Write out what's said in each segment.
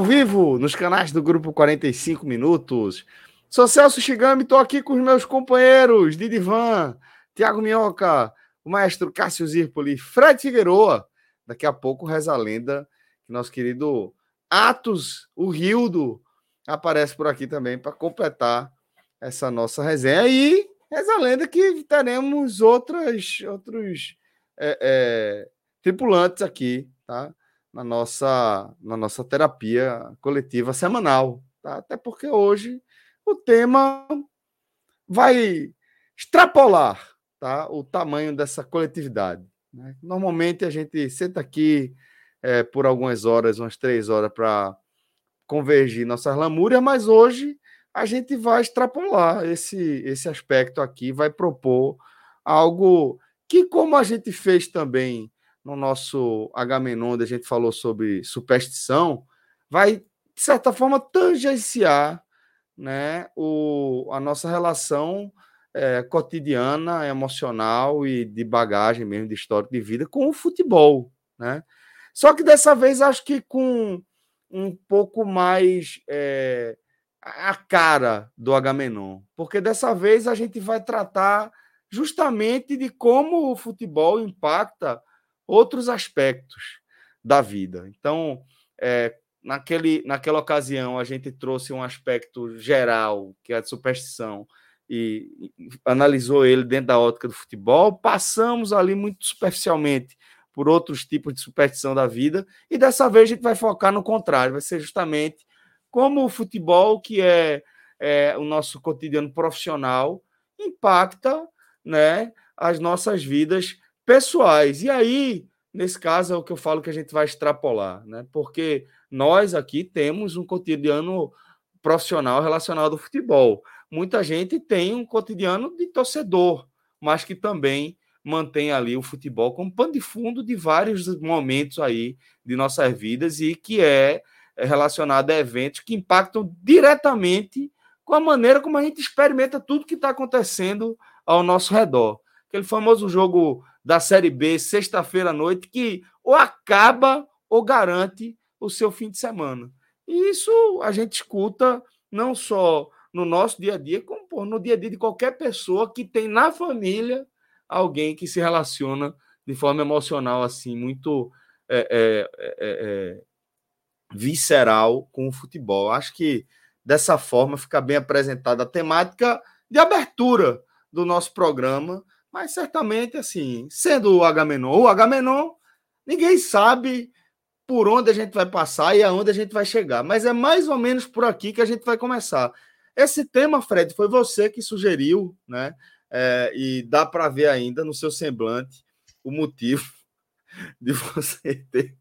Ao vivo nos canais do Grupo 45 Minutos. Sou Celso Shigami, estou aqui com os meus companheiros Didivan, Tiago Minhoca, o maestro Cássio Zirpoli, Fred Figueroa. Daqui a pouco reza a lenda que nosso querido Atos, o Rildo, aparece por aqui também para completar essa nossa resenha. E reza a lenda que teremos outras, outros é, é, tripulantes aqui, tá? Na nossa, na nossa terapia coletiva semanal. Tá? Até porque hoje o tema vai extrapolar tá? o tamanho dessa coletividade. Né? Normalmente a gente senta aqui é, por algumas horas, umas três horas, para convergir nossas lamúrias, mas hoje a gente vai extrapolar esse, esse aspecto aqui, vai propor algo que, como a gente fez também no nosso Agamenon, onde a gente falou sobre superstição, vai, de certa forma, tangenciar né, o, a nossa relação é, cotidiana, emocional e de bagagem mesmo, de histórico de vida com o futebol. Né? Só que dessa vez acho que com um pouco mais é, a cara do Agamenon, porque dessa vez a gente vai tratar justamente de como o futebol impacta outros aspectos da vida. Então, é, naquele, naquela ocasião, a gente trouxe um aspecto geral, que é a de superstição, e, e analisou ele dentro da ótica do futebol. Passamos ali muito superficialmente por outros tipos de superstição da vida, e dessa vez a gente vai focar no contrário, vai ser justamente como o futebol, que é, é o nosso cotidiano profissional, impacta né, as nossas vidas pessoais. E aí, nesse caso, é o que eu falo que a gente vai extrapolar, né? Porque nós aqui temos um cotidiano profissional relacionado ao futebol. Muita gente tem um cotidiano de torcedor, mas que também mantém ali o futebol como pano de fundo de vários momentos aí de nossas vidas e que é, é relacionado a eventos que impactam diretamente com a maneira como a gente experimenta tudo que está acontecendo ao nosso redor. Aquele famoso jogo da Série B, sexta-feira à noite, que ou acaba ou garante o seu fim de semana. E isso a gente escuta não só no nosso dia a dia, como pô, no dia a dia de qualquer pessoa que tem na família alguém que se relaciona de forma emocional, assim, muito é, é, é, é visceral com o futebol. Acho que dessa forma fica bem apresentada a temática de abertura do nosso programa mas certamente, assim, sendo o Agamenon, o Agamenon, ninguém sabe por onde a gente vai passar e aonde a gente vai chegar. Mas é mais ou menos por aqui que a gente vai começar. Esse tema, Fred, foi você que sugeriu, né? É, e dá para ver ainda no seu semblante o motivo de você ter,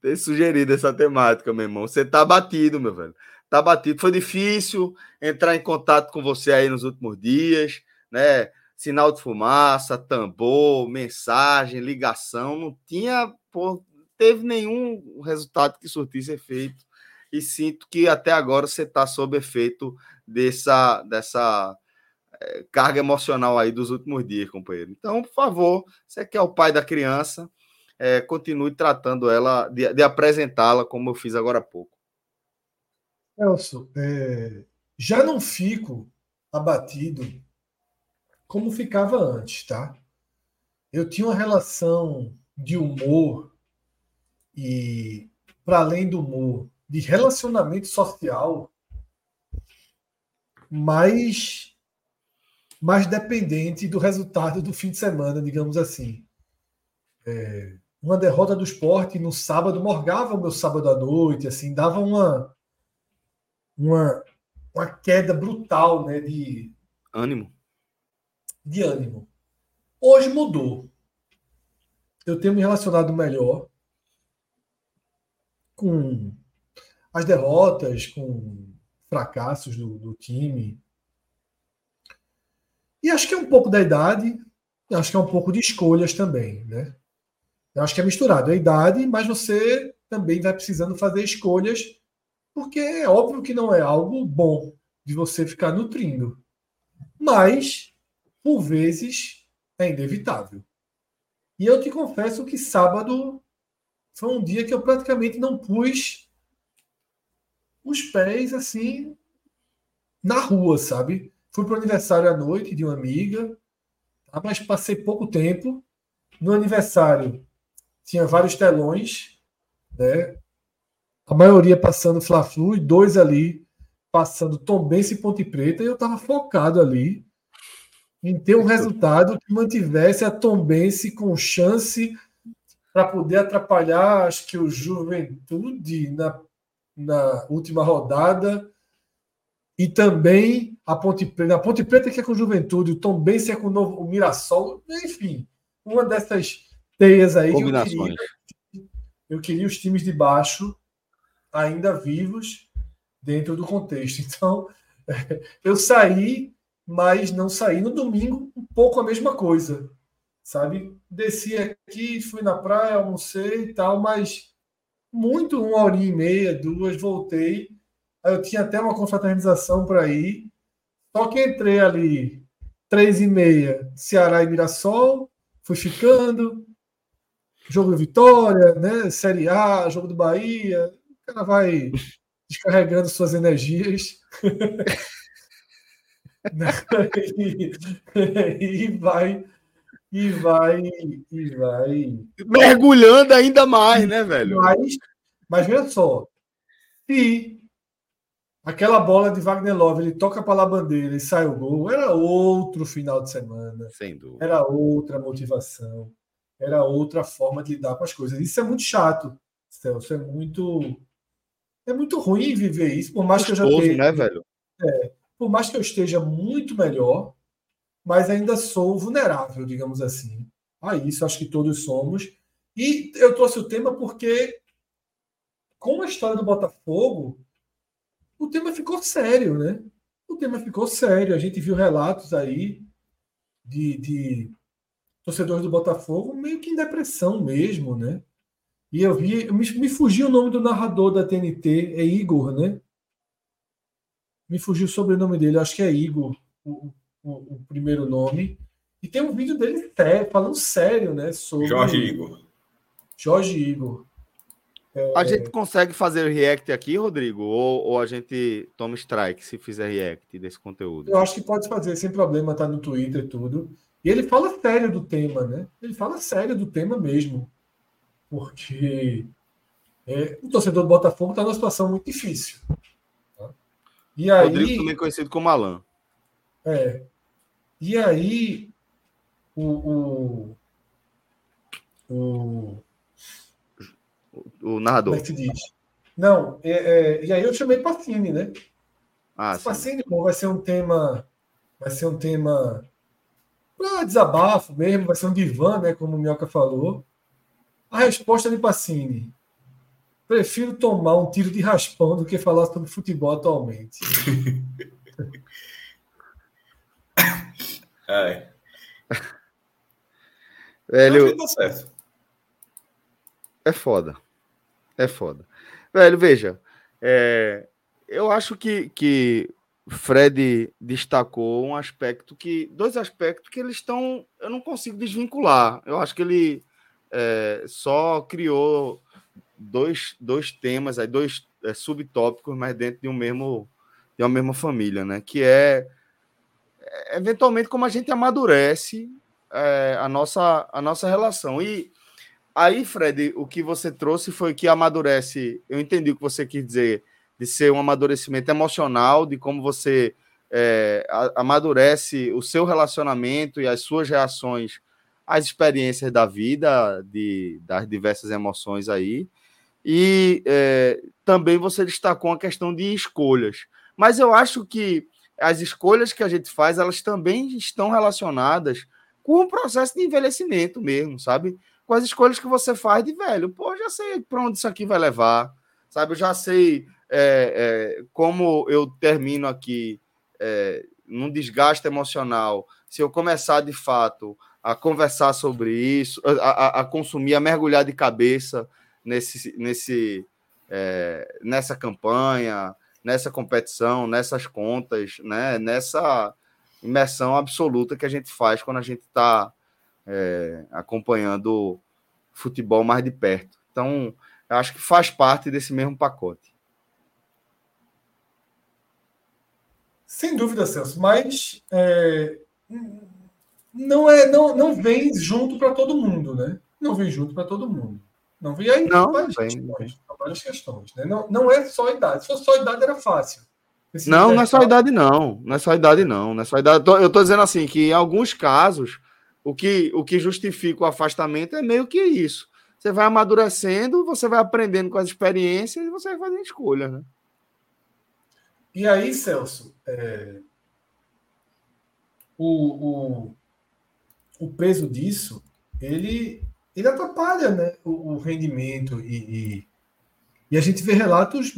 ter sugerido essa temática, meu irmão. Você tá batido, meu velho. Tá batido. Foi difícil entrar em contato com você aí nos últimos dias, né? Sinal de fumaça, tambor, mensagem, ligação, não tinha, pô, teve nenhum resultado que surtisse efeito. E sinto que até agora você está sob efeito dessa, dessa é, carga emocional aí dos últimos dias, companheiro. Então, por favor, você que é o pai da criança, é, continue tratando ela, de, de apresentá-la como eu fiz agora há pouco. Elcio, é, já não fico abatido como ficava antes, tá? Eu tinha uma relação de humor e para além do humor, de relacionamento social, mais mais dependente do resultado do fim de semana, digamos assim. É, uma derrota do esporte no sábado morgava o meu sábado à noite, assim, dava uma, uma, uma queda brutal né, de ânimo. De ânimo. Hoje mudou. Eu tenho me relacionado melhor com as derrotas, com fracassos do, do time. E acho que é um pouco da idade, acho que é um pouco de escolhas também, né? Eu acho que é misturado. É a idade, mas você também vai precisando fazer escolhas, porque é óbvio que não é algo bom de você ficar nutrindo. Mas, por vezes, é inevitável. E eu te confesso que sábado foi um dia que eu praticamente não pus os pés assim na rua, sabe? Fui para o aniversário à noite de uma amiga, tá? mas passei pouco tempo. No aniversário, tinha vários telões, né? A maioria passando Fla-Flu e dois ali passando Tombense e Ponte Preta, e eu estava focado ali em ter um resultado que mantivesse a Tombense com chance para poder atrapalhar, acho que o Juventude na, na última rodada e também a Ponte Preta. A Ponte Preta que é com o Juventude, o Tombense é com o, novo, o Mirassol, enfim, uma dessas teias aí. Combinações. Eu queria, eu queria os times de baixo ainda vivos dentro do contexto. Então, eu saí, mas não saí. No domingo, um pouco a mesma coisa, sabe? Desci aqui, fui na praia, almocei e tal, mas muito uma hora e meia, duas, voltei. Eu tinha até uma confraternização para ir. Só que entrei ali três e meia, Ceará e Mirassol, fui ficando, jogo Vitória, né? Série A, jogo do Bahia. O cara vai descarregando suas energias. e, e vai e vai e vai mergulhando ainda mais, né, velho? Mas, mas veja só, se aquela bola de Wagner Love ele toca para a bandeira e sai o gol, era outro final de semana, sem dúvida, era outra motivação era outra forma de lidar com as coisas. Isso é muito chato, Celso. É muito. É muito ruim viver isso, por mais Gostoso, que eu já tenha. né, velho? É, por mais que eu esteja muito melhor, mas ainda sou vulnerável, digamos assim. A isso, acho que todos somos. E eu trouxe o tema porque, com a história do Botafogo, o tema ficou sério, né? O tema ficou sério. A gente viu relatos aí de, de torcedores do Botafogo meio que em depressão mesmo, né? E eu vi, me, me fugiu o nome do narrador da TNT, é Igor, né? Me fugiu o sobrenome dele, acho que é Igor, o, o, o primeiro nome. E tem um vídeo dele sério, falando sério, né? Sobre... Jorge Igor. Jorge Igor. É... A gente consegue fazer react aqui, Rodrigo? Ou, ou, a gente toma strike se fizer react desse conteúdo? Eu acho que pode fazer sem problema, tá no Twitter e tudo. E ele fala sério do tema, né? Ele fala sério do tema mesmo. Porque é, o torcedor do Botafogo está numa situação muito difícil. E aí, Rodrigo também conhecido como Alan. É. E aí, o, o, o, o narrador. Como é que diz? Não, é, é, e aí eu chamei Pacini, né? Ah, Pacini, bom, vai ser um tema, vai ser um tema para desabafo mesmo, vai ser um divã, né, como o Minhoca falou. A resposta de Pacini: prefiro tomar um tiro de raspão do que falar sobre futebol atualmente. é. Velho. Tá certo. É foda. É foda. Velho, veja. É, eu acho que, que Fred destacou um aspecto que. Dois aspectos que eles estão. Eu não consigo desvincular. Eu acho que ele é, só criou dois, dois temas, aí, dois é, subtópicos, mas dentro de um mesmo de uma mesma família, né? Que é, é eventualmente como a gente amadurece é, a, nossa, a nossa relação. E aí, Fred, o que você trouxe foi que amadurece. Eu entendi o que você quis dizer, de ser um amadurecimento emocional, de como você é, amadurece o seu relacionamento e as suas reações às experiências da vida, de, das diversas emoções aí. E é, também você destacou a questão de escolhas. Mas eu acho que as escolhas que a gente faz, elas também estão relacionadas com o processo de envelhecimento mesmo, sabe? Com as escolhas que você faz de velho. Pô, já sei para onde isso aqui vai levar, sabe? Eu já sei é, é, como eu termino aqui é, num desgaste emocional. Se eu começar de fato a conversar sobre isso, a, a, a consumir, a mergulhar de cabeça nesse, nesse, é, nessa campanha, nessa competição, nessas contas, né? nessa imersão absoluta que a gente faz quando a gente está é, acompanhando futebol mais de perto. Então, acho que faz parte desse mesmo pacote. Sem dúvida, Celso, mas é, não é não, não vem junto para todo mundo, né? Não vem junto para todo mundo. Não vem aí não, várias, vem, questões, várias questões. Né? Não, não é só idade. Se fosse só idade, era fácil. Esse não, não é só idade, não. Não é só idade, não. Não é só idade. Eu estou dizendo assim que em alguns casos o que, o que justifica o afastamento é meio que isso. Você vai amadurecendo, você vai aprendendo com as experiências e você vai fazendo escolhas, né? E aí, Celso, é... o, o, o peso disso, ele ele atrapalha né, o, o rendimento e, e, e, a gente vê relatos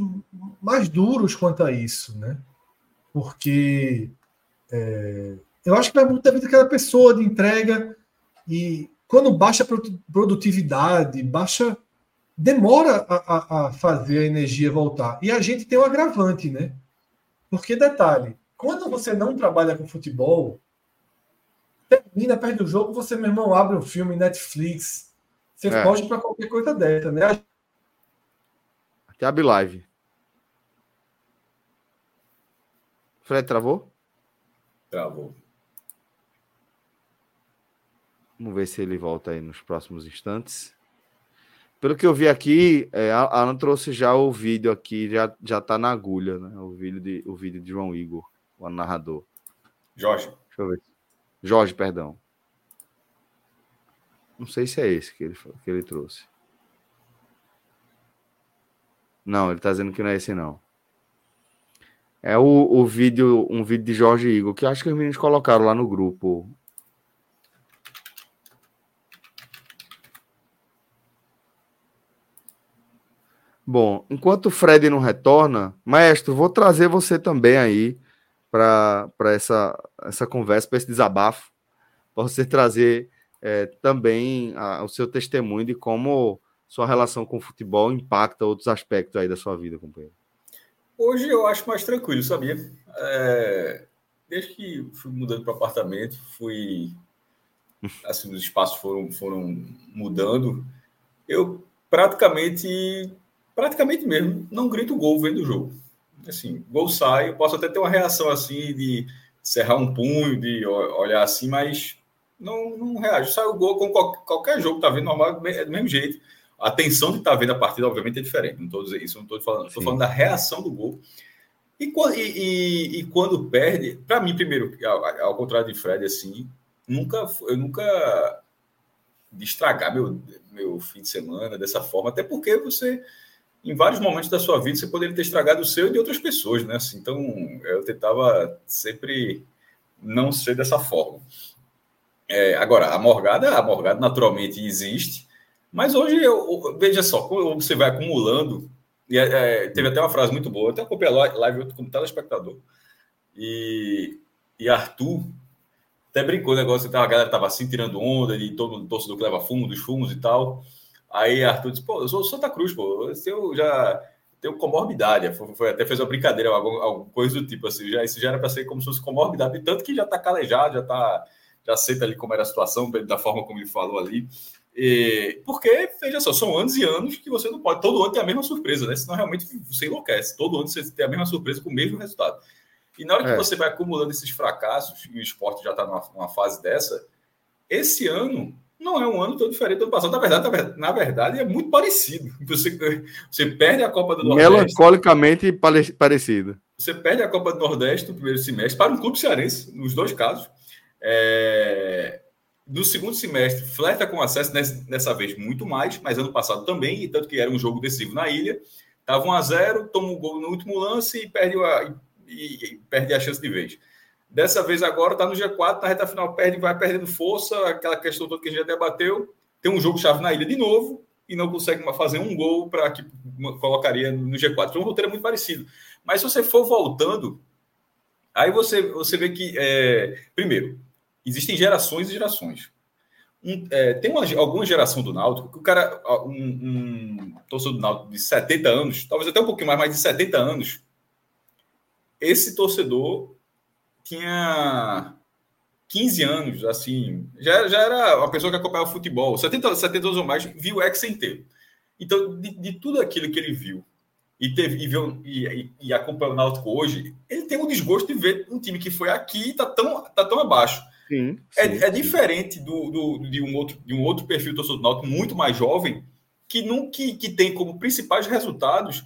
mais duros quanto a isso, né? Porque é, eu acho que vai muito da vida daquela pessoa de entrega e quando baixa produtividade, baixa demora a, a, a, fazer a energia voltar. E a gente tem um agravante, né? Porque, detalhe, quando você não trabalha com futebol, termina, perde o jogo, você, meu irmão, abre um filme Netflix, você é. foge para qualquer coisa dessa, né? Até a live. Fred travou? Travou. Vamos ver se ele volta aí nos próximos instantes. Pelo que eu vi aqui, é, a Ana trouxe já o vídeo aqui, já, já tá na agulha, né? O vídeo de, o vídeo de João Igor, o narrador. Jorge. Deixa eu ver. Jorge, perdão. Não sei se é esse que ele, que ele trouxe. Não, ele tá dizendo que não é esse, não. É o, o vídeo, um vídeo de Jorge Igor, que acho que os meninos colocaram lá no grupo. Bom, enquanto o Fred não retorna, maestro, vou trazer você também aí para essa, essa conversa, para esse desabafo, para você trazer é, também a, o seu testemunho de como sua relação com o futebol impacta outros aspectos aí da sua vida, companheiro. Hoje eu acho mais tranquilo, sabia? É, desde que fui mudando para apartamento, fui assim os espaços foram foram mudando, eu praticamente praticamente mesmo não grito gol vendo o jogo. Assim, gol sai, eu posso até ter uma reação assim de cerrar um punho, de olhar assim, mas não, não reage. Sai o gol com qualquer, qualquer jogo que tá vendo normal, é do mesmo jeito. A tensão de estar tá vendo a partida, obviamente, é diferente. Não estou dizendo isso, não estou falando. Estou falando da reação do gol. E, e, e quando perde, para mim, primeiro, ao, ao, contrário de Fred, assim, nunca, eu nunca de estragar meu, meu fim de semana dessa forma, até porque você, em vários momentos da sua vida, você poderia ter estragado o seu e de outras pessoas, né? Assim, então, eu tentava sempre não ser dessa forma. É, agora, a morgada, a morgada naturalmente existe, mas hoje, eu, veja só, como você vai acumulando, e é, é teve até uma frase muito boa, até acompanhei a live como telespectador, e, e Arthur até brincou o negócio, a galera tava assim, tirando onda, de todo torcedor que leva fumo, dos fumos e tal, aí Arthur disse, pô, eu sou Santa Cruz, pô, eu já tenho comorbidade, foi, foi, até fez uma brincadeira, alguma, alguma coisa do tipo assim, já, isso já era para ser como se fosse comorbidade, tanto que já tá calejado, já tá já aceita ali como era a situação, da forma como ele falou ali. E, porque, veja só, são anos e anos que você não pode. Todo ano tem a mesma surpresa, né? Senão realmente você enlouquece. Todo ano você tem a mesma surpresa com o mesmo resultado. E na hora que é. você vai acumulando esses fracassos, e o esporte já está numa, numa, fase dessa, esse ano não é um ano tão diferente do ano passado. Na verdade, na verdade, é muito parecido. Você, você perde a Copa do Nordeste. Melancolicamente parecido. Você perde a Copa do Nordeste no primeiro semestre para um clube cearense, nos dois casos. É... No segundo semestre, flerta com acesso, dessa vez muito mais, mas ano passado também, e tanto que era um jogo decisivo na ilha. Estava 1 a 0 toma um gol no último lance e perde a, e, e perde a chance de vez. Dessa vez agora está no G4, na reta final perde, vai perdendo força, aquela questão toda que a gente já debateu. Tem um jogo-chave na ilha de novo e não consegue fazer um gol para que colocaria no G4. Então o roteiro é muito parecido. Mas se você for voltando, aí você, você vê que, é, primeiro, existem gerações e gerações. Um, é, tem uma, alguma geração do Náutico que o cara, um, um torcedor do Náutico de 70 anos, talvez até um pouquinho mais, mas de 70 anos, esse torcedor tinha 15 anos, assim, já, já era uma pessoa que acompanhava futebol, 70, 70 anos ou mais, viu o Hexa inteiro. Então, de, de, tudo aquilo que ele viu e, teve, e, viu, e, e, acompanha o Náutico hoje, ele tem um desgosto de ver um time que foi aqui e está tão, tá tão abaixo. Sim, é, sim, é, é diferente do, do, de, um outro, de um outro perfil torcedor do Náutico muito mais jovem, que, não, que, que tem como principais resultados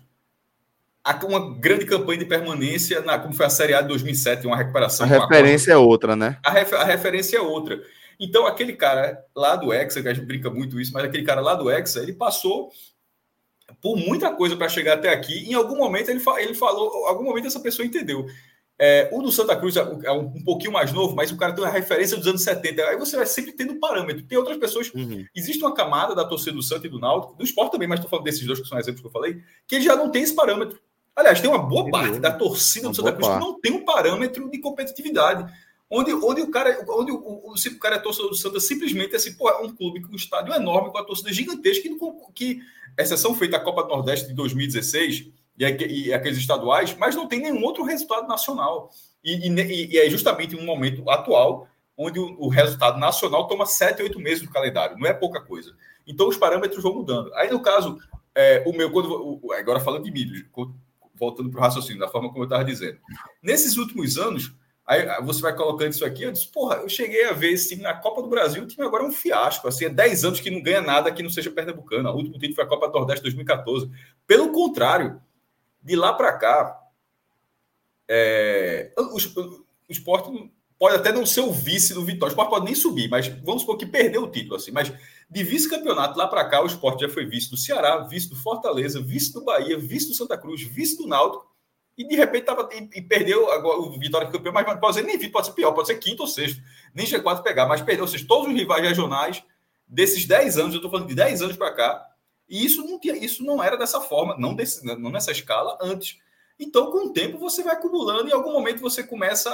uma grande campanha de permanência, na, como foi a Série A de 2007, uma recuperação. A referência é outra, né? A, ref, a, referência é outra. Então, aquele cara lá do Hexa, que a gente brinca muito isso, mas aquele cara lá do Hexa, ele passou por muita coisa para chegar até aqui. Em algum momento ele, ele falou, em algum momento essa pessoa entendeu. É, o do Santa Cruz é um, é um, pouquinho mais novo, mas o cara tem uma referência dos anos 70. Aí você vai sempre tendo parâmetro. Tem outras pessoas. Uhum. Existe uma camada da torcida do Santa e do Náutico, do esporte também, mas estou falando desses dois que são exemplos que eu falei, que já não tem esse parâmetro. Aliás, tem uma boa parte da torcida do Santa Cruz que não tem um parâmetro de competitividade. Onde, onde o cara, onde o, o, o cara é torcedor do Santa, simplesmente é assim, pô, é um clube com um estádio enorme, com a torcida gigantesca, que, que exceção feita a Copa do Nordeste de 2016 e, e aqueles estaduais, mas não tem nenhum outro resultado nacional. E, e, e é justamente um momento atual onde o, o, resultado nacional toma sete, oito meses do calendário, não é pouca coisa. Então os parâmetros vão mudando. Aí, no caso, é, o meu, quando, agora falando de milho, voltando para o raciocínio, da forma como eu estava dizendo. Nesses últimos anos, aí você vai colocando isso aqui, eu disse, porra, eu cheguei a ver esse time na Copa do Brasil, o time agora é um fiasco, assim, é 10 anos que não ganha nada que não seja pernambucano, o último time foi a Copa do Nordeste 2014. Pelo contrário, de lá para cá, é, o, o, esporte pode até não ser o vice do Vitória. O Sport pode nem subir, mas vamos supor que perdeu o título, assim. Mas de vice-campeonato lá para cá, o Sport já foi vice do Ceará, vice do Fortaleza, vice do Bahia, vice do Santa Cruz, vice do Náutico. E de repente tava, e, e perdeu agora o Vitória campeão, mas pode ser nem vice, pode ser pior, pode ser quinto ou sexto, nem G4 pegar, mas perdeu, ou seja, todos os rivais regionais desses 10 anos, eu estou falando de 10 anos para cá, e isso não, tinha, isso não era dessa forma, não, desse, não nessa escala antes. Então, com o tempo, você vai acumulando e em algum momento você começa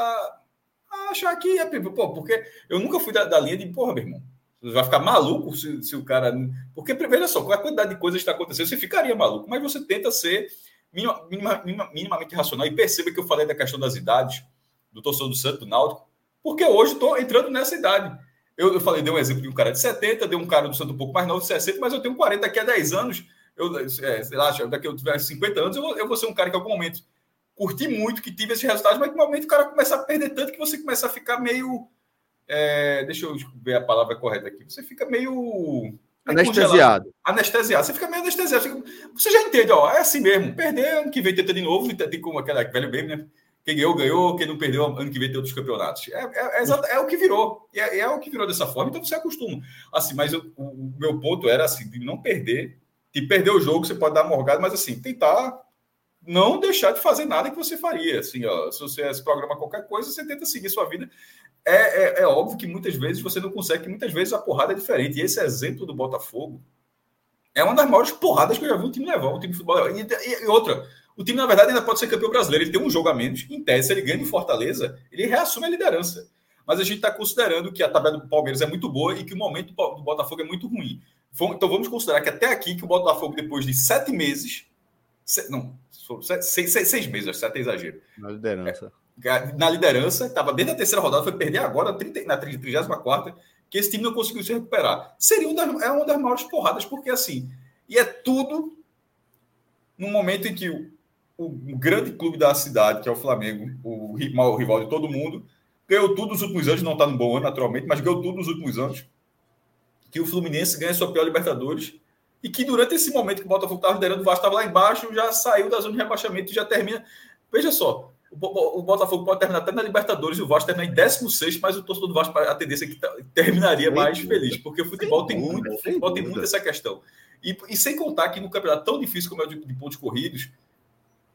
a achar que é. Pô, porque eu nunca fui da, da linha de, porra, meu irmão. Vai ficar maluco se, se o cara. Porque, veja só, é a quantidade de coisas que está acontecendo? Você ficaria maluco, mas você tenta ser minima, minima, minimamente racional e perceba que eu falei da questão das idades, do torcedor do Santo, do Náutico, porque hoje estou entrando nessa idade. Eu, eu falei, dei um exemplo de um cara de 70, dei um cara do Santo um pouco mais novo, de 60, mas eu tenho 40 daqui a 10 anos. Eu, é, sei lá, daqui a eu tiver 50 anos, eu vou, eu vou ser um cara que em algum momento curti muito que tive esses resultados, mas que momento o cara começa a perder tanto que você começa a ficar meio. É, deixa eu ver a palavra correta aqui. Você fica meio. Anestesiado. Anestesiado. Você fica meio anestesiado. Você já entende, ó. É assim mesmo. Perder ano que vem tenta de novo, tem como aquela velho bem, né? Quem ganhou, ganhou. Quem não perdeu, ano que vem tem outros campeonatos. É, é, é, é o que virou. É, é, o que virou dessa forma, então você acostuma. Assim, mas eu, o, o, meu ponto era assim, de não perder. De perder o jogo, você pode dar uma morgada, mas assim, tentar não deixar de fazer nada que você faria. Assim, ó, se você se programa qualquer coisa, você tenta seguir sua vida. É, é, é, óbvio que muitas vezes você não consegue, que muitas vezes a porrada é diferente. E esse exemplo do Botafogo é uma das maiores porradas que eu já vi o time levar, o time de futebol. E, e, outra, o time, na verdade, ainda pode ser campeão brasileiro. Ele tem um jogo a menos. Em tese, se ele ganha em Fortaleza, ele reassume a liderança. Mas a gente está considerando que a tabela do Palmeiras é muito boa e que o momento do Botafogo é muito ruim. Então vamos considerar que até aqui, que o Botafogo, depois de sete meses, não, seis, seis, seis meses, acho que até exagero. Na liderança. É, na liderança, estava desde a terceira rodada, foi perder agora, 30, na 34 que esse time não conseguiu se recuperar. Seria uma das, é uma das maiores porradas, porque assim, e é tudo no momento em que o, o, grande clube da cidade, que é o Flamengo, o, o rival de todo mundo, ganhou tudo nos últimos anos, não está no bom ano, naturalmente, mas ganhou tudo nos últimos anos. que o Fluminense ganha sua pior Libertadores e que durante esse momento que o Botafogo estava liderando, o Vasco estava lá embaixo, já saiu da zona de rebaixamento e já termina. Veja só, o Botafogo pode terminar até na Libertadores e o Vasco terminar em 16, mas o torcedor do Vasco, a tendência é que terminaria mais feliz, porque o futebol tem muito, o futebol tem muito essa questão. E, e, sem contar que no campeonato tão difícil como é o de, de pontos corridos,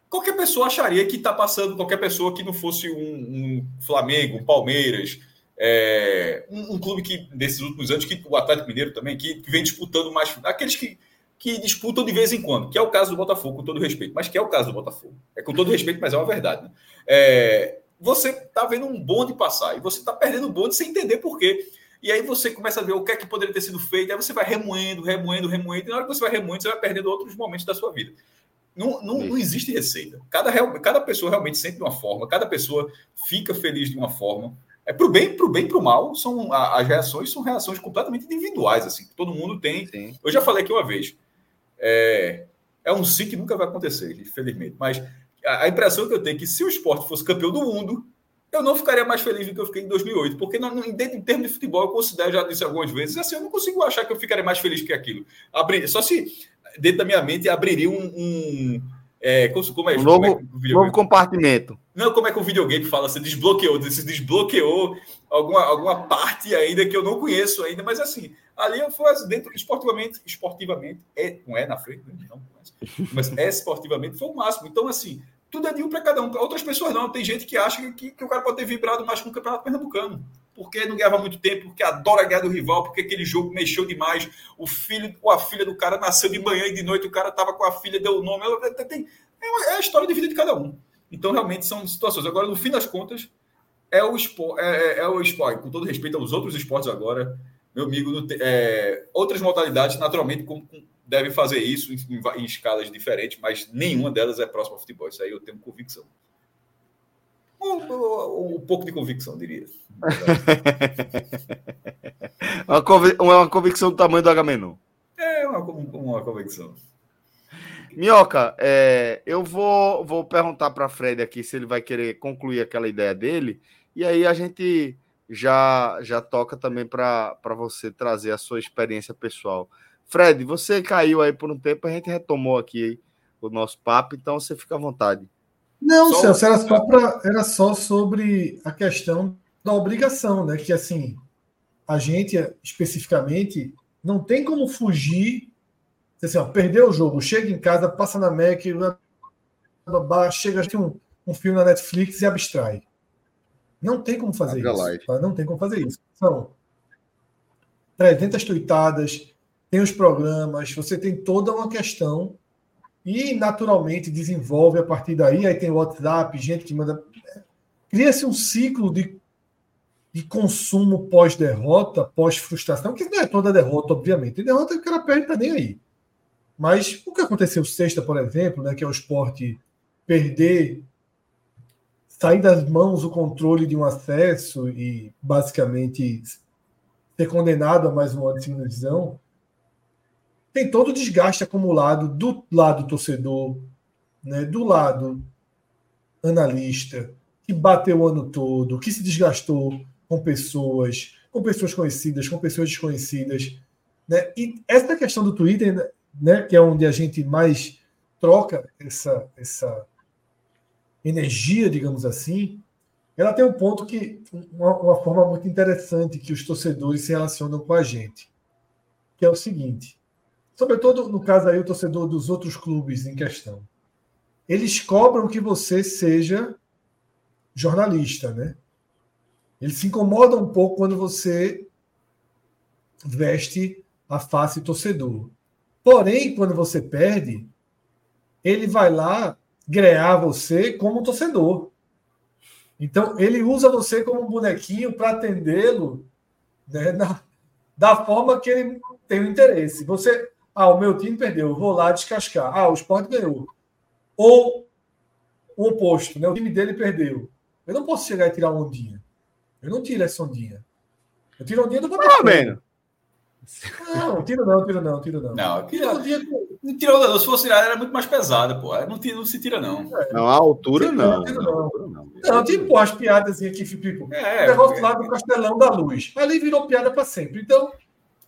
qualquer pessoa acharia que está passando, qualquer pessoa que não fosse um, um Flamengo, um Palmeiras, é, um, um, clube que, desses últimos anos, que o Atlético Mineiro também, que, que, vem disputando mais. Aqueles que, que disputam de vez em quando, que é o caso do Botafogo, com todo respeito, mas que é o caso do Botafogo. É com todo respeito, mas é uma verdade. Né? É, você está vendo um bonde passar e você está perdendo o bonde sem entender por quê. E aí você começa a ver o que é que poderia ter sido feito, aí você vai remoendo, remoendo, remoendo, e na hora que você vai remoendo, você vai perdendo outros momentos da sua vida. Não, não, não existe receita. Cada, cada pessoa realmente sente de uma forma, cada pessoa fica feliz de uma forma. É pro bem, pro bem, pro mal, são as reações são reações completamente individuais, assim. Todo mundo tem. Sim. Eu já falei aqui uma vez. É, é um sim que nunca vai acontecer, infelizmente. Mas a, a impressão que eu tenho é que se o esporte fosse campeão do mundo, eu não ficaria mais feliz do que eu fiquei em 2008, porque não, em, em termos de futebol, eu considero, já disse algumas vezes, assim, eu não consigo achar que eu ficaria mais feliz que aquilo. Abrir, só se dentro da minha mente abriria um, um é, como, é, um novo, é novo compartimento. Não, como é que o videogame fala? Você desbloqueou, você desbloqueou alguma, alguma parte ainda que eu não conheço ainda, mas assim, ali eu fui dentro, esportivamente, esportivamente, é, não é na frente, né? não, mas é esportivamente foi o máximo. Então, assim, tudo é de um para cada um. Outras pessoas não. Tem gente que acha que, que o cara pode ter vibrado mais com o Campeonato Pernambucano porque não ganhava muito tempo, porque adora ganhar do rival, porque aquele jogo mexeu demais. O filho ou a filha do cara nasceu de manhã e de noite, o cara estava com a filha, deu o nome. É, a história de vida de cada um. Então, realmente, são situações. Agora, no fim das contas, é o esporte, é, é, é o esporte com todo respeito aos outros esportes agora, meu amigo, é, outras modalidades, naturalmente, com, com, devem fazer isso em, em, escalas diferentes, mas nenhuma delas é próxima ao futebol. Isso aí eu tenho convicção. Um, um, pouco de convicção, diria. uma, convic uma convicção do tamanho do Agamenon. É, uma, uma convicção. Minhoca, é, eu vou, vou perguntar para Fred aqui se ele vai querer concluir aquela ideia dele, e aí a gente já, já toca também para você trazer a sua experiência pessoal. Fred, você caiu aí por um tempo, a gente retomou aqui o nosso papo, então você fica à vontade. Não, só Celso, era só, pra, era só sobre a questão da obrigação, né? Que assim, a gente especificamente não tem como fugir. Assim, ó, perder o jogo, chega em casa, passa na Mac, chega um, um filme na Netflix e abstrai. Não tem como fazer isso. Tá? Não tem como fazer isso. São 300 tuitadas, tem os programas, você tem toda uma questão e naturalmente desenvolve a partir daí. Aí tem o WhatsApp, gente que manda. Cria-se um ciclo de, de consumo pós-derrota, pós-frustração, que não é toda derrota, obviamente. Tem derrota o cara perde, tá nem aí. Mas o que aconteceu sexta, por exemplo, né, que é o esporte perder, sair das mãos o controle de um acesso e basicamente ser condenado a mais um ano de segunda divisão, tem todo o desgaste acumulado do lado torcedor, né, do lado analista, que bateu o ano todo, que se desgastou com pessoas, com pessoas conhecidas, com pessoas desconhecidas. Né? E essa questão do Twitter, né, que é onde a gente mais troca essa, essa energia, digamos assim, ela tem um ponto que uma, uma forma muito interessante que os torcedores se relacionam com a gente, que é o seguinte: sobretudo no caso aí o torcedor dos outros clubes em questão, eles cobram que você seja jornalista, né? Eles se incomodam um pouco quando você veste a face torcedor. Porém, quando você perde, ele vai lá grear você como torcedor. Então, ele usa você como um bonequinho para atendê-lo né, da forma que ele tem o interesse. Você ah, o meu time perdeu, vou lá descascar. Ah, o Sport ganhou. Ou o oposto, né? O time dele perdeu. Eu não posso chegar e tirar ondinha. Eu não tiro essa ondinha. Eu tiro a ondinha do Botafogo. menos. Não, tiro não, tiro não, tiro não. Não, tira, não tirou, não. Se fosse tirar, era muito mais pesada, pô. Não, tira, não se tira, não. É. Não, a altura não. Tiro, não. não. não. tipo as piadas aqui, tipo, é, o negócio é, lá do Castelão da Luz. Ali virou piada para sempre. Então,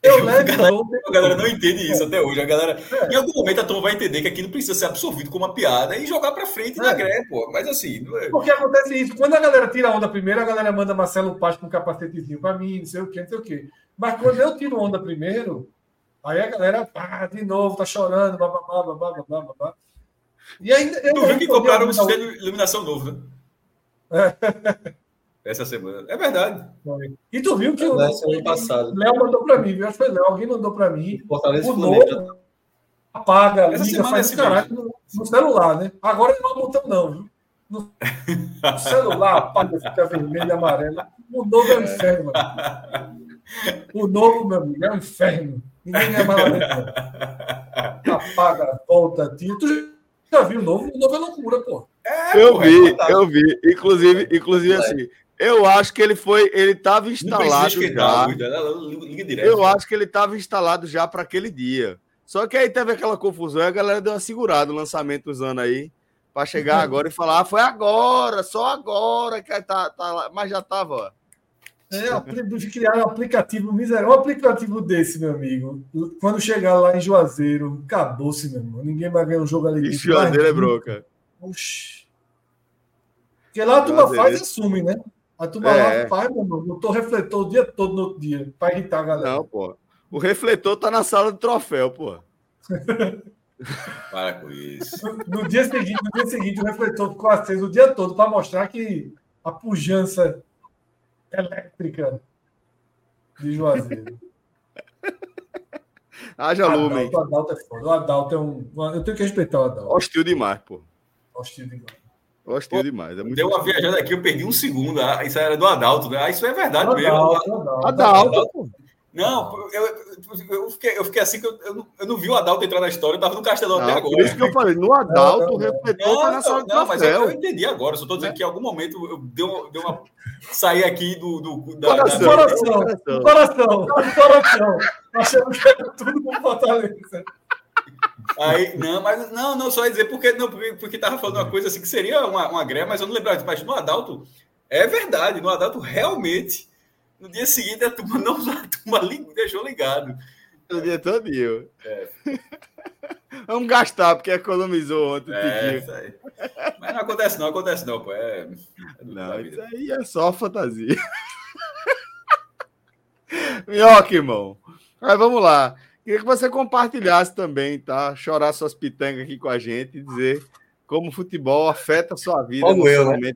Eu levo, a, galera, a galera não entende isso até hoje. A galera, é. Em algum momento a turma vai entender que aquilo precisa ser absorvido como uma piada e jogar para frente é. na greve, pô. Mas assim. É... Porque acontece isso. Quando a galera tira onda primeiro, a galera manda Marcelo Paz com um capacetezinho para mim, não sei o quê, não sei o quê. Mas quando eu tiro onda primeiro, aí a galera, pá, de novo, tá chorando, bababá, babá, babá, babá. E ainda. Eu tu viu que compraram um sistema de iluminação novo, né? É. Essa semana. É verdade. E tu viu que o ano passado. Léo mandou para mim, viu? Acho que foi Léo. Alguém mandou para mim. Fortaleza o novo apaga, Essa liga, faz é caralho no, no, celular, né? Agora não é botão, não, viu? No, no celular, apaga, fica vermelho e amarelo. O novo é o inferno, mano. O novo, meu amigo, é um inferno. Ninguém é dentro. Apaga, volta, tira. Tu já viu o novo? O novo é loucura, pô. É, eu vi, é eu vi. Inclusive, inclusive assim, eu acho que ele foi, ele estava instalado já. Eu acho que ele estava instalado já para aquele dia. Só que aí teve aquela confusão e a galera deu uma segurada no lançamento usando aí para chegar agora e falar, ah, foi agora, só agora que tá, tá lá, mas já estava. É, criar um aplicativo miserável, um aplicativo desse, meu amigo. Quando chegar lá em Juazeiro, acabou-se, meu irmão. Ninguém vai ganhar um jogo ali. Juazeiro é broca. Oxi. Porque lá a turma faz e assume, né? A turma é. lá faz, meu irmão, botou refletor o dia todo no outro dia, para irritar a galera. Não, pô. O refletor tá na sala de troféu, pô. Para com isso. No, no, dia seguinte, no dia seguinte, o refletor ficou aceso o dia todo para mostrar que a pujança elétrica de Juazeiro. Haja lume. O Adalto é foda. O Adalto é um. Eu tenho que respeitar o Adalto. Hostil demais, pô. Hostil demais. Gostei demais. É muito Deu uma viajada aqui, eu perdi um segundo. Ah, isso era do Adalto, né? Ah, isso é verdade Adalto, mesmo. Adalto, Adalto, Adalto. Não, eu, eu, fiquei, eu fiquei assim que eu, eu, não, eu não vi o Adalto entrar na história, eu tava no Castelão até agora. Por isso que eu falei, no Adalto, o refletor tá nessa Não, não mas eu, eu, entendi agora, só tô dizendo é. que em algum momento eu deu, deu uma. sair aqui do. do da, coração, da... coração, coração, coração. Achamos que era tudo com Fortaleza. Aí, não, mas não, não, só ia dizer porque não, porque, porque tava falando uma coisa assim que seria uma, uma greve, mas eu não lembrava. Mas no Adalto, é verdade, no Adalto realmente, no dia seguinte a turma não a turma deixou ligado. O dia todo é. Vamos gastar, porque economizou ontem. É, isso aí. Mas não acontece não, acontece não, pô. É, é não, isso aí é só fantasia. Minhoca, irmão. Mas vamos lá. Queria que você compartilhasse também, tá? Chorar suas pitangas aqui com a gente e dizer como o futebol afeta a sua vida. Como eu, né?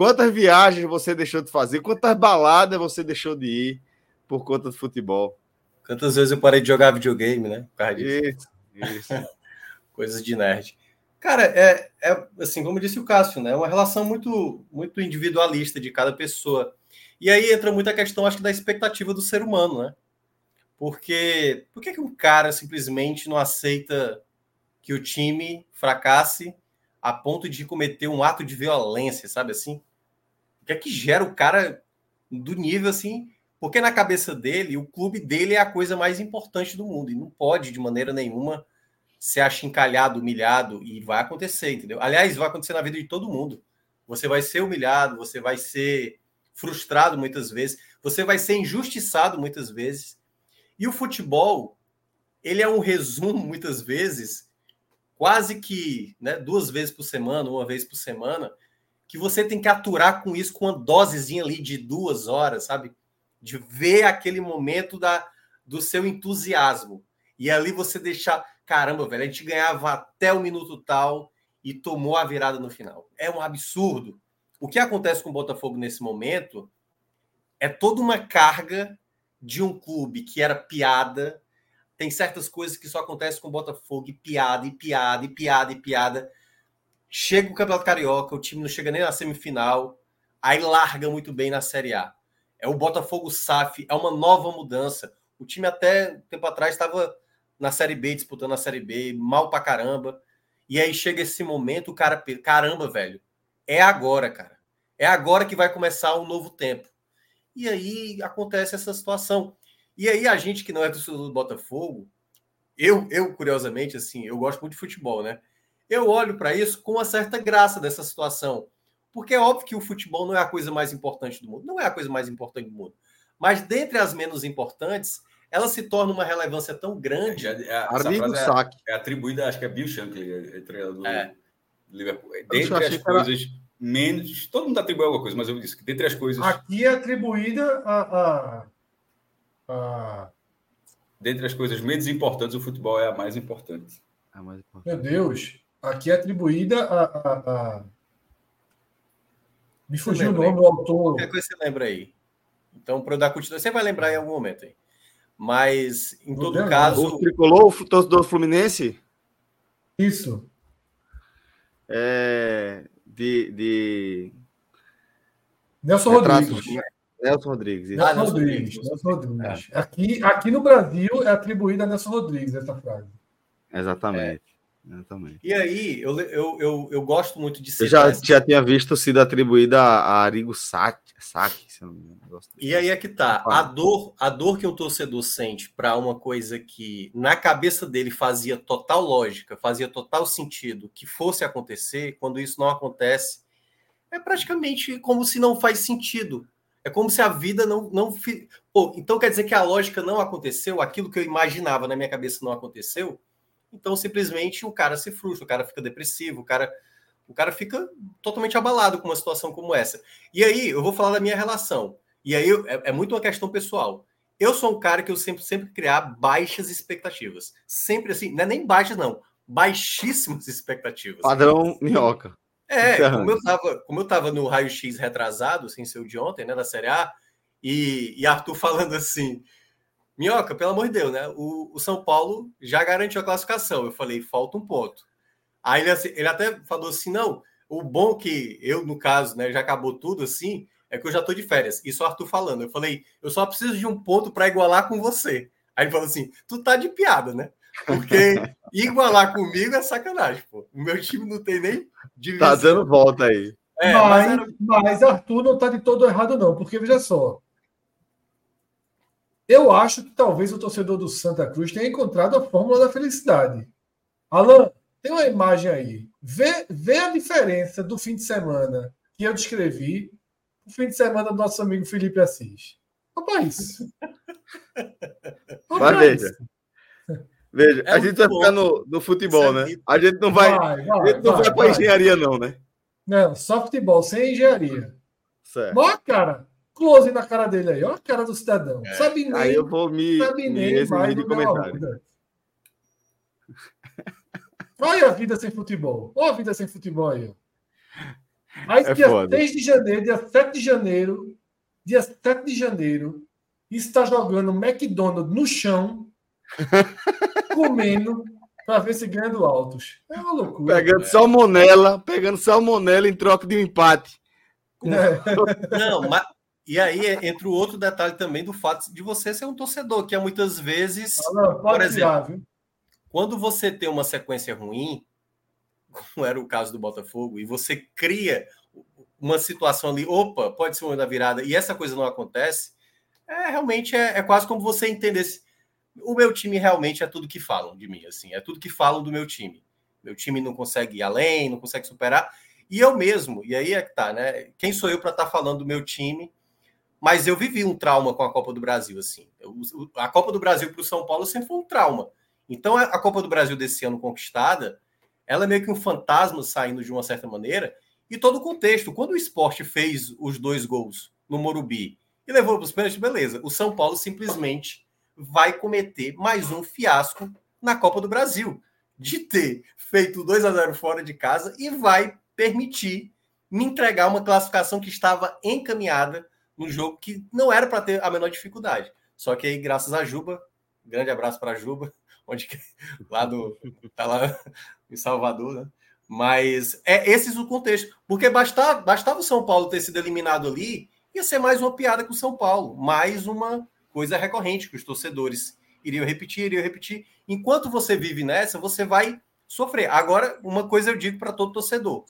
Quantas viagens você deixou de fazer? Quantas baladas você deixou de ir por conta do futebol? Quantas vezes eu parei de jogar videogame, né? Por causa disso. Isso, isso. Coisas de nerd. Cara, é, é assim, como disse o Cássio, né? É uma relação muito, muito individualista de cada pessoa. E aí entra muita questão, acho que, da expectativa do ser humano, né? Porque por que, que um cara simplesmente não aceita que o time fracasse a ponto de cometer um ato de violência, sabe assim? Que é que gera o cara do nível assim? Porque na cabeça dele, o clube dele é a coisa mais importante do mundo e não pode de maneira nenhuma ser achincalhado, humilhado e vai acontecer, entendeu? Aliás, vai acontecer na vida de todo mundo. Você vai ser humilhado, você vai ser frustrado muitas vezes, você vai ser injustiçado muitas vezes. E o futebol, ele é um resumo, muitas vezes, quase que né, duas vezes por semana, uma vez por semana, que você tem que aturar com isso, com uma dosezinha ali de duas horas, sabe? De ver aquele momento da, do seu entusiasmo. E ali você deixar, caramba, velho, a gente ganhava até o minuto tal e tomou a virada no final. É um absurdo. O que acontece com o Botafogo nesse momento é toda uma carga de um clube que era piada. Tem certas coisas que só acontecem com o Botafogo, e piada, e piada, e piada, e piada. Chega o Campeonato Carioca, o time não chega nem na semifinal, aí larga muito bem na Série A. É o Botafogo SAF, é uma nova mudança. O time até tempo atrás estava na Série B, disputando a Série B, mal pra caramba. E aí chega esse momento, o cara, caramba, velho, é agora, cara. É agora que vai começar um novo tempo. E aí acontece essa situação. E aí a gente que não é do Botafogo, eu, eu curiosamente, assim, eu gosto muito de futebol, né? Eu olho para isso com uma certa graça dessa situação. Porque é óbvio que o futebol não é a coisa mais importante do mundo. Não é a coisa mais importante do mundo. Mas dentre as menos importantes, ela se torna uma relevância tão grande. É, é, Amigo é, saque. é atribuída, acho que é Bill Shankly, é, treinador É. do Liverpool. Dentre as que era- coisas menos. Todo mundo atribui alguma coisa, mas eu disse que dentre as coisas. Aqui é atribuída a, a, a- Dentre as coisas menos importantes, o futebol é a mais importante. É mais importante. Meu Deus. Aqui é atribuída a. a- a- Me fugiu o nome do autor. Qualquer coisa você lembra aí. Então, para eu dar continuidade, você vai lembrar em algum momento aí. Mas, em todo deu, não. caso, O tricolor, o torcedor fluminense, Isso. é de, de Nelson retratos. Rodrigues. Nelson Rodrigues. isso. Ah, Nelson Nelson Rodrigues. Nelson Rodrigues. Aqui, aqui no Brasil é atribuída a Nelson Rodrigues essa frase. Exatamente. Exatamente. e aí, eu, eu, eu, eu gosto muito de Eu citar já, essa- já tinha visto sido atribuída a, Arigo Saki, Saki, se eu não me engano. E aí é que tá. A dor, a dor que um torcedor sente para uma coisa que na cabeça dele fazia total lógica, fazia total sentido que fosse acontecer, quando isso não acontece, é praticamente como se não faz sentido. É como se a vida não. não. Pô, então quer dizer que a lógica não aconteceu, aquilo que eu imaginava na minha cabeça não aconteceu. Então simplesmente o cara se frustra, o cara fica depressivo, o cara, o cara fica totalmente abalado com uma situação como essa. E aí, eu vou falar da minha relação. E aí, é, é muito uma questão pessoal. Eu sou um cara que eu sempre, sempre criar baixas expectativas. Sempre assim, não é nem baixas, não. Baixíssimas expectativas. Padrão minhoca. É, Encerrando. como eu tava, como eu tava no raio-x retrasado, sem ser o de ontem, né, da Série A, e, e Arthur falando assim, Minhoca, pelo amor de Deus, né? O, o São Paulo já garantiu a classificação. Eu falei, falta um ponto. Aí ele, assim- ele até falou assim: não, o bom que eu, no caso, né, já acabou tudo assim, é que eu já tô de férias. Isso o Arthur falando. Eu falei, eu só preciso de um ponto para igualar com você. Aí ele falou assim: tu tá de piada, né? Porque igualar comigo é sacanagem, pô. O meu time não tem nem divisão. Tá dando volta aí. É, mas mas, era- mas Arthur não está de todo errado, não, porque veja só. Eu acho que talvez o torcedor do Santa Cruz tenha encontrado a fórmula da felicidade. Alan, tem uma imagem aí. Vê, vê a diferença do fim de semana que eu descrevi o fim de semana do nosso amigo Felipe Assis. Rapaz. Mas Rapaz. veja. Veja, É a um gente vai ponto. ficar no, no futebol, Isso é né? A gente não vai, vai, a vai, gente não vai, vai, pra vai. engenharia, não, né? Não, só futebol, sem engenharia. Certo. Olha a cara. Close na cara dele aí. Olha a cara do cidadão. É. Sabe nem, Aí eu vou me, sabe me nem mais de comentário. Olha a vida sem futebol. Olha a vida sem futebol aí. Aí, É dia foda. 6 de janeiro, dia 7 de janeiro, dia 7 de janeiro, está jogando McDonald's no chão, comendo, para ver se ganha do Altos. É uma loucura. Pegando salmonela, pegando salmonela em troca de um empate. É. Não, mas. E aí entra o outro detalhe também do fato de você ser um torcedor, que é muitas vezes, Por exemplo, quando você tem uma sequência ruim, como era o caso do Botafogo, e você cria uma situação ali, opa, pode ser uma da virada, e essa coisa não acontece, é realmente é, é quase como você entendesse. O meu time realmente é tudo que falam de mim, assim, é tudo que falam do meu time. Meu time não consegue ir além, não consegue superar. E eu mesmo, e aí é que tá, né? Quem sou eu para estar falando do meu time? Mas eu vivi um trauma com a Copa do Brasil, assim. Eu- a Copa do Brasil para o São Paulo sempre foi um trauma. Então a a Copa do Brasil desse ano conquistada, ela é meio que um fantasma saindo de uma certa maneira. E todo o contexto. Quando o esporte fez os dois gols no Morumbi e levou para os pênaltis, beleza. O São Paulo simplesmente vai cometer mais um fiasco na Copa do Brasil. De ter feito 2 a 0 fora de casa e vai permitir me entregar uma classificação que estava encaminhada no jogo que não era para ter a menor dificuldade. Só que aí, graças a Juba, grande abraço para Juba, onde lá do tá lá em Salvador, né? Mas é esse o contexto, porque bastava, bastava o São Paulo ter sido eliminado ali, ia ser mais uma piada com o São Paulo, mais uma coisa recorrente que os torcedores iriam repetir, iriam repetir. Enquanto você vive nessa, você vai sofrer. Agora, uma coisa eu digo para todo torcedor: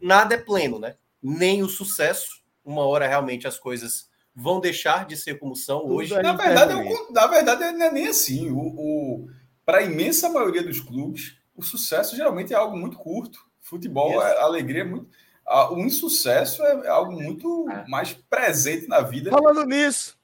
nada é pleno, né? Nem o sucesso, uma hora realmente as coisas vão deixar de ser como são Tudo hoje. é Na verdade, é o- na verdade, não é nem assim. O, o, Para a imensa maioria dos clubes, o sucesso geralmente é algo muito curto. Futebol, Isso. é, a alegria é muito. a- o insucesso é, é algo muito mais presente na vida. Falando nisso,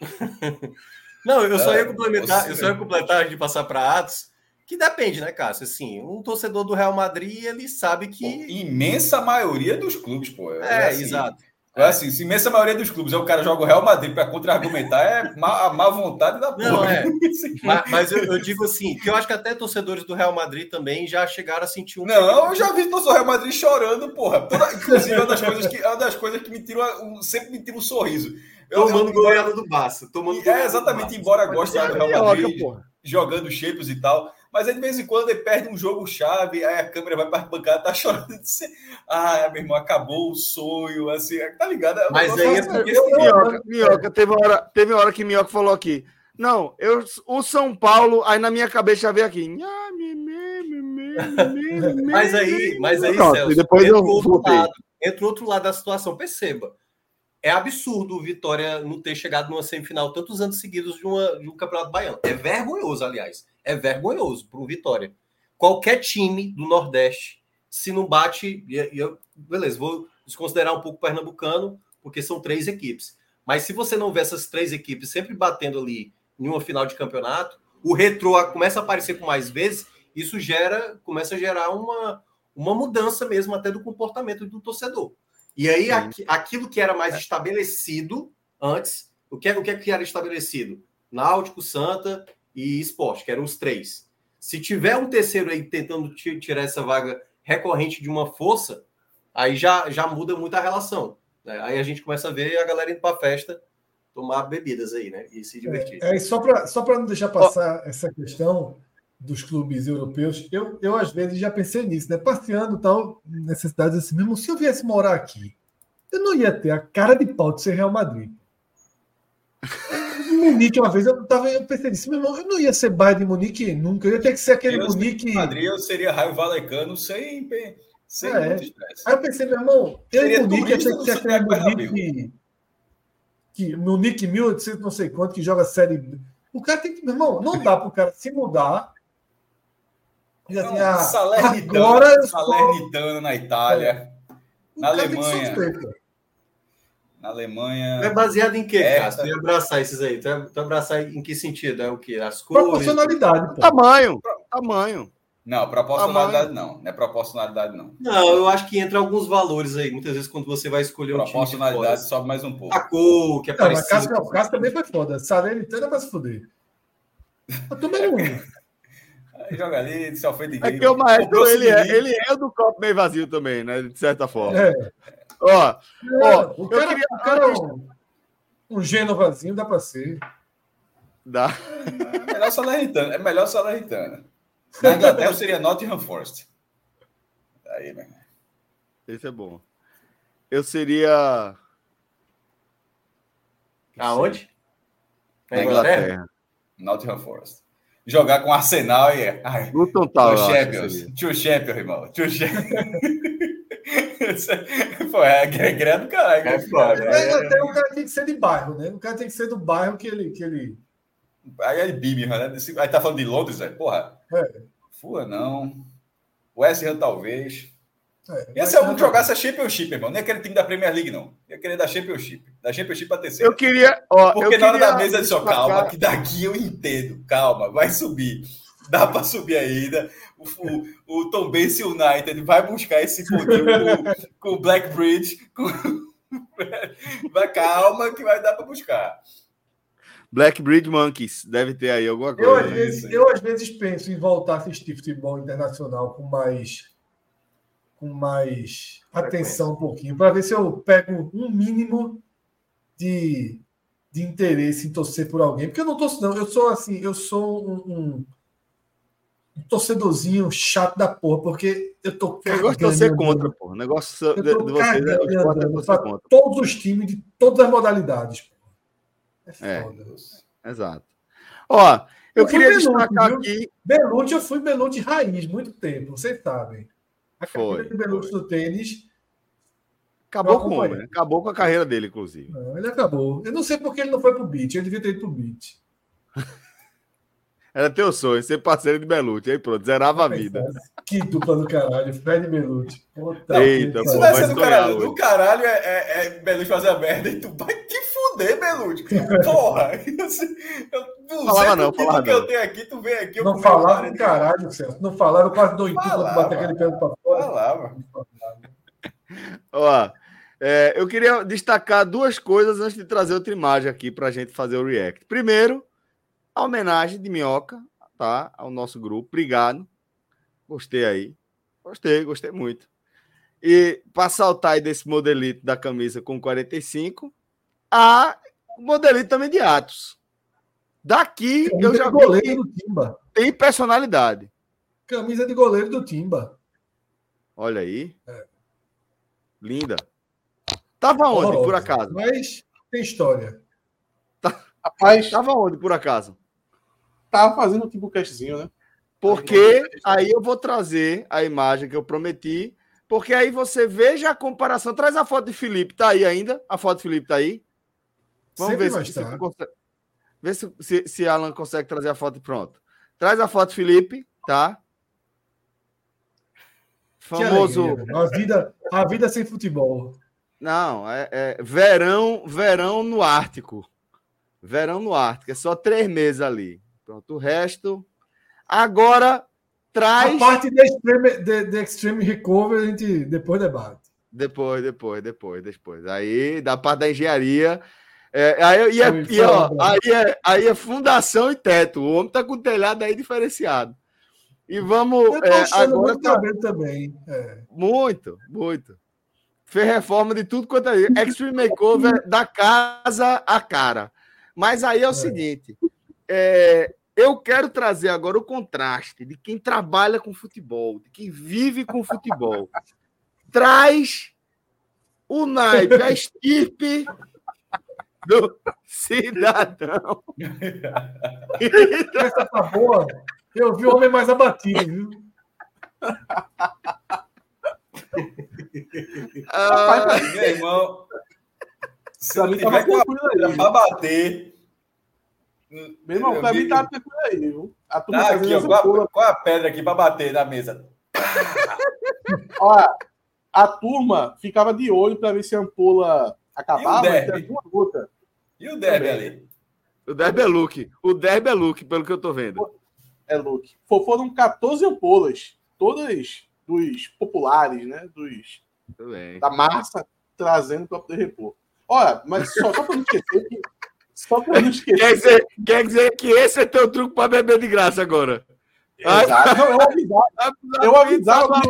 Não, eu só ia é, complementar, eu só ia completar de passar para Atos, que depende, né, Cássio? Assim, um torcedor do Real Madrid, ele sabe que. Pô, imensa maioria dos clubes, pô. É, é assim, exato. É assim, se imensa maioria dos clubes é o cara joga o Real Madrid para contra-argumentar, é má, a má vontade da porra. Não, é. mas, mas eu, eu, digo assim, que eu acho que até torcedores do Real Madrid também já chegaram a sentir um. Não, eu já vi torcedor do Real Madrid chorando, porra. Toda, inclusive, é uma das coisas que, é uma das coisas que me tira um, sempre me tira um sorriso. Eu, tomando eu, goleada do Barça. Tomando é, exatamente, embora goste do Real Madrid, jogando shapes e tal. Mas aí, de vez em quando ele perde um jogo chave, aí a câmera vai para a bancada, tá chorando. Disse, ah, meu irmão, acabou o sonho, assim, tá ligado? É Mas aí é porque. Minhoca, Minhoca, teve hora, teve hora que Minhoca falou aqui. Não, eu, o São Paulo, aí na minha cabeça já veio aqui. mas aí, mas aí, Pronto, Celso, depois eu outro lado, entra o outro lado da situação. Perceba, é absurdo o Vitória não ter chegado numa semifinal tantos anos seguidos de, uma, de um campeonato baiano. É vergonhoso, aliás é vergonhoso para o Vitória. Qualquer time do Nordeste, se não bate, e eu, beleza, vou desconsiderar um pouco o Pernambucano, porque são três equipes. Mas se você não vê essas três equipes sempre batendo ali em uma final de campeonato, o retrô começa a aparecer com mais vezes, isso gera, começa a gerar uma, uma mudança mesmo até do comportamento do torcedor. E aí aqui, aquilo que era mais estabelecido antes, o que, é, o que, é que era estabelecido? Náutico, Santa e esporte, que eram os três. Se tiver um terceiro aí tentando tirar essa vaga recorrente de uma força, aí já, já muda muito a relação. Né? Aí a gente começa a ver a galera indo para a festa tomar bebidas aí, né? E se divertir. É, é só para só não deixar passar oh. essa questão dos clubes europeus, eu, eu às vezes já pensei nisso, né? Passeando tal, necessidade assim mesmo. Se eu viesse morar aqui, eu não ia ter a cara de pau de ser Real Madrid. Munique uma vez, eu, tava, eu pensei nisso, meu irmão, eu não ia ser Bayern de Munique nunca, eu ia ter que ser aquele eu Munique. Madrid, eu seria Raio Valecano sem, sem é. Aí eu pensei, meu irmão, eu em Munique, eu tinha que ser aquele Munique. Que, Munique 1800, não sei quanto, que joga série. O cara tem que, meu irmão, não dá para o cara se mudar. E assim, não, ah, Salernitano, agora Salernitano na Itália, é. na Alemanha. Na Alemanha. É baseado em quê, é, Cássio? Tu ia abraçar esses aí? Tu ia, tu ia abraçar em que sentido? É o quê? As cores? Proporcionalidade. Pô. Tamanho. Tamanho. Não, proporcionalidade Tamanho. não. Não é proporcionalidade, não. Não, eu acho que entra alguns valores aí. Muitas vezes, quando você vai escolher um time. Proporcionalidade sobe mais um pouco. A cor, que é não, parecido. Mas Cássio, Cássio também foi foda. Salernitana vai se fuder. Eu tomei um. Joga ali, se ofende É que o Maestro, ele é, ele é do copo meio vazio também, né? De certa forma. É. Ó, ó, o cara, queria, o cara um, um Genovazinho dá para ser. Dá. É melhor Salernitana. É melhor Salernitana. Na Inglaterra seria Nottingham Forest. Aí, né? Esse é bom. Eu seria. Aonde? Na Inglaterra. Nottingham Forest. Jogar com Arsenal e é. Luton Town. Two Champions. Two Champions, irmão. Two Champions. Pô, é gregré do caralho. É foda. É, é, até o cara tem que ser de bairro, né? O cara tem que ser do bairro que ele. Que ele... Aí é Birmingham, né? Aí tá falando de Londres, velho. Porra. É. Fua, não. West Ham, talvez. É, Ia ser algum que jogasse a Championship, irmão. Nem aquele time da Premier League, não. Ia querer da Championship. Da Championship pra terceira. Eu queria. Ó, Porque eu na hora da mesa disse, ó, calma, que daqui eu entendo. Calma, vai subir. Dá pra subir ainda o, o Tom Benz United vai buscar esse poder com, o Black Bridge. Com... Calma que vai dar para buscar. Black Bridge Monkeys, deve ter aí alguma coisa. Eu às, vezes, eu, às vezes, penso em voltar a assistir futebol internacional com mais com mais atenção um pouquinho, para ver se eu pego um mínimo de, de interesse em torcer por alguém. Porque eu não torço, não. Eu sou assim, eu sou um um torcedorzinho chato da porra, porque eu tô Eu gosto de você contra, porra. O negócio de, de vocês é, é contra. Todos os times de todas as modalidades. É, é exato. Ó, eu, eu queria Belucci, destacar viu? aqui. Belucci, eu fui Belucci raiz muito tempo, vocês sabem. A carreira de Belucci do tênis. Acabou com, né? acabou com a carreira dele, inclusive. Não, ele acabou. Eu não sei porque ele não foi pro beat, ele devia ter ido pro beat. Era teu sonho, ser parceiro de Belucci. Aí pronto, zerava a vida. Que dupla do caralho, Fred Belucci. Eita, pô, vai ser do caralho. Do caralho é, é, é Belucci fazer a merda e tu vai te fuder, Belucci. Porra! falava não, falava que eu tenho aqui, tu vem aqui. Não falava um caralho, Celso. Não falava, eu quase tudo quando bater aquele pé pra fora. Falava. Ó, é, eu queria destacar duas coisas antes de trazer outra imagem aqui para a gente fazer o react. Primeiro, a homenagem de Minhoca, tá? Ao nosso grupo. Obrigado. Gostei aí. Gostei, gostei muito. E para saltar aí desse modelito da camisa com 45, a modelito também de Atos. Daqui Camisa eu já vi goleiro que do Timba. tem personalidade. Camisa de goleiro do Timba. Olha aí. É. Linda. Tava onde, por acaso? Mas tem história. Rapaz, Tava onde, por acaso? Tava fazendo um tipo castzinho, né? Porque aí eu vou trazer a imagem que eu prometi, porque aí você veja a comparação. Traz a foto de Felipe, tá aí ainda? A foto de Felipe tá aí? Vamos Sempre ver se, se, consegue- Vê se, se, se Alan consegue trazer a foto pronto. Traz a foto, Felipe, tá? Famoso. a vida, a vida sem futebol. Não, é, é verão, verão no Ártico. Verão no Ártico, é só três meses ali. Pronto, o resto. Agora A traz. parte de extreme, de, de extreme recovery a gente depois debate. Depois, depois, depois, depois. Aí, da parte da engenharia. É, aí, e, é, e, ó, aí, é, aí é fundação e teto. O homem tá com o telhado aí diferenciado. E vamos. Eu tô é, agora muito tá- também. É. muito, muito. Fez reforma de tudo quanto é. Extreme Makeover da casa a cara. Mas aí é o É. seguinte: é, eu quero trazer agora o contraste de quem trabalha com futebol, de quem vive com futebol. Traz o naipe, a estirpe do cidadão. Essa tá boa. Eu vi o homem mais abatido, viu? Ah, Meu irmão, se tava tiver com a pra bater. Meu irmão, pra mim tá tranquilo aí, viu? A turma Tá fazendo aqui, ó. Qual qual a pedra aqui pra bater na mesa? Ó, a turma ficava de olho pra ver se a ampola acabava. E o derby? E o derby Também. ali? o derby é Luke. O derby é Luke, pelo que eu tô vendo. É, Luke. Fo- Foram 14 ampolas, todas dos populares, né? Dos, Tudo bem. da massa, trazendo para poder repor. Olha, mas só, só para não esquecer que. Só para não Quer esquecer. dizer, quer dizer que esse é teu truque para beber de graça agora. Exato. Não, eu avisava, eu avisava.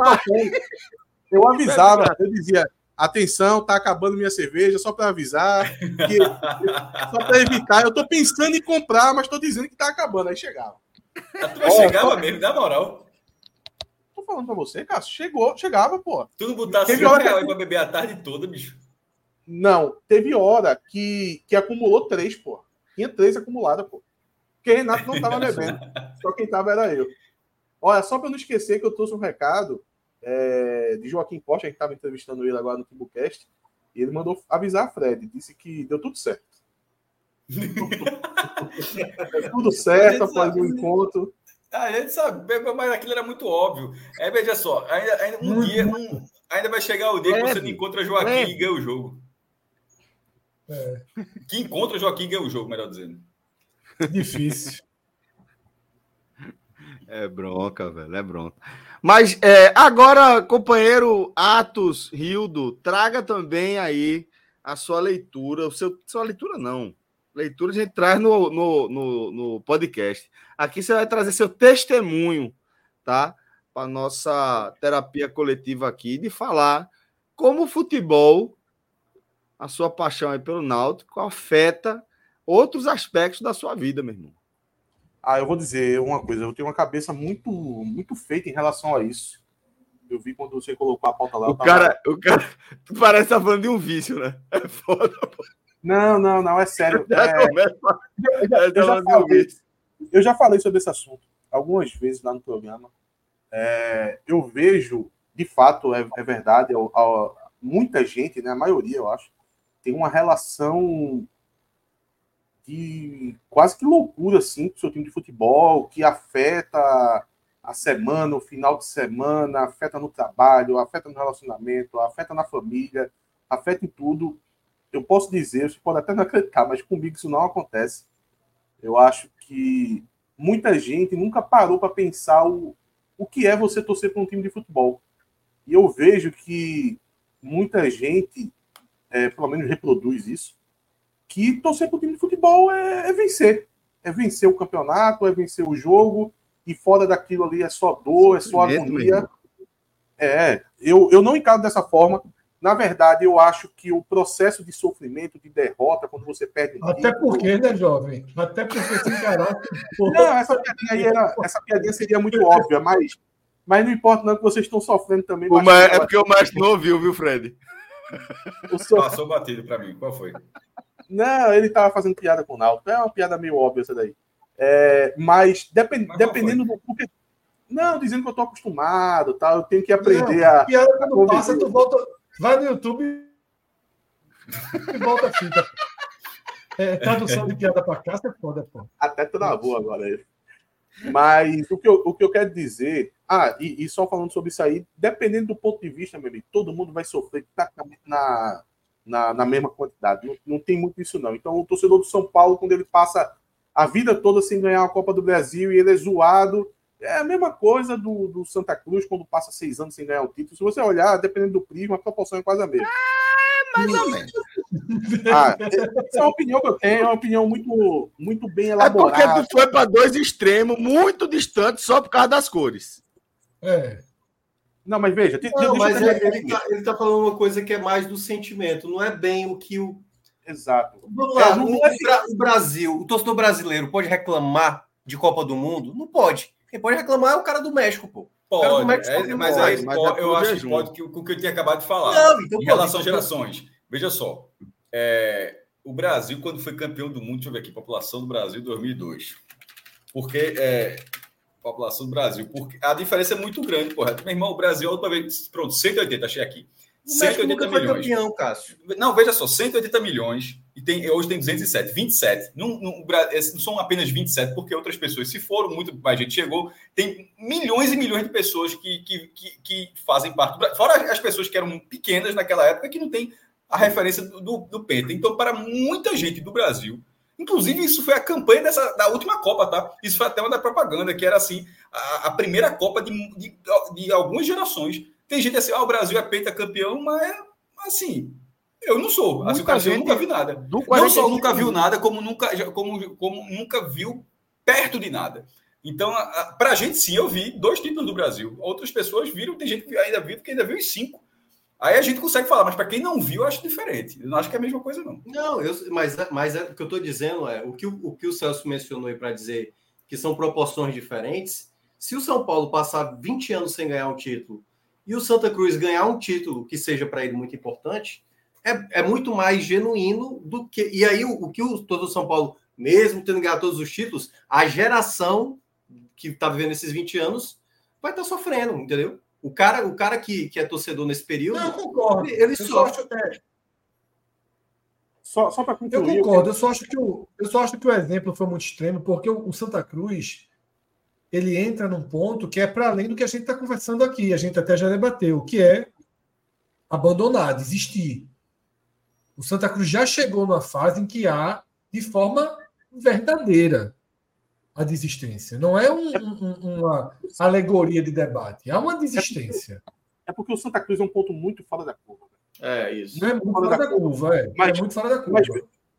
Eu avisava, eu dizia. Atenção, tá acabando minha cerveja, só para avisar, que, só para evitar. Eu tô pensando em comprar, mas tô dizendo que tá acabando. Aí chegava. Turma Ó, chegava mesmo, na moral. Tô falando pra você, cara. Chegou, chegava, pô. Tu não botasse Teve 5 hora que- reais aí pra beber a tarde toda, bicho. Não, teve hora que, que acumulou três, pô. Tinha três acumuladas, pô. Porque Renato não tava bebendo. Só quem tava era eu. Olha, só para não esquecer que eu trouxe um recado é, de Joaquim Costa, a gente tava entrevistando ele agora no Timbucast, e ele mandou avisar a Fred, disse que deu tudo certo. Deu tudo certo após o encontro. A gente sabe, mas aquilo era muito óbvio. É, veja só, ainda, ainda um dia, um- ainda vai chegar o dia que você não encontra Joaquim leve. e ganha o jogo. É. Que encontra Joaquim ganha o jogo, melhor dizendo. Difícil. É bronca, velho, é bronca. Mas é, agora, companheiro Atos Rildo, traga também aí a sua leitura, o seu, sua leitura não, leitura a gente traz no, no, no, no podcast. Aqui você vai trazer seu testemunho, tá? Para nossa terapia coletiva aqui, de falar como o futebol, a sua paixão aí pelo Náutico, afeta outros aspectos da sua vida, meu irmão. Ah, eu vou dizer uma coisa, eu tenho uma cabeça muito, muito feita em relação a isso. Eu vi quando você colocou a pauta lá. O tava- cara, o cara tu parece estar falando de um vício, né? É foda. Não, não, não, é sério. É, eu, já, a eu já falei, eu já falei sobre esse assunto algumas vezes lá no programa. É, eu vejo, de fato, é, é verdade, a- muita gente, né, a maioria, eu acho, tem uma relação de quase que loucura assim com o seu time de futebol, que afeta a semana, o final de semana, afeta no trabalho, afeta no relacionamento, afeta na família, afeta em tudo. Eu posso dizer, você pode até não acreditar, mas comigo isso não acontece. Eu acho que muita gente nunca parou para pensar o, o que é você torcer para um time de futebol. E eu vejo que muita gente, é, pelo menos reproduz isso, que torcer para um time de futebol é, é vencer. É vencer o campeonato, é vencer o jogo, e fora daquilo ali é só dor, é só agonia. É, eu, eu não encaro dessa forma. Na verdade, eu acho que o processo de sofrimento, de derrota, quando você perde. Até título... porque, né, jovem? Até porque se encarar. não, essa piadinha, aí era, essa piadinha seria muito óbvia, mas, mas não importa não que vocês estão sofrendo também. O ma... É porque o mestre não ouviu, viu, Fred? O seu... Passou batido para mim. Qual foi? Não, ele estava fazendo piada com o Náutico. É uma piada meio óbvia essa daí. É, mas, depend, mas dependendo do. Porque, não, dizendo que eu tô acostumado, tá? eu tenho que aprender não, a. Piada quando passa, tu volta. Vai no YouTube e volta a fita. É, tradução de piada para cá, é foda, pô. Até tô na boa agora. Mas o que, eu, o que eu quero dizer. Ah, e, e, só falando sobre isso aí, dependendo do ponto de vista, meu amigo, todo mundo vai sofrer na, na, na mesma quantidade. Não, não tem muito isso, não. Então, o torcedor do São Paulo, quando ele passa a vida toda sem ganhar a Copa do Brasil e ele é zoado. É a mesma coisa do, do Santa Cruz quando passa seis anos sem ganhar o título. Se você olhar, dependendo do prisma, a proporção é quase a mesma. Ah, mais ou menos. Ah, essa é uma opinião que eu tenho, é uma opinião muito, muito bem elaborada. É porque tu foi para dois extremos muito distantes só por causa das cores. É. Não, mas veja, não, mas ele, está tá falando uma coisa que é mais do sentimento, não é bem o que o Exato. Vamos lá, é, o, é... o, Brasil, o torcedor brasileiro pode reclamar de Copa do Mundo? Não pode. Quem pode reclamar é o cara do México, pô. Pode, México é, mas aí mas pode, eu acho que pode que o que eu tinha acabado de falar. Não, então em relação às gerações. Veja só, é, o Brasil, quando foi campeão do mundo, deixa eu ver aqui, população do Brasil 2002. Porque é, população do Brasil, porque a diferença é muito grande, porra. Meu irmão, o Brasil, outra vez, pronto, 180, achei aqui. 180 milhões. Campeão, Cássio. Não, veja só, 180 milhões e tem, hoje tem 207, 27. Não, não, não são apenas 27, porque outras pessoas, se foram, muito mais gente chegou. Tem milhões e milhões de pessoas que, que, que, que fazem parte. Fora as pessoas que eram pequenas naquela época, que não tem a referência do, do, do Penta. Então, para muita gente do Brasil, Inclusive, isso foi a campanha dessa, da última Copa, tá? Isso foi até uma da propaganda, que era assim, a, a primeira Copa de, de, de, algumas gerações. Tem gente assim, ah, o Brasil é peita campeão, mas assim, eu não sou. Assim, cara, eu nunca vi nada. Não só nunca viu nada, como nunca, como, como nunca viu perto de nada. Então, para a gente, sim, eu vi dois títulos do Brasil. Outras pessoas viram, tem gente que ainda viu, que ainda viu os cinco. Aí a gente consegue falar, mas para quem não viu, eu acho diferente. Eu não acho que é a mesma coisa, não. Não, eu, mas, mas é, o que eu estou dizendo é o que o, o que o Celso mencionou aí para dizer que são proporções diferentes. Se o São Paulo passar 20 anos sem ganhar um título e o Santa Cruz ganhar um título que seja para ele muito importante, é, é muito mais genuíno do que. E aí, o, o que o todo São Paulo, mesmo tendo ganhado todos os títulos, a geração que está vivendo esses 20 anos vai estar tá sofrendo, entendeu? O cara, o cara que, que é torcedor nesse período. Não, eu concordo. Ele, ele sofre. Só, só para concluir. Eu concordo, eu só, acho que o, eu só acho que o exemplo foi muito extremo, porque o, o Santa Cruz ele entra num ponto que é para além do que a gente está conversando aqui, a gente até já debateu, que é abandonar, desistir. O Santa Cruz já chegou numa fase em que há, de forma verdadeira, a desistência. Não é um, um, uma alegoria de debate, há uma desistência. É porque o Santa Cruz é um ponto muito fora da curva. É isso. Não é muito fora, fora da, da, curva, curva é. Mas, é muito fora da curva. Mas,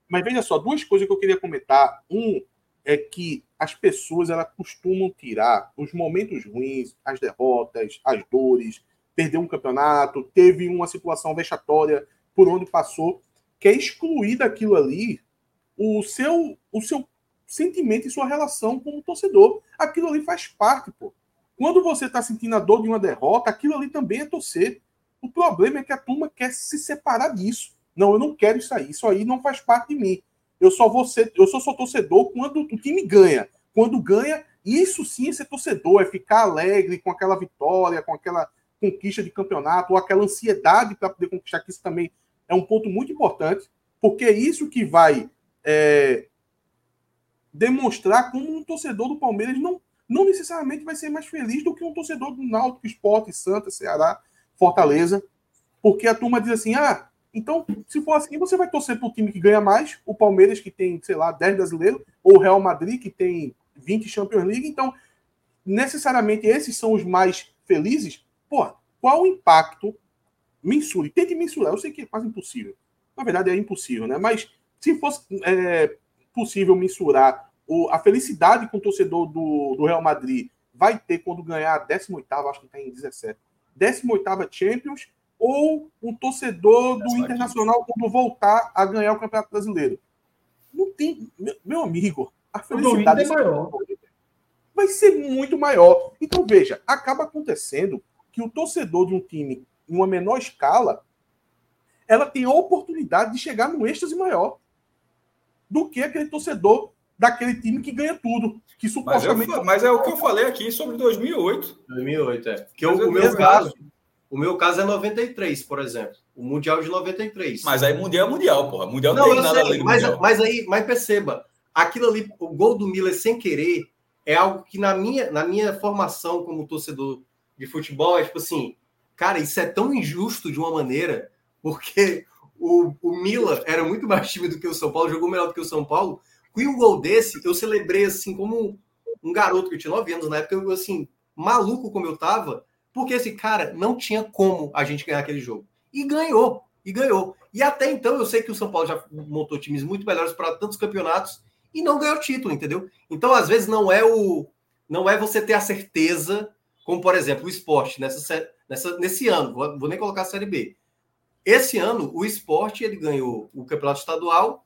mas, veja só, duas coisas que eu queria comentar. Um é que as pessoas elas costumam tirar os momentos ruins, as derrotas, as dores, perder um campeonato, teve uma situação vexatória por onde passou, que é excluir daquilo ali o seu, o seu sentimento e sua relação com o torcedor. Aquilo ali faz parte, pô. Quando você está sentindo a dor de uma derrota, aquilo ali também é torcer. O problema é que a turma quer se separar disso. Não, eu não quero isso aí. Isso aí não faz parte de mim. Eu só vou ser, eu só torcedor quando o time ganha. Quando ganha, isso sim é ser torcedor, é ficar alegre com aquela vitória, com aquela conquista de campeonato, ou aquela ansiedade para poder conquistar, que isso também é um ponto muito importante, porque é isso que vai é, demonstrar como um torcedor do Palmeiras não, não necessariamente vai ser mais feliz do que um torcedor do Náutico, Esporte, Santa, Ceará, Fortaleza, porque a turma diz assim, ah, Então, se for assim, você vai torcer para o time que ganha mais, o Palmeiras, que tem, sei lá, 10 brasileiros, ou o Real Madrid, que tem 20 Champions League. Então, necessariamente esses são os mais felizes. Pô, qual o impacto? Mensure, tente mensurar. Eu sei que é quase impossível. Na verdade, é impossível, né? Mas se fosse é, possível mensurar o, a felicidade que o torcedor do, do Real Madrid vai ter quando ganhar a 18, acho que está em 17, 18 Champions, ou um torcedor do Internacional quando voltar a ganhar o Campeonato Brasileiro. Não tem. Meu, amigo, a felicidade é maior. vai ser muito maior. Então, veja, acaba acontecendo que o torcedor de um time em uma menor escala ela tem a oportunidade de chegar no êxtase maior do que aquele torcedor daquele time que ganha tudo. Que supostamente... Mas, eu, mas é o que eu falei aqui sobre 2008. 2008, é. Que o, o meu caso, o meu caso é 93, por exemplo. O Mundial de 93. Mas aí Mundial é Mundial, porra. Mundial não, não tem nada sei, além do mas, mundial. mas aí, mas perceba, aquilo ali, o gol do Miller sem querer, é algo que na minha, na minha formação como torcedor de futebol, é tipo assim, cara, isso é tão injusto de uma maneira, porque o, o Mila era muito mais time do que o São Paulo, jogou melhor do que o São Paulo, e um gol desse, eu celebrei assim como um garoto que eu tinha 9 anos na época, eu assim, maluco como eu tava, porque esse cara não tinha como a gente ganhar aquele jogo. E ganhou, e ganhou. E até então eu sei que o São Paulo já montou times muito melhores para tantos campeonatos e não ganhou título, entendeu? Então, às vezes, não é o. Não é você ter a certeza, como por exemplo, o esporte nessa, nessa, nesse ano, vou, vou nem colocar a Série B. Esse ano, o esporte ele ganhou o campeonato estadual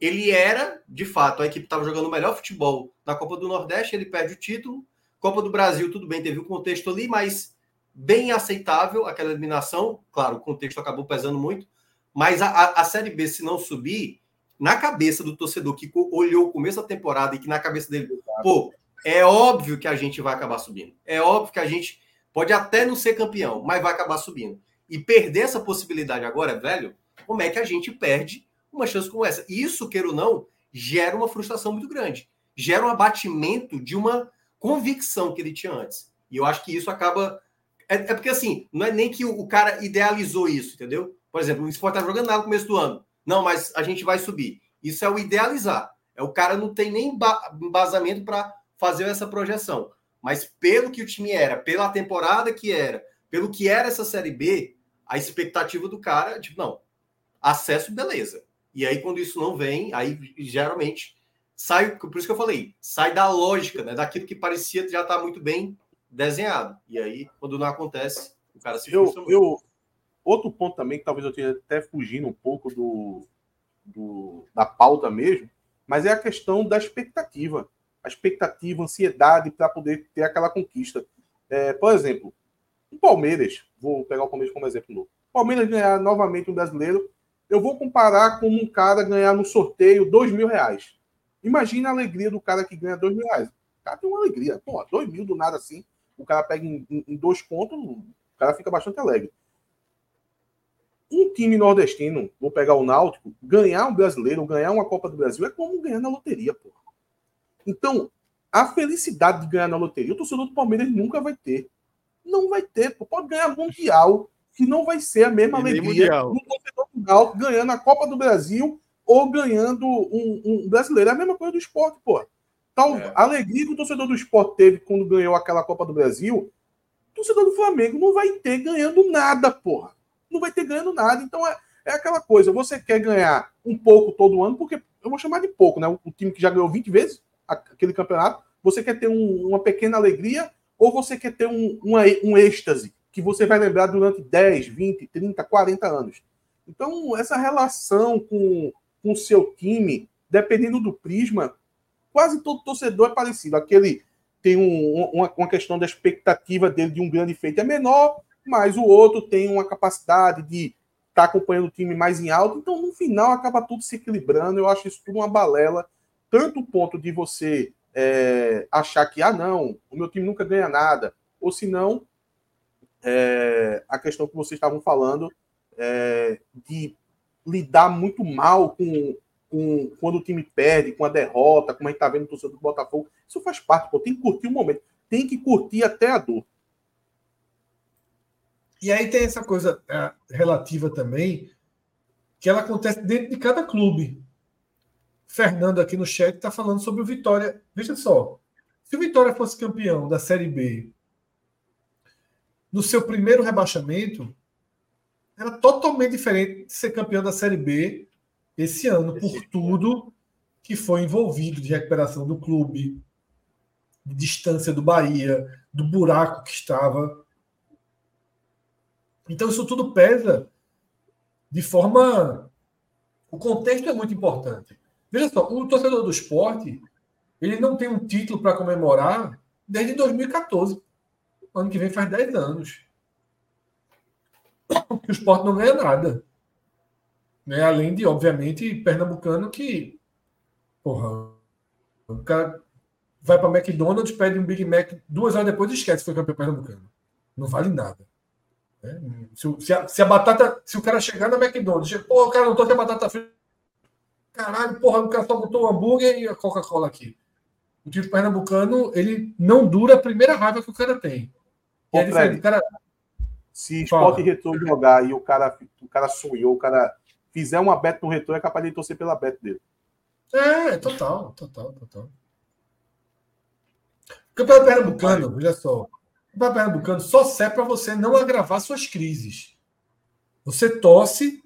ele era, de fato, a equipe estava jogando o melhor futebol na Copa do Nordeste, ele perde o título. Copa do Brasil, tudo bem, teve um contexto ali, mas bem aceitável aquela eliminação. Claro, o contexto acabou pesando muito, mas a, a, a Série B, se não subir, na cabeça do torcedor que olhou o começo da temporada e que na cabeça dele, pô, é óbvio que a gente vai acabar subindo. É óbvio que a gente pode até não ser campeão, mas vai acabar subindo. E perder essa possibilidade agora, velho, como é que a gente perde uma chance como essa. E isso, queira ou não, gera uma frustração muito grande. Gera um abatimento de uma convicção que ele tinha antes. E eu acho que isso acaba. É, é porque assim, não é nem que o, o, cara idealizou isso, entendeu? Por exemplo, o Sport tá jogando nada no começo do ano. Não, mas a gente vai subir. Isso é o idealizar. É o cara não tem nem embasamento para fazer essa projeção. Mas pelo que o time era, pela temporada que era, pelo que era essa Série B, a expectativa do cara, tipo, não, acesso, beleza. E aí, quando isso não vem, aí geralmente sai, por isso que eu falei, sai da lógica, né? Daquilo que parecia já estar tá muito bem desenhado. E aí, quando não acontece, o cara se eu, eu Outro ponto também, que talvez eu esteja até fugindo um pouco do, do, da pauta mesmo, mas é a questão da expectativa. A expectativa, a ansiedade para poder ter aquela conquista. É, por exemplo, o Palmeiras, vou pegar o Palmeiras como exemplo novo. Palmeiras ganhar novamente um brasileiro eu vou comparar com um cara ganhar no sorteio dois mil reais. Imagina a alegria do cara que ganha dois mil reais. O cara tem uma alegria. Pô, dois mil do nada assim. O cara pega em, em dois pontos, o cara fica bastante alegre. Um time nordestino, vou pegar o Náutico, ganhar um brasileiro, ganhar uma Copa do Brasil é como ganhar na loteria, pô. Então, a felicidade de ganhar na loteria, o torcedor do Palmeiras nunca vai ter. Não vai ter, pô. Pode ganhar mundial, que não vai ser a mesma alegria do torcedor do Náutico ganhando a Copa do Brasil ou ganhando um, um, brasileiro. É a mesma coisa do esporte, pô. Tal, é. A alegria que o torcedor do esporte teve quando ganhou aquela Copa do Brasil, o torcedor do Flamengo não vai ter ganhando nada, porra. Não vai ter ganhando nada. Então é, é aquela coisa, você quer ganhar um pouco todo ano, porque eu vou chamar de pouco, né? O time que já ganhou 20 vezes aquele campeonato, você quer ter um, uma pequena alegria ou você quer ter um, um êxtase que você vai lembrar durante 10, 20, 30, 40 anos. Então, essa relação com o seu time, dependendo do prisma, quase todo torcedor é parecido. Aquele tem um, uma, uma questão da expectativa dele de um grande feito é menor, mas o outro tem uma capacidade de estar tá acompanhando o time mais em alto. Então, no final, acaba tudo se equilibrando. Eu acho isso tudo uma balela. Tanto o ponto de você é, achar que, ah, não, o meu time nunca ganha nada. Ou se não, é, a questão que vocês estavam falando é, de lidar muito mal com, com, quando o time perde, com a derrota, como a gente está vendo no torcedor do Botafogo. Isso faz parte, pô, tem que curtir o momento, tem que curtir até a dor. E aí tem essa coisa é, relativa também que ela acontece dentro de cada clube. Fernando aqui no chat está falando sobre o Vitória. Veja só, se o Vitória fosse campeão da Série B no seu primeiro rebaixamento, era totalmente diferente de ser campeão da Série B esse ano, por tudo que foi envolvido de recuperação do clube, de distância do Bahia, do buraco que estava. Então, isso tudo pesa de forma. O contexto é muito importante. Veja só, o torcedor do esporte ele não tem um título para comemorar desde 2014. Ano que vem faz 10 anos. Que o esporte não ganha nada. Né? Além de, obviamente, pernambucano que. Porra. O cara vai para McDonald's, pede um Big Mac, duas horas depois esquece que foi campeão pernambucano. Não vale nada. Né? Se, se, a, se, a, batata. Se o cara chegar na McDonald's, pô, cara não trouxe a batata frita. Caralho, porra, o cara só botou o hambúrguer e a Coca-Cola aqui. O título pernambucano, ele não dura a primeira raiva que o cara tem. É Fred, cara... Se esporte retorno jogar e o cara, o cara sonhou, o cara fizer uma bet no retorno, é capaz de torcer pela bet dele. É, total, total, total. O campeonato pernambucano, olha só. O campeonato pernambucano só serve para você não agravar suas crises. Você torce.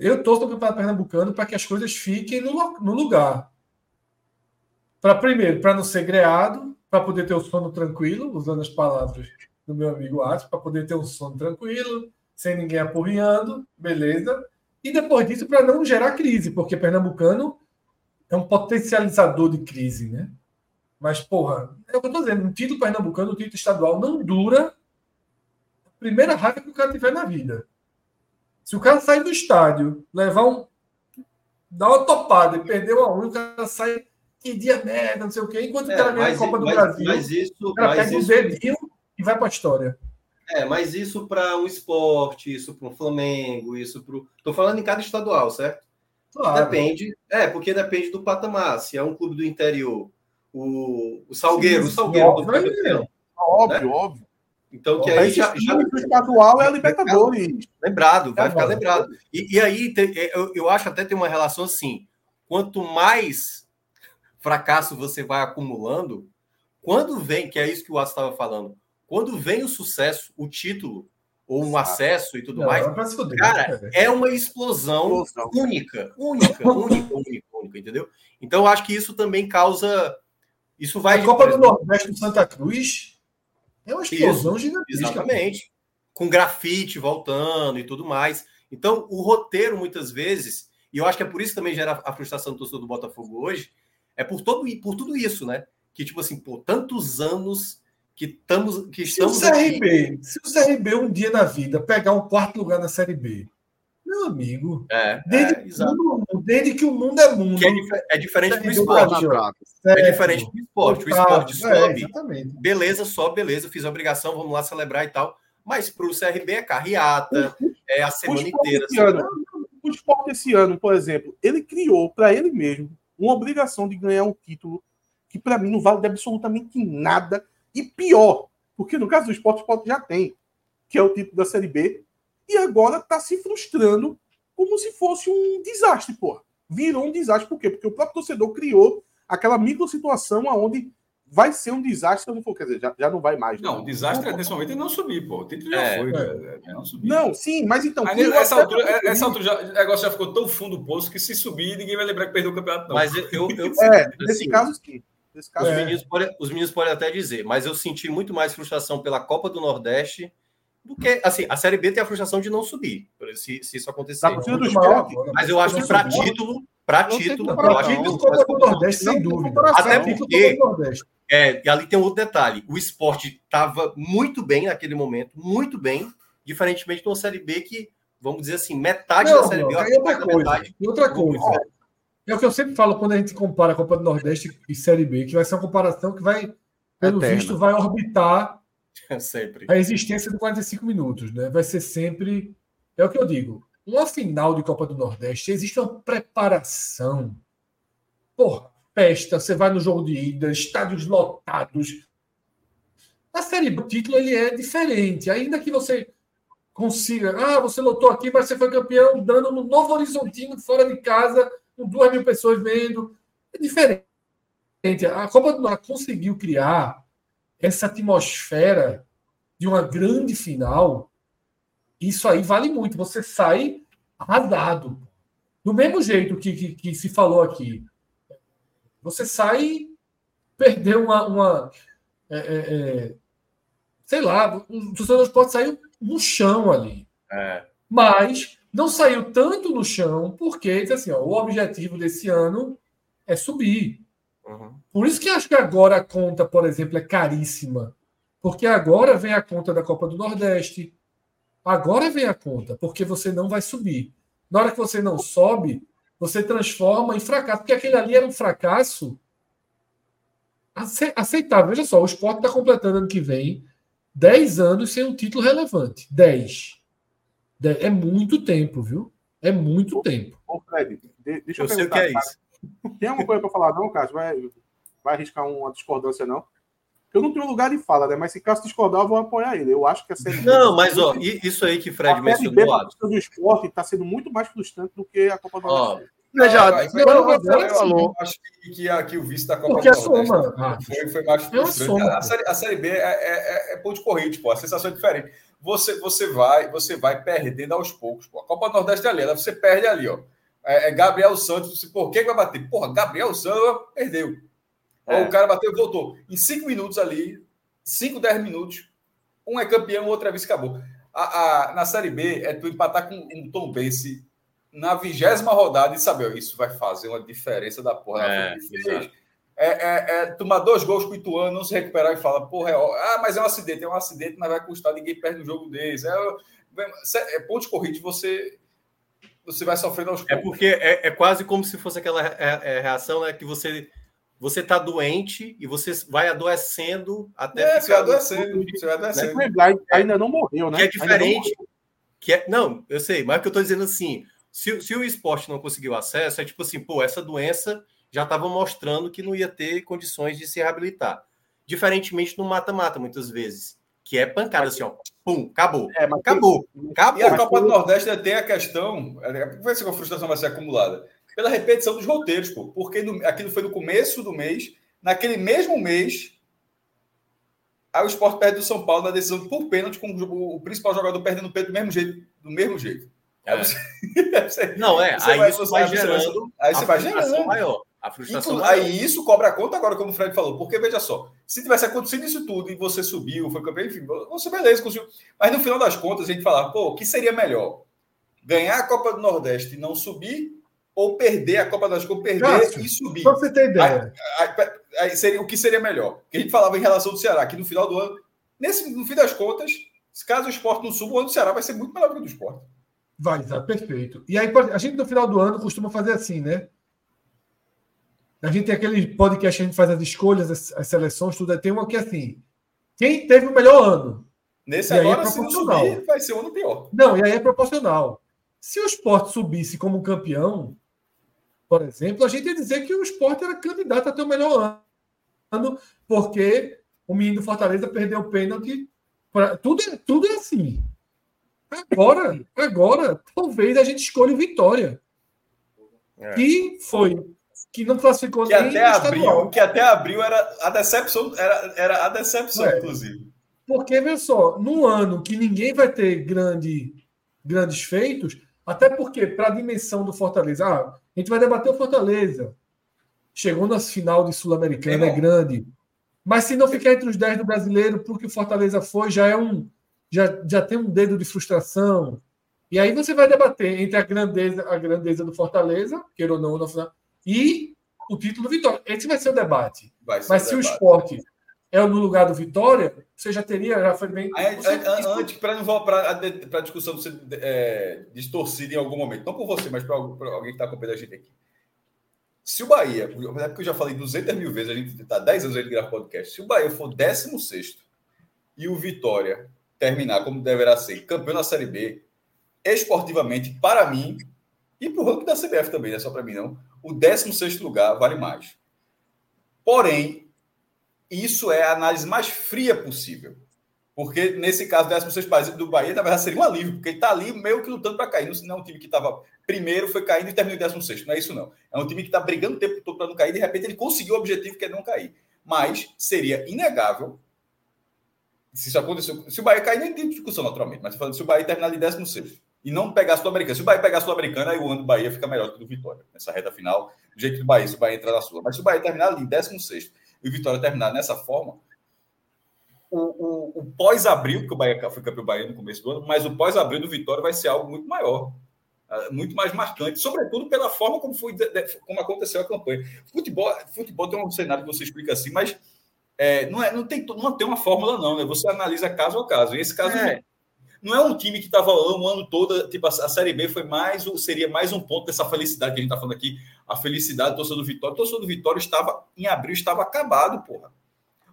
Eu torço no campeonato pernambucano para que as coisas fiquem no, no lugar. Para primeiro, para não ser greado, para poder ter o sono tranquilo, usando as palavras do meu amigo Atos, para poder ter um sono tranquilo, sem ninguém apurriando, beleza. E depois disso, para não gerar crise, porque pernambucano é um potencializador de crise, né? Mas, porra, é o que eu tô dizendo, um título pernambucano, um título estadual, não dura a primeira raiva que o cara tiver na vida. Se o cara sair do estádio, levar um. dar uma topada e perder uma unha, o cara sai que dia merda, não sei o quê, enquanto é, o cara ganha a Copa do mas, Brasil, mas isso, o cara mas pega isso, o dedinho e vai para a história. É, mas isso para o um esporte, isso para o Flamengo, isso para Estou falando em cada estadual, certo? Claro. Depende, é, porque depende do patamar. Se é um clube do interior, o, o Salgueiro, Sim, o Salgueiro óbvio, do campeão. Óbvio, né? óbvio. Então, que aí já, já. O estadual é a Libertadores. Lembrado, vai é ficar lembrado. E, e aí, te, é, eu, eu acho até tem uma relação assim: quanto mais fracasso você vai acumulando, quando vem, que é isso que o Watson estava falando, quando vem o sucesso, o título, ou um acesso e tudo não, mais, cara, é uma explosão, explosão, única, única, única, única, única, entendeu? Então, eu acho que isso também causa. Isso vai. A Copa do Nordeste do Santa Cruz é uma explosão isso, gigantesca. Exatamente. Com grafite voltando e tudo mais. Então, o roteiro, muitas vezes, e eu acho que é por isso que também gera a frustração do torcedor do Botafogo hoje, é por, todo, por tudo isso, né? Que, tipo assim, por tantos anos que, estamos, que estamos. Se o, CRB, aqui... se o CRB um dia na vida pegar um quarto lugar na Série B, meu amigo, é, desde, é, que mundo, desde que o mundo é mundo. Que é, é diferente do esporte. É diferente do esporte. O esporte é, sobe. É, beleza, sobe, beleza, fiz a obrigação, vamos lá celebrar e tal. Mas para o CRB é carreata, é a semana inteira. Assim. Ano, o esporte esse ano, por exemplo, ele criou para ele mesmo uma obrigação de ganhar um título que para mim não vale absolutamente nada e pior, porque no caso do esporte, o esporte já tem, que é o título da Série B, e agora está se frustrando como se fosse um desastre, pô. Virou um desastre, por quê? Porque o próprio torcedor criou aquela micro situação onde vai ser um desastre se não for. Quer dizer, já, já não vai mais. Né? Não, o desastre é, nesse momento é não subir, pô. O título já é, foi. É. É não, subir. não, sim, mas então. Aí, essa altura, essa altura já, o negócio já ficou tão fundo do poço que se subir, ninguém vai lembrar que perdeu o campeonato. Não. Mas eu. eu é, assim, nesse caso, sim. Nesse caso, os, meninos podem, os meninos podem até dizer, mas eu senti muito mais frustração pela Copa do Nordeste do que. Assim, a Série B tem a frustração de não subir, se, se isso acontecer. Tá mas eu acho que para título. Para título, eu acho que Copa do Nordeste, sem dúvida. Até porque. É, e ali tem um outro detalhe. O esporte estava muito bem naquele momento, muito bem, diferentemente de uma Série B que, vamos dizer assim, metade não, da Série B. Não, outra coisa. Metade, outra coisa. É o que eu sempre falo quando a gente compara a Copa do Nordeste e Série B, que vai ser uma comparação que vai, pelo Eterna. visto, vai orbitar sempre. a existência de 45 minutos. Né? Vai ser sempre. É o que eu digo. Uma final de Copa do Nordeste, existe uma preparação. Porra, festa, você vai no jogo de ida, estádios lotados. Na Série B, título ele é diferente. Ainda que você consiga. Ah, você lotou aqui, mas você foi campeão dando no Novo Horizontino, fora de casa, com duas mil pessoas vendo. É diferente. A Copa do Norte conseguiu criar essa atmosfera de uma grande final. Isso aí vale muito. Você sai arrasado. Do mesmo jeito que, que, que se falou aqui. Você sai perdeu uma. uma é, é, é sei lá, o torcedor do esporte saiu no chão ali. É. Mas não saiu tanto no chão, porque assim, ó, o objetivo desse ano é subir. Uhum. Por isso que acho que agora a conta, por exemplo, é caríssima. Porque agora vem a conta da Copa do Nordeste. Agora vem a conta, porque você não vai subir. Na hora que você não sobe, você transforma em fracasso. Porque aquele ali era um fracasso aceitável. Veja só, o esporte está completando ano que vem 10 anos sem um título relevante. 10. É muito tempo, viu? É muito tempo. Ô, Fred, deixa eu, eu sei o que é isso. Tem alguma coisa para falar, não, Cássio? Vai, vai arriscar uma discordância, não? Eu não tenho lugar de fala, né? Mas se Cássio discordar, eu vou apoiar ele. Eu acho que a série. Não, mas ó, isso aí que Fred mencionou. A do esporte está sendo muito mais frustrante do que a Copa do Brasil. Veja, ah, quando você falou. Acho que, que aqui o vice da Copa Porque do Nordeste ah, foi, foi mais frustrante. A série, a série B é, é, é, é ponto de corrida, pô. A sensação é diferente. Você, você, vai, você vai perdendo aos poucos. Pô. A Copa do Nordeste é ali, você perde ali, ó. É, é Gabriel Santos, por que vai bater? Porra, Gabriel Santos perdeu. É. O cara bateu e voltou. Em cinco minutos ali, cinco, dez minutos, um é campeão, o outro é vice, acabou. A, a, na Série B, é tu empatar com um Tom Bense na vigésima rodada e saber, isso vai fazer uma diferença da porra. É, é, é, é, tomar dois gols com o Ituano, não se recuperar e fala, porra, é, ah, mas é um acidente, é um acidente, mas vai custar, ninguém perde um jogo desse. É, é ponto corrido, você você vai sofrendo aos poucos. É porque é, é quase como se fosse aquela é, é, reação né, que você você está doente e você vai adoecendo até é, ficar adoecendo, você vai adoecendo. Né? Ainda não morreu, né? Que é diferente. Que é, não, eu sei, mas o que eu estou dizendo assim, se, se o esporte não conseguiu acesso, é tipo assim, pô, essa doença já estava mostrando que não ia ter condições de se reabilitar. Diferentemente no mata-mata, muitas vezes, que é pancada assim, ó, pum, acabou. É, acabou. Tem... acabou. E a Copa do Nordeste tem a questão, vai ser que a frustração vai ser acumulada, pela repetição dos roteiros, pô, porque no, aquilo foi no começo do mês, naquele mesmo mês, aí o esporte perde do São Paulo na decisão por pênalti, com o, o principal jogador perdendo o pênalti do mesmo jeito. Do mesmo jeito. É. Não, é. Você aí vai, isso vai, vai gerando. Aí você vai gerando. maior. A frustração Inclu. Aí isso cobra a conta agora, como o Fred falou. Porque, veja só, se tivesse acontecido isso tudo e você subiu, foi campeão, enfim, você beleza, conseguiu. Mas no final das contas, a gente falava, pô, o que seria melhor? Ganhar a Copa do Nordeste e não subir, ou perder a Copa das Copas, perder Cássio, e subir. Só você ter ideia. Aí, aí, aí, seria, o que seria melhor? Porque a gente falava em relação do Ceará, que no final do ano, nesse, no fim das contas, caso o esporte não suba, o ano do Ceará vai ser muito melhor que o do esporte. Vai, tá, perfeito. E aí, a gente no final do ano costuma fazer assim, né? A gente tem aquele podcast, a gente faz as escolhas, as, as seleções, tudo. Tem uma que é assim: quem teve o melhor ano? Nesse e agora, é proporcional. Subir, vai ser um ano pior. Não, e aí é proporcional. Se o esporte subisse como campeão, por exemplo, a gente ia dizer que o esporte era candidato a ter o melhor ano, porque o menino do Fortaleza perdeu o pênalti. Pra... Tudo, é, tudo é assim. Agora, agora, talvez a gente escolha o Vitória. É. Que foi, que não classificou que nem até abril, Que até abril era a decepção, era, era a decepção, é. inclusive. Porque, veja só, num ano que ninguém vai ter grande, grandes feitos, até porque, para a dimensão do Fortaleza, ah, a gente vai debater o Fortaleza. Chegou na final de Sul-Americana, é grande. Mas se não ficar entre os 10 do brasileiro, porque o Fortaleza foi, já é um, já, já tem um dedo de frustração. E aí você vai debater entre a grandeza, a grandeza do Fortaleza, queira ou não, não e o título do Vitória. Esse vai ser o debate. Ser Mas o se debate. o esporte é no lugar do Vitória, você já teria, já foi bem. Antes, para não voltar para a discussão ser é, distorcida em algum momento, não por você, mas para alguém que está acompanhando a gente aqui. Se o Bahia, porque eu já falei 200 mil vezes, a gente está 10 anos aí de gravar podcast. Se o Bahia for 16 e o Vitória terminar como deverá ser, campeão da Série B, esportivamente, para mim, e para o ranking da CBF também, não é só para mim não, o 16 lugar vale mais. Porém, isso é a análise mais fria possível. Porque nesse caso, o 16 do Bahia, na verdade, seria um alívio, porque ele está ali meio que lutando para cair. Não é um time que estava primeiro, foi caindo e terminou em 16. Não é isso, não. É um time que está brigando o tempo todo para não cair, de repente ele conseguiu o objetivo que é não cair. Mas seria inegável se isso aconteceu. Se o Bahia cair, nem tem discussão, naturalmente, mas falando se o Bahia terminar em 16 e não pegar a Sul-Americana. Se o Bahia pegar a Sul-Americana, aí o ano do Bahia fica melhor que o do Vitória, nessa reta final, do jeito do Bahia, se o Bahia entrar na Sula. Mas se o Bahia terminar ali em 16 e o Vitória terminar nessa forma, o, o, o pós-abril, porque o Bahia foi campeão Bahia no começo do ano, mas o pós-abril do Vitória vai ser algo muito maior, ah, muito mais marcante, sobretudo pela forma como foi como aconteceu a campanha. Futebol, futebol tem um cenário que você explica assim, mas é, não, é, não, tem, não tem uma fórmula, não, né? Você analisa caso a caso. E esse caso é. Não é um time que estava um ano todo, tipo, a, Série B foi mais, seria mais um ponto dessa felicidade que a gente está falando aqui, a felicidade do torcedor do Vitória. O torcedor do Vitória estava, em abril, estava acabado, porra.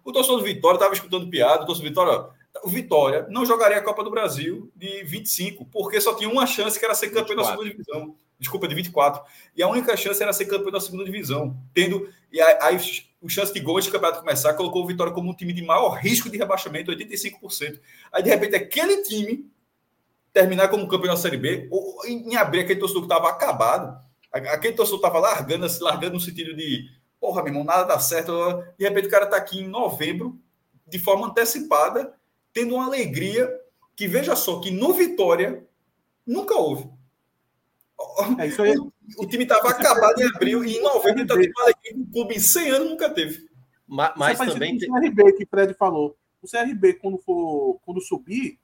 O torcedor do Vitória estava escutando piada, o torcedor do Vitória, o Vitória não jogaria a Copa do Brasil de 25, porque só tinha uma chance que era ser campeão 24. da segunda divisão. Desculpa, de 24. E a única chance era ser campeão da segunda divisão. Tendo. E aí, o chance de gol antes do campeonato começar colocou o Vitória como um time de maior risco de rebaixamento, 85%. Aí, de repente, aquele time terminar como campeão da Série B, ou em abrir aquele torcedor que estava acabado, aquele torcedor estava largando, largando no sentido de Porra, meu irmão, nada dá certo. De repente o cara está aqui em novembro, de forma antecipada, tendo uma alegria que, veja só, que no Vitória nunca houve. É, isso aí... o, o time estava acabado em abril e em novembro está tendo uma alegria que o clube em 100 anos nunca teve. Mas, mas também. O CRB que o Fred falou. O CRB, quando for quando subir,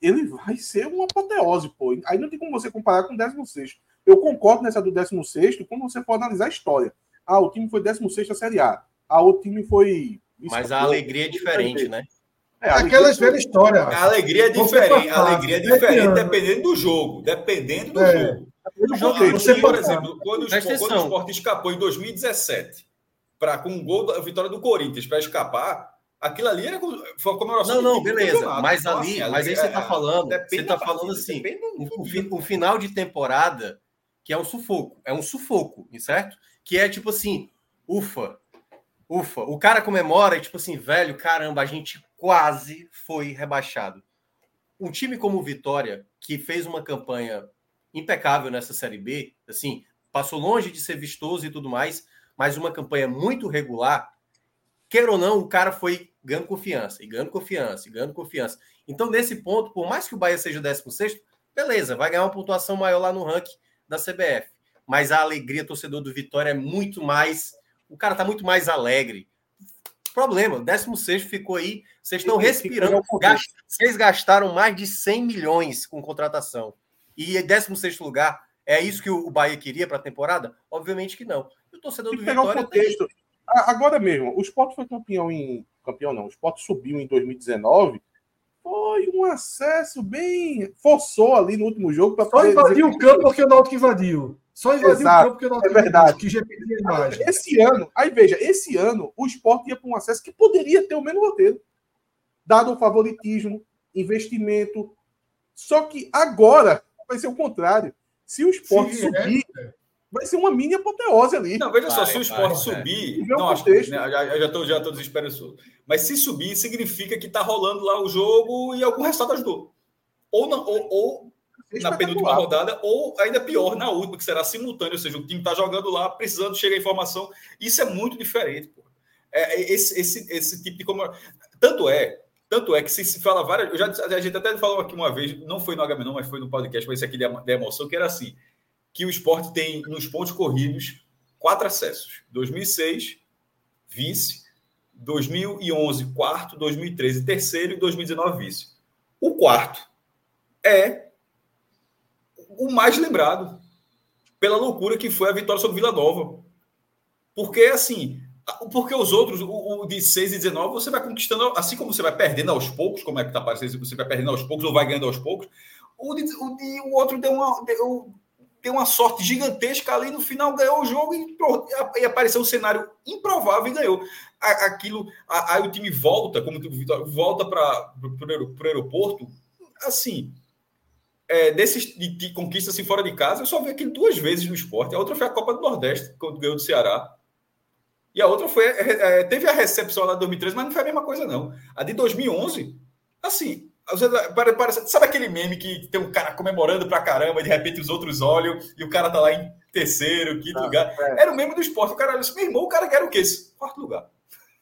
ele vai ser uma apoteose, pô. Aí não tem como você comparar com o 16. Eu concordo nessa do 16 quando você for analisar a história. Ah, o time foi 16 da Série A. Ah, o time foi. Mas a alegria é diferente, né? É, Aquelas velhas histórias. A alegria é diferente. A alegria é diferente dependendo do jogo. Dependendo do é. jogo. Jogo você, por exemplo, quando o, esporte, quando o Sport escapou em 2017 para com um gol da vitória do Corinthians para escapar, aquilo ali era foi uma comemoração. Não, não, beleza. Mas então, ali, assim, mas aí você está é, falando, você está falando assim, o, o final de temporada que é um sufoco, é um sufoco, certo? que é tipo assim, ufa, ufa. O cara comemora e tipo assim, velho, caramba, a gente quase foi rebaixado. Um time como o Vitória, que fez uma campanha impecável nessa Série B, assim, passou longe de ser vistoso e tudo mais, mas uma campanha muito regular, queira ou não, o cara foi ganhando confiança, e ganhando confiança, e ganhando confiança. Então, nesse ponto, por mais que o Bahia seja o 16 beleza, vai ganhar uma pontuação maior lá no ranking da CBF mas a alegria torcedor do Vitória é muito mais. O cara tá muito mais alegre. Problema, o 16 ficou aí. Vocês estão respirando. vocês gastaram mais de 100 milhões com contratação. E 16 lugar, é isso que o Bahia queria para a temporada? Obviamente que não. E o torcedor do Vitória. Tem... Agora mesmo, o Sport foi campeão em. Campeão não, o Sport subiu em 2019 foi um acesso bem. forçou ali no último jogo para Só invadiu o campo porque o Náutico invadiu. Só invadiu Exato, o campo porque o Náutico é verdade. que repetia a imagem. Esse ano, aí veja, esse ano o esporte ia para um acesso que poderia ter o mesmo roteiro. Dado o favoritismo, investimento. Só que agora vai ser o contrário. Se o esporte Sim, subir, é vai ser uma mini apoteose ali. Não, veja vai, só, se o esporte vai, subir. Não, acho, né, já, já estou já tô desesperançoso. Mas se subir, significa que está rolando lá o jogo e algum resultado ajudou. Ou, não, ou, ou na penúltima rodada, ou ainda pior, na última, que será simultâneo, ou seja, o time está jogando lá, precisando chegar a informação. Isso é muito diferente. Pô. É, é, esse, esse, esse tipo de como. Tanto é. Tanto é que se, se fala várias. Eu já, a gente até falou aqui uma vez, não foi no HM, não, mas foi no podcast, mas esse aqui da emoção, que era assim: que o esporte tem nos pontos corridos quatro acessos: 2006, vice, 2011, quarto, 2013, terceiro e 2019, vice. O quarto é o mais lembrado pela loucura que foi a vitória sobre Vila Nova. Porque, assim, porque os outros, o, o, de 6 e 19, você vai conquistando, assim como você vai perdendo aos poucos, como é que está parecendo, você vai perdendo aos poucos ou vai ganhando aos poucos, o, de, o, de, o outro deu uma, deu, deu uma sorte gigantesca ali, no final ganhou o jogo e, e apareceu um cenário improvável e ganhou. Aquilo, aí o time volta, como o volta para o aeroporto, assim, é, desses de, de conquistas assim, fora de casa, eu só vi aquilo duas vezes no esporte. A outra foi a Copa do Nordeste, quando ganhou do Ceará. E a outra foi. É, é teve a recepção lá de 2013, mas não foi a mesma coisa, não. A de 2011 Assim, parece, sabe aquele meme que tem um cara comemorando pra caramba e de repente os outros olham e o cara tá lá em terceiro, quinto ah, lugar? É. Era o meme do esporte. O cara disse, meu irmão, o cara quer o quê? Quarto lugar.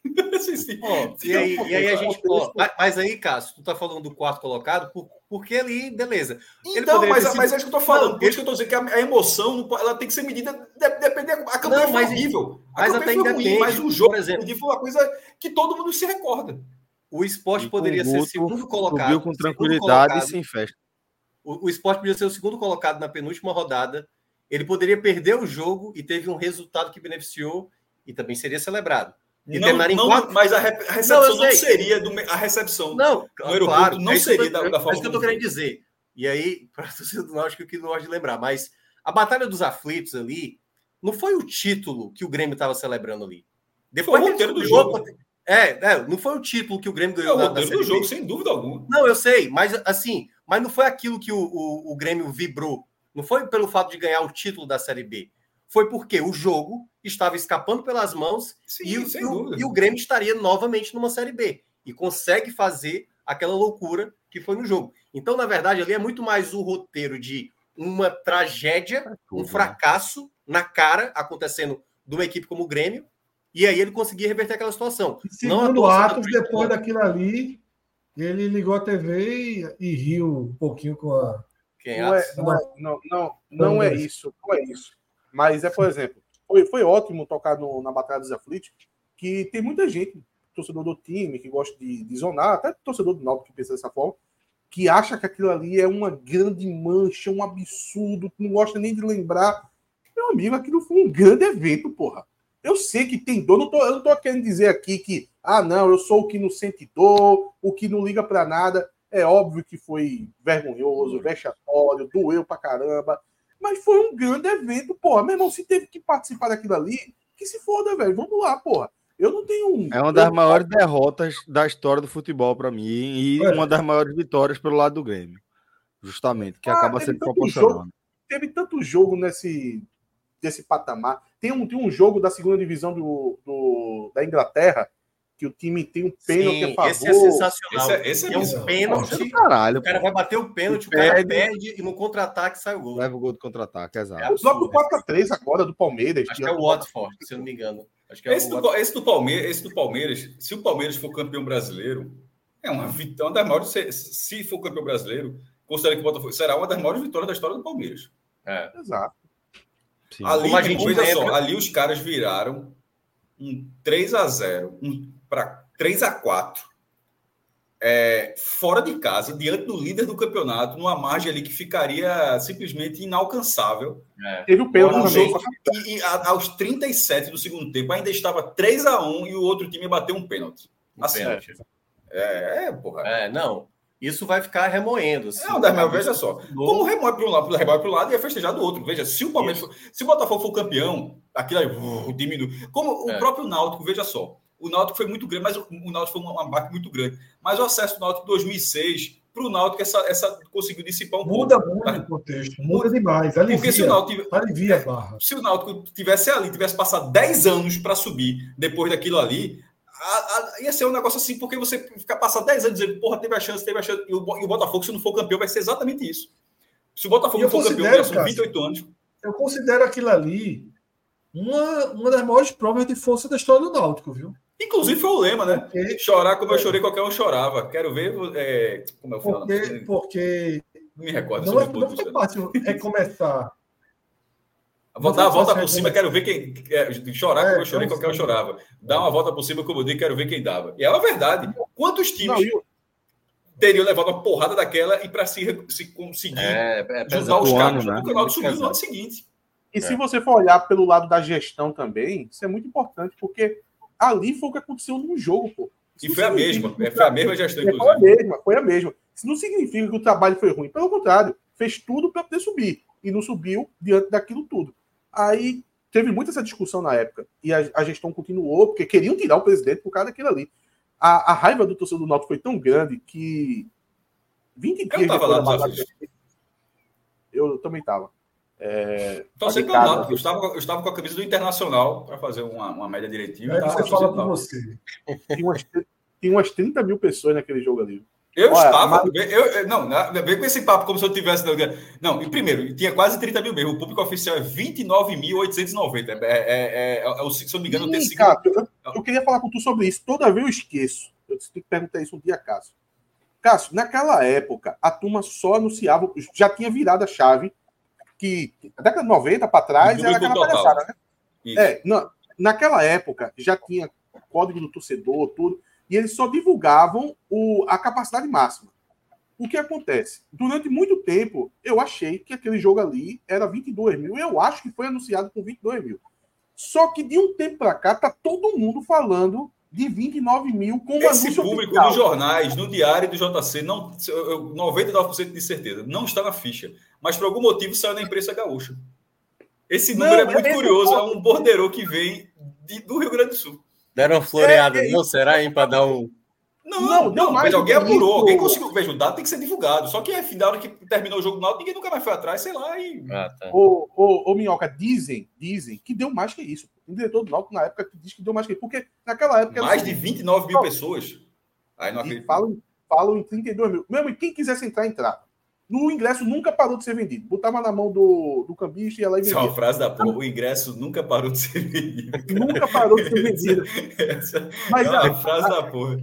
e, aí, e aí a gente. Ó, mas aí, Cássio, tu tá falando do quarto colocado, por, porque ali, beleza. Então, mas, sido... mas é isso que eu tô falando. Não, por isso que eu tô dizendo que a, a, emoção ela tem que ser medida, depender. A campanha não, mas, foi horrível. A mas até ainda ruim, mas o jogo, por exemplo, foi uma coisa que todo mundo se recorda. O esporte poderia ser segundo colocado. Com tranquilidade e sem festa. O, o esporte podia ser o segundo colocado na penúltima rodada. Ele poderia perder o jogo e teve um resultado que beneficiou e também seria celebrado. E não, não quatro... Mas a, recepção não, não seria do, a recepção não, no aeroporto claro, não é seria eu, da, da forma. É isso que eu estou querendo dizer. E aí, para a torcida do Náutico, que não gosta de lembrar, mas a Batalha dos Aflitos ali não foi o título que o Grêmio estava celebrando ali. Depois foi o roteiro do jogo. É, é, não foi o título que o Grêmio ganhou. É o roteiro do jogo, sem dúvida alguma. Não, eu sei, mas assim, mas não foi aquilo que o, o, o Grêmio vibrou. Não foi pelo fato de ganhar o título da Série B. Foi porque o jogo estava escapando pelas mãos Sim, e, o, e o Grêmio estaria novamente numa Série B. E consegue fazer aquela loucura que foi no jogo. Então, na verdade, ali é muito mais o roteiro de uma tragédia, um né? fracasso na cara acontecendo de uma equipe como o Grêmio, e aí ele conseguia reverter aquela situação. E segundo Atos, depois daquilo ali, ele ligou a TV e, e riu um pouquinho com a. Quem não, é, não, é, não, não, não é isso, não é isso. Mas é, por exemplo, foi, foi ótimo tocar no, na Batalha dos Aflitos, que tem muita gente, torcedor do time, que gosta de, de zonar, até torcedor do Náutico que pensa dessa forma, que acha que aquilo ali é uma grande mancha, um absurdo, que não gosta nem de lembrar. Meu amigo, aquilo foi um grande evento, porra. Eu sei que tem dor, não tô, eu não tô querendo dizer aqui que, ah, não, eu sou o que não sente dor, o que não liga para nada. É óbvio que foi vergonhoso, vexatório, doeu pra caramba. Mas foi um grande evento, porra. Meu irmão, se teve que participar daquilo ali, que se foda, velho. Vamos lá, porra. Eu não tenho um. É uma das maiores derrotas da história do futebol para mim e é. uma das maiores vitórias pelo lado do Grêmio. Justamente, que ah, acaba sendo proporcional. Jogo, teve tanto jogo nesse desse patamar. Tem um, tem um jogo da segunda divisão do, do da Inglaterra que o time tem um pênalti Sim, a favor. Esse é sensacional. Esse é, esse é, é um pênalti. Caralho, o cara vai bater o pênalti, o cara perde e no contra-ataque sai o gol. Leva o gol do contra-ataque, exato. É o próprio 4x3 agora do Palmeiras. Acho que é o Watford, se eu não me engano. Acho que é esse, do, esse, do Palmeiras, esse do Palmeiras, se o Palmeiras for campeão brasileiro, é uma vitória das maiores. Se, se for campeão brasileiro, considerando que o Botafogo será uma das maiores vitórias da história do Palmeiras. É. Exato. Sim. Ali, a gente só, ali os caras viraram um 3 a 0 um, para 3 a 4 é, fora de casa, diante do líder do campeonato, numa margem ali que ficaria simplesmente inalcançável. É. Teve o pênalti também. E, e a, aos 37 do segundo tempo ainda estava 3 a 1 e o outro time bateu um pênalti. Assim, pênalti. É, é, porra. É, não. Isso vai ficar remoendo. Assim, é, das maiores, veja só. Como remói para um lado, remói para o lado e é festejar do outro. Veja, se o Palmeiras, for, se o Botafogo for campeão, aquilo aí uh, diminui. Como é. o próprio Náutico, veja só. O Náutico foi muito grande, mas o, o Náutico foi uma, uma muito grande. Mas o acesso do Náutico em 2006 para o Náutico essa, essa conseguiu dissipar um muda pouco. Muda muito o contexto, muda demais. Alivia, Porque se o Náutico alivia a barra. Se o Náutico tivesse ali, tivesse passado 10 anos para subir depois daquilo ali, a, a, ia ser um negócio assim, porque você ficar passar 10 anos dizendo, porra, teve a chance, teve a chance, e o, e o Botafogo, se não for campeão, vai ser exatamente isso. Se o Botafogo não for campeão, já são 28 anos. Eu considero aquilo ali uma, uma das maiores provas de força da história do Náutico, viu? Inclusive foi o lema, né? Porque, Chorar como eu chorei, qualquer um chorava. Quero ver é, como é o final. Porque, porque não me recordo. Não, é, não foi fácil recomeçar Vou dar uma volta por cima, quero ver quem. Chorar como eu chorei, qualquer um chorava. Dar uma volta por cima, como eu dei, quero ver quem dava. E é uma verdade. Quantos times não, teriam levado uma porrada daquela e para se, se conseguir é, é juntar os carros? Né? O Ronaldo subiu no ano seguinte. E é. se você for olhar pelo lado da gestão também, isso é muito importante, porque ali foi o que aconteceu num jogo, pô. Isso e foi a mesma, que... foi a mesma gestão, inclusive. Foi a mesma, foi a mesma. Isso não significa que o trabalho foi ruim. Pelo contrário, fez tudo para poder subir. E não subiu diante daquilo tudo. Aí teve muita essa discussão na época. E a, a gestão continuou, porque queriam tirar o presidente por causa daquilo ali. A, a raiva do torcedor do Náutico foi tão grande que 20 dias eu tava lá, eu também estava. É, Torcendo pelo Náutico, eu estava, eu estava com a camisa do Internacional para fazer uma, uma média diretiva. É, você fala por você. Tinha umas, tinha umas 30 mil pessoas naquele jogo ali. Eu Olha, estava. Mas... Eu, eu, não, vem com esse papo como se eu tivesse. Não, e primeiro, tinha quase 30 mil mesmo. O público oficial é 29.890. É, é, é, é, é, se eu não me engano, tem cara, eu, eu, queria falar com tu sobre isso. Toda vez eu esqueço. Eu tenho que perguntar isso um dia, Cássio. Cássio, naquela época, a turma só anunciava, já tinha virado a chave, que a década de 90 para trás era aquela palhaçada, né? Isso. É, na, naquela época já tinha código do torcedor, tudo e eles só divulgavam o, a capacidade máxima. O que acontece? Durante muito tempo, eu achei que aquele jogo ali era 22 mil. Eu acho que foi anunciado com 22 mil. Só que de um tempo para cá, tá todo mundo falando de 29 mil com Esse público oficial. nos jornais, no diário do JC, não, 99% de certeza, não está na ficha. Mas por algum motivo saiu na imprensa gaúcha. Esse número não, é muito é curioso, é um borderô que vem de, do Rio Grande do Sul. Deram uma floreada, é, é, não? Será, hein, para dar um. Não, não, não mas alguém apurou, alguém conseguiu. Veja, o dado tem que ser divulgado. Só que, na hora que terminou o jogo do ninguém nunca mais foi atrás, sei lá. E... Ah, tá. ô, ô, ô, Minhoca, dizem, dizem que deu mais que isso. O diretor do Náutico, na época, diz que deu mais que. Porque naquela época. Mais de 29 mil pessoas. Aí não acredito. Falam, falam em 32 mil. Mesmo, quem quisesse entrar, entrar. No ingresso nunca parou de ser vendido. Botava na mão do, do cambista e ela ia vendia. Isso é uma frase da porra. O ingresso nunca parou de ser vendido. Nunca parou de ser vendido. Essa mas, é uma frase a, da porra.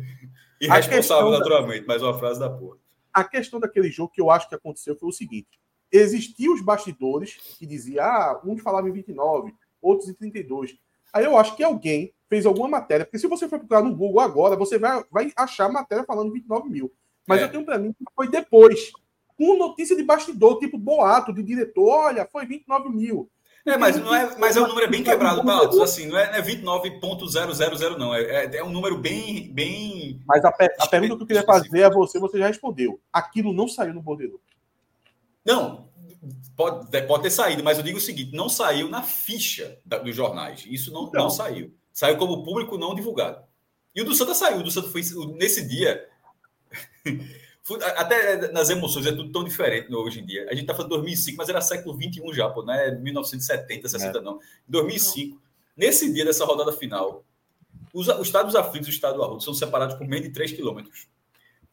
Irresponsável, naturalmente, da, mas uma frase da porra. A questão daquele jogo que eu acho que aconteceu foi o seguinte: existiam os bastidores que diziam, ah, uns falavam em 29, outros em 32. Aí eu acho que alguém fez alguma matéria, porque se você for procurar no Google agora, você vai, vai achar matéria falando 29 mil. Mas é. eu tenho para mim que foi depois com notícia de bastidor, tipo boato de diretor, olha, foi 29 mil. É, mas, não é, mas é um número bem quebrado, Palatos. Assim, não é, é 29.000, não. É, é, é, um número bem. bem... Mas a, a pergunta que eu queria fazer a você, você já respondeu. Aquilo não saiu no bordeiro. Não, pode, pode ter saído, mas eu digo o seguinte: não saiu na ficha da, dos jornais. Isso não, não. não saiu. Saiu como público não divulgado. E o do Santa saiu. O do Santa foi nesse dia. Até nas emoções é tudo tão diferente hoje em dia. A gente está falando de 2005, mas era século 21 já, pô, não é 1970, 60 é. não. 2005, não. nesse dia dessa rodada final, os, os estados aflitos e o estado arrudo são separados por menos de 3 quilômetros.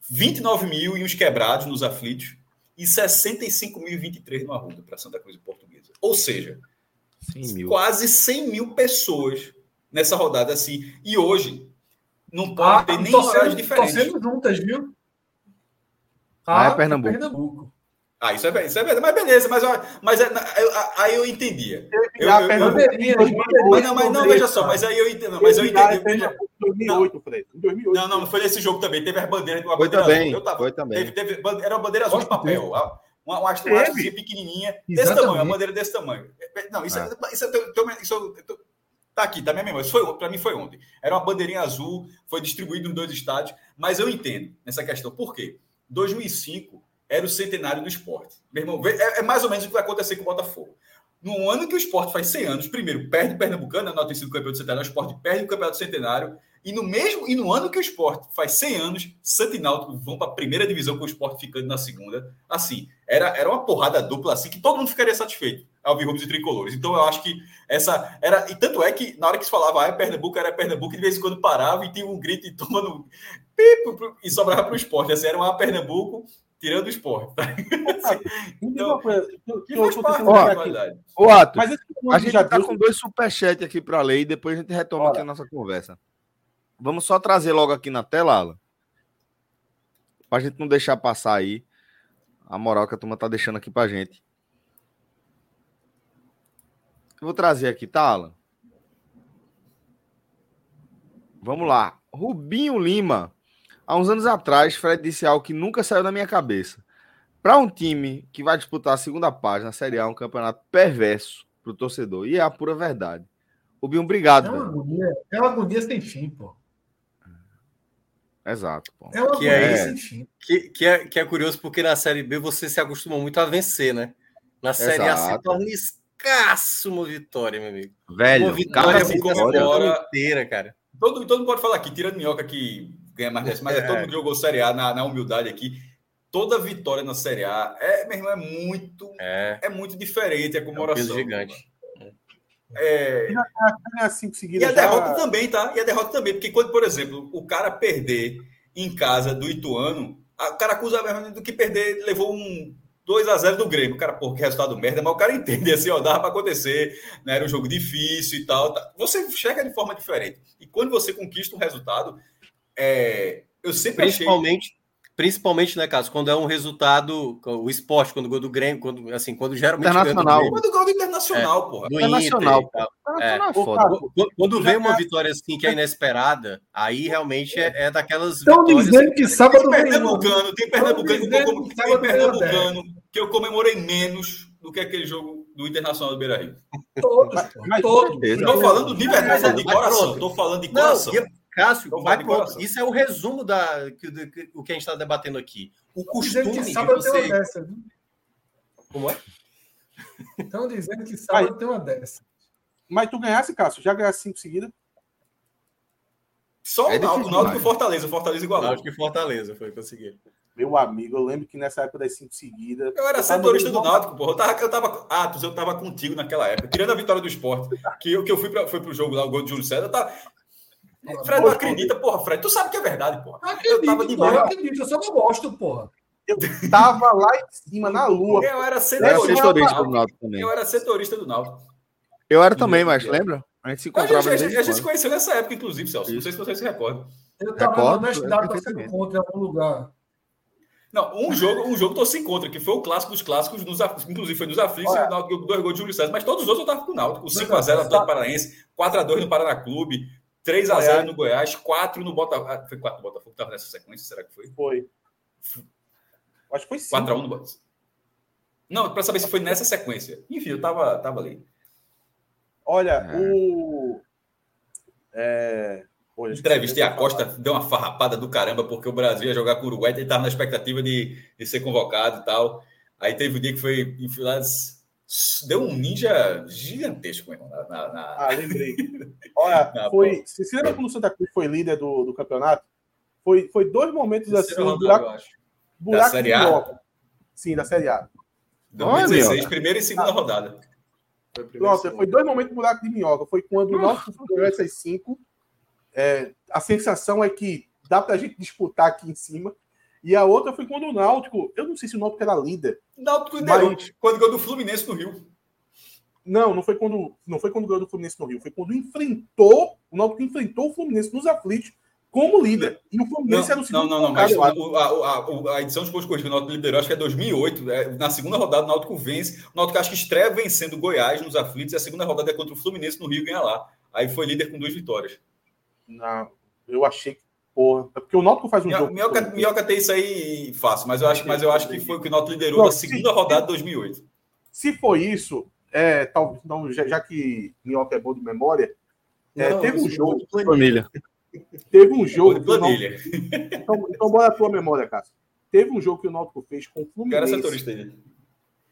29 mil e uns quebrados nos aflitos e 65.023 no Arruda para Santa Cruz e Portuguesa. Ou seja, 100 quase 100 mil pessoas nessa rodada assim. E hoje não pode ah, ter nem horários diferentes. Torcendo juntas, viu? Ah, é Pernambuco. Pernambuco. Ah, isso é, isso é verdade, mas beleza, mas, mas é, aí eu entendia. Eu, eu, eu, mas não, mas não, veja só, mas aí eu entendo. Mas eu entendi. Em 2008, Fred. Em 2008. Não, não, foi nesse jogo também. Teve as bandeiras. Uma foi bandeira também, azul. Eu tava, foi também. Teve, teve, era uma bandeira azul de papel. Uma, uma hastezinha pequenininha, desse tamanho, uma bandeira desse tamanho. Não, isso, é. isso, isso, isso, isso Tá aqui, tá minha memória. Para mim foi ontem. Era uma bandeirinha azul, foi distribuído nos dois estádios, mas eu entendo nessa questão. Por quê? 2005 era o centenário do esporte. Meu irmão, é, é, mais ou menos o que vai acontecer com o Botafogo. No ano que o esporte faz 100 anos, primeiro perde o Pernambucano, não tem sido campeão do centenário, o esporte perde o campeonato do centenário, e no mesmo e no ano que o esporte faz 100 anos, Santa e Náutico vão para a primeira divisão com o esporte ficando na segunda. Assim, era, era uma porrada dupla assim que todo mundo ficaria satisfeito, Alvirrubos e Tricolores. Então eu acho que essa era. E tanto é que na hora que se falava, ah, é Pernambuco, era Pernambuco, e de vez em quando parava e tinha um grito e tomando. E sobrava para o esporte. Assim, era uma Pernambuco tirando o esporte. Tá? então, que faz parte da Ô, Atos, Mas a gente já está com dois superchats aqui para ler e depois a gente retoma aqui a nossa conversa. Vamos só trazer logo aqui na tela, Alan. Para a gente não deixar passar aí a moral que a turma tá deixando aqui pra gente. Eu vou trazer aqui, tá, Alan? Vamos lá. Rubinho Lima Há uns anos atrás, Fred disse algo que nunca saiu da minha cabeça. Para um time que vai disputar a segunda página, a Série A, é um campeonato perverso para o torcedor. E é a pura verdade. Rubinho, obrigado. É uma, agonia, é uma agonia sem fim, pô. Exato. Pô. É uma que é, sem fim. Que, que, é, que é curioso porque na Série B você se acostuma muito a vencer, né? Na Série Exato. A se torna escasso uma vitória, meu amigo. Velho, uma vitória assim, comemora inteira, cara. Todo, todo mundo pode falar aqui, tirando minhoca que ganha mais dessa, mas é, é todo mundo que jogou Série A na, na, humildade aqui. Toda vitória na Série A é, meu irmão, é muito, é, é muito diferente a comemoração. É um gigante. É... Assim, e a derrota também, tá? E a derrota também, porque quando, por exemplo, o cara perder em casa do Ituano, O cara acusa do que perder, levou um 2 a 0 do Grêmio. Cara, pô, que resultado merda, mas o cara entende assim, ó, dava para acontecer, né? Era um jogo difícil e tal. Tá. Você chega de forma diferente. E quando você conquista um resultado, é, eu sempre Principalmente, achei... Principalmente, né, Caso, quando é um resultado, o esporte, quando o gol do Grêmio, quando, assim, quando geralmente. Internacional. Grêmio, quando o gol do Internacional, é, porra. Do Internacional. Inter, é. quando, quando vem uma vitória assim que é inesperada, aí realmente é, é daquelas. Estão dizendo que sábado tem Pernambucano, tem Pernambucano, tem Pernambucano que eu comemorei menos do que aquele jogo do Internacional do Beira Rio. Todos, todos. Estou falando de verdade, de coração. Estou falando de coração. Cássio, vai pronto. Isso é o resumo da que, que, o que a gente está debatendo aqui. O costume que sábado você... tem uma dessa, viu? Como é? Estão dizendo que sábado Aí, tem uma dessa. Mas tu ganhasse, Cássio? Já ganhasse cinco seguidas? Só é o Náutico e Fortaleza. Fortaleza igual. Náutico e Fortaleza foi conseguir. Meu amigo, eu lembro que nessa época das cinco seguidas. Eu era setorista do Náutico, porra. Eu tava, eu tava. Atos, eu tava contigo naquela época. Tirando a vitória do esporte, que eu, que eu fui, pra, fui pro jogo lá, o gol de Júlio César. Eu tava, Fred não acredita, porra, Fred. Tu sabe que é verdade, porra. Acredito, eu tava de boa. acredito, eu só não gosto, porra. Eu tava lá em cima, na lua. Eu era setorista, do Náutico também. Eu era setorista do Náutico. Eu era também, mas lembra? A gente se encontrava. A gente, a gente se conheceu nessa época, inclusive, Celso. Isso. Não sei se você se recorda. Eu tava Recordo, na honestidade pra ser contra em algum lugar. Não, um jogo, um jogo tu se encontra, que foi o clássico dos clássicos, nos, inclusive foi nos aflitos, e dois gols de Júlio César, mas todos os outros eu tava com o Náutico. O 5x0 no Atlético Paranaense, 4x2 no Paraná Clube, 3 a 0 no Goiás, 4 no Botafogo. Ah, foi 4 no Botafogo, estava nessa sequência, será que foi? Foi. Acho que foi 5. 4 a 1 no Botafogo. Não, para saber se foi nessa sequência. Enfim, eu tava, tava ali. Olha, é. o. É... Pô, Entrevistei a Costa, deu uma farrapada do caramba, porque o Brasil ia jogar com o Uruguai, ele estava na expectativa de, de ser convocado e tal. Aí teve um dia que foi enfilado deu um ninja gigantesco, meu irmão. Na, na, na... Ah, lembrei. Olha, foi. Se você lembra quando o Santa Cruz foi líder do, do campeonato? Foi, foi dois momentos assim. Rodada, buraco, buraco da Série A? Sim, da Série A. 2016, primeira e segunda rodada. Foi Pronto, foi dois momentos de buraco de minhoca. Foi quando o nosso ganhou essas cinco. É, a sensação é que dá pra gente disputar aqui em cima. E a outra foi quando o Náutico, eu não sei se o Náutico era líder. Náutico liderou, mas... quando ganhou do Fluminense no Rio. Não, não foi quando não foi quando ganhou do Fluminense no Rio, foi quando enfrentou, o Náutico enfrentou o Fluminense nos aflitos como líder. E o Fluminense não, era o segundo. Não, não, não, mas a, a, a, edição de pontos corridos que o Náutico liderou, acho que é 2008, né? na segunda rodada o Náutico vence, o Náutico acho que estreia vencendo Goiás nos aflitos e a segunda rodada é contra o Fluminense no Rio e ganha lá. Aí foi líder com duas vitórias. Não, eu achei que Porra, é porque o Náutico faz um Minhoca, jogo. Minhoca, Minhoca tem isso aí fácil, mas eu acho, mas eu acho que foi o que o Náutico liderou não, na segunda se, rodada de 2008. Se foi isso, é, tal, então, já, já que Minhoca é bom de memória, é, não, teve um jogo. Família. Teve um jogo. Planilha. Náutico, então, então, bora a tua memória, Cássio. Teve um jogo que o Náutico fez com o Fluminense. Era setorista dele.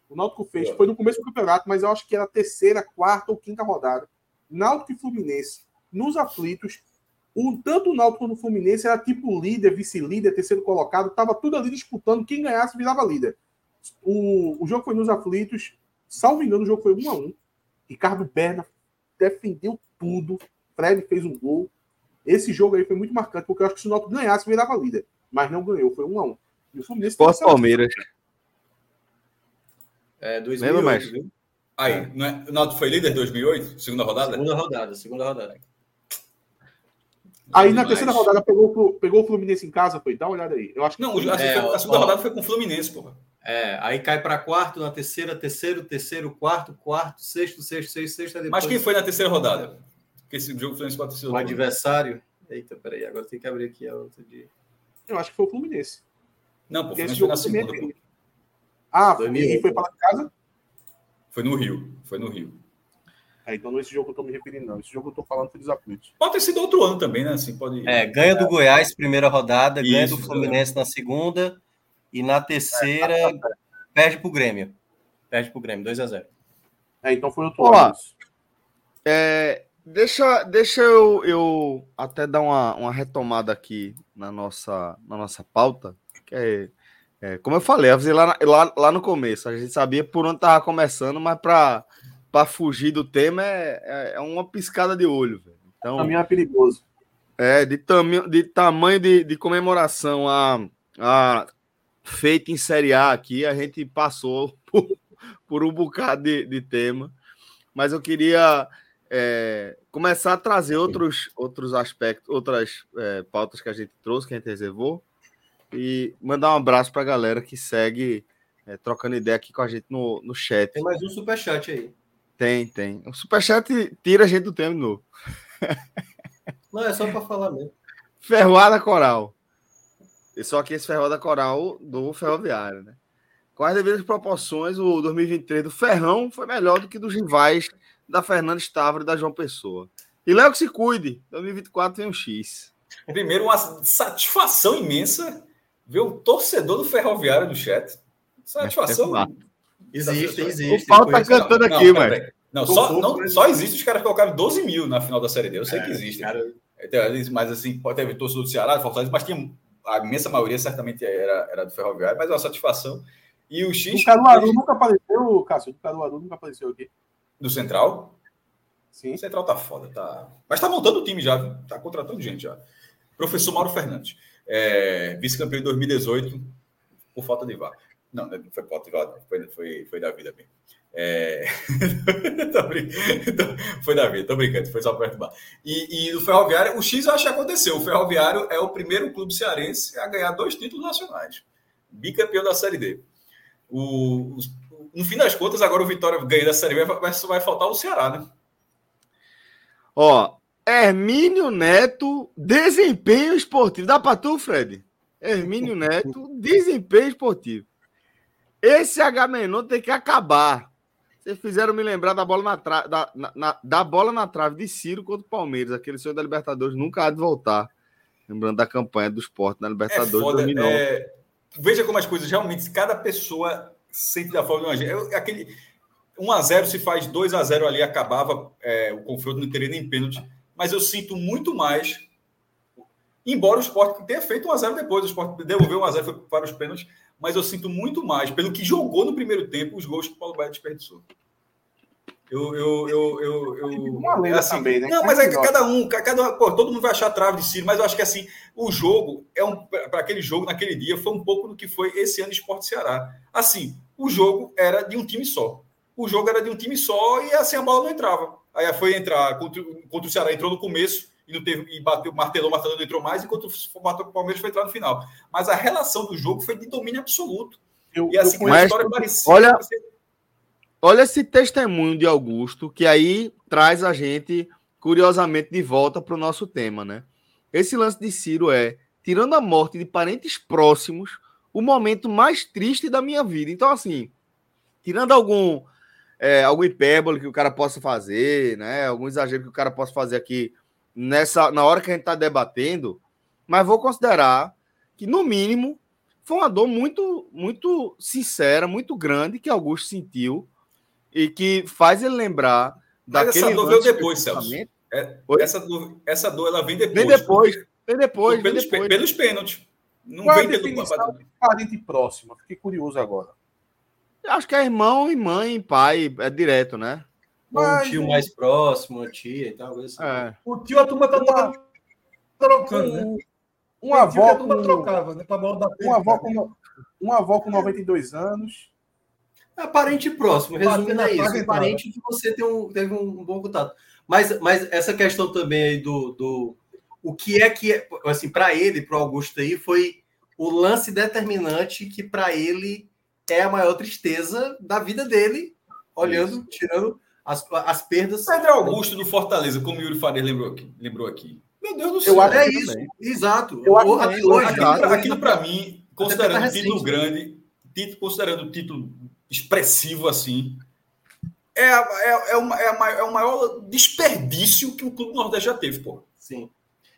O Náutico fez, foi no começo do campeonato, mas eu acho que era a terceira, quarta ou quinta rodada. Náutico e Fluminense, nos aflitos, o, tanto o Náutico quanto o Fluminense era tipo líder, vice-líder, terceiro colocado, tava tudo ali disputando, quem ganhasse virava líder. O, o jogo foi nos aflitos, salvo engano, o jogo foi 1 a 1 Ricardo Berna defendeu tudo, Fred fez um gol. Esse jogo aí foi muito marcante, porque eu acho que se o Náutico ganhasse, virava líder. Mas não ganhou, foi 1 a 1 E o Fluminense... Pós Palmeiras. É, 2008, mais. Aí, não é, o Náutico foi líder em 2008? Segunda rodada? Segunda rodada, segunda rodada. Aí na terceira rodada pegou, pegou o Fluminense em casa, foi? Dá uma olhada aí. Eu acho que não, é, a segunda ó, rodada foi com o Fluminense, porra. É, aí cai para quarto, na terceira, terceiro, terceiro, quarto, quarto, sexto, sexto, sexto, sexto. Depois... Mas quem foi na terceira rodada? Porque esse jogo foi para O adversário. Eita, peraí, agora tem que abrir aqui a outra de. Eu acho que foi o Fluminense. Não, pô, Fluminense foi na segunda. Ah, e foi para casa? Foi no Rio. Foi no Rio. É, então não é esse jogo que eu tô me referindo, não. Esse jogo eu tô falando foi desaflitos. Pode ter sido outro ano também, né? Assim, pode... É, ganha do Goiás, primeira rodada, Isso, ganha do Fluminense é. na segunda, e na terceira é, perde pro Grêmio. Perde pro Grêmio, 2 a 0 É, então foi outro Olá. ano. É, deixa deixa eu, eu até dar uma, uma retomada aqui na nossa, na nossa pauta, que é, é como eu falei, eu lá, lá, lá no começo, a gente sabia por onde tava começando, mas para para fugir do tema é, é, é, uma piscada de olho. Velho. Então, Caminho é perigoso. É, de, tam, de tamanho de, de comemoração a, ah, feita em Série A aqui, a gente passou por, por um bocado de, de tema, mas eu queria é, começar a trazer outros, outros aspectos, outras é, pautas que a gente trouxe, que a gente reservou, e mandar um abraço para a galera que segue é, trocando ideia aqui com a gente no, no chat. Tem mais um superchat aí. Tem, tem. O superchat tira a gente do tema de novo. Não, é só para falar mesmo. Ferroada Coral. E só que esse Ferroada Coral do Ferroviário, né? Com as devidas proporções, o 2023 do Ferrão foi melhor do que dos rivais da Fernanda Stavro e da João Pessoa. E Léo que se cuide, 2024 tem um X. Primeiro, uma satisfação imensa ver o torcedor do Ferroviário no chat. Satisfação. É existe, existe. O Paulo tá cantando aqui, mano. Não, só, não, só existe os caras que colocaram 12 mil na final da Série D. Eu sei é, que existe. Cara... Mas assim, pode ter torcedor do Ceará, do Fortaleza, mas tinha, a imensa maioria certamente era, era do Ferroviário, mas é uma satisfação. E o X. O Caruaru nunca apareceu, Cássio. O Caruaru nunca apareceu aqui. Do Central? Sim. O Central tá foda, tá. Mas tá montando o time já, tá contratando gente já. Professor Mauro Fernandes, é, vice-campeão em 2018, por falta de vaga. Não, não foi vaga, foi, foi, foi da vida bem. É... foi da vida, tô brincando, foi só perto do bar. E, e o Ferroviário, o X eu acho que aconteceu. O Ferroviário é o primeiro clube cearense a ganhar dois títulos nacionais. Bicampeão da Série D. O, no fim das contas, agora o Vitória ganha da Série B, vai, vai faltar o Ceará, né? Ó, Hermínio Neto, desempenho esportivo. Dá para tu, Fred? Hermínio Neto, desempenho esportivo. Esse H menor tem que acabar. Vocês fizeram me lembrar da bola na, tra... da, na, da bola na trave de Ciro contra o Palmeiras. Aquele senhor da Libertadores nunca há de voltar. Lembrando da campanha do esporte na Libertadores é foda, 2009. É... Veja como as coisas realmente, cada pessoa sente da forma de uma aquele 1 a 0 se faz 2 a 0 ali acabava é, o confronto não teria nem pênalti, mas eu sinto muito mais embora o Sport tenha feito 1 a 0 depois, o Sport devolveu 1 a 0 foi para os pênaltis, mas eu sinto muito mais pelo que jogou no primeiro tempo os gols que o Paulo Baia desperdiçou. Eu, eu, eu, eu, eu é assim, também, né? Não, mas é que cada um, cada pô, todo mundo vai achar a trave de Ciro, mas eu acho que assim, o jogo é um para aquele jogo naquele dia foi um pouco do que foi esse ano Esporte Ceará. Assim, o jogo era de um time só. O jogo era de um time só e assim a bola não entrava. Aí foi entrar contra, contra o Ceará, entrou no começo e não teve e bateu, martelou, martelou, não entrou mais, enquanto o Palmeiras foi entrar no final. Mas a relação do jogo foi de domínio absoluto. Eu, e assim, a história parecia. Olha, olha esse testemunho de Augusto, que aí traz a gente, curiosamente, de volta para o nosso tema, né? Esse lance de Ciro é, tirando a morte de parentes próximos, o momento mais triste da minha vida. Então, assim, tirando algum, é, algum hipérbole que o cara possa fazer, né? Algum exagero que o cara possa fazer aqui nessa, na hora que a gente está debatendo, mas vou considerar que, no mínimo, foi uma dor muito, muito sincera, muito grande que Augusto sentiu e que faz ele lembrar mas daquele. essa dor veio depois, Celso. É, essa, dor, essa dor ela vem depois. Vem depois. Vem depois. Pelos, vem depois. pelos pênaltis. Não Qual vem pelo parente próximo. Fiquei curioso agora. Acho que é irmão e mãe, pai, é direto, né? Mas, um tio mais próximo, uma tia e tal. Assim. É. O tio a turma tá uma... trocando, né? Uma avó com... trocava, né? Pra bola da uma avó com uma avó com 92 anos. É parente próximo, resumindo é isso. Parente que você tem um, teve um bom contato. Mas, mas essa questão também aí do, do o que é que, é, assim, para ele, para o Augusto aí, foi o lance determinante que para ele é a maior tristeza da vida dele, olhando, isso. tirando as, as perdas. Pedro Augusto do Fortaleza, como o Yuri Faria lembrou aqui. Lembrou aqui. Meu Deus do céu. Eu acho é isso. Também. Exato. Eu acho aquilo, aquilo, aquilo para mim, considerando título grande, título, considerando título expressivo assim, é, é, é, uma, é, a, é o maior desperdício que o Clube Nordeste já teve, pô. Sim.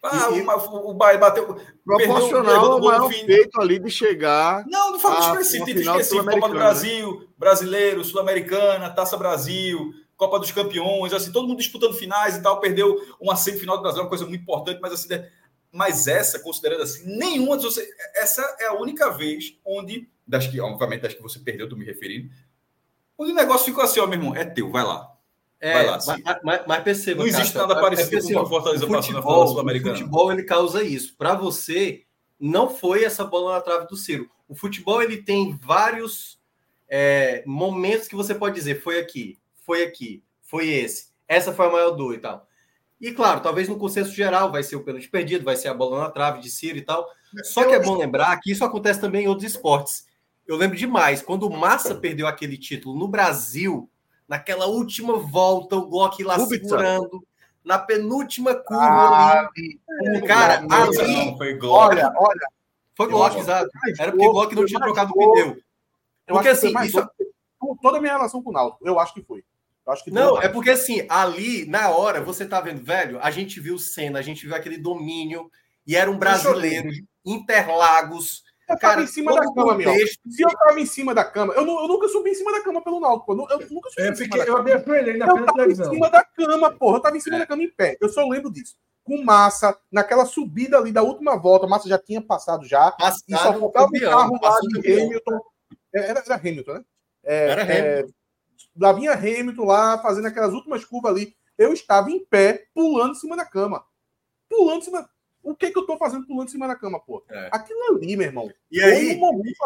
Ah, e, uma, o Bahia bateu. Proporcional ao maior feito ali de chegar. Não, não falo expressivo, título específico. Copa do Brasil, Brasileiro, Sul-Americana, Taça Brasil, Copa dos Campeões, assim, todo mundo disputando finais e tal. Perdeu uma semifinal do Brasil, uma coisa muito importante, mas assim, mas essa, considerando assim, nenhuma você. Essa é a única vez onde, das que, obviamente, das que você perdeu, tô me referindo, onde o negócio ficou assim, ó, meu irmão, é teu, vai lá. É, vai lá, mas, mas, mas, perceba. Não existe nada parecido é com o Fortaleza passando na Sul-Americana. O futebol ele causa isso. Para você, não foi essa bola na trave do Ciro. O futebol ele tem vários é, momentos que você pode dizer foi aqui, foi aqui, foi esse, essa foi a maior dor e tal. E claro, talvez no consenso geral vai ser o pênalti perdido, vai ser a bola na trave de Ciro e tal. Só que é bom lembrar que isso acontece também em outros esportes. Eu lembro demais, quando o Massa perdeu aquele título no Brasil, naquela última volta, o Glock lá segurando, na penúltima curva ah, ali. O cara, ali. Foi Glock. Olha, olha. Foi Glock, exato. Era porque o Glock não tinha trocado o pneu. Eu porque assim, isso... toda a minha relação com o Náutico, eu acho que foi. Acho que não, é porque assim, ali, na hora, você tá vendo, velho, a gente viu cena, a gente viu aquele domínio, e era um brasileiro, Interlagos. Eu cara, em cima da cama, meu. Se eu tava em cima da cama, eu, eu, nunca subi em cima da cama pelo Náutico. Eu, eu nunca subi é, em cima Eu abri a ele na Eu tava em cima da cama, porra. Eu tava em cima é. da cama em pé. Eu só lembro disso. Com massa, naquela subida ali da última volta, massa já tinha passado já. Passado, e só faltava o carro lá de Hamilton. É, era, era Hamilton, né? É, era é, Hamilton. Lá vinha Hamilton lá, fazendo aquelas últimas curvas ali. Eu estava em pé, pulando em cima da cama. Pulando em cima. O que que eu tô fazendo pulando em cima da cama, pô? É. Aquilo ali, meu irmão. E aí,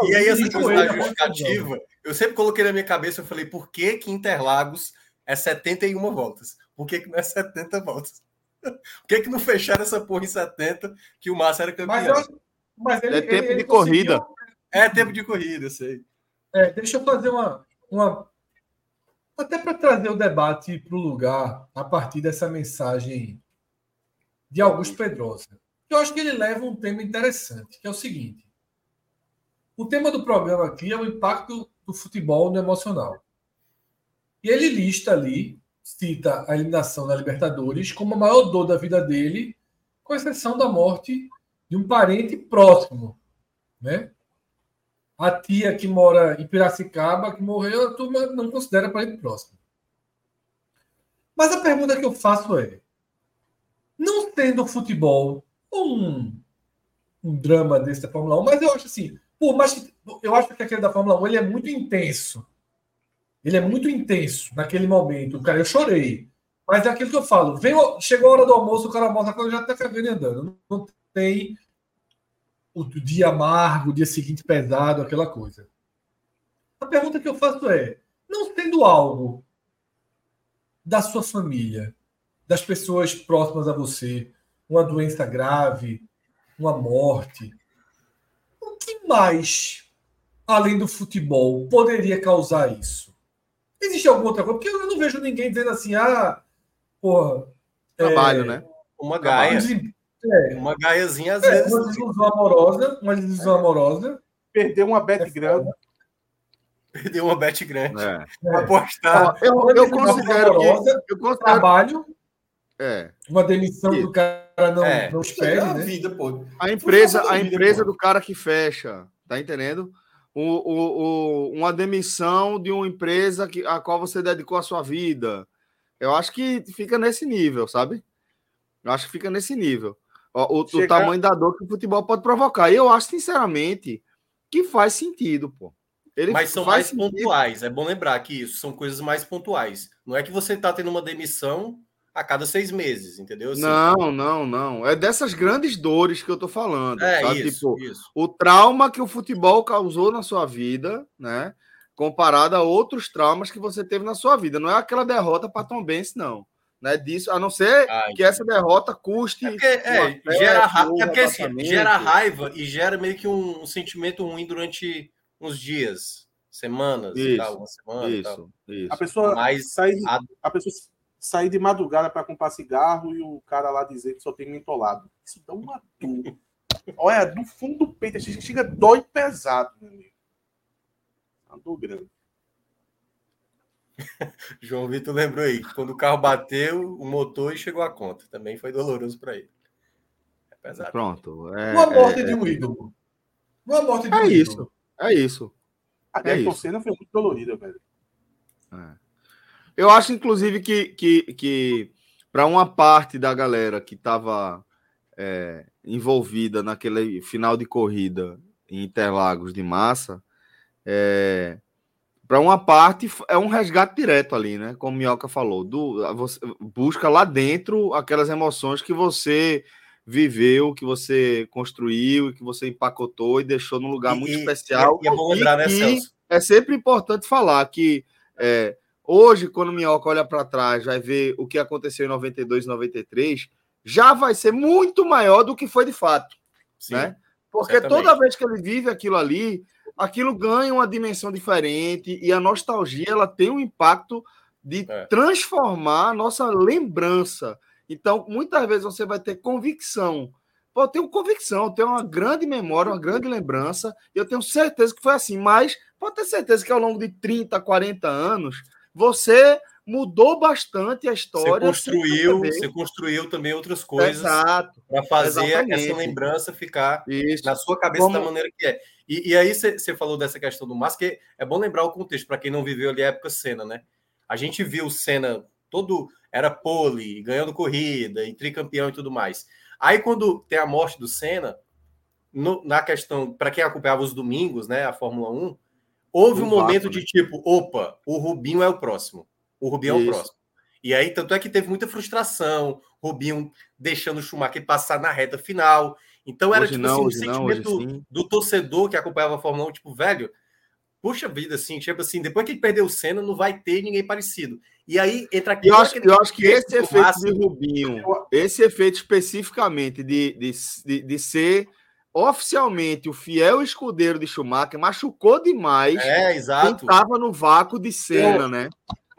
e aí essa coisa da justificativa, eu sempre coloquei na minha cabeça, eu falei, por que que Interlagos é 71 voltas? Por que que não é 70 voltas? Por que que não fecharam essa porra em 70 que o Massa era campeão? Mas, eu, mas ele, é tempo ele, ele de corrida. É tempo de corrida, sei. É, deixa eu fazer uma. uma... Até para trazer o debate para o lugar a partir dessa mensagem de Augusto Pedrosa. Eu acho que ele leva um tema interessante, que é o seguinte: o tema do programa aqui é o impacto do futebol no emocional. E ele lista ali, cita a eliminação da Libertadores como a maior dor da vida dele, com exceção da morte de um parente próximo, né? A tia que mora em Piracicaba, que morreu, a turma não considera parente próximo. Mas a pergunta que eu faço é: não tendo futebol um, um drama desse da Fórmula 1, mas eu acho assim, por mais que, eu acho que aquele da Fórmula 1 ele é muito intenso. Ele é muito intenso naquele momento. Cara, eu chorei. Mas é aquilo que eu falo. Vem, chegou a hora do almoço, o cara mostra quando já está cagando andando. Não tem o dia amargo, o dia seguinte pesado, aquela coisa. A pergunta que eu faço é: não tendo algo da sua família, das pessoas próximas a você, uma doença grave, uma morte. O que mais, além do futebol, poderia causar isso? Existe alguma outra coisa? Porque eu não vejo ninguém dizendo assim, ah, porra. Trabalho, é, né? Uma gaia. É, uma gaiazinha às é, vezes. Uma desilusão amorosa, uma desilusão amorosa. Perdeu uma bet é grande. Perdeu uma bet grande. É. Apostar. Eu, eu, eu considero amorosa, que, eu considero... trabalho é. Uma demissão e... do cara não, é. não espere, é né? Vida, pô. A empresa, a empresa do cara que fecha, tá entendendo? O, o, o, uma demissão de uma empresa que, a qual você dedicou a sua vida. Eu acho que fica nesse nível, sabe? Eu acho que fica nesse nível. O, o, Chegar... o tamanho da dor que o futebol pode provocar. E eu acho, sinceramente, que faz sentido, pô. Ele Mas são mais sentido. pontuais. É bom lembrar que isso são coisas mais pontuais. Não é que você está tendo uma demissão a cada seis meses, entendeu? Assim, não, não, não. É dessas grandes dores que eu tô falando. É sabe? Isso, tipo, isso. o trauma que o futebol causou na sua vida, né? Comparado a outros traumas que você teve na sua vida. Não é aquela derrota para Tom Benz, não. Né, disso, a não ser ah, que essa derrota custe. É porque, é, gera, ra... é porque assim, gera raiva e gera meio que um, um, sentimento ruim durante uns dias, semanas isso, tal, uma semana. Isso, isso. A pessoa Mas sai, a... a pessoa sair de madrugada para comprar cigarro e o cara lá dizer que só tem mentolado. Isso dá uma dor. Olha, do fundo do peito, chega dói pesado, meu amigo. Uma dor grande. João Vitor lembrou aí que quando o carro bateu, o motor e chegou a conta. Também foi doloroso para ele. É pesado. Pronto. É, uma morte é, de um ídolo. Uma morte de é um isso, ídolo. É isso. A é Senna foi muito dolorida, velho. É. Eu acho, inclusive, que, que, que para uma parte da galera que estava é, envolvida naquele final de corrida em Interlagos de massa, é, para uma parte é um resgate direto ali, né? Como o Minhoca falou, do, você busca lá dentro aquelas emoções que você viveu, que você construiu, que você empacotou e deixou num lugar muito E- especial. E é bom lembrar, né, Celso? É sempre importante falar que é, hoje, quando o Minhoca olha para trás, vai ver o que aconteceu em 92 e 93, já vai ser muito maior do que foi de fato. Sim. né? Porque certamente. toda vez que ele vive aquilo ali, aquilo ganha uma dimensão diferente e a nostalgia ela tem um impacto de É. transformar a nossa lembrança. Então, muitas vezes você vai ter convicção. Pô, eu tenho convicção, eu tenho uma grande memória, uma grande lembrança, e eu tenho certeza que foi assim, mas pode ter certeza que ao longo de 30, 40 anos, você mudou bastante a Você história. construiu, sem perceber. você construiu também outras coisas para fazer Exatamente. essa lembrança ficar Isso. na sua cabeça Como- da maneira que é. E, e aí você falou dessa questão do Massa, que é bom lembrar o contexto, para quem não viveu ali a época Senna, né? A gente viu o Senna todo, era pole, ganhando corrida, e tricampeão e tudo mais. Aí quando tem a morte do Senna, no- na questão, para quem acompanhava os domingos, né, a Fórmula 1, houve Um um momento vácuo, de tipo, opa, o Rubinho é o próximo. O Rubinho é o Isso. próximo. E aí, tanto é que teve muita frustração, Rubinho deixando o Schumacher passar na reta final. Então era Hoje tipo não, assim, um não, sentimento sim. do torcedor que acompanhava a Fórmula 1, tipo, velho, puxa vida, assim, tipo assim, depois que ele perdeu o Senna, não vai ter ninguém parecido. E aí entra aqui. Eu acho, eu acho que esse efeito Massa. de Rubinho, esse efeito especificamente de, de, de, de ser oficialmente o fiel escudeiro de Schumacher, machucou demais É, exato. estava no vácuo de cena, né?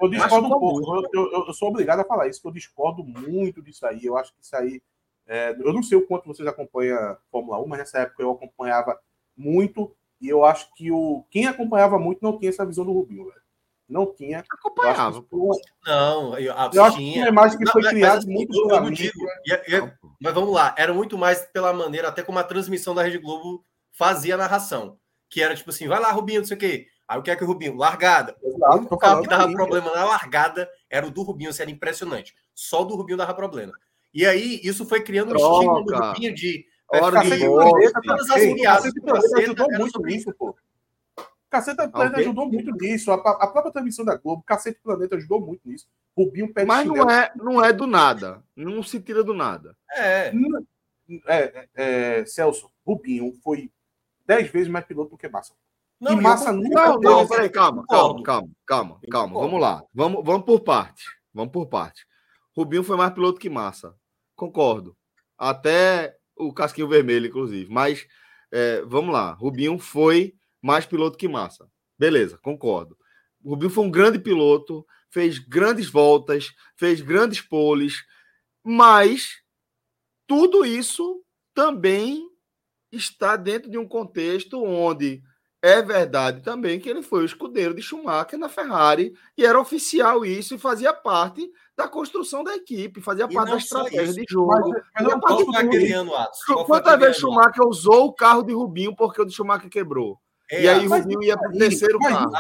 Eu discordo um pouco. Eu, eu- eu sou obrigado a falar isso, que eu discordo muito disso aí. Eu acho que isso aí. É, eu não sei o quanto vocês acompanham a Fórmula 1, mas nessa época eu acompanhava muito. E eu acho que o quem acompanhava muito não tinha essa visão do Rubinho, velho. Não tinha. Eu Acompanhava. que isso Não, eu, Eu acho que tinha. uma imagem que Não, foi criada assim, muito eu, eu pela não mídia. digo. e- e- mas vamos lá, era muito mais pela maneira, até como a transmissão da Rede Globo fazia a narração. Que era tipo assim, vai lá, Rubinho, não sei o quê. Aí o que é que o Rubinho? Largada. O Exato, tô carro que dava aí. problema na largada era o do Rubinho, isso era impressionante. Só o do Rubinho dava problema. E aí, isso foi criando um Troca. estigma do Rubinho de. Hora de. Planeta, Todas as Cacete do Planeta Caceta ajudou muito nisso, pô. Cacete Planeta quê? ajudou muito nisso. A, a própria transmissão da Globo, Cacete Planeta ajudou muito nisso. Rubinho pede Mas não é, não é do nada. Não se tira do nada. É, É, é, Celso, Rubinho foi dez vezes mais piloto do que Massa. não, e Massa nunca Não, não, peraí, calma, calma, calma, calma, calma. Vamos lá. Vamos, vamos por parte. Vamos por parte. Rubinho foi mais piloto que Massa. Concordo. Até o casquinho vermelho, inclusive. Mas é, vamos lá. Rubinho foi mais piloto que Massa. Beleza, concordo. Rubinho foi um grande piloto, fez grandes voltas, fez grandes poles, mas tudo isso também está dentro de um contexto onde é verdade também que ele foi o escudeiro de Schumacher na Ferrari e era oficial isso e fazia parte da construção da equipe, fazia E parte da não estratégia isso. de jogo. Mas, mas não Qual foi aquele ano, Atos? Quantas vezes ano? Schumacher usou o carro de Rubinho porque o de Schumacher quebrou? É, e aí Rubinho ia para o terceiro mas carro.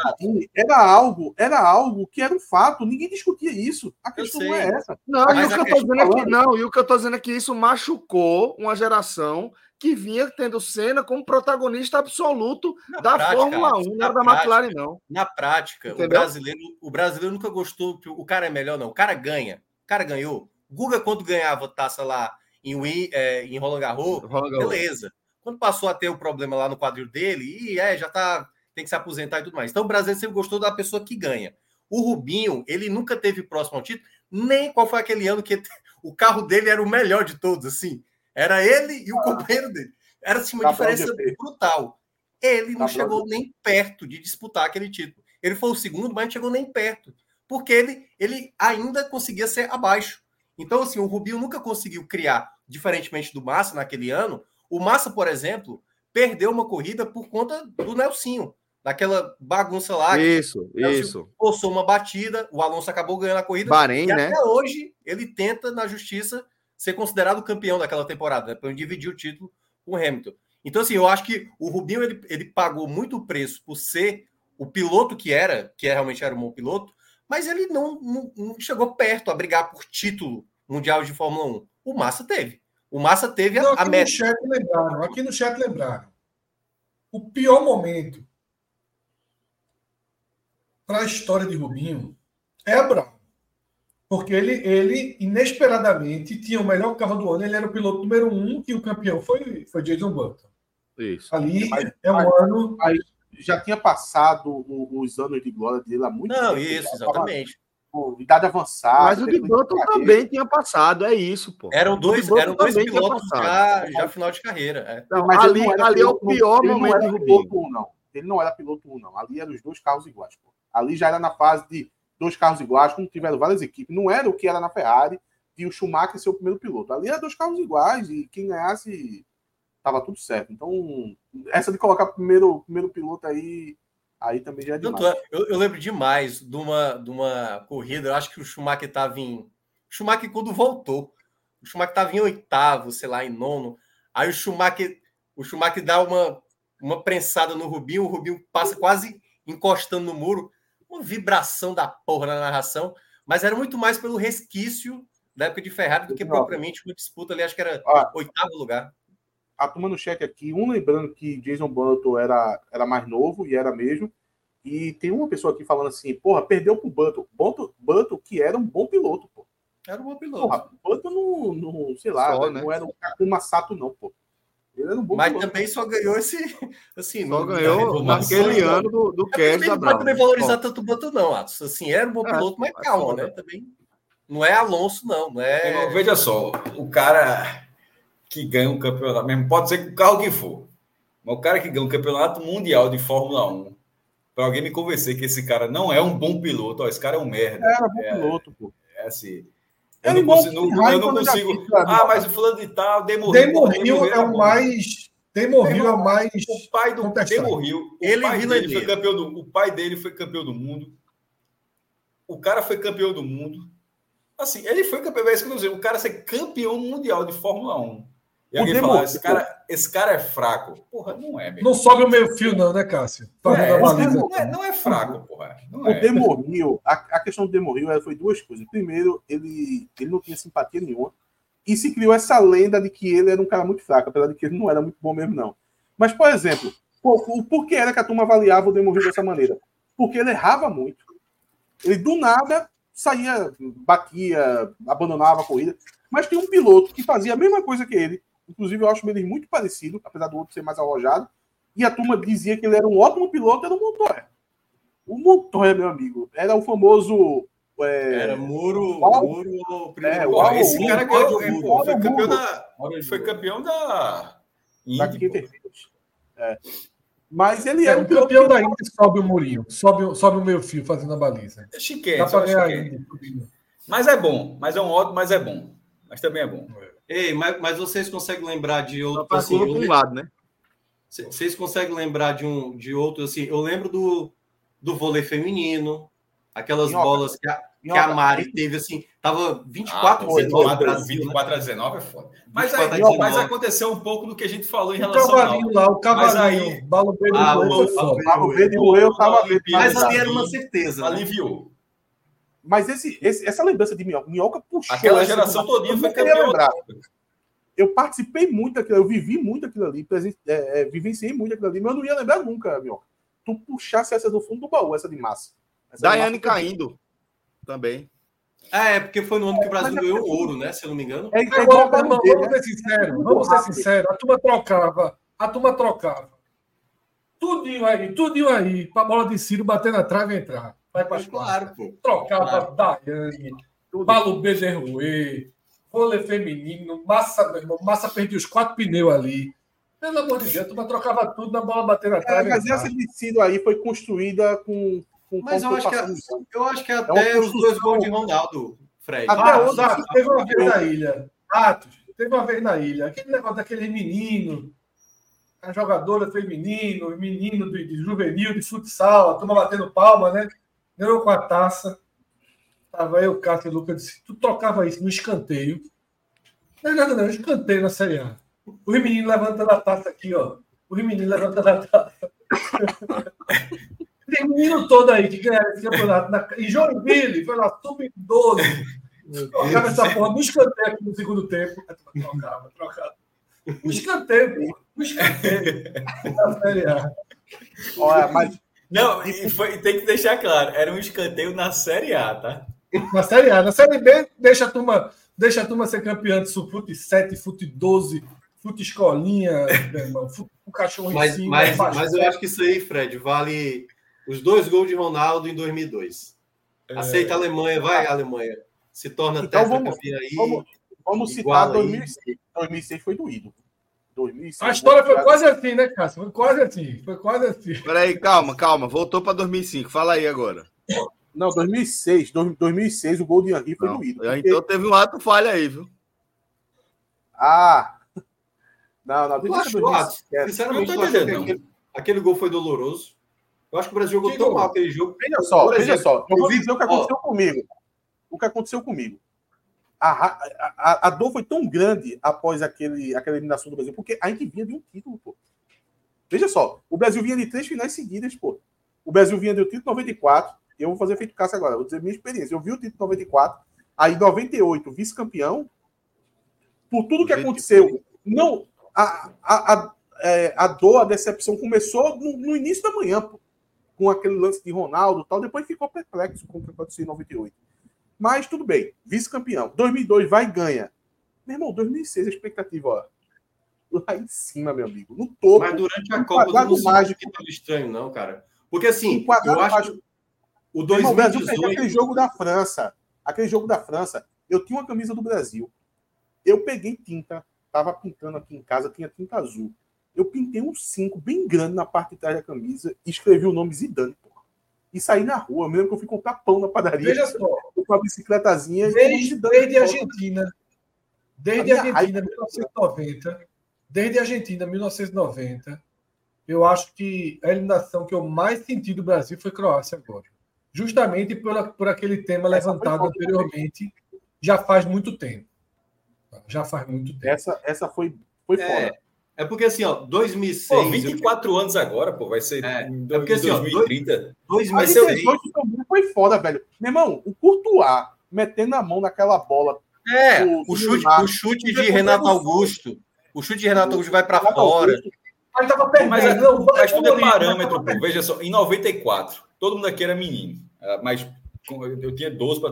Era algo, era algo que era um fato, ninguém discutia isso. A questão não é essa. Não, Mas e o que eu tô dizendo é que falando- não, e o que eu tô dizendo é que isso machucou uma geração que vinha tendo Senna como protagonista absoluto na da prática, Fórmula Atos, 1, não era da prática, McLaren, não. Na prática, o brasileiro, o brasileiro nunca gostou que o cara é melhor, não. O cara ganha. O cara ganhou. Guga, quando ganhava taça lá em, é, em Roland Garros, Roland Garros. beleza. Quando passou a ter o problema lá no quadril dele, e é, já tá, tem que se aposentar e tudo mais. Então o brasileiro sempre gostou da pessoa que ganha. O Rubinho, ele nunca teve próximo ao título, nem qual foi aquele ano que o carro dele era o melhor de todos, assim. Era ele e o companheiro dele. Era assim, uma Tá diferença brutal. Ele não Tá chegou nem perto de disputar aquele título. Ele foi o segundo, mas não chegou nem perto. Porque ele, ele ainda conseguia ser abaixo. Então, assim, o Rubinho nunca conseguiu criar, diferentemente do Massa naquele ano. O Massa, por exemplo, perdeu uma corrida por conta do Nelsinho. Daquela bagunça lá, Isso, isso. forçou uma batida, o Alonso acabou ganhando a corrida. Bahrein, E né? até hoje ele tenta, na justiça, ser considerado campeão daquela temporada, né, para dividir o título com o Hamilton. Então, assim, eu acho que o Rubinho ele, ele pagou muito preço por ser o piloto que era, que realmente era um bom piloto, mas ele não, não, não chegou perto a brigar por título mundial de Fórmula 1. O Massa teve. O Massa teve a, Não, a aqui no meta. chat lembraram, aqui no chat lembraram. O pior momento para a história de Rubinho é a Brown. Porque ele, ele, inesperadamente, tinha o melhor carro do ano. Ele era o piloto número um e o campeão foi, foi Jason Button. Isso. Ali Mas- é um mas- ano. Mas já tinha passado os anos de glória dele há muito Não, tempo. isso, Já tava exatamente. com idade avançada. Mas o de Button também tinha passado, é isso, pô. Eram dois, eram dois pilotos já, já final de carreira. é. Não, Mas ali, não ali é o pior ele não momento era de piloto Rubinho. um, não. Ele não era piloto 1, não. Ali eram os dois carros iguais. Pô. Ali já era na fase de dois carros iguais, como tiveram várias equipes. Não era o que era na Ferrari e o Schumacher ser o primeiro piloto. Ali era dois carros iguais e quem ganhasse tava tudo certo. Então, essa de colocar primeiro, primeiro piloto aí, aí também já é demais. Tanto é, eu, eu lembro demais de uma, de uma corrida, eu acho que o Schumacher estava em. Schumacher, quando voltou, o Schumacher estava em oitavo, sei lá, em nono. Aí o Schumacher, o Schumacher dá uma, uma prensada no Rubinho, o Rubinho passa quase encostando no muro. Uma vibração da porra na narração, mas era muito mais pelo resquício da época de Ferrari do que Não. propriamente uma disputa ali, acho que era oitavo lugar. a turma no chat aqui, um lembrando que Jason Button era, era mais novo, e era mesmo. E tem uma pessoa aqui falando assim, porra, perdeu pro Button. Button, Button que era um bom piloto, pô. Era um bom piloto. Porra, Button não, não sei lá, Só, não né? era um Kakuma Sato, não, pô. Ele era um bom Mas piloto. também só ganhou esse. Assim, Só ganhou na naquele reformação. ano do, do É da não pode também valorizar tanto o Button, não, Atos. Assim, era um bom É, piloto, mas é calma, né? Também. Não é Alonso, não. Não é. Irmão, veja só, o cara que ganha um campeonato, mesmo pode ser que o carro que for, mas o cara que ganha um campeonato mundial de Fórmula 1, para alguém me convencer que esse cara não é um bom piloto, ó, esse cara é um merda. Era bom piloto, pô. É assim. Eu Ele não consigo, não- eu não consigo. Ah, mas o fulano de tal, Demorriu. Demorril é o mais. Demorril é o mais. O pai do. Demorriu, o Ele pai dele foi campeão do, o pai dele foi campeão do mundo. O cara foi campeão do mundo. Assim, ele foi campeão, é isso que eu tô dizendo, o cara ser campeão mundial de Fórmula 1. E O alguém falar, esse cara, esse cara é fraco. Porra, não é, meu. Não sobe o meio fio, não, né, Cássio? Não é, não é, não é- fraco, porra. Não O é. Demorril, a, a questão do Demorril ela foi duas coisas. Primeiro, ele, ele não tinha simpatia nenhuma. E se criou essa lenda de que ele era um cara muito fraco, apesar de que ele não era muito bom mesmo, não. Mas, por exemplo, o por que era que a turma avaliava o Demorril dessa maneira? Porque ele errava muito. Ele, do nada, saía, batia, abandonava a corrida. Mas tem um piloto que fazia a mesma coisa que ele. Inclusive, eu acho ele muito parecido, apesar do outro ser mais arrojado. E a turma dizia que ele era um ótimo piloto, era o Montoya. O Montoya, meu amigo, era o famoso. é, Era muro, Uau. muro ou É, Porra, uau, esse uau, cara ganhou, pô, uau, foi campeão da. Foi campeão da. da Indy. É. Mas ele É, era o um piloto. campeão da Indy sobe o murinho, sobe, o- sobe o meio fio fazendo a baliza. É chiquete, Dá pra acho ganhar. Mas é bom, mas é um ótimo, mas é bom. Mas também é bom. Ei, mas, mas vocês conseguem lembrar de Só outro. pra Assim, um lado, né? Vocês conseguem lembrar de um de outro assim? Eu lembro do, do vôlei feminino, aquelas Minhoca. bolas que a, que a Mari teve assim, tava 24 Ah, 19 no Brasil, né? 24 a 19 é foda. Mas, 24 aí, a 19. mas aconteceu um pouco do que a gente falou em O relação ao. cavalinho lá, o cavalinho, aí- balo Ah, o- o- Verde e o eu tava vendo. Mas ali ali era uma certeza, né? Aliviou. Mas esse, esse- essa lembrança de Minhoca, Minhoca puxou. Aquela geração todinha Eu foi não queria campeão. lembrar. Eu participei muito daquilo, eu vivi muito aquilo ali, presen- é, é, vivenciei muito aquilo ali, mas eu não ia lembrar nunca, Minhoca. Tu puxasse essa do fundo do baú, essa de massa. Essa de Daiane massa- caindo também. Ah, é porque foi no ano que o Brasil Mas é ganhou porque- ouro, né? Se eu não me engano. É, é igual Agora, o vamos né? ser sinceros, vamos ser sinceros. A turma trocava, a turma trocava. Tudinho aí, tudinho aí, pra bola de Ciro bater na trave e entrar. Vai pra Claro, pô. Trocava Daiane, Balu Bezerruê, vôlei feminino, massa, meu irmão, massa perdia os quatro pneus ali. Pelo amor de Deus, a turma trocava tudo na bola bater na É, trave. e mas essa de Ciro aí foi construída com. com Mas eu acho que, anos. eu acho que uma até os dois gols de Ronaldo, Fred. Até Ah, hoje, Atos, teve uma vez na ilha. Atos, teve uma vez na ilha. Aquele negócio daquele menino, a jogadora feminino, menino de, de juvenil, de futsal, a turma batendo palma, né? Ganhou com a taça. Tava eu, Cássio e o Lucas, disse, tu trocava isso no escanteio. Não é nada não, escanteio na Série A. O menino levantando a taça aqui, ó. O menino levantando a taça. Tem menino todo aí que ganharam esse campeonato. Na... E Joinville, foi lá, sub-12. Trocava essa porra no escanteio aqui no segundo tempo. Trocava, trocava. No escanteio, pô. No escanteio. Na Série A. Olha, mas Não, e foi, tem que deixar claro, era um escanteio na Série A, tá? Na Série A. Na Série B, deixa a turma, deixa a turma ser campeã de fute 7, fute 12, fute escolinha, meu irmão, fute o cachorro Mas, em cima. mas, mas eu acho que isso aí, Fred, vale os dois gols de Ronaldo em 2002. Aceita a Alemanha, vai, Alemanha. Se torna Então vamos- campeã aí. Vamos, vamos citar iguala aí. 2006. 2006 foi doído. 2006, A história foi quase assim, né, Cássio? Foi quase assim. Foi quase assim. Peraí, calma, calma. Voltou para 2005. Fala aí agora. Não, 2006. dois- 2006 o gol de Henry foi Não, doído. já porque- Então teve um ato falha aí, viu? Ah! Não, não, 2006. ah, Sinceramente, Não tô entendendo, aquele, aquele gol foi doloroso? Eu acho que o Brasil jogou Que tão gol? mal aquele jogo. Veja só, veja exemplo, só. Eu eu vou dizer o que ó. aconteceu comigo. O que aconteceu comigo. A, a, a- dor foi tão grande após aquele, aquela eliminação do Brasil, porque a gente vinha de um título, pô. Veja só, o Brasil vinha de três finais seguidas, pô. O Brasil vinha do título 94. Eu vou fazer feito caça agora, vou dizer minha experiência. Eu vi o título 94, aí 98, vice-campeão. Por tudo que 98. aconteceu, não. A, a, a, é, a dor, a decepção começou no, no início da manhã, pô com aquele lance de Ronaldo tal, depois ficou perplexo com o que aconteceu em 98. Mas tudo bem, vice-campeão. 2002 vai e ganha. Meu irmão, 2006 a expectativa, ó. Lá em cima, meu amigo. No topo. Mas durante a Copa do Mundo mágico. que tava estranho, não, cara. Porque assim, eu acho mágico. o Meu irmão, o Brasil perdeu 2018. aquele jogo da França. Aquele jogo da França. Eu tinha uma camisa do Brasil. Eu peguei tinta, tava pintando aqui em casa, tinha tinta azul. Eu pintei um 5 bem grande na parte de trás da camisa e escrevi o nome Zidane, porra. E saí na rua, mesmo que eu fui comprar pão na padaria. Veja só, com a bicicletazinha. e desde, desde a. Argentina, desde A Argentina, 1990, desde a Argentina, 1990, eu acho que a eliminação que eu mais senti do Brasil foi Croácia agora. Justamente por, por aquele tema levantado foda anteriormente, já faz muito tempo. Já faz muito tempo. Essa, essa foi, foi É, foda. é porque assim, ó, 2006. Pô, eu- 24 anos agora, pô, vai ser É, em é porque, assim, ó, 2030. Mas 2006. 18 também foi foda, velho. Meu irmão, o Courtois metendo a mão naquela bola. É, o- o chute, o chute de Renato. Augusto. O chute de Renato Augusto vai para fora. Augusto, Mas tava perdendo. Mas, é- não, vai, mas tudo é parâmetro, pô. Veja só, em 94, todo mundo aqui era menino. ah, Mas eu tinha 12 para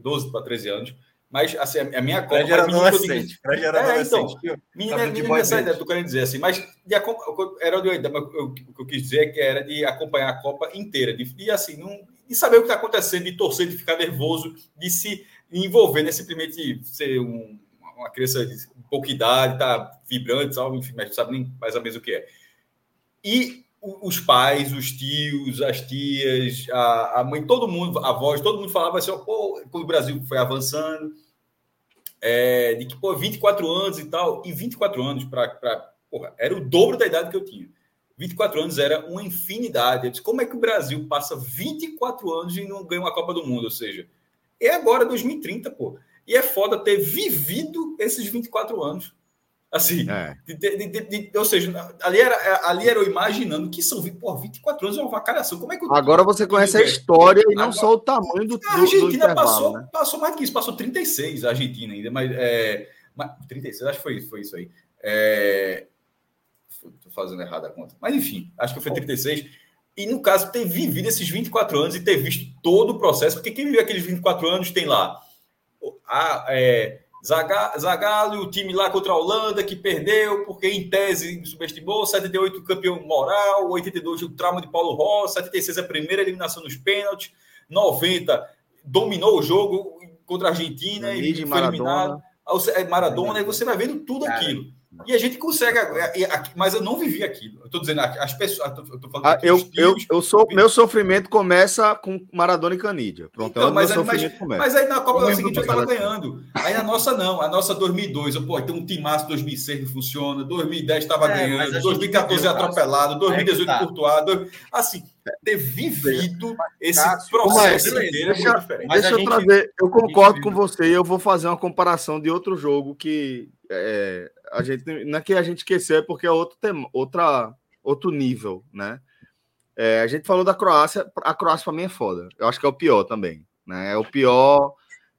12 para 13 anos. Mas assim, a a minha Copa. Era digo- adolescente. Era É, adolescente. Menina, Tava de menina boy nessa band. ideia, tô querendo dizer assim, mas de, acom- era de, mas eu- o que eu quis dizer é que era de acompanhar a Copa inteira, de, e assim, não, de saber o que está acontecendo, de torcer, de ficar nervoso, de se envolver, não é simplesmente ser um- uma criança de pouca idade, tá vibrante, sabe, enfim, mas não sabe nem mais ou menos o que é. E os pais, os tios, as tias, a, a mãe, todo mundo, a voz, todo mundo falava assim, pô, quando o Brasil foi avançando, é, de que, pô, 24 anos e tal, e 24 anos para. Era o dobro da idade que eu tinha. 24 anos era uma infinidade. Eu disse, como é que o Brasil passa 24 anos e não ganha uma Copa do Mundo? Ou seja, é agora 2030, pô. E é foda ter vivido esses 24 anos. Assim, É. de- de- de- ou seja, ali era, ali era eu imaginando que são 20, pô, 24 anos é uma vacalhação. Como é que eu- Agora você conhece a história e não só o tamanho do, do, a do Argentina intervalo, passou, né? passou mais do que isso, passou 36 a Argentina ainda, mas, é, mas 36, acho que foi, foi isso aí. É, tô fazendo errado a conta. Mas enfim, acho que foi 36. E no caso, ter vivido esses 24 anos e ter visto todo o processo, porque quem viveu aqueles 24 anos tem lá a, é, Zaga- Zagallo, e o time lá contra a Holanda que perdeu, porque em tese subestimou, 78 campeão moral, 82 o trauma de Paulo Rossi, 76 a primeira eliminação nos pênaltis, 90 dominou o jogo contra a Argentina e Luigi, foi Maradona. eliminado. É Maradona, e você vai vendo tudo Cara. aquilo. E a gente consegue, é, é, mas eu não vivi aquilo. Eu estou dizendo, as pessoas, eu tô falando Ah, aqui, eu, eu, eu sou, meu sofrimento começa com Maradona e Canídia. Pronto, Então, é mas, meu mas, começa. mas aí na Copa Eu é seguinte, eu do tava Brasil. ganhando. Aí na nossa não, a nossa 2002, eu, pô, tem um timaço 2006 não funciona, 2010 estava É, a ganhando, gente 2014 viveu, atropelado, 2018 tá. Courtois, dois- assim, ter vivido esse Cássio, processo mas- inteiro é deixa- diferente. Mas Deixa a eu gente- trazer, eu concordo com você e eu vou fazer uma comparação de outro jogo que é, a gente não é que a gente esqueceu, é porque é outro tema, outra, outro nível, né? É, a gente falou da Croácia, a Croácia para mim é foda. Eu acho que é o pior também, né? É o pior,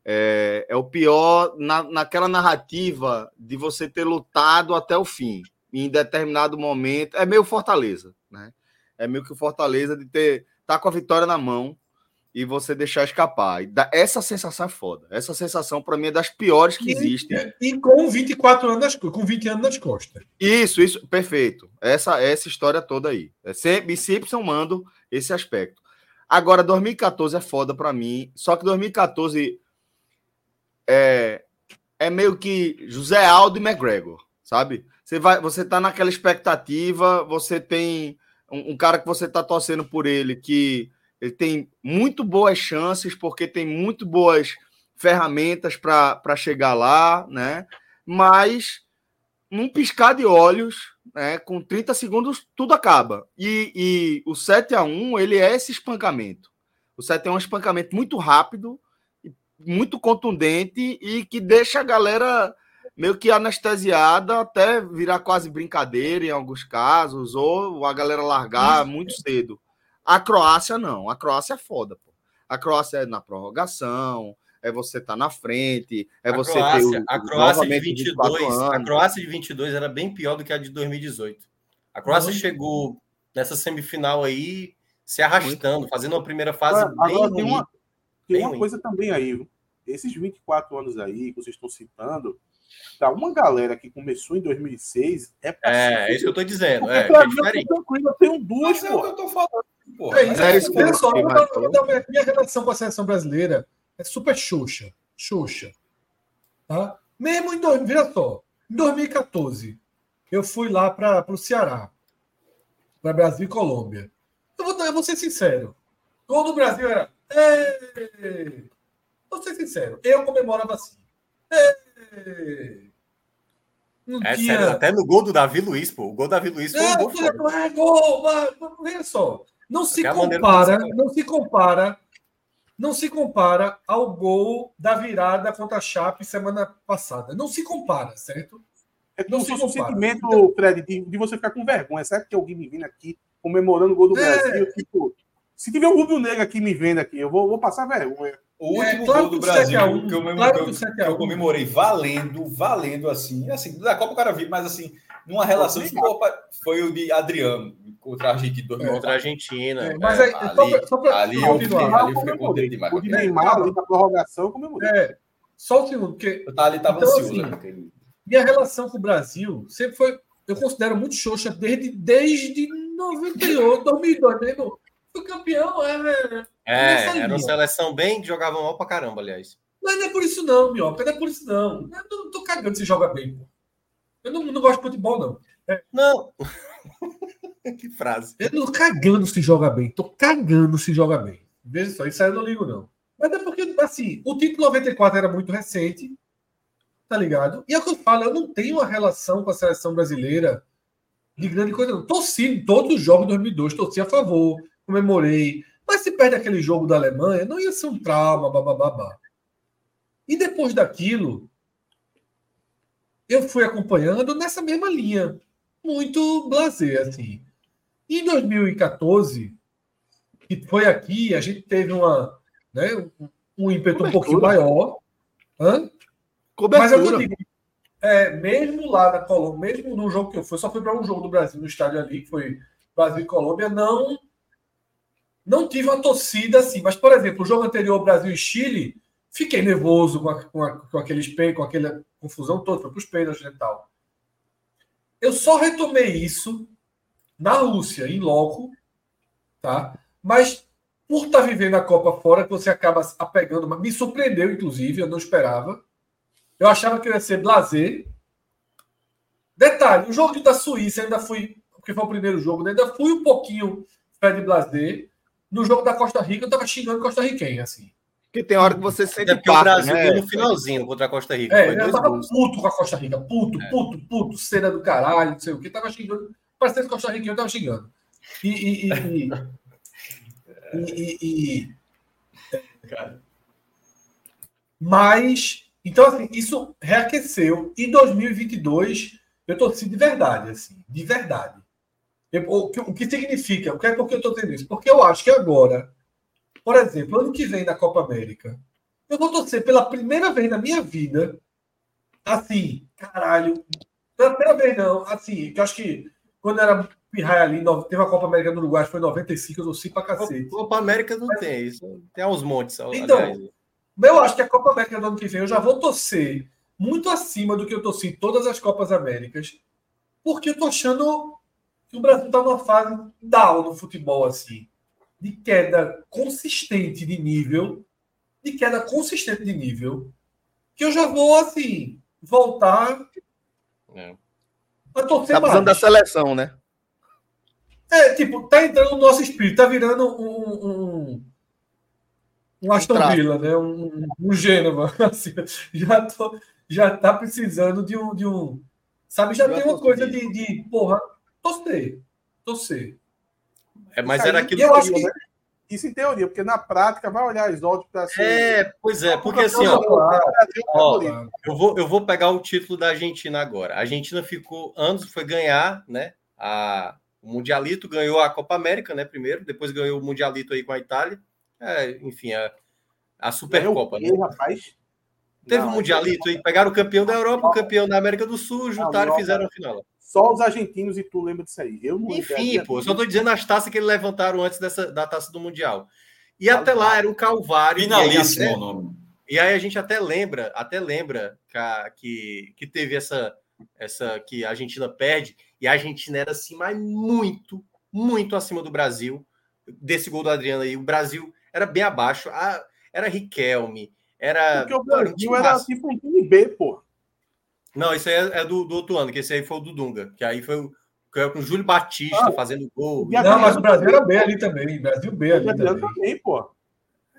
é, é o pior na, naquela narrativa de você ter lutado até o fim, em determinado momento. É meio Fortaleza, né? É meio que o Fortaleza de ter tá com a vitória na mão e você deixar escapar. E essa sensação é foda. Essa sensação, para mim, é das piores que existem. E com 24 anos com 20 anos nas costas. Isso, isso, perfeito. Essa essa história toda aí. É sempre, sempre mando esse aspecto. Agora, 2014 é foda pra mim. Só que 2014 é, é meio que José Aldo e McGregor, sabe? Você vai, você tá naquela expectativa, você tem um, um cara que você tá torcendo por ele que ele tem muito boas chances porque tem muito boas ferramentas para chegar lá, né? Mas num piscar de olhos, né, com 30 segundos, tudo acaba. E, e o 7 a 1 ele é esse espancamento. O 7 a 1 é um espancamento muito rápido, muito contundente e que deixa a galera meio que anestesiada até virar quase brincadeira em alguns casos, ou a galera largar muito cedo. A Croácia não. A Croácia é foda, pô. A Croácia é na prorrogação, é você estar tá na frente, é a você Croácia, ter o, a Croácia de novamente 24 22, a anos. Croácia de 22 era bem pior do que a de 2018. A Croácia Muito. chegou nessa semifinal aí se arrastando, fazendo uma primeira fase Agora, bem agora tem ruim. uma, tem Bem uma ruim. coisa também aí. viu? Esses 24 anos aí que vocês estão citando, tá uma galera que começou em 2006 é É, é isso que eu tô dizendo, é, é mim, eu tô diferente. tranquilo, eu tenho duas, Mas é o que eu tô falando, pô. É isso, é isso que só, dar minha- minha relação com a seleção brasileira é super xoxa. Xoxa. Tá? Mesmo em dois, veja só, em 2014, eu fui lá para o Ceará, para Brasil e Colômbia. Eu vou, eu vou ser sincero. O gol do Brasil era. "Ê!" Vou ser sincero, eu comemorava assim. Não É tinha. sério, até no gol do Davi Luiz, pô. O gol do Davi Luiz foi um É, gol tudo foda. é gol, vai, veja só. Não se compara, não se compara, não se compara ao gol da virada contra a Chape semana passada. Não se compara, certo? É Não se um sentimento, Fred, de, de você ficar com vergonha. Sabe que alguém me vindo aqui comemorando o gol do É. Brasil? Tipo, se tiver um rubro negro aqui me vendo aqui, eu vou, vou passar vergonha. O É, último claro gol do que o 7 a 1, Brasil que eu, claro que eu- que o 7 a que eu 1. comemorei valendo, valendo assim, assim, da Copa o cara viu, mas assim, numa relação de Copa, foi o de Adriano contra a Argentina em 2004. Contra a Argentina. É, mas É, aí, só ali- pra- só pra ali eu ali eu fiquei contente demais. O de É, Neymar, ali na prorrogação, comemorei. É, só um segundo, porque Eu tava ali, tava Então, ansioso. assim, né, minha relação com o Brasil sempre foi. Eu considero muito xoxa desde, desde 98, 2002 mesmo. Fui campeão, é. É, Nessa era uma seleção bem que jogava mal pra caramba, aliás. Mas não é por isso, não, Minhoca. Não é por isso, não. Eu não tô cagando se joga bem, pô. Eu não, não gosto de futebol, não. Não. que frase. Eu não tô cagando se joga bem. Tô cagando se joga bem. Veja só, isso aí eu não ligo, não. Mas é porque, assim, o título 94 era muito recente, tá ligado? E é o que eu falo, eu não tenho uma relação com a seleção brasileira de grande coisa, não. Torci em todos os jogos de 2002, torci a favor, comemorei. Mas se perde aquele jogo da Alemanha, não ia ser um trauma, babá. E depois daquilo, eu fui acompanhando nessa mesma linha, muito blazer, assim. Em 2014, que foi aqui, a gente teve uma, né, um, ímpeto um pouquinho maior. Hã? Mas o que eu Cobertura. digo. É, mesmo lá na Colômbia, mesmo no jogo que eu fui, só fui para um jogo do Brasil no estádio ali, que foi Brasil e Colômbia, não não tive uma torcida assim. Mas, por exemplo, o jogo anterior, Brasil e Chile, fiquei nervoso com, a- com, a- com aqueles pênaltis, com aquela confusão toda, foi para os pênaltis e tal. Eu só retomei isso na Rússia, em loco, tá? Mas por estar vivendo a Copa fora, que você acaba apegando, me surpreendeu, inclusive, eu não esperava. Eu achava que ia ser blazer. Detalhe, o jogo da Suíça ainda fui, porque foi o primeiro jogo, né? ainda fui um pouquinho Fred Blazer. No jogo da Costa Rica, eu tava xingando Costa Riquenho, assim. Porque tem hora que você sente Até porque o Brasil né? no finalzinho contra a Costa Rica. É, foi eu tava gols. puto com a Costa Rica. Puto, puto, puto, cena do caralho, não sei o que. Tava xingando. Parecendo Costa Riquenho, eu tava xingando. E. e, e, e, e- e- e- Mas. Então, assim, isso reaqueceu. Em 2022, eu torci de verdade, assim. De verdade. Eu- o, que, o que significa? O que é porque eu estou dizendo isso? Porque eu acho que agora, por exemplo, ano que vem na Copa América, eu vou torcer pela primeira vez na minha vida, assim, caralho, pela primeira vez não, assim, que eu acho que quando era pirraia ali. Teve a Copa América no Uruguai, foi em 95, eu torci pra cacete. Copa América não tem isso. Tem aos montes. Então, aliás. Eu acho que a Copa América do ano que vem eu já vou torcer muito acima do que eu torci em todas as Copas Américas, porque eu tô achando que o Brasil tá numa fase down no futebol, assim, de queda consistente de nível, de queda consistente de nível, que eu já vou, assim, voltar É. a torcer Tá precisando da mais. seleção, né? É, tipo, tá entrando no nosso espírito, tá virando um. um, um Aston traço. Villa, né? Um, um Gênova. Assim, já, tô, já tá precisando de um. De um sabe, já tem uma coisa de, de. Porra, torcer. Torcer. É, mas era aquilo eu que acho que- né? Isso em teoria, porque na prática vai olhar as odds para. É, pois é, porque assim, ó, o é ó, eu vou, eu vou pegar o título da Argentina agora. A Argentina ficou anos, foi ganhar, né? A, o Mundialito ganhou a Copa América, né? Primeiro, depois ganhou o Mundialito aí com a Itália. É, enfim, a, a Supercopa, né? O rapaz? Teve Não, um Mundialito aí, pegaram o campeão da Europa, o campeão da América do Sul, juntaram e fizeram a final. Só os argentinos e tu lembra disso aí. Eu não Enfim, pô, eu só tô dizendo as taças que eles levantaram antes dessa, da taça do Mundial. E até lá era um calvário. e aí Finalíssimo até- o nome. E aí a gente até lembra, até lembra que, que, teve essa, essa que a Argentina perde, e a Argentina era assim, mas muito, muito acima do Brasil, desse gol do Adriano aí. O Brasil era bem abaixo, a- era Riquelme, era. Porque o Brasil time era massa. tipo um time B, pô. Não, isso aí é, é do, do outro ano, que esse aí foi o do Dunga, que aí foi o, que é com o Júlio Batista Ah, fazendo gol. e Não, mas o Brasil era B ali também. Brasil B O ali Adriano também. também, pô.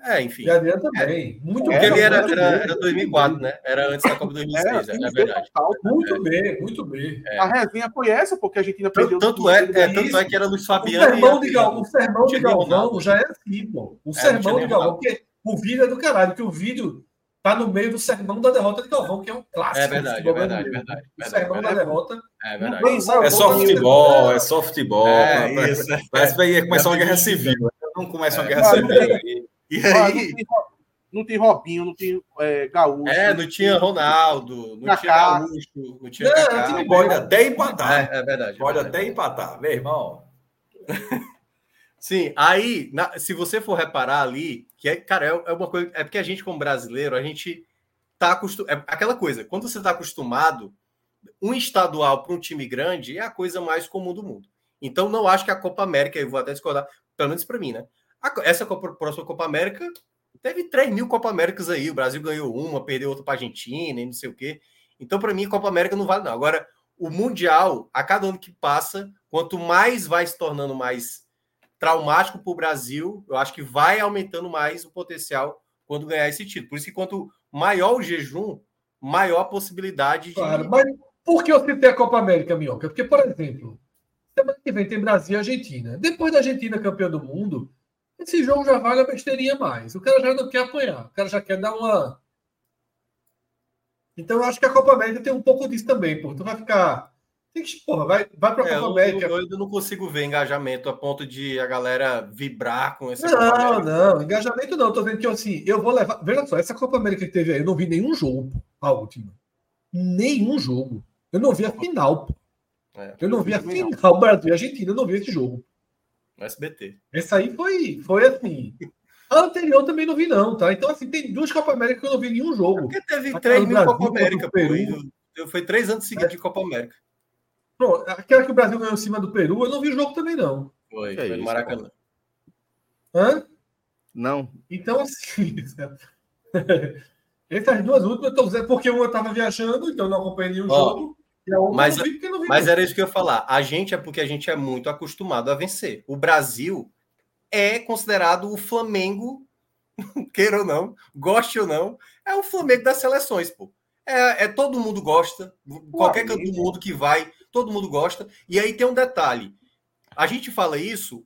É, enfim. E Adriano também. Muito Porque B. ele era, era, era 2004, né? Era antes da Copa 2006, é, time é B verdade. total. Muito B, muito B. A resenha foi essa, porque a Argentina perdeu. Tanto, é, é, tanto é que era Luiz O Fabiano. sermão, e- de Gal, o sermão de Galvão já é assim, pô. O É, sermão de Galvão, porque o vídeo é do caralho, que o vídeo tá no meio do sermão da derrota de Galvão, que é um clássico. É verdade, é verdade, verdade, O verdade, sermão verdade. da derrota. É verdade. É só futebol, é só futebol. É, isso. Parece que vai começar uma guerra civil. Não começa uma guerra civil aí. E não, aí, não tem Robinho, não tem é, Gaúcho. é, não tinha Ronaldo, não tinha. Gaúcho, não tinha Não, Kaká. time Pode até empatar. É, é verdade. é Pode verdade. até empatar, meu irmão. Sim, aí, na- se você for reparar ali, que é, cara, é, é uma coisa. É porque a gente, como brasileiro, a gente tá acostumado. É aquela coisa, quando você tá acostumado, um estadual para um time grande é a coisa mais comum do mundo. Então, não acho que a Copa América, eu vou até discordar, pelo menos para mim, né? A essa Copa, próxima Copa América teve 3 mil Copa Américas aí. O Brasil ganhou uma, perdeu outra para Argentina e não sei o quê. Então, para mim, Copa América não vale, não. Agora, o Mundial, a cada ano que passa, quanto mais vai se tornando mais traumático para o Brasil, eu acho que vai aumentando mais o potencial quando ganhar esse título. Por isso que quanto maior o jejum, maior a possibilidade de. Claro, mas por que eu citei a Copa América, Minhoca? Porque, por exemplo, semana que vem tem Brasil e Argentina. Depois da Argentina campeã do mundo, esse jogo já vale a besteirinha mais. O cara já não quer apanhar, o cara já quer dar uma. Então eu acho que a Copa América tem um pouco disso também, pô. Tu vai ficar. Tem que, porra, vai, vai pra É, Copa eu, América. eu ainda não consigo ver engajamento a ponto de a galera vibrar com esse Não, não, engajamento não. Tô dizendo que assim, eu vou levar. Veja só, essa Copa América que teve aí, eu não vi nenhum jogo, a última. Nenhum jogo. Eu não vi a final, pô. É, Eu não vi a final Brasil e Argentina, eu não vi esse jogo. no SBT. Essa aí foi, foi assim. A anterior também não vi, não, tá? Então, assim, tem duas Copa América que eu não vi nenhum jogo. Porque teve Aquela 3 do mil Copa América, pô. Eu- Foi três anos seguidos de Copa América. Pronto, aquela que o Brasil ganhou em cima do Peru, eu não vi o jogo também, não. Foi, foi no Maracanã. Hã? Não. Então, assim. Essas duas últimas, eu tô dizendo porque uma eu tava viajando, então eu não acompanhei nenhum Ó, jogo. E a outra mas- vi porque não vi. Mas era isso que eu ia falar. A gente é porque a gente é muito acostumado a vencer. O Brasil é considerado o Flamengo, queira ou não, goste ou não, é o Flamengo das seleções, pô. É, é todo mundo gosta, qualquer canto do mundo que vai, todo mundo gosta. E aí tem um detalhe. A gente fala isso,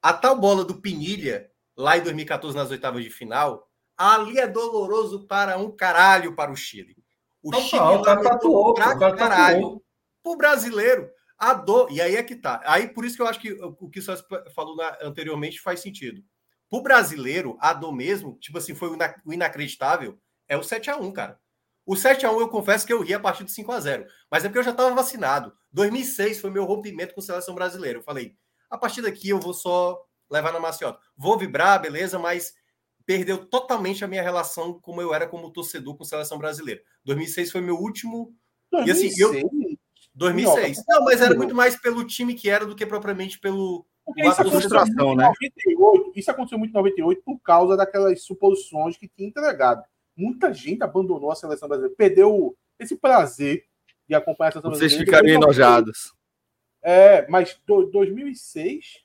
a tal bola do Pinilha, lá em 2014 nas oitavas de final, ali é doloroso para um caralho para o Chile. O Total, Chile o cara tatuou, pra o cara caralho tatuou. o brasileiro, a dor. E aí é que tá. Aí por isso que eu acho que o que o Celso falou na- anteriormente faz sentido. Pro brasileiro, a dor mesmo, tipo assim, foi o ina- o inacreditável, é o 7x1, cara. O 7x1 eu confesso que eu ri a partir do 5x0. Mas é porque eu já estava vacinado. 2006 foi meu rompimento com a seleção brasileira. Eu falei, a partir daqui eu vou só levar na maciota. Vou vibrar, beleza, mas perdeu totalmente a minha relação como eu era como torcedor com a seleção brasileira. 2006 foi meu último. 2006? E assim, eu... 2006. Não, mas era muito mais pelo time que era do que propriamente pelo. Porque isso aconteceu, né? 98, isso aconteceu muito em 98 por causa daquelas suposições que tinha entregado. Muita gente abandonou a seleção brasileira, perdeu esse prazer de acompanhar a seleção Vocês brasileira. Vocês ficariam enojados. É, mas do, 2006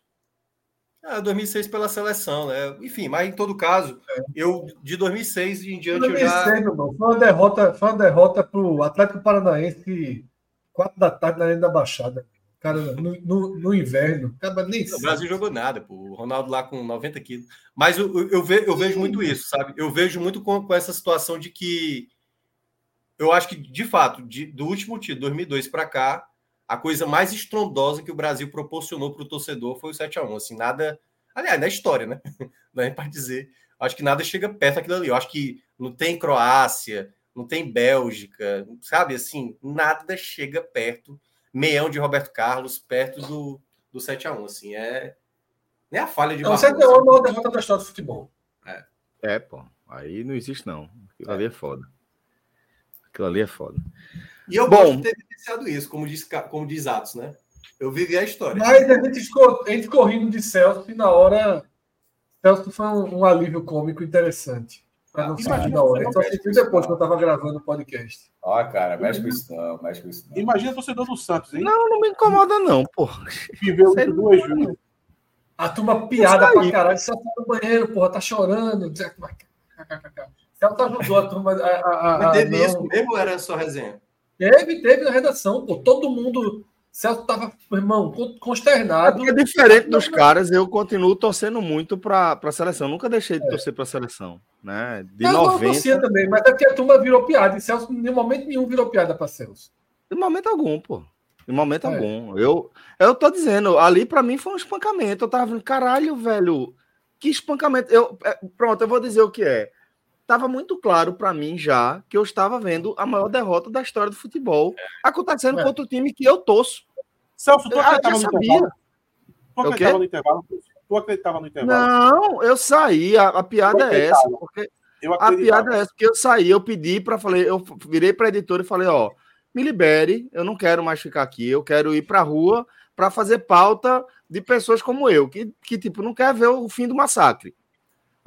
ah, 2006 pela seleção, né? Enfim, mas em todo caso, é. eu de 2006 em diante 2006, eu já. Irmão, foi uma derrota, foi uma derrota pro Atlético Paranaense, quatro da tarde na Arena da Baixada. Cara, no, no, no inverno, cara, nem O Brasil jogou nada, pô. O Ronaldo lá com 90 quilos. Mas eu, eu, ve, eu vejo muito isso, sabe? Eu vejo muito com, com essa situação de que eu acho que, de fato, de, do último título, 2002 para cá, a coisa mais estrondosa que o Brasil proporcionou para o torcedor foi o 7 a 1 Assim, nada. Aliás, na história, né? Não é para dizer. Acho que nada chega perto daquilo ali. Eu acho que não tem Croácia, não tem Bélgica, sabe? Assim, nada chega perto. Meião de Roberto Carlos, perto do, do 7 a 1 Assim, é. Nem a falha de. Não, 7 a 1 é a maior derrota da história do futebol. É. é, pô. Aí não existe, não. Aquilo é. ali é foda. Aquilo ali é foda. E eu Bom, gosto de ter vivenciado isso, como diz, como diz Atos, né? Eu vivi a história. Mas a gente ficou, a gente ficou rindo de Celso e na hora. Celso foi um, um alívio cômico interessante. Para não sair da hora. Só assisti depois que eu estava gravando o podcast. Ó, cara, mexe com isso não, mexe com isso não. Imagina o torcedor do Santos, hein? Não, não me incomoda, não, pô. Viveu isso duas vezes. A turma piada pra caralho. Celso tá no banheiro, porra, tá chorando. Celso ajudou a turma. A, a, a, Mas teve isso mesmo ou era só resenha? Teve, teve na redação, pô. Todo mundo. Celso tava, irmão, consternado. É diferente dos caras, eu continuo torcendo muito para a seleção. Nunca deixei de é. torcer para a seleção. Né? De eu 90... não torcia também, mas é porque a turma virou piada. E Celso, em momento nenhum, virou piada para Celso. Em momento algum, pô. Em momento é. algum. Eu, eu tô dizendo, ali para mim foi um espancamento. Eu tava vendo, caralho, velho, que espancamento. Eu, é, pronto, eu vou dizer o que é estava muito claro para mim já que eu estava vendo a maior derrota da história do futebol acontecendo é. contra o time que eu torço. Celso, tu acreditava no intervalo? Tu acreditava no intervalo? Tu acreditava no intervalo? Não, eu saí. A, a piada é essa. Porque a piada é essa, porque eu saí, eu pedi para falei, eu virei para editor e falei, ó, me libere, eu não quero mais ficar aqui, eu quero ir para a rua para fazer pauta de pessoas como eu, que, que tipo não quer ver o fim do massacre.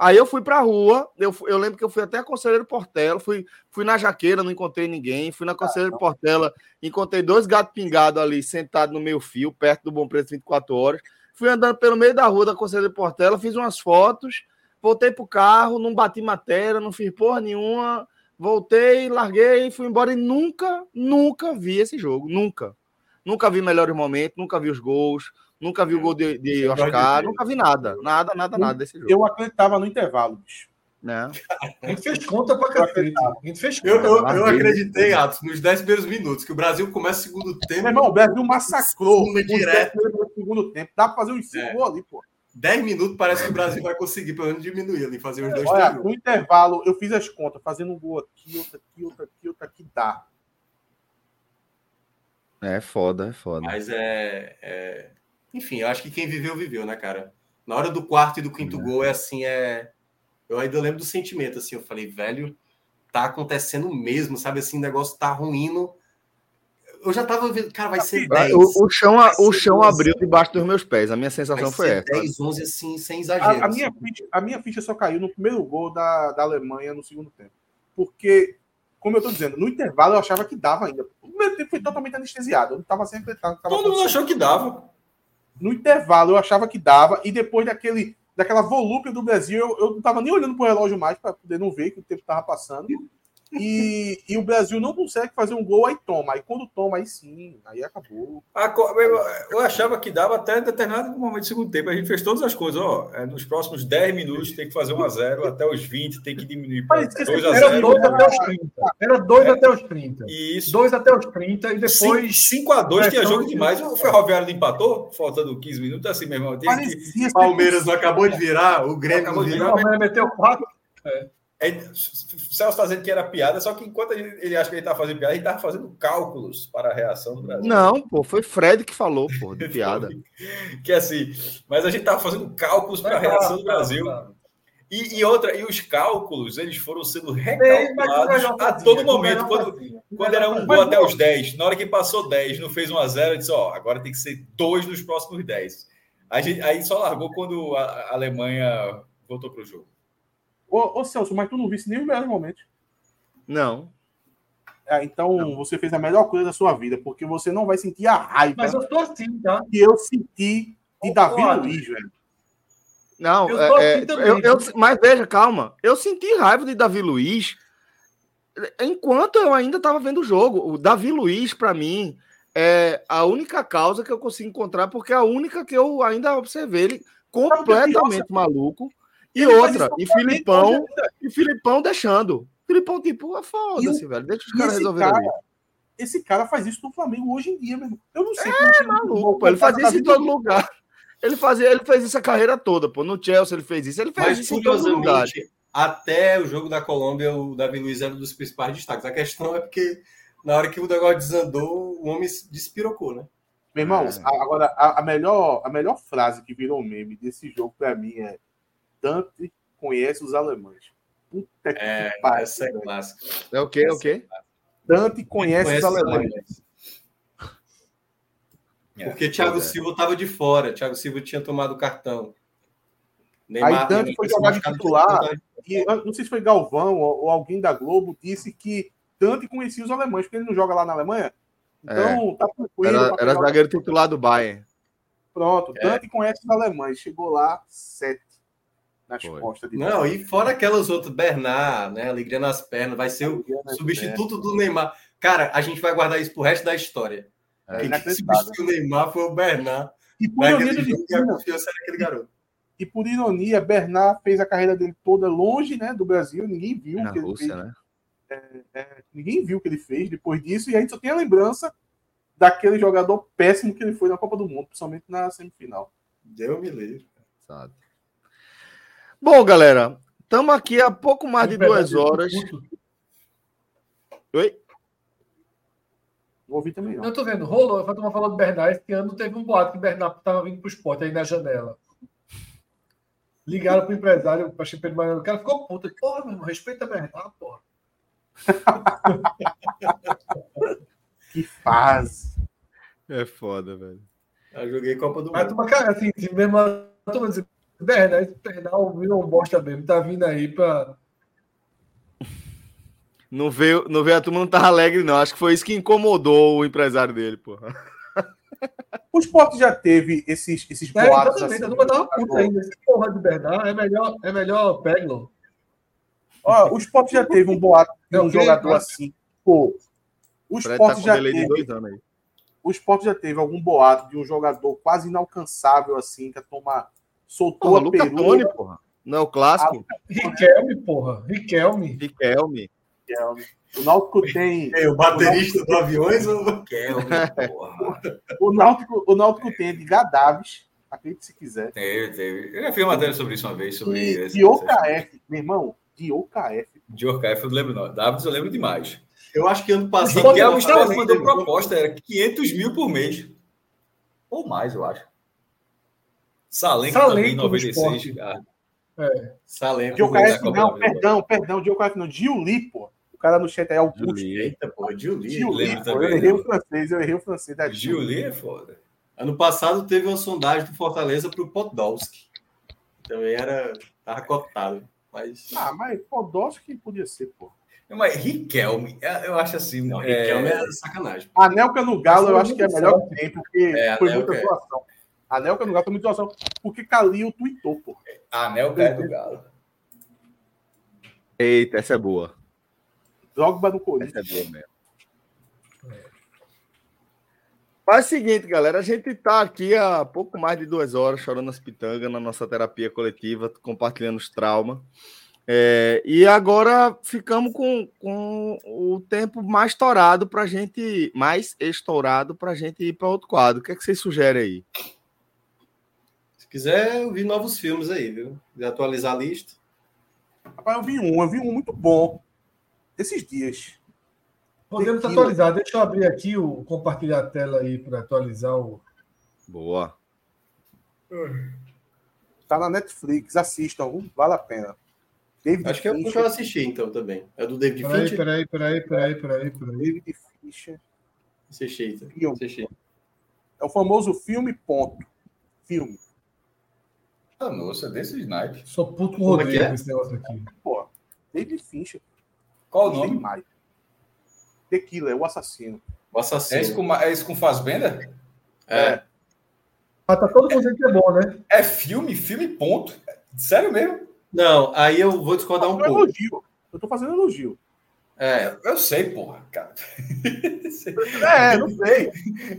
Aí eu fui pra rua, eu, eu lembro que eu fui até a Conselheiro Portela, fui, fui na Jaqueira, não encontrei ninguém, fui na Conselheiro Portela, encontrei dois gatos pingados ali, sentados no meio fio, perto do Bom Preço 24 horas. Fui andando pelo meio da rua da Conselheiro Portela, fiz umas fotos, voltei pro carro, não bati matéria, não fiz porra nenhuma, voltei, larguei, fui embora e nunca, nunca vi esse jogo, nunca. Nunca vi melhores momentos, nunca vi os gols, Nunca vi o gol de, de Oscar, nunca vi nada. Nada, nada, nada desse jogo. Eu acreditava no intervalo, bicho. Né? A gente fez conta pra cacete. A gente fez conta. Eu, eu, eu acreditei, Atos, nos 10 primeiros minutos, que o Brasil começa o segundo tempo. Meu irmão, o Brasil massacrou direto no segundo tempo. Dá pra fazer uns 5 é. gols ali, pô. 10 minutos parece que o Brasil vai conseguir pelo menos diminuir ali, fazer uns dois Olha, no intervalo, eu fiz as contas, fazendo um gol aqui, outro aqui, outro aqui, outro aqui, dá. É foda, é foda. Mas é, é, enfim, eu acho que quem viveu, viveu, né, cara? Na hora do quarto e do quinto é. gol é assim, é. Eu ainda lembro do sentimento, assim, eu falei, velho, tá acontecendo mesmo, sabe assim, o negócio tá ruindo. Eu já tava vendo, cara, vai ser 10. O, o chão, o chão abriu debaixo dos meus pés, a minha sensação foi essa. 10, 11, assim, sem exagero. A, a assim. minha ficha, a minha ficha só caiu no primeiro gol da, da Alemanha no segundo tempo. Porque, como eu tô dizendo, no intervalo eu achava que dava ainda. O primeiro tempo foi totalmente anestesiado, eu não tava sempre. Tava, tava Todo mundo achou que dava. No intervalo eu achava que dava, e depois daquele, daquela volúpia do Brasil, eu, eu não estava nem olhando para o relógio mais para poder não ver que o tempo estava passando. E, e, o Brasil não consegue fazer um gol, aí toma. Aí quando toma, aí sim, aí acabou. Eu achava que dava até determinado momento do segundo tempo. A gente fez todas as coisas, ó. É, nos próximos 10 minutos tem que fazer 1 a 0 até os 20 tem que diminuir para 2 a 0 Era 2 até os 30. Era 2 é, até os 30. Isso. 2 até os 30 e depois. 5 a 2 tinha jogo demais. O Ferroviário empatou, faltando 15 minutos, assim mesmo. Parecia, Palmeiras não acabou de virar, o Grêmio acabou de virar. O Palmeiras meteu 4. É. Aí, o Celso está dizendo que era piada, só que enquanto ele, ele acha que ele está fazendo piada, ele está fazendo cálculos para a reação do Brasil. Não, pô, foi Fred que falou, pô, de piada. que assim, mas a gente estava fazendo cálculos para a reação do Brasil. E, e, outra, e os cálculos, eles foram sendo recalculados a todo momento. Quando, quando era um gol até os 10, na hora que passou 10, não fez 1 a 0 eu disse, ó, agora tem que ser dois nos próximos 10. Aí, aí só largou quando a Alemanha voltou para o jogo. Ô, ô, Celso, mas tu não visse nem os melhores momentos. Não. É, então não. você fez a melhor coisa da sua vida, porque você não vai sentir a raiva. Mas eu tô assim, tá? Que eu senti de Ô, Davi. Luiz, velho. Não, eu é, assim eu, eu, mas veja, calma. Eu senti raiva de Davi Luiz enquanto eu ainda estava vendo o jogo. O Davi Luiz, para mim, é a única causa que eu consigo encontrar, porque é a única que eu ainda observei ele completamente maluco. E outra, e Filipão, e Filipão deixando. Filipão, tipo, ah, foda-se, velho. Deixa os caras resolverem. Esse cara faz isso no Flamengo hoje em dia, mesmo. Eu não sei. É, maluco, ele fazia isso em todo lugar. Ele, fazia, ele fez isso a carreira toda, pô. No Chelsea ele fez isso. Ele fez Mas, isso em todo lugar. Até o jogo da Colômbia, o Davi Luiz era um dos principais destaques. A questão é porque na hora que o negócio desandou, o homem despirocou, né? Meu irmão, é. agora a, a, melhor, a melhor frase que virou meme desse jogo para mim é Dante conhece os alemães. Puta que é, pariu. Essa é clássica. É o quê? É o quê? Dante conhece, conhece os alemães. É, Porque Thiago é. Silva estava de fora. Thiago Silva tinha tomado o cartão. Neymar, Aí Dante foi jogar de titular. E, não sei se foi Galvão ou, ou, alguém da Globo disse que Dante conhecia os alemães, porque ele não joga lá na Alemanha. Então, é. tá tranquilo. Era, era zagueiro titular do Bayern. Pronto, Dante conhece os alemães. Chegou lá, sete nas Foi. costas de Não, e fora aquelas outras, Bernard, né? Alegria nas pernas, vai ser o substituto do Neymar. Cara, a gente vai guardar isso pro resto da história. É, Quem substituiu o Neymar foi o Bernard. E por ironia de a confiança daquele garoto. E por ironia, Bernard fez a carreira dele toda longe né, do Brasil, ninguém viu Na o que Rússia, ele fez. Né? É, é, ninguém viu o que ele fez depois disso, e a gente só tem a lembrança daquele jogador péssimo que ele foi na Copa do Mundo, principalmente na semifinal. Deu me livre. Sabe. Bom, galera, estamos aqui há pouco mais de duas horas. Oi? Vou ouvir também. Não, eu tô vendo. Rolou. A Fatuma falou do Bernard. Esse ano teve um boato que o Bernard estava vindo para o esporte aí na janela. Ligaram pro empresário, para Chico O cara ficou puto. Porra, meu irmão, respeita Bernard, porra. que fase. É foda, velho. Eu joguei Copa do Mundo. Mas, cara, assim, mesmo. Tô dizendo, Bernard, esse Pernal virou um bosta mesmo. Tá vindo aí pra. Não veio, não veio a turma não tava alegre, não. Acho que foi isso que incomodou o empresário dele, porra. O esporte já teve esses, esses é, boatos. Exatamente, assim, a turma tava puta ainda. Esse porra de Bernard é melhor, é melhor Peglo. Ó, o esporte já teve um boato de um jogador assim. Pô, o esporte tá já teve. O esporte já teve algum boato de um jogador quase inalcançável, assim, que a turma soltou porra, a Luca. Toni, porra. Não é o clássico? Ah, Riquelme, porra. Riquelme. Riquelme. Riquelme. O Náutico tem. É, o baterista o Náutico... do aviões ou o Riquelme? o, Náutico, o Náutico tem de Gadaves, acredite se quiser. Teve, teve. Eu já fiz uma matéria sobre isso uma vez. Sobre e, esse, de OKF, meu irmão, de OKF. De OKF eu não lembro, não. Davis eu lembro demais. Eu acho que ano passado. O Riquelme mandou proposta, era 500 mil por mês. Ou mais, eu acho. Salenco, Salenco também, 96. Ah. É. Salenco. Diocaef, não, perdão, perdão, Diocaef não, Diuli, pô. O cara no chat é Augusto. Eita, pô. Diuli, pô, eu errei o francês, eu errei o francês da Diuli é foda. Ano passado teve uma sondagem do Fortaleza pro Podolski. Também era, tava cotado, mas... Ah, mas Podolski podia ser, pô. Mas Riquelme, é, eu acho assim. Não, Riquelme é, é sacanagem. Anelka no Galo, eu acho que é melhor que tem, porque é, foi muita situação. Anelka no Galo tem muita situação. Porque Calil tweetou, pô. Anelka é do Galo. Eita, essa é boa. Drogba no Corinthians. Essa é boa mesmo. Faz o seguinte, galera, a gente está aqui há pouco mais de duas horas chorando as pitangas na nossa terapia coletiva, compartilhando os traumas. É, e agora ficamos com, com o tempo mais estourado para a gente, mais estourado para a gente ir para outro quadro. O que, é que vocês sugerem aí? Se quiser, ouvir novos filmes aí, viu? De atualizar a lista. Rapaz, eu vi um, eu vi um muito bom. Esses dias. Podemos Tequila. atualizar. Deixa eu abrir aqui o compartilhar a tela aí para atualizar o. Boa. Tá na Netflix, assistam, viu? vale a pena. David Acho que é o que eu assisti, então, também. É do David Peraí, Fincher? peraí, peraí, peraí, peraí, peraí. David Fincher. Assisti, então. Filme. Assisti. É o famoso filme ponto. Filme. Ah, nossa, desse snipe. Sou puto com o é Rodrigo é? com esse negócio aqui. Pô, David Fincher. Qual o nome? demais. Tequila, é o assassino. O É esse assassino. com, é esse com Fazbender? É. Ah, tá todo mundo dizendo que é bom, né? É filme, filme, ponto. Sério mesmo? Não, aí eu vou discordar um Não é pouco. elogio. Eu tô fazendo elogio. É, Eu sei, porra, cara. É, não sei.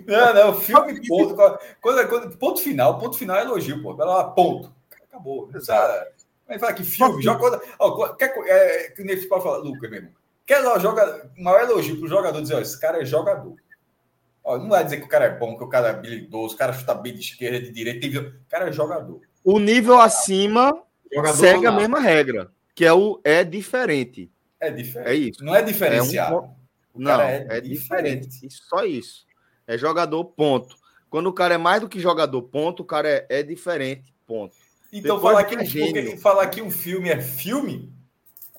Não, não, filme, ponto. Quando, quando, ponto final, ponto final é elogio, pô. Ela lá, ponto. Acabou. Exato. Vai falar que filme, joga coisa. Ó, quer, é, que nem pode falar, Lucas mesmo. Quer lá, joga, o maior elogio pro jogador dizer, ó, esse cara é jogador. Ó, não vai dizer que o cara é bom, que o cara é habilidoso, o cara chuta bem de esquerda, de direita, o cara é jogador. O nível acima jogador segue a mesma regra, que é o é diferente. É diferente. É isso. Não é diferenciado. É um O Não, cara é, diferente. Isso, só isso. É jogador, ponto. Quando o cara é mais do que jogador, ponto, o cara é, é diferente, ponto. Então, Depois falar que, é gênio. falar que um filme é filme,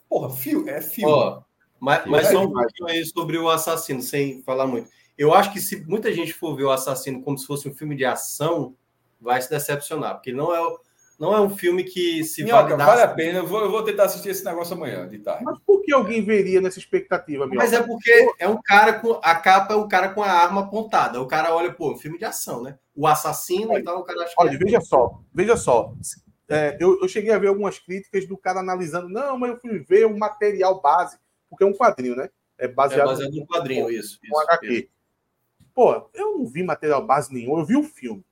porra, filme, é filme. Ó, mas, mas É só um pouquinho aí sobre o assassino, sem falar muito. Eu acho que se muita gente for ver o assassino como se fosse um filme de ação, vai se decepcionar, porque não é, o- não é um filme que se Minhoca, dar- vale a pena. Eu vou, eu vou tentar assistir esse negócio amanhã, de tarde. Mas por que alguém veria nessa expectativa, meu? Mas é porque é um cara com. A capa é um cara com a arma apontada. O cara olha, pô, um filme de ação, né? O assassino e tal, o cara acha que. Olha, veja só, veja só. É, eu, eu cheguei a ver algumas críticas do cara analisando. Não, mas eu fui ver um material base, porque é um quadrinho, né? É é baseado, baseado no quadrinho, isso. no isso, HQ. isso. Pô, eu não vi material base nenhum, eu vi o filme.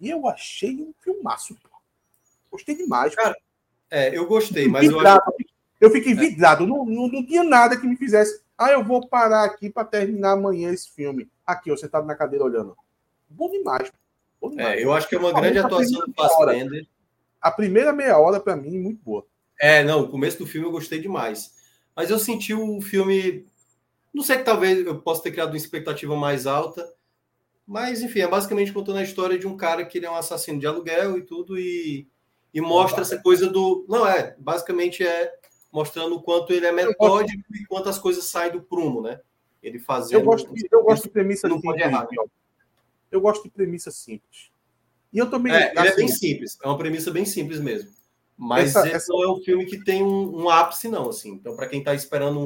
E eu achei um filmaço, pô. Gostei demais. Cara. É, eu gostei, mas eu acho. vidrado. Eu fiquei vidrado. Não, não, não tinha nada que me fizesse. Ah, eu vou parar aqui para terminar amanhã esse filme. Aqui, ó, sentado na cadeira olhando. Bom demais. Bom demais. É, eu acho que é uma grande atuação do Fassbender. A primeira meia hora, para mim, muito boa. É, não, o começo do filme eu gostei demais. Mas eu senti o filme. Não sei que talvez eu possa ter criado uma expectativa mais alta. Mas, enfim, é basicamente contando a história de um cara que ele é um assassino de aluguel e tudo, e, e mostra essa coisa do. Não, é, basicamente é mostrando o quanto ele é metódico e quanto as coisas saem do prumo, né? Ele fazendo. Eu gosto, de- eu gosto de premissa não pode simples. errar, né? Eu gosto de premissa simples. E eu também. É, ele é assim, bem simples, é uma premissa bem simples mesmo. Mas Essa- esse essa- não é um filme que tem um, um ápice, não, assim. Então, para quem está esperando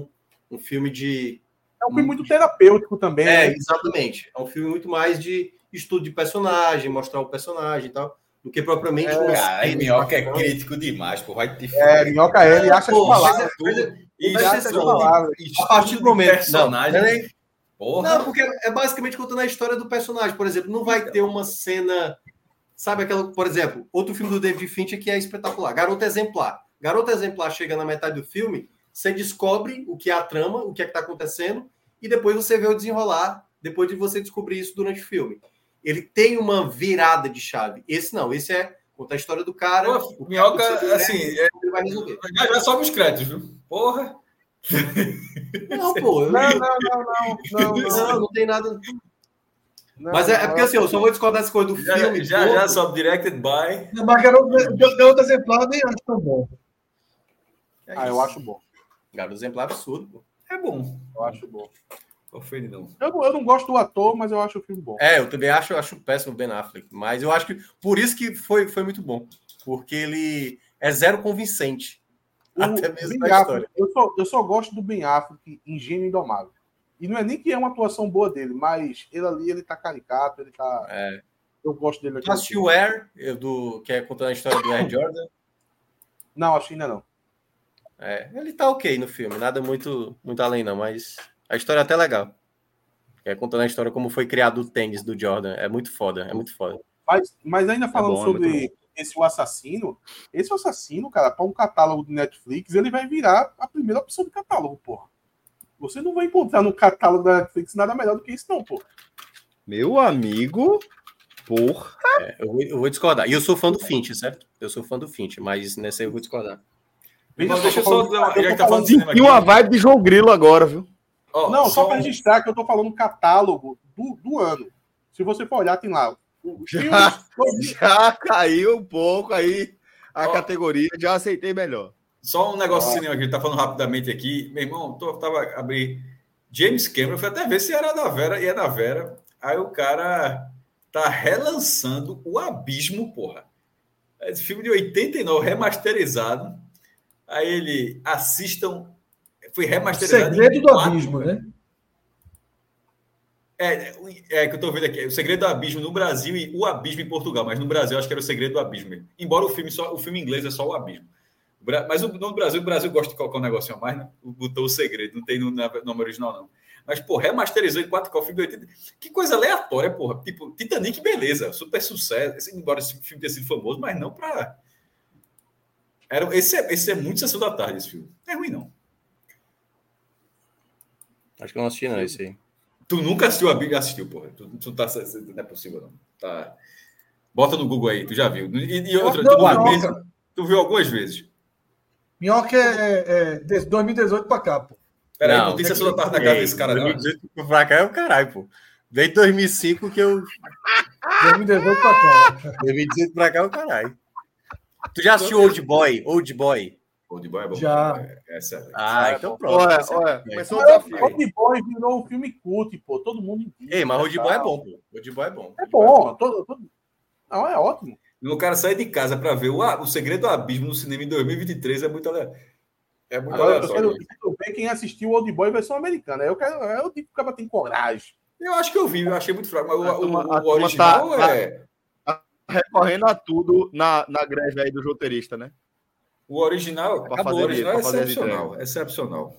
um, um filme de. é um filme muito terapêutico também. É, né? exatamente. É um filme muito mais de estudo de personagem, mostrar o personagem e tal, do que propriamente um Cara, Minhoca é crítico demais, pô. Vai te É, minhoca é, ele acha as Pô, mas palavras. é tudo. E acha é tudo. palavras. A partir do momento. Não, personagem. não, é- Porra. não, porque é basicamente contando a história do personagem. Por exemplo, não vai ter uma cena. Sabe aquela, por exemplo, outro filme do David Fincher que é espetacular, Garota Exemplar. Garota Exemplar chega na metade do filme, você descobre o que é a trama, o que é que está acontecendo, e depois você vê o desenrolar, depois de você descobrir isso durante o filme. Ele tem uma virada de chave. Esse não, esse é contar a história do cara. Pô, o Minhoca, você assim, quiser, ele vai resolver. já, já sobe os créditos, viu? Porra. Não, pô, eu- Não, não, não, não, não, não. não, não tem nada. Não, Mas é, é porque assim, eu só vou discordar dessa coisa do Já, filme. já, já sobe directed by. Mas garoto, garoto exemplar nem acho tão bom. É Ah, eu acho bom. Garoto exemplar absurdo, pô. É bom. Eu acho bom. Ofende não. Eu, não- eu não gosto do ator, mas eu acho o filme bom. É, eu também acho, eu acho péssimo o Ben Affleck. Mas eu acho que por isso que foi, foi muito bom. Porque ele é zero convincente. O Até mesmo Ben na Affleck, história. eu, só, eu só gosto do Ben Affleck em Gênio Indomável. E não é nem que é uma atuação boa dele, mas ele ali, ele tá caricato, ele tá... É. Eu gosto dele aqui. Assistiu o Air, do, que é contando a história do Air Jordan. Não, acho que ainda não. É, ele tá ok no filme, nada muito, muito além, não, mas a história é até legal. É contando a história como foi criado o tênis do Jordan. É muito foda, é muito foda. Mas, mas ainda falando bom, é muito sobre esse o assassino, esse assassino, cara, para um catálogo do Netflix, ele vai virar a primeira opção do catálogo, porra. Você não vai encontrar no catálogo da Netflix nada melhor do que isso, não, pô. Meu amigo, porra. É, eu, vou, eu vou discordar. E eu sou fã do Finch, certo? Eu sou fã do Finch, mas nessa aí eu vou discordar. Veja deixa eu só. Já que tá falando de cinema E uma vibe de João Grilo agora, viu? Ó, Não, só só para registrar que eu tô falando catálogo do, do ano. Se você for olhar, tem lá. o filme- Já caiu um pouco aí a Ó. categoria, já aceitei melhor. Só um negócio de cinema que a gente tá falando rapidamente aqui. Meu irmão, tô, tava abri James Cameron, fui até ver se era da Vera e é da Vera. Aí o cara tá relançando o Abismo, porra. Esse filme de 89, remasterizado. Aí ele assistam. Foi remasterizado. Segredo em do quatro- abismo, né? É, é, que eu tô vendo aqui. O Segredo do Abismo no Brasil e o Abismo em Portugal. Mas no Brasil eu acho que era o Segredo do Abismo mesmo. Embora o filme, só, o filme inglês é só o Abismo. O Mas o, no Brasil, o Brasil gosta de colocar um negocinho a mais, né? Botou o segredo, não tem no na- nome original, não. Mas, pô, remasterizou em 4K o filme de 80. Que coisa aleatória, porra. Tipo, Titanic, beleza, super sucesso. Esse- Embora esse filme tenha sido famoso, mas não pra. Era, esse, é, esse é muito sessão da tarde, esse filme. Não é ruim, não. Acho que eu não assisti, não, esse aí. Tu nunca assistiu a Bíblia? Assistiu, porra. Tu, tu tá, não é possível, não. Tá. Bota no Google aí, tu já viu. E, e outra, Não, tu, viu não, mesmo? cara. tu viu algumas vezes. Minhoca é, é de 2018 pra cá, pô. Peraí, Não, não tem sessão da tarde na casa desse cara, não. 2018 pra cá é o caralho, pô. Desde 2005 que eu. 2018 pra cá. 2018 pra cá é o caralho. Tu já assistiu Old Boy? Old Boy? Old Boy é bom. Já. É, essa é- Ah, então pronto. Olha, é- olha, é. começou o desafio. Old Boy virou um filme cult, pô. Todo mundo. Ei, mas Old Boy é bom, pô. Old Boy é bom. É bom. Todo, todo... Não, é ótimo. O cara sair de casa para ver o, o Segredo do Abismo no cinema em 2023 é muito, ale- é muito Agora, eu quero, aleatório. eu quero ver quem assistiu Old Boy versão americana. Eu quero, eu digo que o cara tem coragem. Eu acho que eu vi, eu achei muito fraco, mas o, o- a o turma original tá- é. Recorrendo a tudo na, na greve aí do roteirista, né? O original, Pra acabou, fazer o original é excepcional. Excepcional.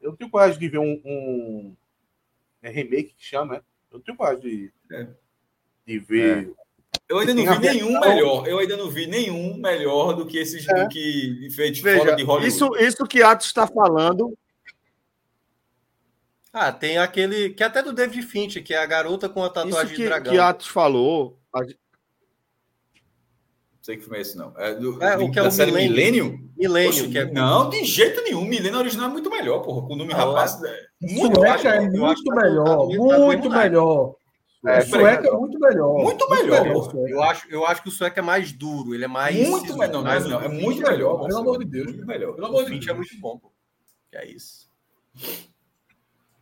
Eu não tenho coragem de ver um, um- é remake que chama, né? Eu não tenho coragem de, É. de ver. Eu ainda não vi nenhum versão- melhor. Eu ainda não vi nenhum melhor do que esses É. do que feitos Veja, fora de Hollywood. isso, isso que Atos está falando, Ah, tem aquele. Que é até do David Fincher, que é a garota com a isso tatuagem de que, dragão. que Atos falou, a- sei que filme é esse, não. É, do, É, o que é o série Millennium. Millennium? Que é. Não, de jeito nenhum. Milênio original é muito melhor, porra. Com o nome Não, rapaz. é Muito é eu acho muito tá melhor. tá bom, Muito tá bom. melhor. É, Sueca é muito melhor. Muito melhor. Eu acho, eu acho que o sueco é mais duro, ele é mais. Muito sisudo, melhor. Não, mais não, é muito é melhor. pelo amor de Deus. Muito melhor. Pelo amor de Fincher é Deus. muito bom, pô. Que é isso.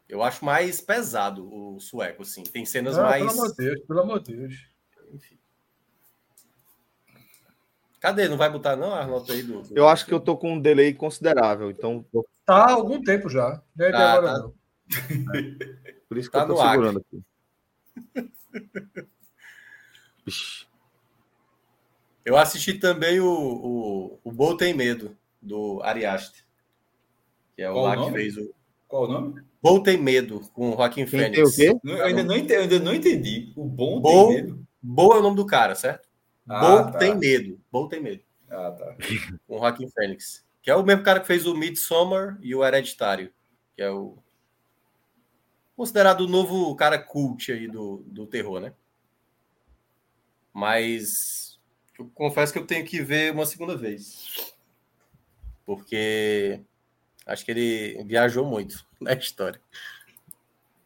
Eu acho mais pesado o sueco, assim. Tem cenas Ah, mais. Pelo amor de Deus, pelo amor de Deus. Enfim. Cadê? Não vai botar, não, a nota aí do. eu acho que eu tô com um delay considerável, então Tá há algum tempo já. Não é Tá, agora, tá. não. por isso que Tá eu tô no ar. segurando aqui. Ixi, Eu assisti também o, o, o Bo Tem Medo, do Ari Aster. Que é o Qual lá o que nome? fez o. Qual o nome? Bo Tem Medo, com o Joaquim Quem Fênix. tem o quê? Eu ainda não entendi. ainda não entendi. O bom Bom. tem medo. Bo é o nome do cara, certo? Ah, Bo tá. Tem Medo. Bo Tem Medo. Ah, tá. Com o Joaquim Fênix. Que é o mesmo cara que fez o Midsommar e o Hereditário. Que é o. Considerado o novo cara cult aí do, do terror, né? Mas. Eu confesso que eu tenho que ver uma segunda vez. Porque. Acho que ele viajou muito na história.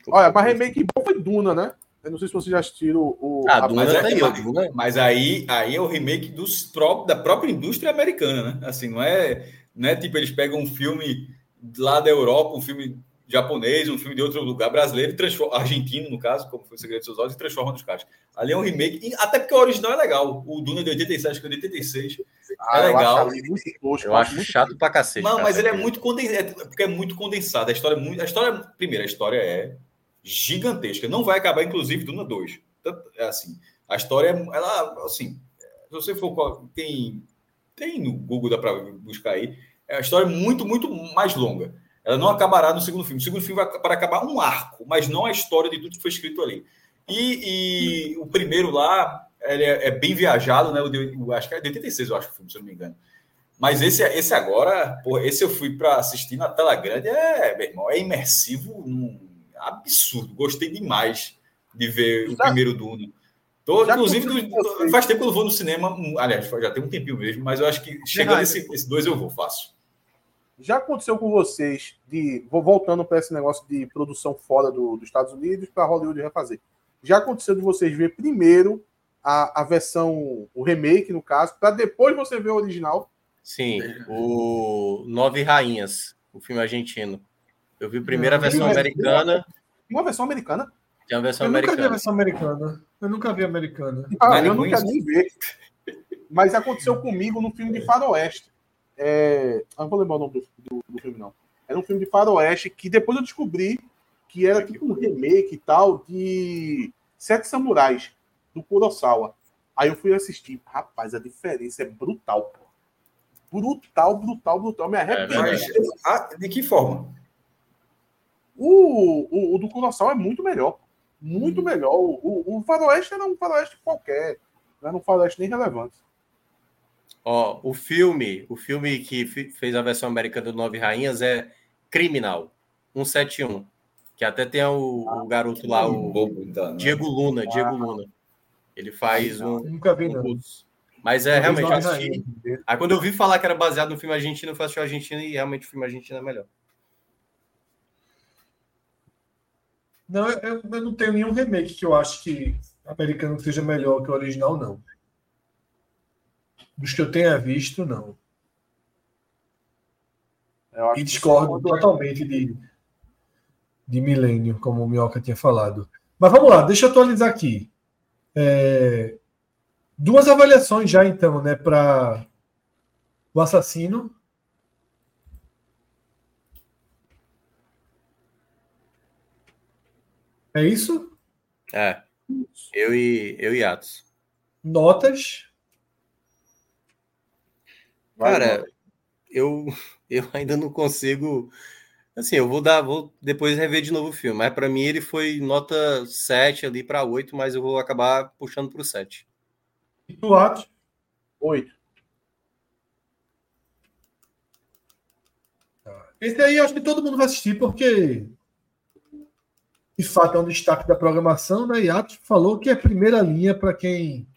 Olha, mas remake bom foi Duna, né? Eu não sei se vocês já assistiram o. Ah, a- Duna Mas, é, mas, Duna. mas aí, aí é o remake dos pró- da própria indústria americana, né? Assim, não é, não é tipo eles pegam um filme lá da Europa, um filme japonês, um filme de outro lugar brasileiro, argentino, no caso, como foi o Segredo dos Seus Olhos, e transformam nos caras. Ali é um remake, até porque o original é legal. O Duna de 87, acho que é de 86. Ah, é eu legal. acho ali muito Eu acho muito- chato pra cacete. Não, cara, mas ele é muito condensado, porque é muito condensado. A história é muito. A história, primeiro, a história é gigantesca. Não vai acabar, inclusive, Duna 2. Tanto- É assim. A história, ela, assim, se você for. Tem, tem no Google, dá para buscar aí. É a história muito, muito mais longa. Ela não acabará no segundo filme. O segundo filme vai para acabar um arco, mas não a história de tudo que foi escrito ali. E, e o primeiro lá, ele é, é bem viajado, né? O- acho que é de 86, eu acho, o filme, se eu não me engano. Mas esse, esse agora, pô, esse eu fui para assistir na tela grande, é, meu irmão, é imersivo, num absurdo. Gostei demais de ver o Já- primeiro Duna. Tô, inclusive, do- faz tempo que eu vou no cinema. um, Aliás, já tem um tempinho mesmo, mas eu acho que chegando esse, esse dois eu vou, fácil. Já aconteceu com vocês de. Vou voltando para esse negócio de produção fora do, dos Estados Unidos para Hollywood refazer. Já aconteceu de vocês ver primeiro a, a versão, o remake, no caso, para depois você ver o original? Sim, o Nove Rainhas, o filme argentino. Eu vi primeiro a Não, versão americana, Uma versão americana? tem a versão Eu nunca vi a americana. versão americana. Eu nunca vi a americana. Ah, Vale eu isso? nem ver. Mas aconteceu comigo no filme de Faroeste. É... Eu não vou lembrar o nome do, do- do filme, não. Era um filme de Faroeste que depois eu descobri que era tipo um remake e tal de Sete Samurais, do Kurosawa. Aí eu fui assistir. Rapaz, a diferença é brutal, pô. Brutal, brutal, brutal. Me arrependi. Mas ah, de que forma? O, o, o do Kurosawa é muito melhor. Muito melhor. O, o, o Faroeste era um Faroeste qualquer. Não era um Faroeste nem relevante. Ó, o filme, o filme que fez a versão americana do Nove Rainhas é Criminal, 171, que até tem o, o garoto lá, o bobo da- Diego Luna, Diego Luna. Ele faz um, Nunca vi, um não. Mas é, realmente, eu assisti. Aí quando eu vi falar que era baseado no filme argentino, eu assistir o argentino e realmente o filme argentino é melhor. Não, eu, eu não tenho nenhum remake que eu acho que americano seja melhor que o original, não. Dos que eu tenha visto, não. E discordo totalmente de, de Milênio, como o Minhoca tinha falado. Mas vamos lá, deixa eu atualizar aqui. É, duas avaliações já, então, né, para o assassino. É isso? É. Eu e, eu e Atos. Notas. Vai, Cara, eu, eu ainda não consigo. Assim, eu vou dar, vou depois rever de novo o filme, mas para mim ele foi nota 7 ali para 8, mas eu vou acabar puxando para o 7. E do Atos. Oito. Esse aí eu acho que todo mundo vai assistir, porque de fato é um destaque da programação, né? E Atos falou que é primeira linha para quem.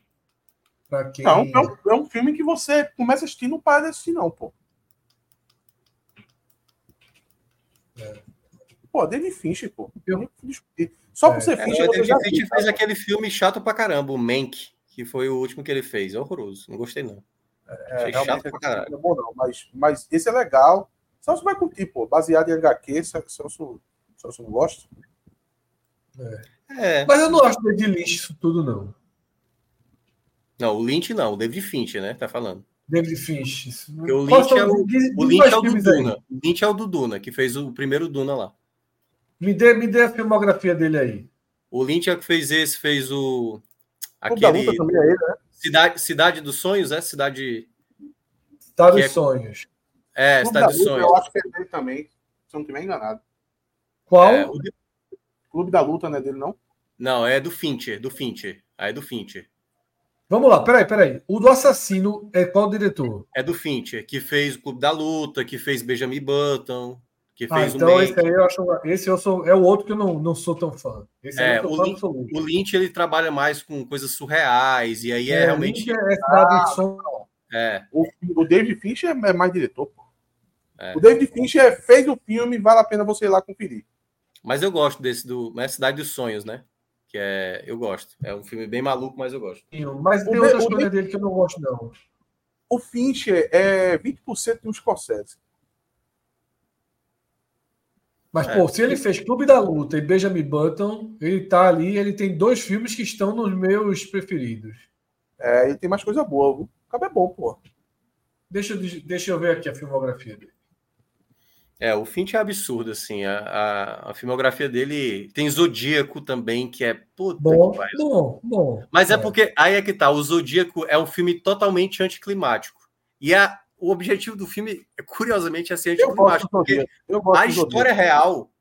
Para quem. Não, é um, é um filme que você começa a assistir e não para de assistir, não, pô. Pô, David Fincher, pô. Eu-. Só por É. ser É, Fincher, o você David Fincher fez aquele filme chato pra caramba, o Mank, que foi o último que ele fez. É horroroso, não gostei não. É, Achei chato pra caralho. não é bom, não. Mas, mas esse é legal. Celso vai curtir, pô. Baseado em HQ, Celso, Celso não gosta. É, Mas eu não acho David Lynch isso tudo, não. não, o Lynch não, o David Fincher, né, tá falando. David Finch. isso- Porque o Lynch é o- diz- O Lynch é o do aí. Duna. O Lynch é o do Duna, que fez o primeiro Duna lá. Me dê, me dê a filmografia dele aí. O Lynch é o que fez esse, fez o. Aquele. Luta também é ele, né? Cidade, Cidade dos Sonhos, é? Cidade. Que dos é- sonhos. É, Cidade dos Sonhos. eu acho que é dele também. Se eu não estiver enganado. Qual? É, o Clube da Luta não é dele, não? Não, é do Fincher, do Fincher. Aí é do Fincher. Vamos lá, peraí, peraí. O do assassino é qual diretor? É do Fincher, que fez o Clube da Luta, que fez Benjamin Button, que Ah, fez o então esse aí eu acho. Esse eu sou, é o outro que eu não, não sou tão fã. Esse É, o fã absoluto. O Lynch ele trabalha mais com coisas surreais, e aí é, realmente. Lynch é cidade de som. É, O, o David Fincher é mais diretor, pô. É. O David Fincher fez o filme, vale a pena você ir lá conferir. Mas eu gosto desse do né, Cidade dos Sonhos, né? Que é. Eu gosto. É um filme bem maluco, mas eu gosto. Mas tem outras o de- coisas dele que eu não gosto, não. O Fincher é 20% de um Scorsese. Mas, É. pô, se ele fez Clube da Luta e Benjamin Button, ele tá ali, ele tem dois filmes que estão nos meus preferidos. É, ele tem mais coisa boa, viu? O cara é bom, pô. Deixa, eu- deixa eu ver aqui a filmografia dele. É, o Finch é absurdo, assim. A, a, a filmografia dele tem Zodíaco também, que é. Puta Bom, que pariu. bom, bom. Mas é É. porque aí é que tá. O Zodíaco é um filme totalmente anticlimático. E a, o objetivo do filme, curiosamente, é ser anticlimático. Porque a história real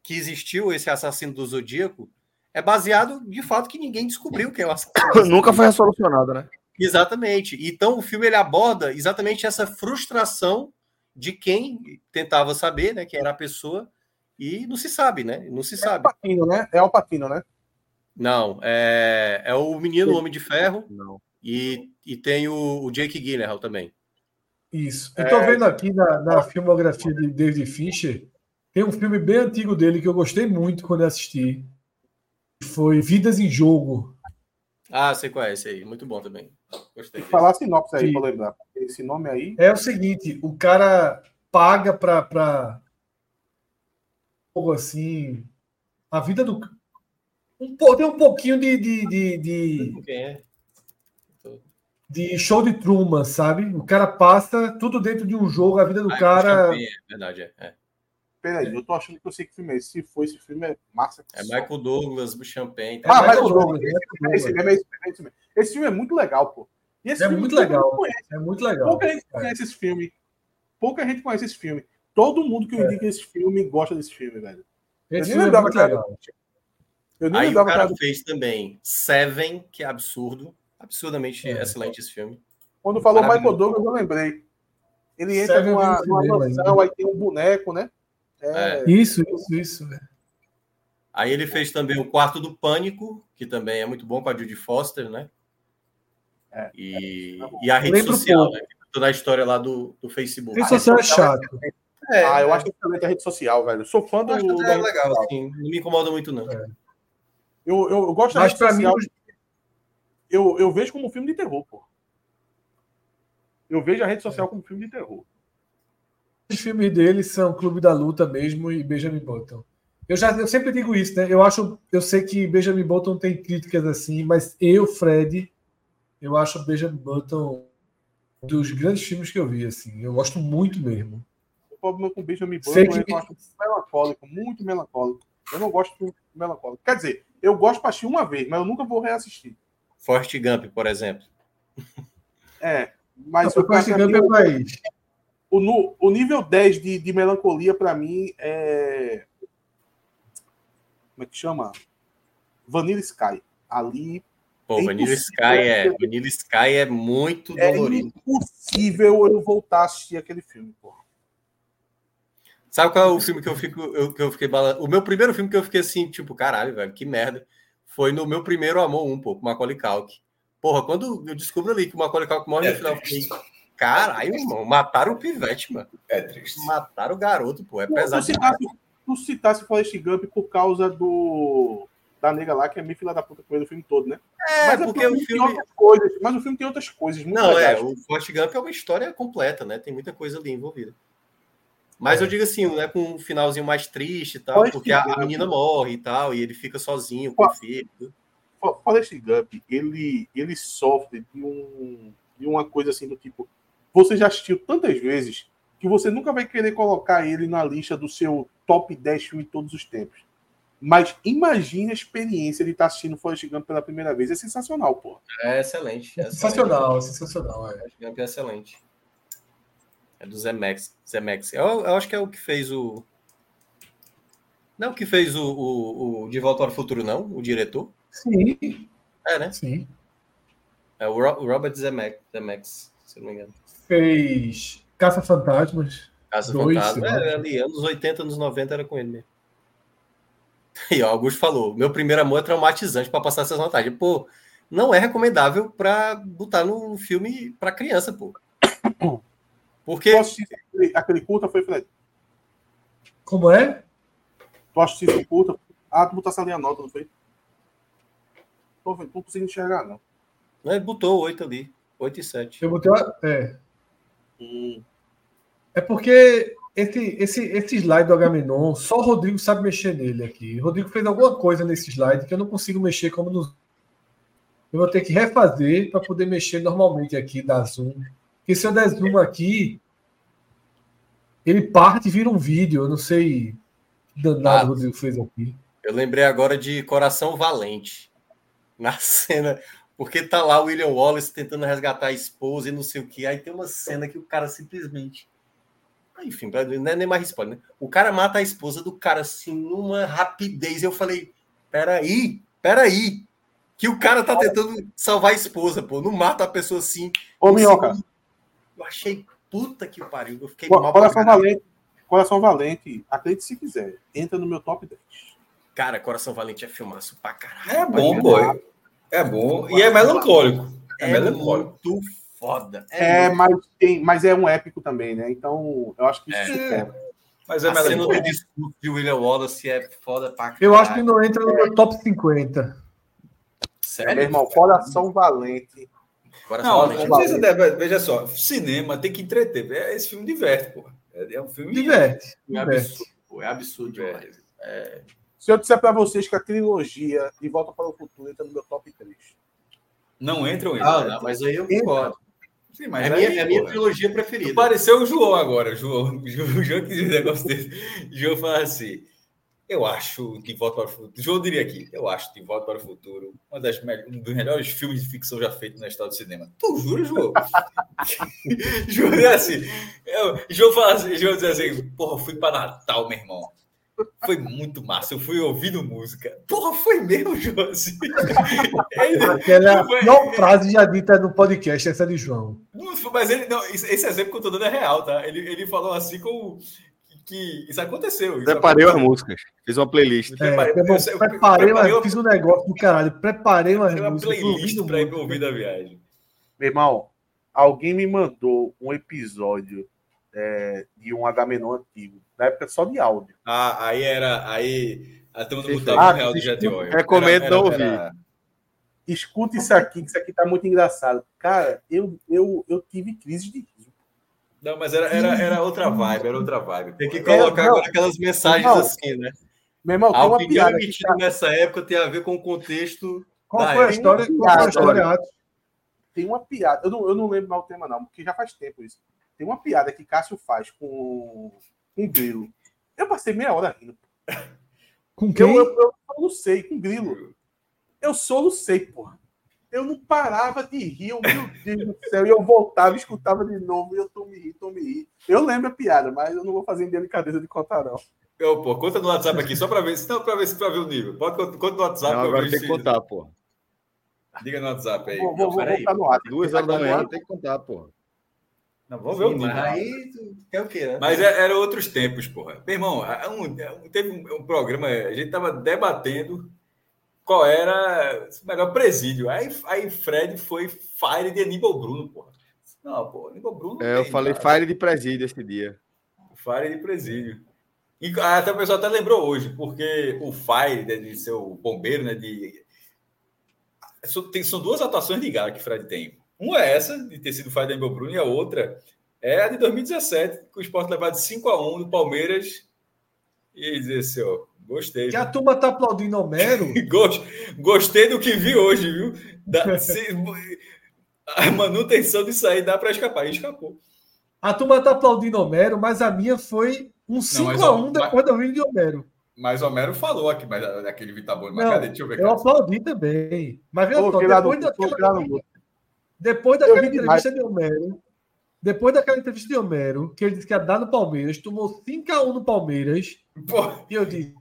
que existiu esse assassino do Zodíaco é baseado de fato que ninguém descobriu quem é o assassino. Nunca foi resolucionado, né? Exatamente. Então o filme ele aborda exatamente essa frustração de quem tentava saber, né, quem era a pessoa e não se sabe, né? Não se É o sabe. Patino, né? É o Patino, né? Não, é, é o menino o Homem de Ferro Não. e, e tem o, o Jake Gyllenhaal também. Isso. Eu tô É, vendo aqui na, na filmografia de David Fincher, tem um filme bem antigo dele que eu gostei muito quando eu assisti. Foi Vidas em Jogo. Ah, sei qual é esse aí. Muito bom também. Gostei. Desse. falar sinopse aí pra lembrar. Esse nome aí. É o seguinte, o cara paga pra, pra algo assim, a vida do um, tem um pouquinho de, de, de, de, Quem é? de show de Truman, sabe? O cara passa tudo dentro de um jogo, a vida do Ah, é cara. É verdade, é. É, Peraí, eu tô achando que eu sei que filme é esse. Se for esse filme, é massa. É Michael Douglas, Champagne. Ah, É Michael Douglas. Esse filme é esse é esse é filme é muito legal, pô. E esse É filme muito legal. É muito legal. Pouca gente conhece esse filme. Pouca gente conhece esse filme. Todo mundo que eu indico esse filme gosta desse filme, velho. Esse eu nem é lembrava que era-. Eu nem Aí o cara cara... fez também Seven, que é absurdo. Absurdamente É. excelente esse filme. Quando falou. Michael Douglas, eu lembrei. Ele entra Seven numa, no numa mansão, aí tem um boneco, né? É, Isso, isso, isso. Aí ele fez também o Quarto do Pânico, que também é muito bom com a Judy Foster, né? É. E, É e a rede Lembro social, né? Toda a história lá do, do Facebook. Rede social é chato. É, Ah, eu acho que excelente a rede social, velho. Eu sou fã do. eu acho que da é rede legal, assim. Não me incomoda muito, não. Eu, eu, eu gosto da Mas rede pra mim, social. os- eu, eu vejo como um filme de terror, pô. Eu vejo a rede social como um filme de terror. Os filmes dele são Clube da Luta mesmo e Benjamin Button. Eu já eu sempre digo isso, né? Eu acho, eu sei que Benjamin Button tem críticas assim, mas eu, Fred, eu acho Benjamin Button um dos grandes filmes que eu vi assim. Eu gosto muito mesmo. O problema com o Benjamin Button é que- que eu acho melancólico, muito melancólico. Eu não gosto de melancólico. Quer dizer, eu gosto pra assistir uma vez, mas eu nunca vou reassistir. Forrest Gump, por exemplo. É, mas eu acho que Gump é mais. O, no- o nível 10 de, de melancolia, pra mim, é. Como é que chama? Vanilla Sky. Ali Pô, É Vanilla Sky é? Vanilla Sky é muito é dolorido. impossível eu voltar a assistir aquele filme, pô. Sabe qual é o filme que eu fico, eu, que eu fiquei balan... O meu primeiro filme que eu fiquei assim, tipo, caralho, velho, que merda. Foi no meu primeiro amor um pouco, Macaulay Culkin. Porra, quando eu descubro ali que o Macaulay Culkin morre no É final, eu triste. Caralho, irmão, mataram o pivete, mano. É triste. Mataram o garoto, pô, é Tu pesado. citasse, tu citasse Forrest Gump por causa do. Da nega lá, que é meio filha da puta com ele o filme todo, né? É, mas porque é o tem filme... outras coisas. Mas o filme tem outras coisas. Muito Não, é, o Forrest Gump é uma história completa, né? Tem muita coisa ali envolvida. Mas eu digo assim, né, com um finalzinho mais triste e tal, Forrest porque a, a menina morre e tal, e ele fica sozinho com o filho. For- Forrest Gump, ele, ele sofre de, um, de uma coisa assim do tipo. Você já assistiu tantas vezes que você nunca vai querer colocar ele na lista do seu top 10 filmes de todos os tempos. Mas imagine a experiência de estar assistindo Forrest Gump pela primeira vez. É sensacional, pô. É excelente. é excelente. Sensacional, sensacional. É. Forrest Gump é excelente. É do Zemex. Zemex. Eu, eu acho que é o que fez o. Não é o que fez o, o, o De Volta ao Futuro, não? O diretor? Sim, É, né? sim. É o Ro- o Robert Zemex, Zemex, se não me engano. Fez Caça Fantasmas. Casa Dois, Fantasma. eu É, ali, anos 80, anos 90 era com ele mesmo. E ó, Augusto falou: meu primeiro amor é traumatizante para passar essas vantagens. Pô, não é recomendável para botar no filme para criança, pô. Porque Tu assististe aquele, aquele curta, foi, Fred? Como é? Tu assististe o curta? Ah, tu botasse ali a nota, não foi? Tô vendo, não consigo enxergar, não. né, ele botou 8 ali, 8 e 7. Eu botei uma... É. Hum. É porque esse, esse, esse slide do Agamenon, só o Rodrigo sabe mexer nele aqui. O Rodrigo fez alguma coisa nesse slide que eu não consigo mexer como nos. Eu vou ter que refazer para poder mexer normalmente aqui, dar zoom. Porque se eu der zoom aqui, ele parte e vira um vídeo. Eu não sei que danado Ah. o Rodrigo fez aqui. Eu lembrei agora de Coração Valente. Na cena, porque tá lá o William Wallace tentando resgatar a esposa e não sei o que. Aí tem uma cena que o cara simplesmente. Enfim, pra- não é nem mais spoiler, né? O cara mata a esposa do cara assim, numa rapidez. Eu falei: peraí, peraí. Que o cara tá tentando salvar a esposa, pô. Não mata a pessoa assim. Ô, Minhoca, segundo. Eu achei puta que pariu. Eu fiquei mal pra Coração. Valente, Coração Valente, acredite se quiser, entra no meu top 10. Cara, Coração Valente é filmaço pra caralho. É bom, pô. É bom. E é melancólico. É, É melancólico. muito foda. É, muito- mas, tem, mas é um épico também, né? Então, eu acho que isso É. Mas é a cena do melhor. discurso de William Wallace é foda pra caralho. Eu acho que não entra no meu top 50. Sério? Meu irmão, coração valente. Coração Não, valente. não sei se deve- veja só, cinema tem que entreter. É, Esse filme diverte, pô. É, é um filme. Diverte. É diverte. absurdo, pô, é absurdo demais. Se eu disser pra vocês que a trilogia De Volta para o Futuro entra no meu top 3. Não entram eles. Ah, né? não, mas aí eu concordo. Sim, É mas a minha, aí, é a minha trilogia preferida. Pareceu o João agora. João, João, João que diz um negócio desse. João fala assim: Eu acho que Volta para o Futuro. João diria aqui: Eu acho que Volta para o Futuro uma das me- um dos melhores filmes de ficção já feito na história do cinema. Tu jura, João? João é assim. Eu, João fala assim: João diz assim: Porra, fui para Natal, meu irmão. Foi muito massa. Eu fui ouvindo música. Porra, foi mesmo. Ele- Aquela Foi- pior frase já dita no podcast, essa de João. Não Mas ele não, esse exemplo que eu tô dando é real, tá? Ele, ele falou assim como que isso aconteceu. Isso Preparei as aconteceu. músicas. Fiz uma playlist. É, Preparei- eu eu preparei, fiz um negócio do caralho. Preparei uma músicas. fui playlist para ir ouvir da viagem. Meu irmão, alguém me mandou um episódio é, de um Agamenon antigo, na época só de áudio. Ah, aí era. Aí a turma do Boteco ah, Real do Oil. recomendo Era- não era- Escuta isso aqui, que isso aqui tá muito engraçado. Cara, eu, eu, eu tive crise de riso. Não, mas era, era, era outra vibe, era outra vibe. Tem que colocar não. agora aquelas mensagens Não. assim, né? Meu irmão, tem A uma opinião piada que emitida tá, nessa época tem a ver com o contexto. Qual foi a história? Qual foi a piada, história, tem uma piada. Eu não, eu não lembro mais o tema, não, porque já faz tempo isso. Tem uma piada que Cássio faz com um grilo. Eu passei meia hora rindo. Com quem? Eu, eu, eu solucei com grilo. Eu solucei, porra. Eu não parava de rir, eu, meu Deus do céu. E eu voltava, escutava de novo, e eu tô me ri, tô me ri. Eu lembro a piada, mas eu não vou fazer em delicadeza de contar, não. Eu, pô, conta no WhatsApp aqui, só para ver, se não, para ver, se- pra ver o nível. Pode conta, no WhatsApp. Não, pra eu agora tem que contar, pô. Diga no WhatsApp aí. Vou, vou, vou botar no ar. Duas horas da manhã tem que contar, pô. Não, vamos ver o nível. mas aí o quê, né? Mas é- eram outros tempos, porra. Meu irmão, um- é um- teve um, programa, a gente tava debatendo qual era o melhor presídio. Aí, aí Fred foi Fire de Aníbal Bruno, porra. Não, pô, Aníbal Bruno. É, eu tem, falei cara. Fire de presídio esse dia. Fire de presídio. E até o pessoal até lembrou hoje, porque o Fire, né, de ser o bombeiro, né? De... São, tem- são duas atuações gala que Fred tem. Uma é essa, de ter sido de Aníbal Bruno, e a outra é a de 2017, que o Sport levado de 5 a 1 do Palmeiras. E dizer assim, ó, gostei. Que a turma tá aplaudindo Homero. Gos- Gostei do que vi hoje, viu? Dá- se- a manutenção disso aí dá para escapar. E escapou. A turma tá aplaudindo Homero, mas a minha foi um mas, 5x1 ó, depois do vídeo de Homero. Mas Homero falou aqui, mas daquele Vitabone. Mas Não, cadê? Deixa eu ver. Eu aplaudi também. Mas lá no depois coloquei daquela. Depois daquela demais. entrevista de Homero, depois daquela entrevista de Homero, que ele disse que ia dar no Palmeiras, tomou 5x1 no Palmeiras, Pô, e eu disse,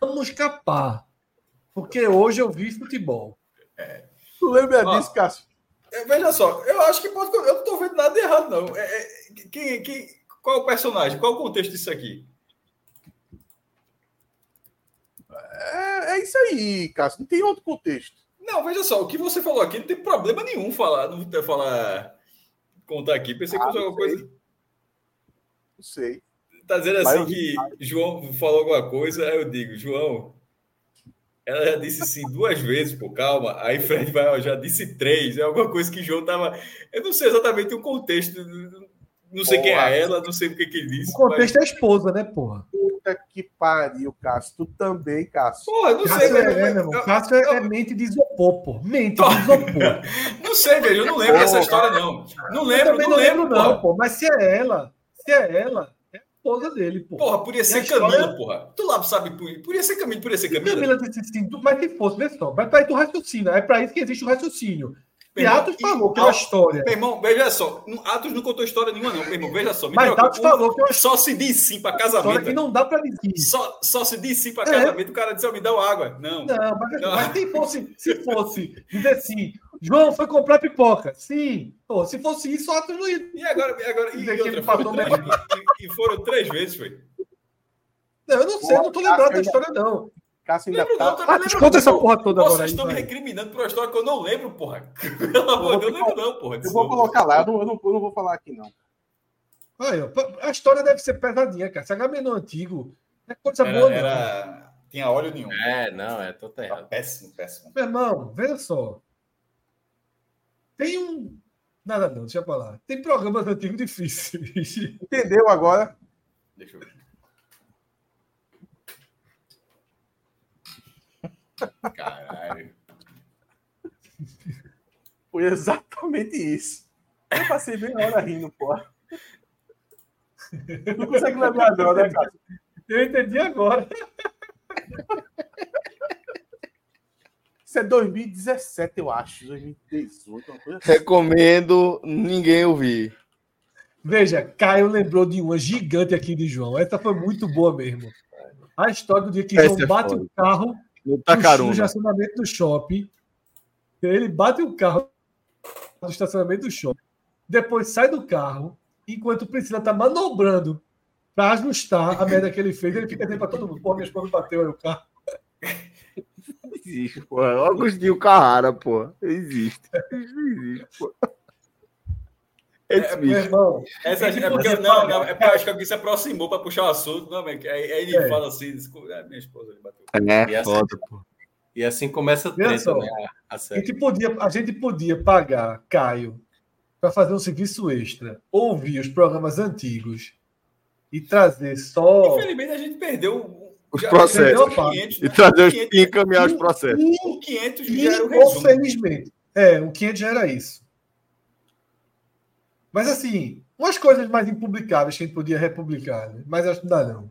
vamos escapar. Porque hoje eu vi futebol. Tu lembra Ó. disso, Cássio? é, veja só, eu acho que pode. Eu não tô vendo nada de errado, não. É, é, quem, quem, qual é o personagem? Qual é o contexto disso aqui? É, é isso aí, Cássio. Não tem outro contexto. Não, veja só, o que você falou aqui não tem problema nenhum falar, não ter falar, contar aqui. Pensei que Ah, fosse não alguma sei. coisa. Não sei. Tá dizendo Mas assim eu que João falou alguma coisa, aí eu digo, João, ela já disse sim duas vezes, pô, calma. Aí Fred vai, ó, já disse três, é alguma coisa que João tava. Eu não sei exatamente o contexto, não sei quem Boa. é ela, não sei o que que ele disse. O contexto é a esposa, né, porra? Puta que pariu, Cássio. Tu também, Cássio. Porra, eu não sei, Cássio é, velho, é, eu- meu irmão. eu- Cássio é, é mente de isopor, pô. Mente de isopor. Não sei, velho, eu não lembro dessa história, não. Não lembro, também não lembro, não, pô. Mas se é ela, se é ela, é a esposa dele, pô. Porra, podia ser a história- Camila, porra. Tu lá sabe, podia ser Camila, podia ser Camila. Camila disse assim, mas se fosse, vê só, mas para aí tu raciocina, é para isso que existe o raciocínio. E- falou que é uma história, Meu irmão, veja só, Atos não contou história nenhuma, não, meu irmão, veja só. Me mas preocupa, Tatos falou que é uma Só se diz sim para história casamento. que não dá para dizer. Só, só se diz sim para É. casamento, o cara disse, ó, me dá uma água. Não. Não, mas, Não. mas se fosse, se fosse dizer assim, João foi comprar pipoca. Sim. Pô, se fosse isso, Atos não ia. E agora, e, agora, e, e outra, foram três, e, e- foram três vezes, foi. Não, eu não sei, eu não tô lembrado da história, não. Cássio ainda Lembro tá. não, Ah, essa não. porra toda agora Vocês estão me recriminando por uma história que eu não lembro, porra. Pelo amor de Deus, eu não lembro não, porra. Eu vou colocar lá, eu não, eu não, eu não vou falar aqui, não. Ó, a história deve ser pesadinha, cara. Se Agamenon antigo é coisa Era, boa, não. era... Tinha óleo nenhum. É, não, é, tô Tá errado. péssimo, péssimo. Meu irmão, veja só. Tem um. Nada não, deixa pra lá. Tem programas antigos difíceis. Entendeu agora? Deixa eu ver. Caralho. Foi exatamente isso. Eu passei bem a hora rindo, porra. Não consegue lembrar, não, né, cara? Eu entendi agora. Isso é 2017, eu acho. 2018, uma coisa assim. Recomendo ninguém ouvir. Veja, Caio lembrou de uma gigante aqui de João. Essa foi muito boa mesmo. A história do dia que Essa João é bate foda. o carro No no Tacaruna. estacionamento do shopping. Ele bate o carro no estacionamento do shopping. Depois sai do carro, enquanto o Priscila tá manobrando para ajustar a merda que ele fez. Ele fica dizendo para todo mundo: pô, minha esposa bateu aí o carro. Existe, pô. Agostinho Carrara, pô. Existe. Existe, pô. Esse Meu bicho. irmão, Essa, Ele é porque, não, não, é porque eu acho que alguém se aproximou para puxar o assunto. Não, aí, aí ele É. fala assim: desculpa, é, minha esposa ele bateu. É, E essa- foda, pô. E assim começa a treta, só. né? A, a gente podia, a gente podia pagar Caio para fazer um serviço extra, ouvir os programas antigos e trazer só. Infelizmente a gente perdeu Os processos. perdeu os 500, E né? trazer os 500, e encaminhar os processos. o 500 E, já era o resumo. felizmente. É, o 500 já era isso. Mas assim, umas coisas mais impublicáveis que a gente podia republicar, né? mas acho que não dá não.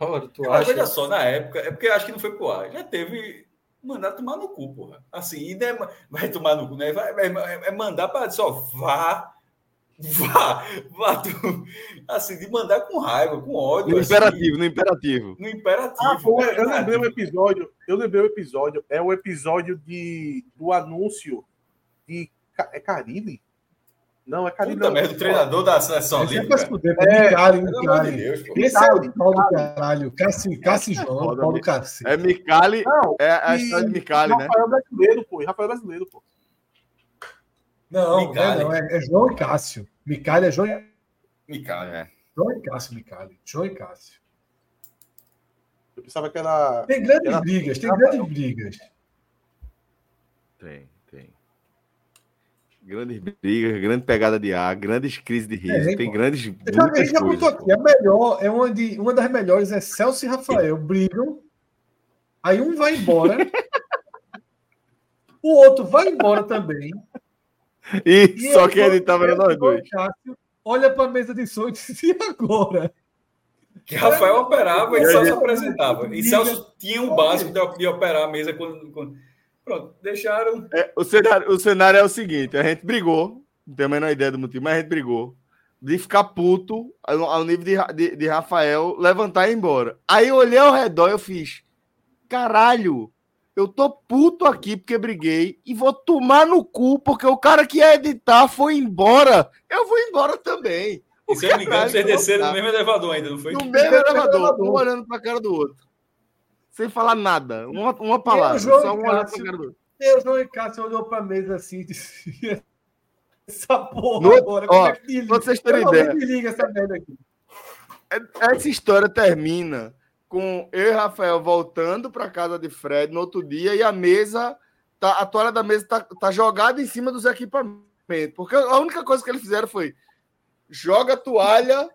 Ora, tu acha? veja só, na época, é porque eu acho que não foi pro ar. Já teve mandar tomar no cu, porra. Assim, não é, vai tomar no cu, né? Vai, vai- é mandar para só vá, vá, vá. tu- assim, de mandar com raiva, com ódio. No assim, imperativo, no imperativo. no imperativo. Ah, pô, eu lembrei o episódio. Eu lembrei o episódio. É o episódio de, do anúncio de. É Caribe? Não, é Caribe. Puta merda, o treinador da seleção Esse é se fuder, pô. É, Micali, amor de Micali. Deus. Esse é o pau do caralho. Cassi, Cassi João, pau do cacete. É Micali, Não, é a história de Micali, né? Rafael brasileiro, pô. Rafael brasileiro, pô. Não, não, Micali. é, não, é, é João e Cássio. Micali é João, e- Micali. É. João e Cássio, Micali. João e Cássio. Eu pensava que era. Tem grandes Era- brigas, tem grandes brigas. Tem. Grandes brigas, grande pegada de ar, grandes crises de riso, É, tem pô. grandes. Eu já, já coisas, aqui. A melhor, é uma, de, uma das melhores é Celso e Rafael brigam. Aí um vai embora. o outro vai embora também. E, E só que ele eu nós dois. Cássio olha para a mesa de som e diz: e agora? Que Rafael operava e E Celso apresentava. E Celso tinha um básico de, de operar a mesa quando. quando- Pronto, deixaram. É, o, cenário, o cenário é o seguinte: a gente brigou, não tenho a menor ideia do motivo, mas a gente brigou. De ficar puto ao, nível de, de, de Rafael levantar e ir embora. Aí eu olhei ao redor e eu fiz: caralho, eu tô puto aqui porque briguei e vou tomar no cu porque o cara que ia editar foi embora. Eu vou embora também. E se eu não me engano, vocês que desceram no mesmo elevador ainda, não foi? No mesmo elevador, um olhando pra cara do outro. Sem falar nada, uma, uma palavra, só um Cássio. pra cara do outro. Eu, João e Cássio olhou para a mesa assim e disse: essa porra No- agora, ó, como é que me liga? Pra vocês terem ideia. de liga essa merda aqui. Essa história termina com eu e Rafael voltando para casa de Fred no outro dia e a mesa, tá, a toalha da mesa tá, tá jogada em cima dos equipamentos. Porque a única coisa que eles fizeram foi joga a toalha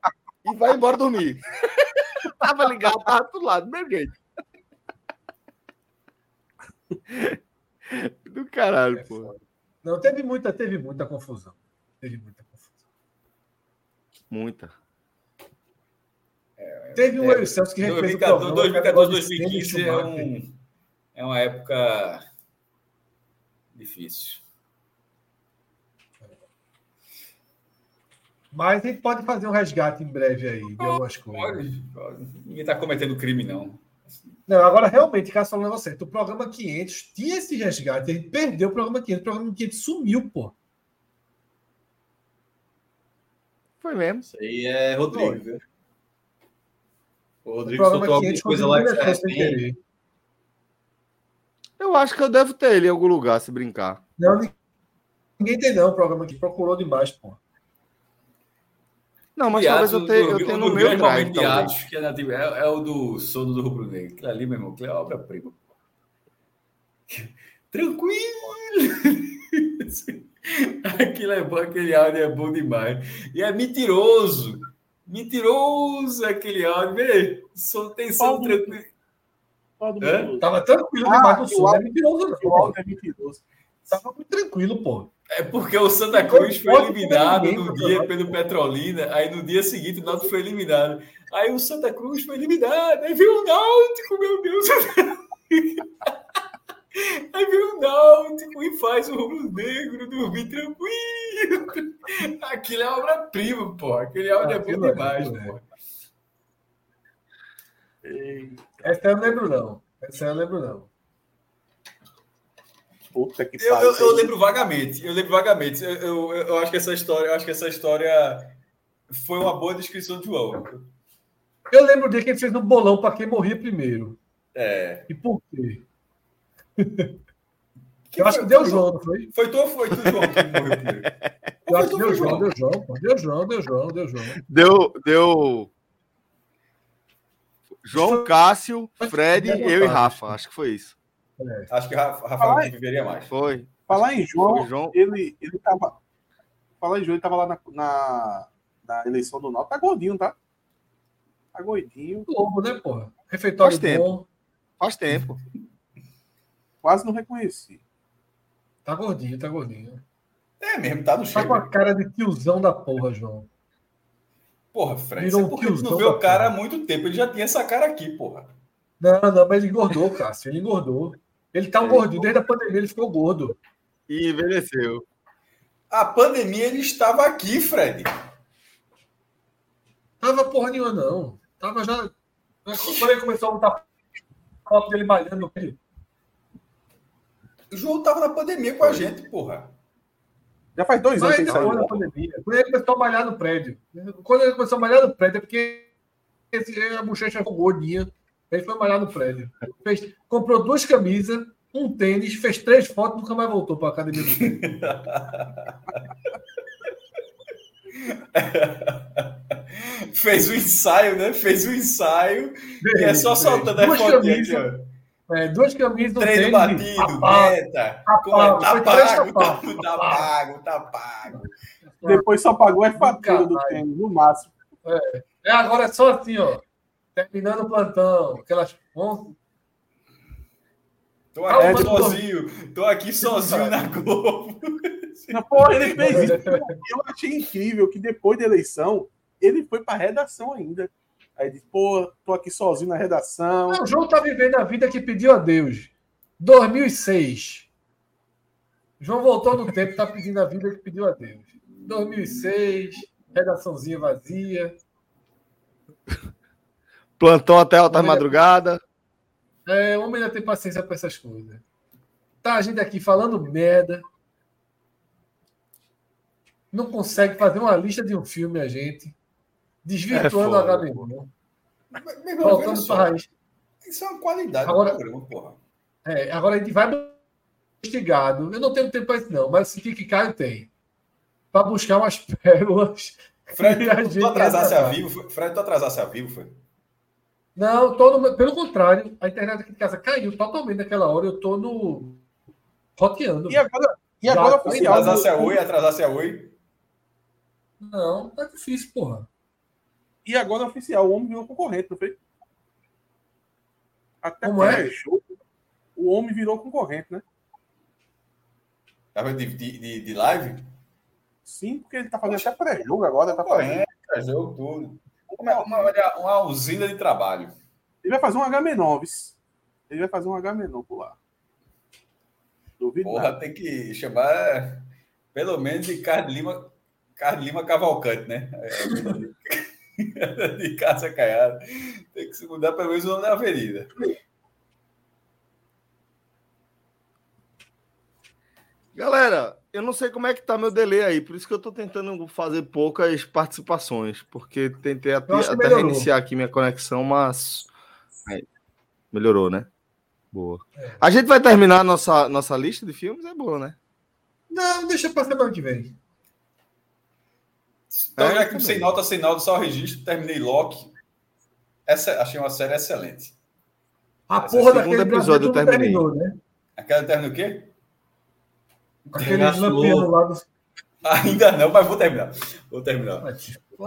e vai embora dormir. tava ligado, tava do lado, do mesmo jeito. Do caralho, pô. Não, teve muita, teve muita confusão. Teve muita confusão. Muita. Teve um É, Celso que refez o 2014, programa, 2014 negócio de 2015 é, Schumacher. um, é uma época difícil. Mas a gente pode fazer um resgate em breve aí de algumas coisas. Pode, pode. Ninguém está cometendo crime, não. Não, agora realmente, Cássio falando você, o programa 500 tinha esse resgate, a gente perdeu o programa 500, o programa 500 sumiu, pô. Foi mesmo. Isso aí é Rodrigo, Foi. viu? O Rodrigo soltou 500 alguma coisa lá que arrepende. querer. Eu acho que eu devo ter ele em algum lugar, se brincar. Não, ninguém tem não o programa que procurou demais, pô. Não, mas Piatos, talvez eu tenha, eu tenha no meu grande drive. momento de talvez. Atos, que é, nativo, é, é o do sono do Rubro Negro. Aquilo ali, meu irmão, aquilo é obra-prima. Tranquilo! Aquilo é bom, aquele áudio é bom demais. E é mentiroso. Mentiroso aquele áudio. Vê, som, tem som tranquilo. Tava tranquilo Ah, demais no que som. é mentiroso. Que o áudio é mentiroso. Tava muito tranquilo, pô. É porque o Santa Cruz foi eliminado no dia pelo Petrolina, aí no dia seguinte o Náutico foi eliminado. Aí o Santa Cruz foi eliminado, aí veio o Náutico, meu Deus. Aí veio o Náutico e faz o rubro negro dormir tranquilo. Aquilo é obra-prima, pô. Aquele áudio é bom Aquilo é, demais, é. pô. Essa eu não lembro, não. Essa eu não lembro, não. Puta que Eu, pariu. eu, eu lembro vagamente, eu lembro vagamente. Eu, eu, eu acho que essa história, eu acho que essa história foi uma boa descrição do João. Eu lembro dele que ele fez um bolão para quem morria primeiro. É. E por quê? Que Eu acho foi- que deu João, não foi? Foi tu ou foi tu, João, que morreu primeiro? Eu acho que deu João, deu João. Deu João, deu João, deu João. Deu, deu. João Cássio, Fred, eu e. Rafa. Acho que foi isso. Acho que Rafa- Rafael Ai. viveria mais. Foi. Falar em João, Foi João. ele, ele tava. Falar em João, ele tava lá na, na, na eleição do Náutico. Tá gordinho, tá? Tá gordinho. Lobo, né, porra? Refeitório Faz tempo. bom. Faz tempo. Quase não reconheci. Tá gordinho, tá gordinho. É mesmo, tá no Tá cheiro. com a cara de tiozão da porra, João. Porra, Fred, Virou você um porque tu não vê o cara há muito tempo. Ele já tinha essa cara aqui, porra. Não, não, mas ele engordou, Cássio. Ele engordou. Ele tá Ele gordinho. Desde a pandemia ele ficou gordo. E envelheceu. A pandemia ele estava aqui, Fred. Tava porra nenhuma, não. Tava já. Quando ele começou a botar foto dele malhando no meio. O João tava na pandemia com a gente, porra. Já faz dois anos Mas que saiu. depois da pandemia. Quando ele começou a malhar no prédio. Quando ele começou a malhar no prédio, é porque esse- a bochecha ficou gordinha. Ele foi malhar no prédio. Fez, comprou duas camisas, um tênis, fez três fotos e nunca mais voltou para a academia. do. Fez o ensaio, né? Fez o ensaio. E é só soltando a duas fotinha camisas, aqui, ó. é, duas camisas, um Treino tênis. batido, papá, meta. papá, Como é? Tá foi três pago, tá, tá pago, tá pago. Depois só pagou a fatura do tênis, no máximo. É, agora é só assim, ó. Terminando o plantão. Aquelas. Tô aqui sozinho, tô aqui sozinho na Globo. Não, pô, ele fez isso. Eu achei incrível que depois da eleição, ele foi pra redação ainda. Aí ele disse, pô, tô aqui sozinho na redação. o João tá vivendo a vida que pediu a Deus. 2006. João voltou no tempo, tá pedindo a vida que pediu a Deus. 2006, redaçãozinha vazia. Plantão até alta Olha- madrugada. É, o homem ainda tem paciência para essas coisas. Tá a gente aqui falando merda. Não consegue fazer uma lista de um filme, a gente. Desvirtuando É a Gabriel. Voltando para raiz. Isso é uma qualidade Agora- do programa, porra. É, agora a gente vai investigado. Eu não tenho tempo para isso, não, mas se que Caio tem. Para buscar umas pérolas. Fred, a tu, tu atrasasse a vivo, foi- Fred, tu atrasasse a vivo, foi? Não, tô no- pelo contrário, a internet aqui de casa caiu totalmente naquela hora. Eu tô no. roteando. E agora, e agora tá oficial. Atrasasse a Oi, atrasasse a Oi. Não, tá difícil, porra. E agora oficial, o homem virou concorrente, não foi? Até Como é? pré-jogo, O homem virou concorrente, né? Tava de, de, de, live? Sim, porque ele tá fazendo até pré-jogo agora, tá fazendo. É jogo tudo. Uma, uma, uma usina de trabalho. Ele vai fazer um H-menor, vice. Ele vai fazer um H-menor por lá. Duvido Porra, nada. tem que chamar pelo menos de Carlos Lima, Carlos Lima Cavalcante, né? É, de Casa Caiada. Tem que se mudar pelo menos o nome da avenida. Galera, eu não sei como é que tá meu delay aí, por isso que eu tô tentando fazer poucas participações, porque tentei até, até reiniciar aqui minha conexão, mas Aí, melhorou, né? Boa. A gente vai terminar a nossa, nossa lista de filmes? É boa, né? Não, deixa pra semana que vem. Então, É, já que também. sem nota, sem nota, só registro, terminei Loki. Essa, achei uma série excelente. A Esse é o porra segundo daquele episódio eu brasileiro terminei. terminou, né? Aquela termina o quê? Aquele lampião lá do. Ainda não, mas vou terminar. Vou terminar.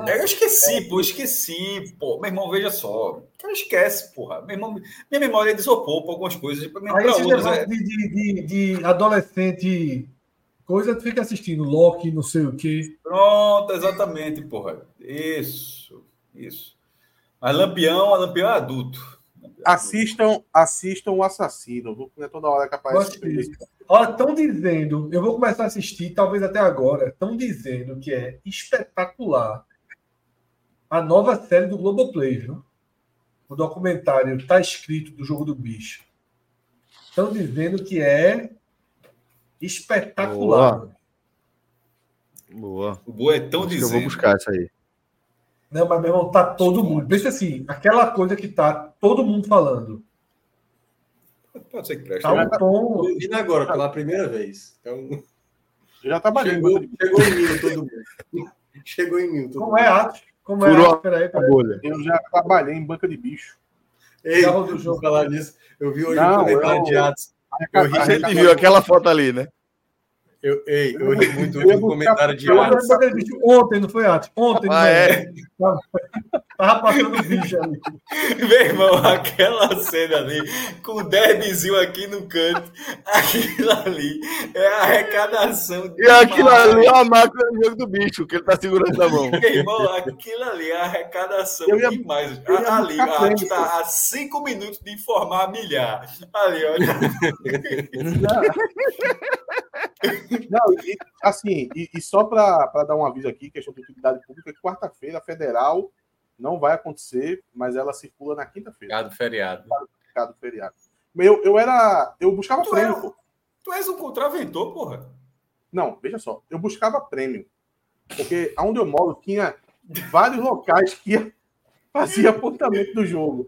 Eu esqueci, pô, esqueci, pô. Meu irmão, veja só. Cara, esquece, porra. Meu irmão, minha memória é desopou pra algumas coisas, pra, Aí pra esse negócio É... de, de, de, de adolescente, coisa, tu fica assistindo Loki, não sei o quê. Pronto, exatamente, porra. Isso, isso. Mas Lampião, a Lampião é adulto. Assistam, assistam o assassino. viu? Não é toda hora que aparece. Estão dizendo, eu vou começar a assistir, talvez até agora, estão dizendo que é espetacular a nova série do Globoplay, viu? O documentário Tá Escrito do Jogo do Bicho. Estão dizendo que é espetacular. Boa. O boa é tão Acho que eu dizendo. vou buscar essa aí. Não, mas, meu irmão, tá todo mundo. Pensa assim, aquela coisa que tá todo mundo falando. Pode ser que preste. Tá um tom. Tô ouvindo agora, pela primeira vez. Então, já trabalhei. chegou, em- chegou em mim todo mundo. Chegou em mim todo Como mundo. é Atos? Como é Furou Atos? Peraí, A peraí. bolha. Eu já trabalhei em banca de bicho. Ei, Já o falar nisso. Eu vi hoje Não, um comentário eu- de Atos. Eu ri, A gente viu aquela foto ali, né? Eu, ei, eu ri muito Eu comentário de Eu Atos. Ontem, não foi Atos? Ontem, Ah, não é? Tava passando bicho ali. Meu irmão, aquela cena ali, com o derbyzinho aqui no canto, aquilo ali é a arrecadação. E aquilo ali é a máquina do jogo do bicho que ele tá segurando na mão. Meu irmão, aquilo ali é a arrecadação Eu ia- demais. eu ia ali, está a cinco minutos de informar a milhar. Ali, olha. Não, e, assim, e, e só para dar um aviso aqui, questão de utilidade pública, que quarta-feira a federal não vai acontecer, mas ela circula na quinta-feira, Obrigado, feriado. cada feriado. Eu, eu era. Eu buscava Tu prêmio, era-. Tu és um contraventor, porra. Não, veja só, eu buscava prêmio. Porque onde eu moro tinha vários locais que ia- fazia apontamento do jogo.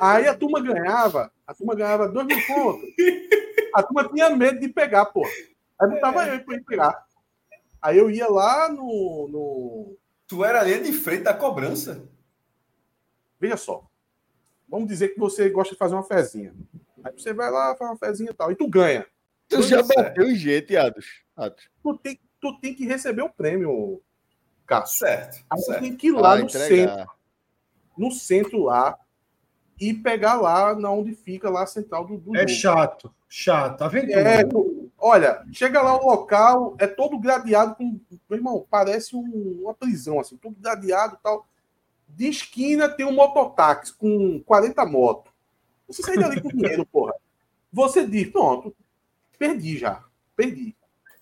Aí a turma ganhava, a turma ganhava dois mil pontos. A turma tinha medo de pegar, pô. Aí botava eu pra ir pegar. Aí eu ia lá no, no. Tu era a linha de frente da cobrança. Veja só. Vamos dizer que você gosta de fazer uma fezinha. Aí você vai lá, faz uma fezinha e tal. E tu ganha. Tu já bateu em gente, Atos. Atos. Tu tem, tu tem que receber o prêmio, Cássio. Certo. Aí tu certo. tem que ir lá Ah, no centro. entregar. no centro lá e pegar lá na onde fica lá a central do, do É jogo. chato, chato. Aventura. É, tu- olha, chega lá o local, é todo gradeado com. Meu irmão, parece um- uma prisão, assim, todo gradeado e tal. De esquina tem um mototáxi com 40 motos. Você sai dali com dinheiro, porra. Você diz, pronto, perdi já. Perdi.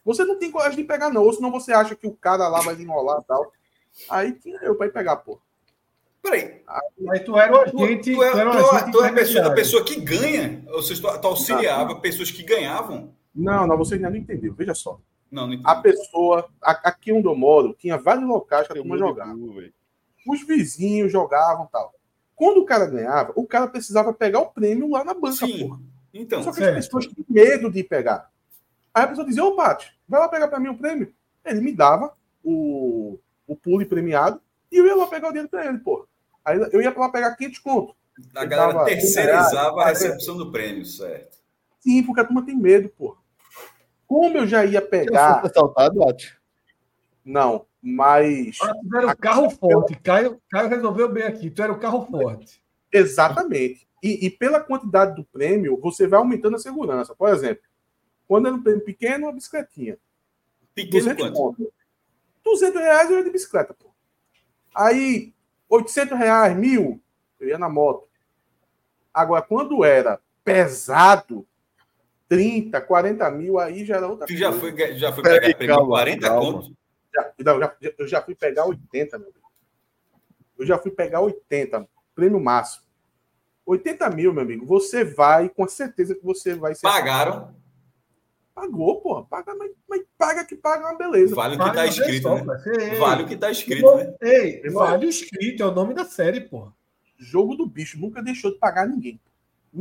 Você não tem coragem de pegar, não. Ou senão você acha que o cara lá vai enrolar e tal. Aí tinha eu pra ir pegar, porra. Peraí, Aí tu era tu, agente. tu é, tu era tu é- agente tu é a pessoa, a pessoa que ganha. Ou seja, tu, tu auxiliava pessoas que ganhavam. Não, não, você ainda não entendeu. Veja só. Não, não entendi. a pessoa, a- aqui onde eu moro, tinha vários locais que a turma jogava. cu. Os vizinhos jogavam tal. Quando o cara ganhava, o cara precisava pegar o prêmio lá na banca, Sim. porra. Então, Só que as certo. pessoas tinham medo de pegar. Aí a pessoa dizia, ô Paty, vai lá pegar pra mim o prêmio. Ele me dava o, o pule premiado e eu ia lá pegar o dinheiro pra ele, porra. Aí eu ia lá pegar 500 conto. a galera terceirizava a recepção do prêmio, certo. Sim, porque a turma tem medo, porra. Como eu já ia pegar... foi assaltado, Atos? Não, mas... Ah, tu era o carro forte. Caio, Caio resolveu bem aqui. Tu era o carro forte. Exatamente. E, e pela quantidade do prêmio, você vai aumentando a segurança. Por exemplo, quando era um prêmio pequeno, uma bicicletinha. Pequeno 200 quanto? conto. 200 reais eu ia de bicicleta, pô. Aí, 800 reais, mil, eu ia na moto. Agora, quando era pesado, 30, 40 mil, aí já era outra Tu já coisa. foi, já foi pegar prêmio calma, 40 calma. conto? Já, não, já- eu já fui pegar 80, meu amigo. Eu já fui pegar 80, prêmio máximo. 80 mil, meu amigo, você vai, com certeza que você vai ser. Pagaram. Pagou, pô. Paga, mas, mas paga que paga é uma beleza. Vale o que tá escrito, né? Ei, Vale o que tá escrito, né? Ei, vale o escrito, é o nome da série, porra. Jogo do bicho nunca deixou de pagar ninguém.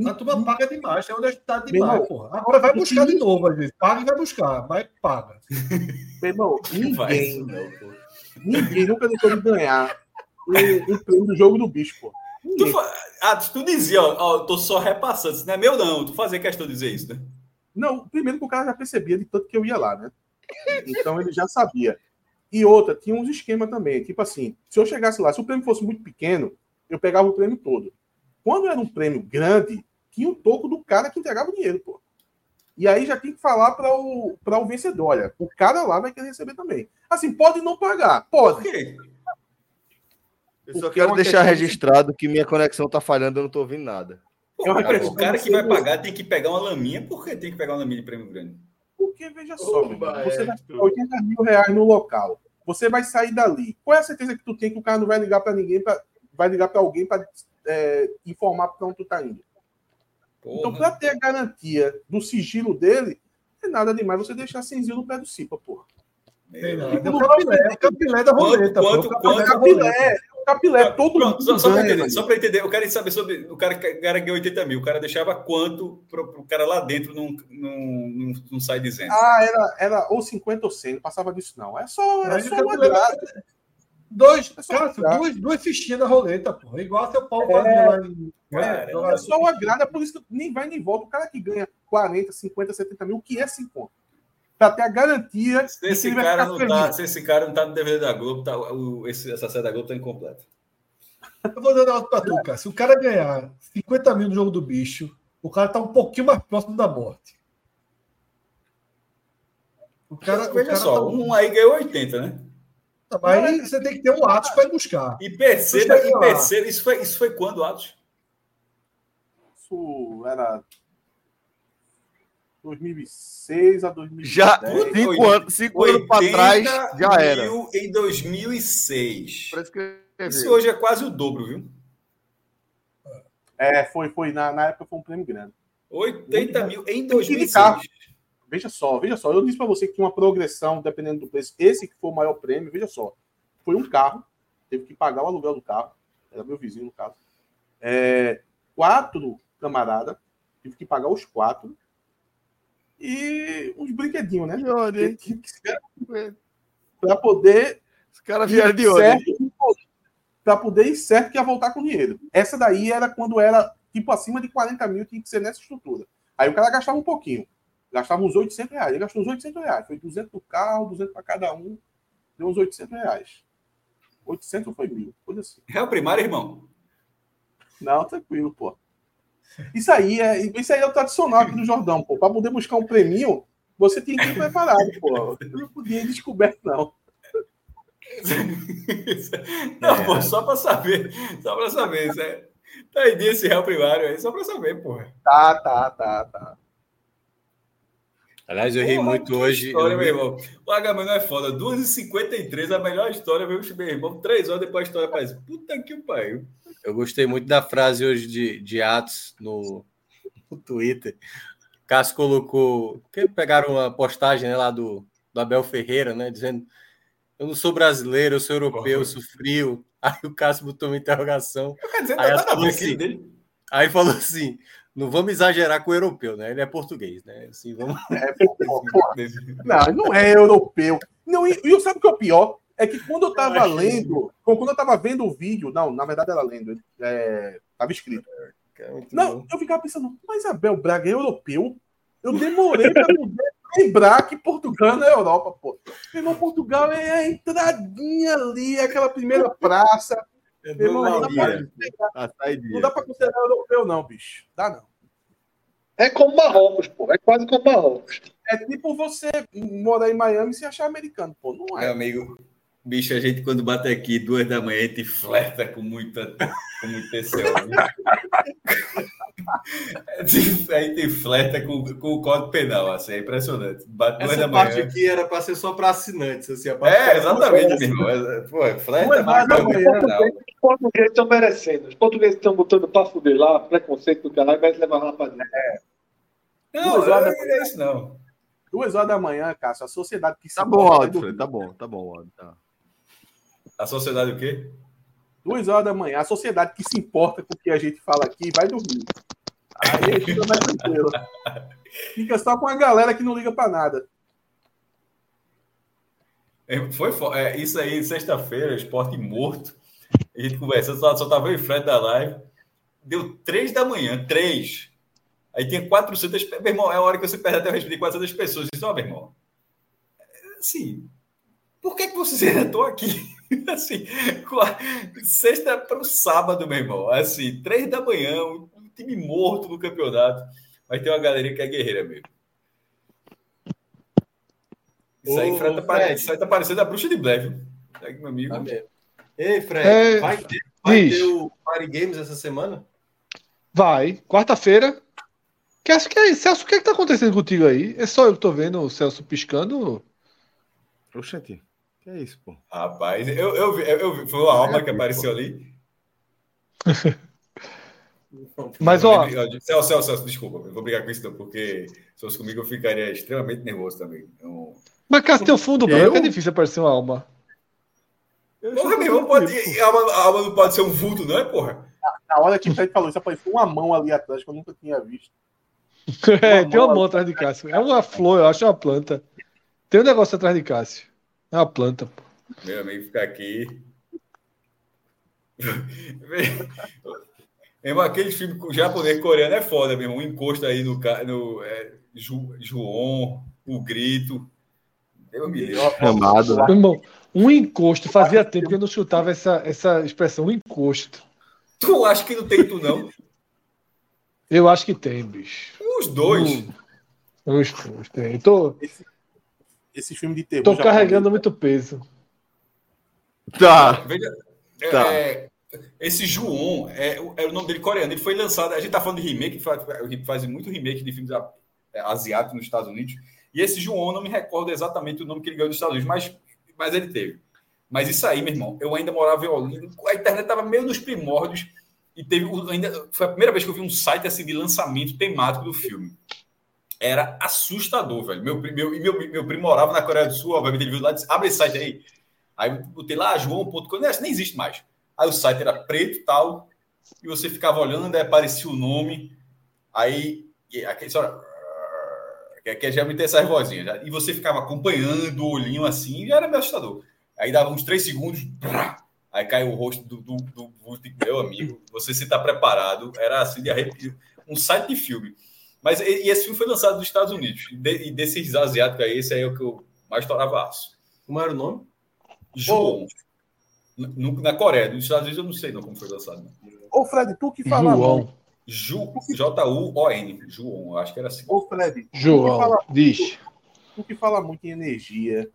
A turma paga demais, tem honestidade demais, irmão, porra. Agora vai buscar de novo, às vezes. Paga e vai buscar, mas paga. Meu irmão, ninguém, isso não, pô. ninguém nunca deixou de ganhar o, o prêmio do jogo do bicho, pô. Tu, ah, tu dizia, ó, ó, eu tô só repassando. Isso não é meu, não. Tu fazia questão de dizer isso, né? Não, primeiro que o cara já percebia de tanto que eu ia lá, né? Então ele já sabia. E outra, tinha uns esquemas também. Tipo assim, se eu chegasse lá, se o prêmio fosse muito pequeno, eu pegava o prêmio todo. Quando era um prêmio grande, tinha o toco do cara que entregava o dinheiro, pô. E aí já tem que falar para o, pra o vencedor: olha, o cara lá vai querer receber também. Assim, pode não pagar, Por pode. quê? Eu só Porque é quero uma deixar de- registrado que minha conexão tá falhando, eu não tô ouvindo nada. Pô, É cara, o cara que vai pagar tem que pegar uma laminha. Por que tem que pegar uma laminha de prêmio grande? Porque, veja só, irmão, você é, vai pagar 80 mil reais no local. Você vai sair dali. Qual é a certeza que tu tem que o cara não vai ligar para ninguém, pra, vai ligar para alguém para informar para onde tu tá indo? Então, Porra. para ter a garantia do sigilo dele, é nada demais você deixar cinzinho no pé do Cipa, porra. Meu nada. É o capilé, é o capilé da Quanto- roleta. pô. quanto- O capilé quanto- roleta. Capilé, o capilé, todo Pronto, só, mundo só para entender, só para entender, eu quero saber sobre o cara, o cara ganhou 80 mil, o cara deixava quanto para o cara lá dentro não, não, não, não sai dizendo. Ah, era, era ou 50 ou 100, não passava disso, não. É só, é só uma capilé da- grade. Dois, É jogar. duas, duas fichinhas da roleta, pô. Igual seu Paulo fazia lá em. Cara, né? É só uma grade, é por isso que nem vai nem volta. O cara que ganha 40, 50, 70 mil, o que é 5 conto? Pra ter a garantia Se esse, cara ficar não tá, se esse cara não tá no DVD da Globo, tá, o, esse, essa série da Globo tá incompleta. Eu vou dar uma pra tu, cara. Se o cara ganhar 50 mil no jogo do bicho, o cara tá um pouquinho mais próximo da morte. O cara, o Veja cara só, tá- um aí ganhou 80, né? Mas você tem que ter um ato para ir buscar. E perceba, e perceba, isso foi, isso foi quando, Atos? Isso era 2006 a 2010. Já, cinco anos, cinco anos para trás, já era. mil em 2006. Parece que eu Isso hoje é quase o dobro, viu? É, foi, foi. Na, na época foi um prêmio grande. 80 mil em Tem que 2006. Veja só, veja só. Eu disse para você que tinha uma progressão dependendo do preço. Esse que foi o maior prêmio, veja só. Foi um carro, teve que pagar o aluguel do carro. Era meu vizinho, no caso. É, quatro camaradas, tive que pagar os quatro. E uns brinquedinhos, né? Hein? Para poder Os caras vieram de onde? Para poder ir certo que ia voltar com dinheiro. Essa daí era quando era tipo acima de 40 mil, tinha que ser nessa estrutura. Aí o cara gastava um pouquinho. Gastava uns 800 reais. Ele gastou uns 800 reais. Foi 200 do carro, 200 para cada um. Deu uns 800 reais. 800 ou foi mil? Coisa assim. Real primário, irmão. Não, tranquilo, pô. Isso aí é, isso aí é o tradicional aqui do Jordão, pô. Para poder buscar um prêmio, você tem que ir preparado, pô. Eu não podia ir descoberto, não. Não, pô, só para saber. Só para saber. Isso é... Tá aí desse real primário aí, só para saber, porra. Tá, tá, tá, tá. Aliás, eu ri Porra, muito hoje. História, eu meu irmão. O não é foda. 2h53, a melhor história, meu irmão. Três horas depois a história faz. Puta que pariu. Eu gostei muito da frase hoje de, de Atos no, no Twitter. Cássio colocou. Pegaram uma postagem né, lá do, do Abel Ferreira, né? Dizendo: Eu não sou brasileiro, eu sou europeu, eu sou frio. Aí o Cássio botou uma interrogação. Eu quero dizer, Aí nada ela a ver falou assim, dele. Aí falou assim: não vamos exagerar com o europeu, né? Ele é português, né? Assim, vamos... Não, não é europeu. Não, e, e sabe o que é o pior? É que quando eu tava acho lendo, quando eu tava vendo o vídeo, não, na verdade era lendo, é, tava escrito. É muito Não, bom. eu ficava pensando, mas Abel Braga é europeu? Eu demorei para lembrar que Portugal não é Europa, pô. Meu irmão, Portugal é a entradinha ali, é aquela primeira praça. É Meu irmão, não dá, pra, não dá pra considerar europeu, não, bicho. Dá não. É como Marrocos, pô. É quase como Marrocos. É tipo você morar em Miami e se achar americano, pô. Não Meu é. amigo, bicho, a gente quando bate aqui duas da manhã, a gente flerta com muita, com muito TCO. A gente flerta com, com o código penal, assim, é impressionante. Bate duas da Essa parte manhã. aqui era para ser só para assinantes. Assim, a parte É, exatamente, meu irmão. É, Pô, flerta mais da manhã. Os portugueses estão merecendo. Os portugueses estão botando pra fuder lá, preconceito do caralho, vai levar lá pra dentro. Não, Duas horas não é isso não. Duas horas da manhã, Cássio, a sociedade que se Tá bom, tá bom, tá bom. Tá. A sociedade o quê? Duas horas da manhã, a sociedade que se importa com o que a gente fala aqui vai dormir. Aí fica mais tranquilo. Fica só com a galera que não liga pra nada. É, Foi fo- é, isso aí, sexta-feira, esporte morto. A gente conversando, só, só tava eu frente da live. Deu três da manhã, três. Aí tinha 400. pe- Meu irmão, é a hora que você perde até o respeito de 400 pessoas. Disse, ó, meu irmão, assim, por que, que vocês ainda estão aqui? Assim, sexta para o sábado, meu irmão. Assim, três da manhã, um time morto no campeonato. Mas tem uma galerinha que é guerreira mesmo. Isso aí, Ô, Fred, tá pare- isso aí tá parecendo a bruxa de Blair? Segue, meu amigo. Tá. Ei, Fred, É, vai, ter, vai ter o Party Games essa semana? Vai, quarta-feira. Que acho que é. Celso, o que é que tá acontecendo contigo aí? É só eu que tô vendo o Celso piscando? Oxente, que é isso, pô? Rapaz, eu, eu, vi, eu, eu vi, foi uma alma que apareceu ali. Mas, ó, Celso, Celso, Celso, desculpa, eu vou brigar com isso não, porque se fosse comigo eu ficaria extremamente nervoso também. Então, mas caso teu fundo Eu? branco é difícil aparecer uma alma. porra, meu irmão, pode, a, alma, a alma não pode ser um vulto, não é, porra? Na hora que o Fred falou isso, apareceu uma mão ali atrás que eu nunca tinha visto. É, tem uma mão atrás de Cássio. É uma flor, eu acho, é uma planta. Tem um negócio atrás de Cássio. É uma planta, pô. Meu amigo fica aqui. Meu irmão, aquele filme japonês coreano é foda, meu irmão. Um encosto aí no, no é, Ju, João, o grito. Deus me livre. Chamado, né? Meu irmão, um encosto. Fazia tempo que eu não chutava essa, essa expressão, um encosto. Tu acha que não tem tu, não? Eu acho que tem, bicho. Os dois. Hum, Os dois tem. Tô, Esse filme de terror. tô japonês, carregando muito peso. Tá. Veja, é, Tá. é, esse João é, o- é o nome dele coreano. Ele foi lançado. A gente tá falando de remake, faz, faz muito remake de filmes é, asiáticos nos Estados Unidos. E esse João, não me recordo exatamente o nome que ele ganhou nos Estados Unidos, mas, mas ele teve. Mas isso aí, meu irmão, eu ainda morava em Olinda, a internet tava meio nos primórdios e teve ainda foi a primeira vez que eu vi um site assim de lançamento temático do filme. Era assustador, velho. Meu, meu, meu, meu primo morava na Coreia do Sul, obviamente ele viu lá e disse: abre esse site aí. Aí eu botei lá, joão.com, nem existe mais. Aí o site era preto e tal, e você ficava olhando, aí aparecia o nome, aí aquele só que, já me tem essas vozinhas, já, e você ficava acompanhando o olhinho assim, já era meio assustador. Aí dava uns três segundos, brá, aí caiu o rosto do, do, do, do meu amigo, você se está preparado, era assim de arrepio, um site de filme. Mas e, e esse filme foi lançado nos Estados Unidos, e, de, e desses asiáticos aí, esse aí é o que eu mais torava aço. Como era o nome? João. No- na Coreia, nos Estados Unidos eu não sei não como foi lançado. Ô, Fred, tu que fala muito. João. Ju, J-U-O-N. João, acho que era assim. Ô, Fred, tu que, João. fala, Diz. tu que fala muito em energia,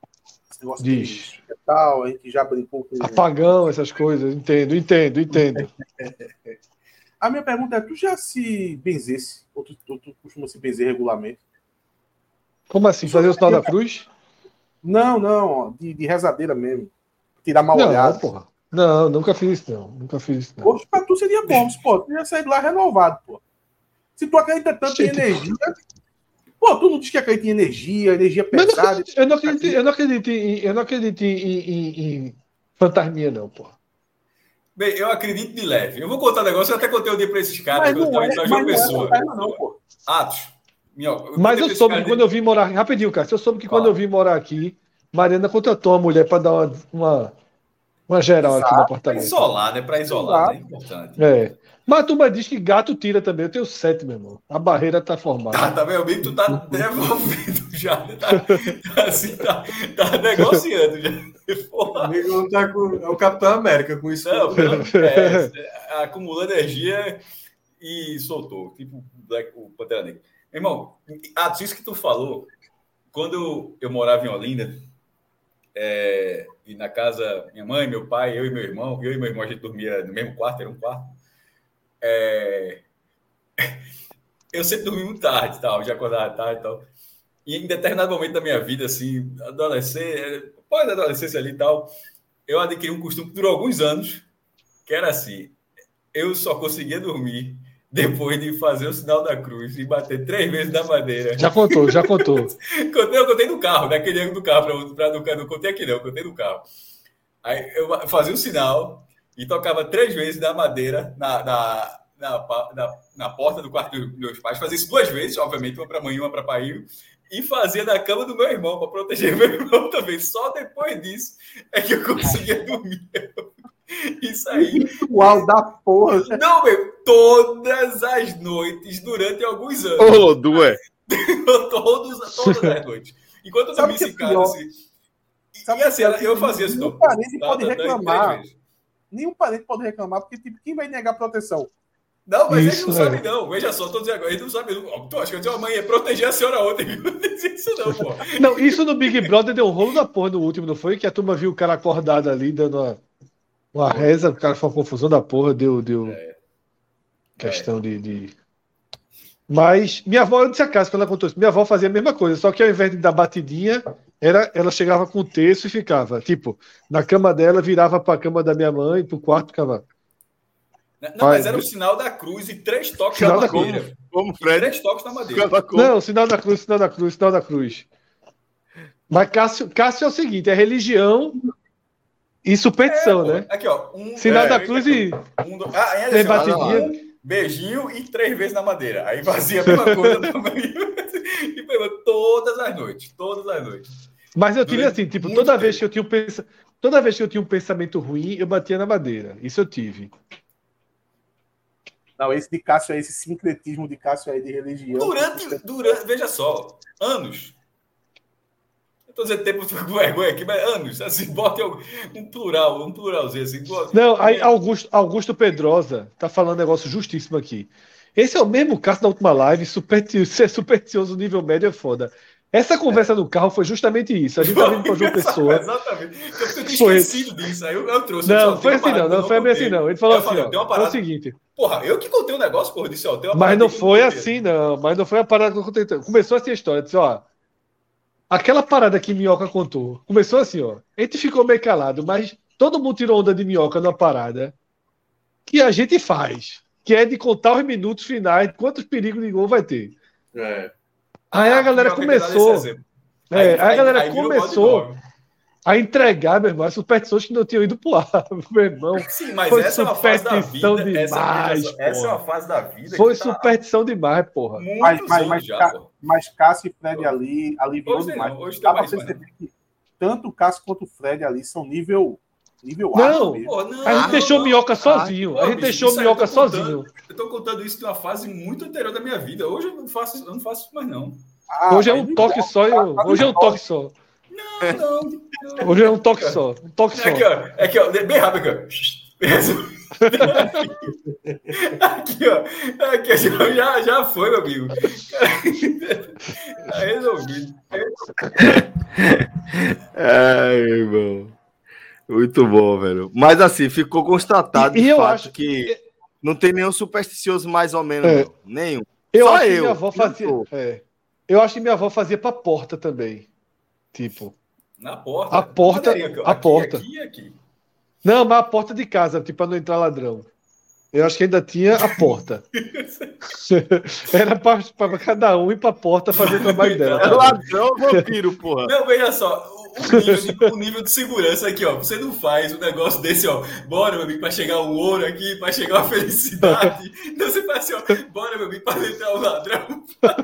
esse negócio Diz. de e tal, a gente já brincou com. Apagão, essas coisas. Entendo, entendo, entendo. A minha pergunta é: tu já se benzesse? Ou tu, tu, tu costuma se benzer regularmente? Como assim? Fazer o sinal da cruz? Não, não, de, de rezadeira mesmo. Tirar mal Não, olhado. porra. Não, nunca fiz isso, não. Nunca fiz isso, não. Poxa, pra tu seria bom, pô. Tu ia sair lá renovado, pô. Se tu acredita tanto em energia. Pô, tu não diz que acredita em energia, energia não pesada. eu não acredito, eu não acredito em, eu não acredito em, em- em fantasminha, não, porra. Bem, eu acredito de leve. Eu vou contar um negócio, eu até contei um dia para esses caras Mas quando eu não é, mas João não é Pessoa. fantasma, não, pô. Atos. Minha, eu Mas eu soube que caras quando eu vim morar. Rapidinho, Cássio. Eu soube que quando Fala. eu vim morar aqui, Mariana contratou uma mulher para dar uma, uma, uma geral aqui no Exato. Para apartamento. isolar, né? Para isolar, é importante. É. Mas a turma diz que gato tira também. Eu tenho sete, meu irmão. A barreira tá formada. Tá, tá meu amigo, tu tá devolvendo já. Tá, tá assim, tá, tá negociando já. Porra. Amigo tá com, é o Capitão América com isso. Não, é, é, acumulou energia e soltou, tipo Black, o Pantera Negra. Irmão, ah, isso que tu falou, quando eu morava em Olinda, é, e na casa, minha mãe, meu pai, eu e meu irmão, eu e meu irmão, a gente dormia no mesmo quarto, era um quarto. É, eu sempre dormi muito tarde, tal, já acordava tarde e tal. E em determinado momento da minha vida, assim, adolescente, pós-adolescência ali e tal, eu adquiri um costume que durou alguns anos, que era assim: eu só conseguia dormir depois de fazer o sinal da cruz e bater três vezes na madeira. Já contou, já contou. Contei, eu contei no carro, naquele ano do carro, pra, pra, não, contei aqui não, eu contei no carro. Aí eu fazia o sinal e tocava três vezes na madeira, na, na, na, na porta do quarto dos meus pais, fazia isso duas vezes, obviamente, uma para mãe e uma para pai, e fazia na cama do meu irmão, para proteger meu irmão também. Só depois disso é que eu conseguia dormir. Isso aí. Ritual da porra. Não, meu, todas as noites durante alguns anos. Ô, Dué. Todos, todas as noites. Enquanto eu dormia em é casa, assim. E, Sabe e assim, o que é eu fazia isso. Nenhum não. parente pode tá, reclamar. Nenhum parente pode reclamar, porque tipo, quem vai negar proteção? Não, mas Isso, ele não é. sabe, não. Veja só, tô dizendo agora, ele não sabe. Não. Tu acha que eu disse, mãe, ia proteger a senhora ontem. Não disse isso, não, pô. Não, isso no Big Brother deu um rolo da porra no último, não foi? Que a turma viu o cara acordado ali, dando uma, uma reza, o cara foi uma confusão da porra, deu, deu É. questão de, de- Mas minha avó, eu disse a casa quando ela contou isso, minha avó fazia a mesma coisa, só que ao invés de dar batidinha, era, ela chegava com o terço e ficava, tipo, na cama dela, virava pra cama da minha mãe, pro quarto, ficava. Não, mas era o sinal da cruz e três toques Sinal na madeira. Como E Fred. três toques na madeira. Não, sinal da cruz, sinal da cruz, sinal da cruz. Mas Cássio, Cássio é o seguinte, é religião e superstição, Pô, né? Aqui, ó. Um, Sinal é, da cruz e Um, ah, é assim, um beijinho e três vezes na madeira. Aí fazia a mesma coisa também. E pegou todas as noites. Todas as noites. Mas eu tive assim, tipo, toda tempo. vez que eu tinha um pensa... toda vez que eu tinha um pensamento ruim, eu batia na madeira. Isso eu tive. Não, esse de Cássio, esse sincretismo de Cássio aí de religião. Durante, durante, veja só, anos. Eu tô dizendo tempo, com vergonha aqui, mas anos. Assim, bota um, um plural, um pluralzinho assim. bota- Não, aí Augusto, Augusto Pedrosa tá falando um negócio justíssimo aqui. Esse é o mesmo caso da última live, superti- ser supersticioso nível médio é foda. Essa conversa no carro foi justamente isso. A gente tá vindo pra João Pessoa. Exatamente. Eu, tinha Foi. esquecido disso. Aí eu, eu trouxe. Não, foi assim parada não, não foi assim não. Ele falou Eu falei, assim, tem uma ó, é o parada- seguinte, Porra, eu que contei o um negócio, porra, disse, ó, tem uma mas parada não foi assim não, mas não foi a parada que eu contei. Começou assim a história, disse, ó, aquela parada que Minhoca contou, começou assim, ó, a gente ficou meio calado, mas todo mundo tirou onda de Minhoca numa parada que a gente faz, que é de contar os minutos finais, quantos perigos de gol vai ter. É. Aí a Ah, galera começou, é, aí a galera virou começou a entregar, meu irmão, as superstições que não tinham ido pro ar, meu irmão. Sim, mas Foi essa é uma fase da superstição vida. essa, demais, essa, essa é uma fase da vida Foi que tá superstição demais, porra. Mas, mas, mas, já, pô. mas Cássio e Fred ali aliviou Hoje demais. não, hoje Dá pra mais, perceber que tanto o Cássio quanto o Fred ali são nível, nível Não, alto mesmo. Pô, não, A gente não, deixou o não. Minhoca sozinho. Pô, A gente bicho, deixou eu Minhoca tô contando. sozinho. Eu tô contando isso de uma fase muito anterior da minha vida. Hoje eu não faço, eu não faço isso mais, não. Ah, Hoje é um toque importa, só. e tá- eu- tá Hoje é um no toque só. Não, não. não. Hoje é um toque só. Um toque só. Aqui, ó. Aqui, ó. Bem rápido aqui, ó. Aqui, ó. Aqui, ó. Já, já foi, meu amigo. Tá resolvido. Ai, irmão. Muito bom, velho. Mas assim, ficou constatado E- de eu fato acho- que não tem nenhum supersticioso mais ou menos, É. Nenhum. Eu Só acho que eu, minha avó fazia. é. Eu acho que minha avó fazia pra porta também. Tipo. Na porta. A porta- a Aqui, porta. Aqui aqui. Não, mas a porta de casa, tipo, pra não entrar ladrão. Eu acho que ainda tinha a porta. Era pra, pra cada um ir pra porta fazer o trabalho É dela. ladrão ou vampiro, porra? Não, veja só, o, nível de, o nível de segurança aqui, ó. Você não faz um negócio desse, ó. Bora, meu amigo, pra chegar o ouro aqui, pra chegar a felicidade. Então você faz assim, ó. Bora, meu amigo, pra entrar o ladrão. Tá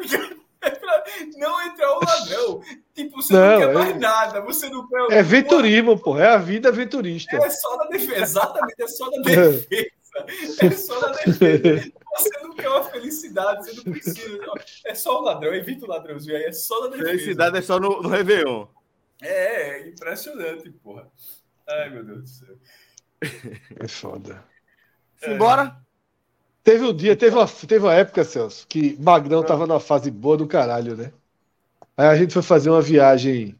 ligado? É pra não entrar o ladrão. Tipo, você não, Não, quer é- mais nada. Você não quer. É venturismo, pô. É a vida aventurista. É só na defesa. Exatamente, é só na defesa. É só na defesa. Você não quer uma felicidade, você não precisa. não. É só o ladrão, evita o ladrãozinho aí, é só na defesa. Felicidade é só no, no Réveillon. É, é impressionante, porra. Ai, meu Deus do céu. É foda. Simbora? Teve um dia, teve uma, teve uma época, Celso, que Magrão tava numa fase boa do caralho, né? Aí a gente foi fazer uma viagem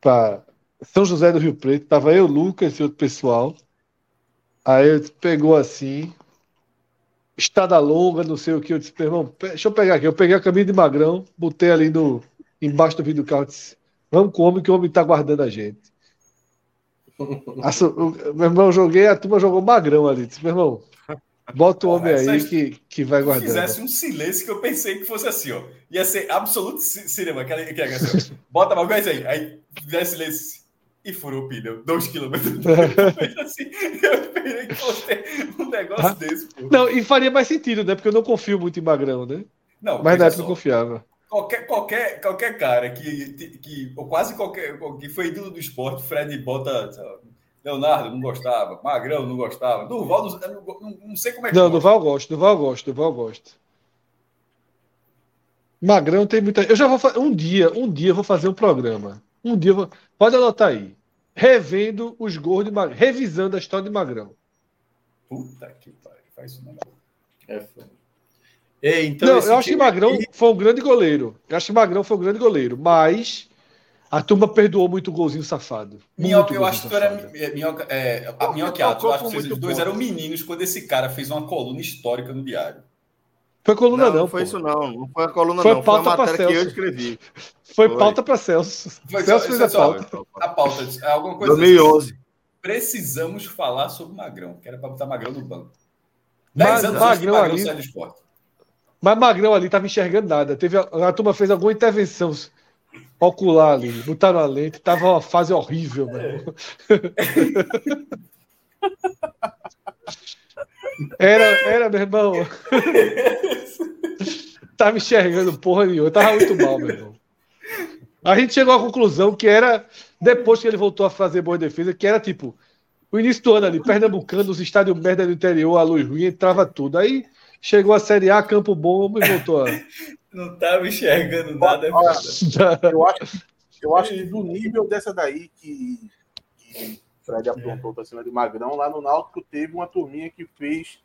pra São José do Rio Preto, tava eu, Lucas e outro pessoal. Aí eu pegou assim, estada longa, não sei o que, eu disse, meu irmão, deixa eu pegar aqui. Eu peguei a camisa de Magrão, botei ali no, embaixo do vidro do carro, disse, vamos com o homem que o homem tá guardando a gente. Asso- o- meu irmão, eu joguei, a turma jogou Magrão ali, disse, meu irmão, bota o homem Porra, aí que, que vai Se guardando. fizesse um silêncio que eu pensei que fosse assim, ó. Ia ser absoluto ci- cinema. Aquela, aquela, assim, ó. Bota uma coisa aí. Aí fizesse silêncio. e furou o pneu, dois quilômetros. assim, eu esperei que fosse um negócio Ah. desse, pô. Não, e faria mais sentido, né? Porque eu não confio muito em Magrão, né? Não, Mas na época eu só, confiava. Qualquer, qualquer, qualquer cara que, que, ou quase qualquer, que foi ídolo do esporte, Fred bota, Leonardo não gostava, Magrão não gostava, Durval, não, não, não, não sei como é que Não, gosta. Duval eu gosto, Duval eu gosto. Magrão tem muita. Eu já vou fazer. Um dia, um dia eu vou fazer um programa. Um dia eu vou. Pode anotar aí. Revendo os gols de Magrão. Revisando a história de Magrão. Puta que pariu, faz isso não. É foda. Ei, então não, eu acho que Magrão aqui- foi um grande goleiro. Eu acho que Magrão foi um grande goleiro. Mas a turma perdoou muito o golzinho safado. Minhoca, eu acho que tu era. é, Minhoca, é, a e Atos, eu acho que vocês dois ponto. eram meninos quando esse cara fez uma coluna histórica no diário. Foi coluna, Não, não. foi pô. isso, não. Não foi a coluna, Foi não. Foi a pauta pra matéria que eu Celso. escrevi. Foi Foi. pauta para Celso. Foi Celso fez a é só- pauta. A pauta, é alguma coisa assim. 2011. Precisamos falar sobre Magrão, que era para botar Magrão no banco. Mas 10 anos Magrão Magrão ali- saiu do esporte. Mas Magrão ali tava enxergando nada. Teve a, a turma fez alguma intervenção ocular ali. Botaram a lente. Tava uma fase horrível, mano. Era, era, meu irmão. tava enxergando porra nenhuma. Tava muito mal, meu irmão. A gente chegou à conclusão que era, depois que ele voltou a fazer boa defesa, que era tipo, o início do ano ali, Pernambucano, os estádios merda do interior, a luz ruim, entrava tudo. Aí chegou a Série A, Campo Bom e voltou a. Não tava enxergando nada. é. Eu acho, que- eu acho que do nível dessa daí que, que Fred aprontou pra cima de Magrão, lá no Náutico teve uma turminha que fez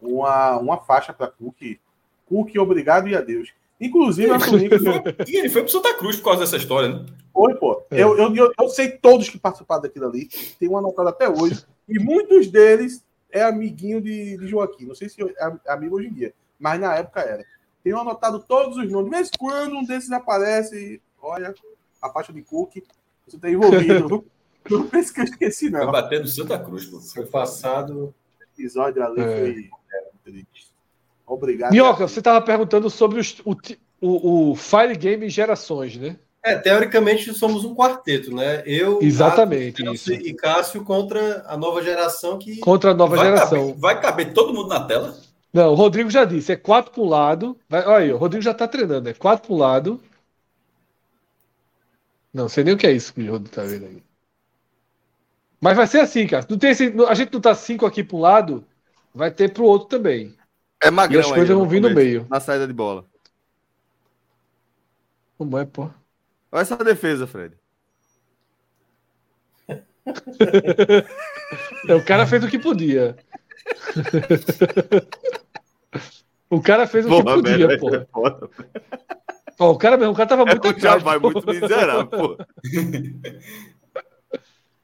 uma, uma faixa para Cook. Cook, obrigado e adeus. Inclusive, a turminha que foi, E ele foi pro Santa Cruz por causa dessa história, né? foi, pô. É. Eu, eu, eu, eu sei todos que participaram daquilo ali. Tem um anotado até hoje. E muitos deles é amiguinho de, de Joaquim. Não sei se é amigo hoje em dia, mas na época era. Tenho anotado todos os nomes. De vez em quando um desses aparece olha, a faixa de Cook, você tá envolvido. não pense que eu esqueci, não. bater no Santa Cruz, pô. Foi passado. O episódio ali É. foi é, triste. Obrigado. Minhoca, você estava perguntando sobre os- o, o, o Fire Game Gerações, né? É, teoricamente somos um quarteto, né? Eu, Exatamente, Atos, isso. E Cássio contra a nova geração que Contra a nova vai geração. Caber, vai caber todo mundo na tela? Não, o Rodrigo já disse, é quatro para um lado. Vai, olha aí, o Rodrigo já tá treinando, é quatro para um lado. Não sei nem o que é isso que o Rodrigo tá vendo aí. Mas vai ser assim, cara. Não tem esse- a gente não tá cinco aqui para um lado, vai ter para o outro também. É E magrão as coisas aí, vão vir no meio. Na saída de bola. Como é, pô? Olha essa defesa, Fred. É, o cara fez o que podia. o cara fez o que Porra, podia, velho. pô. é foda. Ó, o cara mesmo, o cara tava muito É muito miserável, pô. O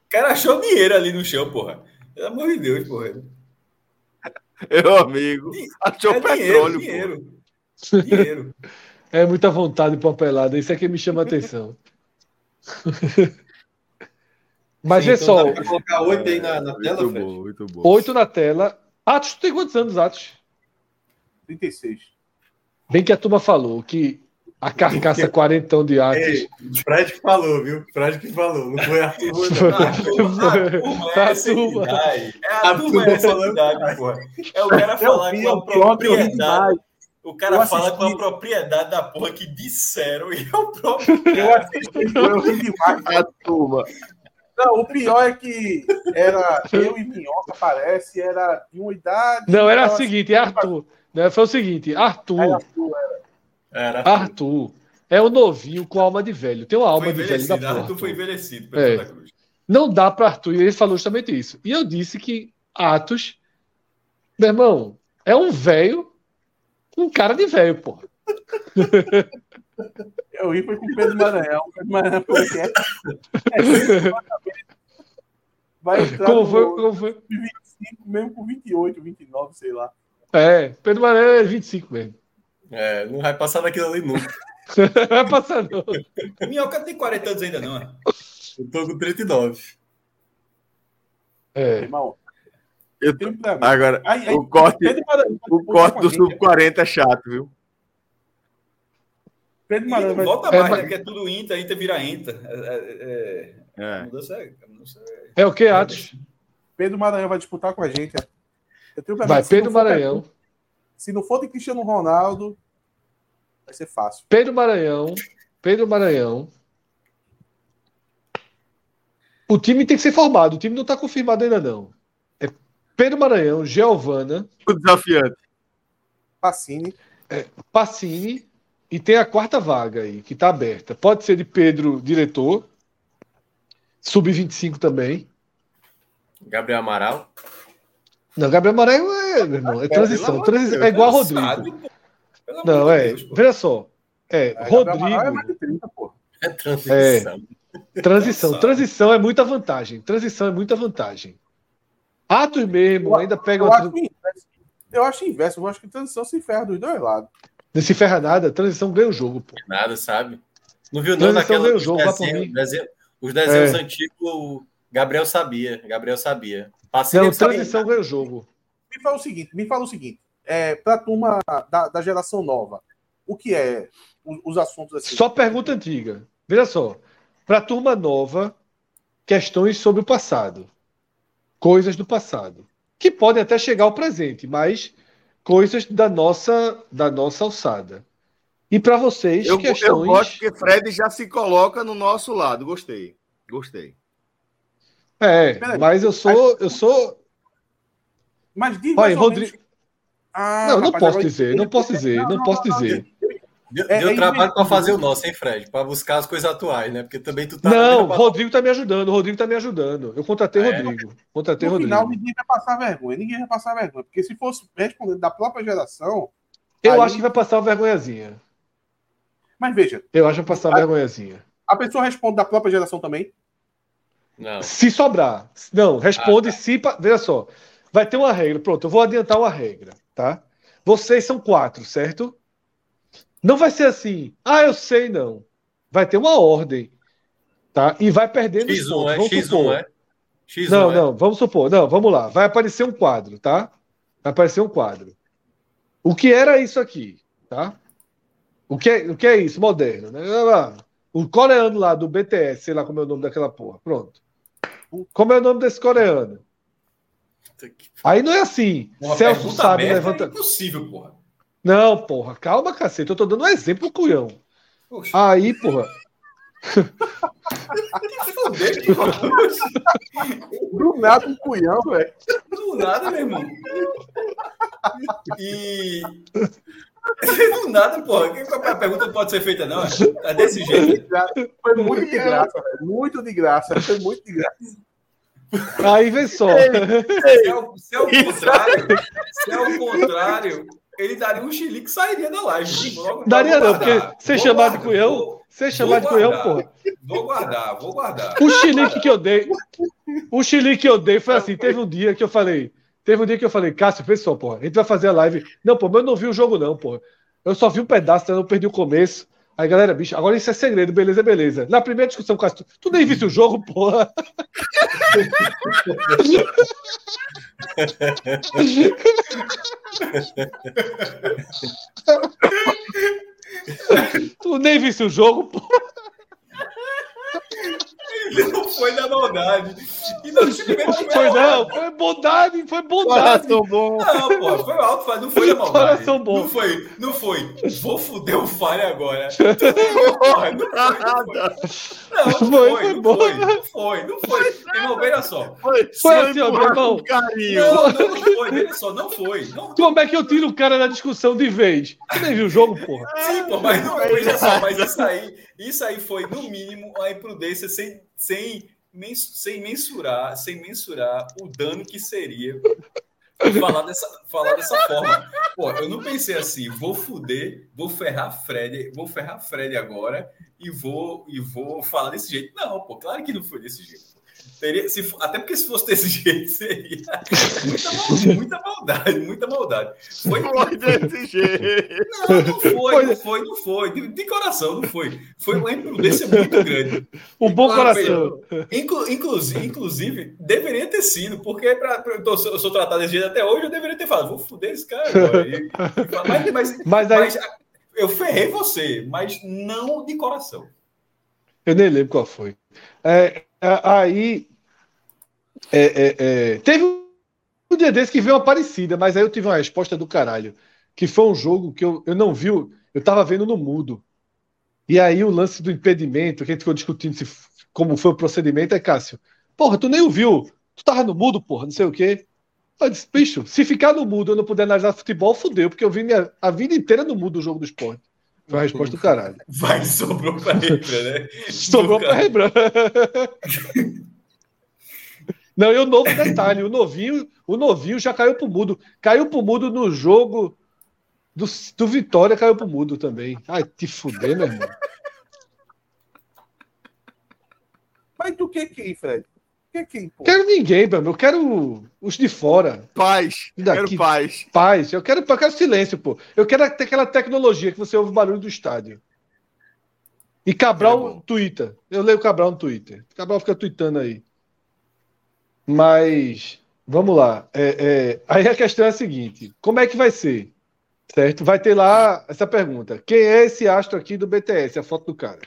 cara achou dinheiro ali no chão, porra. Pelo amor de Deus, porra. Meu amigo. Achou é petróleo, dinheiro, pô. dinheiro. Dinheiro. É muita vontade pra pelada. Isso é que me chama a atenção. Mas Sim, vê então só, dá pra colocar oito aí na, na tela, Muito Fred? bom, muito bom. oito na tela. Atos, tu tem quantos anos, Atos? 36. Bem que a turma falou que a carcaça quarentão de Atos. Ei, Fred que falou, viu? Fred que falou, não foi Arthur Rui, não. A turma, a turma é A turma. É a A turma turma é essa falando. entidade, porra. É o cara Eu falar com a propriedade. O cara Eu fala assisti. com a propriedade da porra que disseram e é o próprio Eu cara. assisti, eu ri demais. A turma. Não, o pior é que era eu e Minhoca, parece, era de uma idade. Não, era o seguinte, é Arthur. Né? Foi o seguinte, assim, era Arthur, sua, Era. Arthur é o novinho com alma de velho. Tem uma Foi alma de velho da porra. Arthur foi envelhecido pelo É. Santa Cruz. Não dá para Arthur, e ele falou justamente isso. E eu disse que Atos, meu irmão, é um velho, um cara de velho, pô. Eu ri foi com o Pedro Maranhão. O Pedro Maranhão falou que é. Vai entrar Como no foi, como foi? 25, mesmo com 28, 29, sei lá. É, Pedro Maranhão é 25 mesmo. É, não vai passar daquilo ali nunca. Vai passar não. Minhoca tem 40 anos ainda, não. é? Eu tô com 39. É. Irmão, Eu. Agora, Aí, aí, o corte, Pedro Maranhão, o corte do sub-40 é chato, viu? Pedro Maranhão não vai. volta É, mais, mas- né? Que é tudo Inter, Inter vira Inter. É, é, é, É. mudança é, mudança é- É o que, Atos? Pedro Maranhão vai disputar com a gente. Vai, que se não Pedro for- Maranhão. Se não for de Cristiano Ronaldo, vai ser fácil. Pedro Maranhão. Pedro Maranhão. O time tem que ser formado. O time não está confirmado ainda, não. É Pedro Maranhão, Giovana, O desafiante. Pacini. Pacini e tem a quarta vaga aí, que está aberta. Pode ser de Pedro, diretor. Sub-25 também. Gabriel Amaral. Não, Gabriel Maranhão é, meu irmão, é transição. É igual a Rodrigo. amor Não, é. Deus. Veja só. É, É, Amaral é Rodrigo. mais de 30, pô. É transição. Transição. Cansado. Transição é muita vantagem. Transição é muita vantagem. Atos mesmo, ainda pega Eu uma. acho inverso. Eu acho inverso. Eu acho que transição se ferra dos dois lados. Não se ferra nada, transição ganha o jogo, pô. Nada, sabe? Não viu não Transição naquela ganha o os jogo, mim. desenho- os desenhos É. antigos, o Gabriel sabia. Gabriel sabia. Passei Não, transição ganha o jogo. Me fala o seguinte, me fala o seguinte. É, pra turma da, da geração nova, o que é os, os assuntos assim? Só pergunta antiga. Veja só. Para turma nova, questões sobre o passado. Coisas do passado. Que podem até chegar ao presente, mas coisas da nossa, da nossa alçada. E para vocês, Eu, eu questões. gosto que Fred já se coloca no nosso lado. Gostei. Gostei. É, Peraí. mas eu sou. Eu sou. Mas diz Olha, mais ou Rodrigo. menos- Ah, Não, não rapaz, posso agora- dizer, não posso dizer, não posso dizer. Deu, É- deu é trabalho para fazer o nosso, hein, Fred? Para buscar as coisas atuais, né? Porque também tu tá. Não, mesma- Rodrigo tá me ajudando, o Rodrigo tá me ajudando. Eu contratei É? Rodrigo. Contratei No Rodrigo. final, ninguém vai passar vergonha. Ninguém vai passar vergonha. Porque se fosse respondendo da própria geração. Eu aí- acho que vai passar uma vergonhazinha. Mas veja, Eu acho que vai passar uma vergonhazinha. a pessoa responde da própria geração também. Não. Se sobrar. Não, responde Ah, tá. se. Veja só. Vai ter uma regra. Pronto, eu vou adiantar uma regra, tá? Vocês são quatro, certo? Não vai ser assim. Ah, eu sei, não. Vai ter uma ordem, tá? E vai perdendo os X1 pontos. é? Vamos X1 supor. é? X1 Não, é? não, vamos supor. Não, vamos lá. Vai aparecer um quadro, tá? Vai aparecer um quadro. O que era isso aqui, tá? O que é, o que é isso? Moderno, né? O coreano lá do BTS, sei lá como é o nome daquela porra. Pronto. Como é o nome desse coreano? Aí não é assim. Uma Celso sabe aberta levanta. É impossível, porra. Não, porra, calma, cacete. Eu tô dando um exemplo, cunhão. Poxa, Aí, porra. Do nada, um cunhão, velho. Do nada, meu irmão. E. Do nada, porra. A pergunta não pode ser feita, não. É desse jeito. Foi muito de graça, velho. Muito de graça. Foi muito de graça. Aí vem só. Se é o, se é o contrário, se é o contrário, ele daria um chilique e sairia da live. Logo- Daria não, porque ser chamado de cunhão, ser chamado de cunhão, porra. Vou guardar, vou guardar. O chilique que eu dei, o chilique que eu dei foi assim, teve um dia que eu falei, teve um dia que eu falei, Cássio, pessoal, porra, a gente vai fazer a live. Não, pô, mas eu não vi o jogo não, porra. Eu só vi um pedaço, eu não perdi o começo. Aí, galera, bicho, agora isso é segredo, beleza, beleza. Na primeira discussão, Cássio, tu, tu nem viste o jogo, porra. tu nem viste o jogo, porra. Não foi da maldade. E não simplesmente Foi não, foi bondade, foi bondade. Coração bom. Não, pô, foi alto, não foi da maldade. Coração bom. Não foi, não foi. Vou fuder o Falha agora. Porra, não foi, não foi. Não, não Foi, foi, foi não foi, não foi, não foi. Irmão, veja só. Foi, Foi assim, ó, meu irmão. Carinho. Não, não, não foi, veja só, não foi. Não, Como é que eu tiro o cara da discussão de vez? Tu nem viu o jogo, porra? Sim, pô, mas não, veja só, mas isso aí, isso aí foi, no mínimo, uma imprudência sem, sem, sem mensurar, sem mensurar o dano que seria falar dessa, falar dessa forma. Pô, eu não pensei assim, vou fuder, vou ferrar Fred, vou ferrar Fred agora e vou, e vou falar desse jeito. Não, pô, claro que não foi desse jeito. Teria, se, até porque se fosse desse jeito, seria muita, mal- muita maldade, muita maldade. Foi, Foi desse jeito. não, não foi, não foi, não foi. De, de coração, não foi. Foi uma imprudência muito grande. Um bom Claro, coração. Inclu, inclusive, inclusive, deveria ter sido, porque pra, pra- eu, tô- eu sou tratado desse jeito até hoje, eu deveria ter falado, vou fuder esse cara agora. E- e mas, mas, Mas aí, mas, eu ferrei você, mas não de coração. Eu nem lembro qual foi. É, é, aí. é, é, é, teve um dia desse que veio uma parecida, mas aí eu tive uma resposta do caralho. Que foi um jogo que eu, eu não vi, eu tava vendo no mudo. E aí o lance do impedimento, que a gente ficou discutindo se, como foi o procedimento, é Cássio. Porra, tu nem ouviu. Tu tava no mudo, porra, não sei o quê. Eu disse, bicho, se ficar no mudo eu não puder analisar futebol, fudeu, porque eu vi minha, a vida inteira no mudo o jogo do esporte. Foi a resposta do caralho. Vai, sobrou pra Rembrandt, né? Sobrou pra Rembrandt. Não, e o novo detalhe, o novinho, o novinho já caiu pro mudo. Caiu pro mudo no jogo do, do Vitória, caiu pro mudo também. Ai, te fuder, meu irmão. Mas tu quer quem, Fred? Quer quem, pô? Quero ninguém, meu. Eu quero os de fora. Paz. Daqui. Quero paz. Paz. Eu quero, eu quero silêncio, pô. Eu quero ter aquela tecnologia que você ouve o barulho do estádio. E Cabral É. Twitter. Eu leio Cabral no Twitter. Cabral fica tweetando aí. Mas, vamos lá. É, é, aí a questão é a seguinte: como é que vai ser? Certo? Vai ter lá essa pergunta: quem é esse astro aqui do BTS? A foto do cara.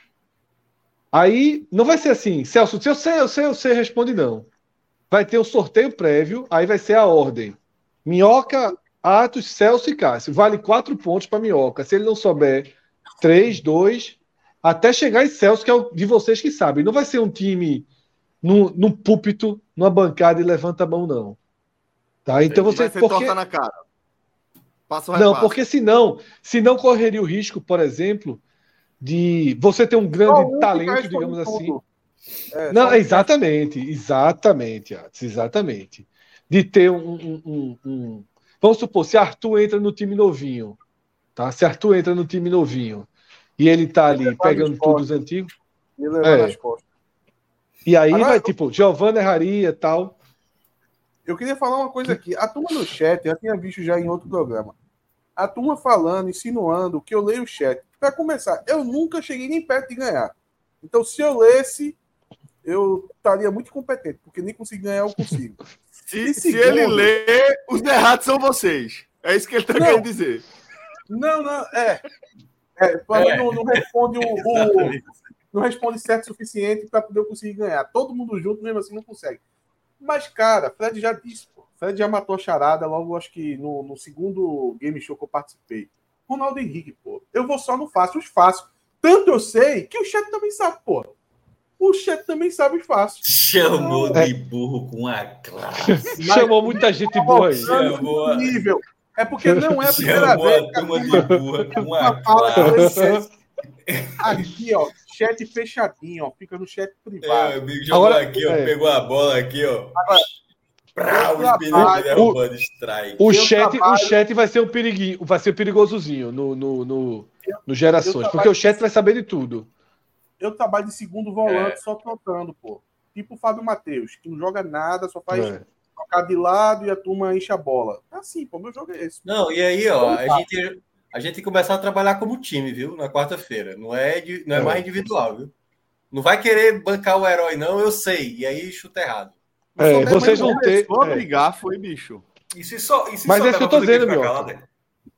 Aí não vai ser assim, Celso, se eu sei, eu sei, eu sei, responde não. Vai ter um sorteio prévio, aí vai ser a ordem. Minhoca, Atos, Celso e Cássio. Vale quatro pontos para Minhoca. Se ele não souber, três, dois, até chegar em Celso, que é o de vocês que sabem. Não vai ser um time num, num púlpito, numa bancada e levanta a mão, não. Tá? Então você. Vai ser Porque... torta na cara. Passa o Não, porque senão, senão correria o risco, por exemplo, de você ter um grande um talento, digamos assim. tudo. É, Não, exatamente, exatamente, Atos, exatamente. De ter um, um- um- um- Vamos supor, se Arthur entra no time novinho, tá? Se Arthur entra no time novinho e ele tá ali Ele pegando nos tudo postos. dos antigos, E É. nas costas. e aí Agora- vai tipo, Giovanna erraria tal. Eu queria falar uma coisa aqui. A turma no chat, eu tinha visto já em outro programa. A turma falando, insinuando que eu leio o chat. Para começar, eu nunca cheguei nem perto de ganhar. Então, se eu lesse, eu estaria muito competente, porque nem consegui ganhar, eu consigo. Se, E se segundo- ele lê, os errados são vocês. É isso que ele tá Não. querendo dizer. Não, não, é. É, mim não, não responde o, o- Não responde certo o suficiente para poder eu conseguir ganhar. Todo mundo junto, mesmo assim, não consegue. Mas, cara, Fred já disse, pô. Fred já matou a charada logo, acho que no, no segundo game show que eu participei. Ronaldo Henrique, pô. Eu vou só no fácil, os fáceis. Tanto eu sei que o chat também sabe, pô. O chat também sabe os fáceis. Chamou É. de burro com a classe. Chamou muita gente boa aí. Chamou nível. É porque não é a primeira Chamou vez a turma de burra com a classe. Aqui, ó, chat fechadinho, ó, fica no chat É, privado. amigo jogou Agora, aqui, ó, é. pegou a bola aqui, ó. Agora, Strike. O Eu chat, trabalho- o chat vai ser um periguinho, vai ser perigosozinho no, no, no, no Gerações, porque o chat vai saber de tudo. Eu trabalho de segundo volante É. só trocando, pô. Tipo o Fábio Matheus, que não joga nada, só faz É. tocar de lado e a turma enche a bola. É assim, pô, meu jogo é esse. Não, e aí, ó, a gente, a gente tem que começar a trabalhar como time, viu? Na quarta-feira. Não é, de- não é É. mais individual, viu? Não vai querer bancar o herói, não, eu sei. E aí chuta errado. É, Só vocês vão ter. começou a é. brigar, foi bicho. E se só, e se Mas é que eu tô dizendo, né?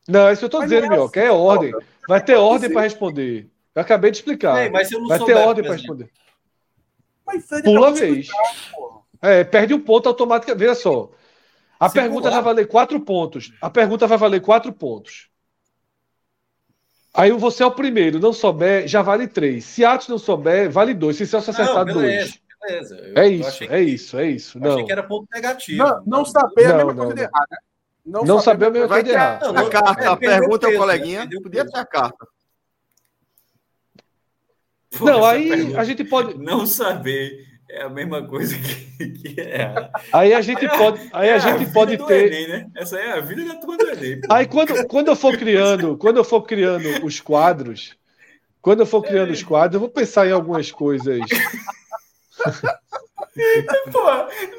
Não, é isso que eu tô Mas dizendo, não é Mioca. É assim, ordem. Paulo. Vai ter ordem para responder. Eu acabei de explicar. É, mas se eu não Vai ter souber, ordem para responder. Mas Pula vez. explicar. É, perde um ponto automaticamente. Veja só. A Se pergunta pular. vai valer quatro pontos. A pergunta vai valer quatro pontos. Aí você é o primeiro, não souber, já vale três. Se Atos não souber, vale dois. Se Celso Não, acertar, beleza, dois. Eu- É eu isso, é isso, é isso. eu achei Não, que era ponto negativo. Não, não saber é a Não, mesma não, coisa de não. errar, né? não saber é a mesma coisa de errar. Não, a não, carta, é, a pergunta, peso, o coleguinha. né? Podia ter a carta. Pô, Não, aí pergunta, a gente pode. Não saber é a mesma coisa que, que é. Aí a gente pode, aí é a a gente vida pode do ter. Enem, né? Essa é a vida da turma do Enem. pô. Aí quando, quando eu for criando, quando eu for criando os quadros, quando eu for criando os quadros, eu vou pensar em algumas coisas. Pô,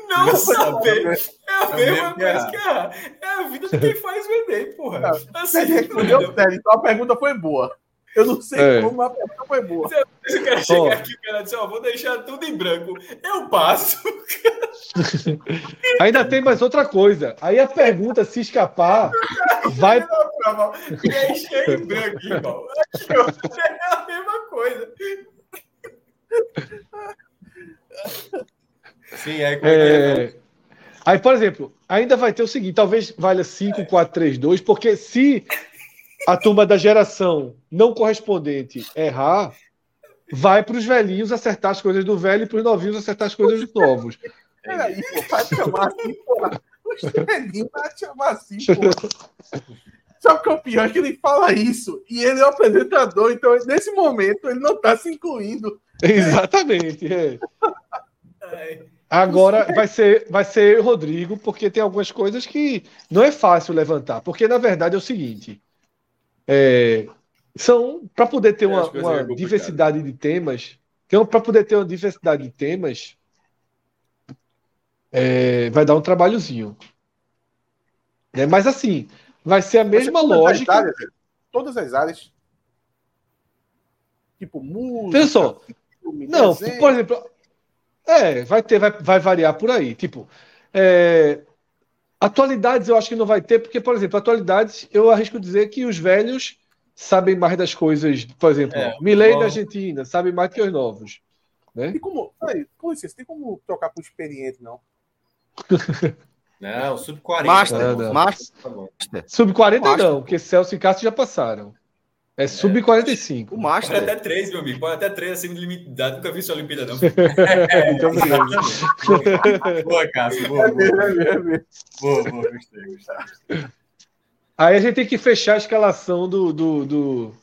não, Não saber é a É mesma que coisa que a, é a vida de quem faz o Enem, porra. Assim, Você respondeu sério, então a pergunta foi boa. Eu não sei É. como, mas a pergunta foi boa. Se o cara chegar aqui, o cara diz, ó, vou deixar tudo em branco. Eu passo. Ainda tem mais outra coisa. Aí a pergunta, se escapar, vai. Preencher em branco, irmão. Aqui, ó, é a mesma coisa. Sim, aí como é é? é, Aí, por exemplo, ainda vai ter o seguinte: talvez valha 5, 4, 3, 2, porque se a turma da geração não correspondente errar, vai para os velhinhos acertar as coisas do velho e para os novinhos acertar as coisas dos novos. Peraí, pô, vai chamar assim, porra. O Estrelinho vai chamar assim, porra. Só que o pior é que ele fala isso. E ele é o apresentador, então nesse momento ele não tá se incluindo. Exatamente. é. Agora vai ser, vai ser eu, Rodrigo, porque tem algumas coisas que não é fácil levantar. Porque, na verdade, é o seguinte: é, são para poder ter É, uma, as uma é diversidade de temas, para poder ter uma diversidade de temas, é, vai dar um trabalhozinho. Né? Mas assim, vai ser a mesma Todas as lógica. áreas, velho. todas as áreas. Tipo, música. Só, filme, Não, desenho. por exemplo, é, vai ter, vai, vai variar por aí. Tipo, é, atualidades eu acho que não vai ter, porque, por exemplo, atualidades eu arrisco dizer que os velhos sabem mais das coisas. Por exemplo, É, Milei da Argentina sabe mais que os novos. Tem como. Com licença, tem como trocar pro experiente, não? Não, sub-40. Master, Não, não. Master. Tá bom. Sub 40 Master. não, porque Celso e Cássio já passaram. É sub 45. O Pode Master. até três, meu amigo. Pode até três acima de limite de idade. Nunca vi isso na Olimpíada, não. Então. Boa, Cássio. Boa, boa, É mesmo. boa, boa. Gostei, gostei. Aí a gente tem que fechar a escalação do, do, do-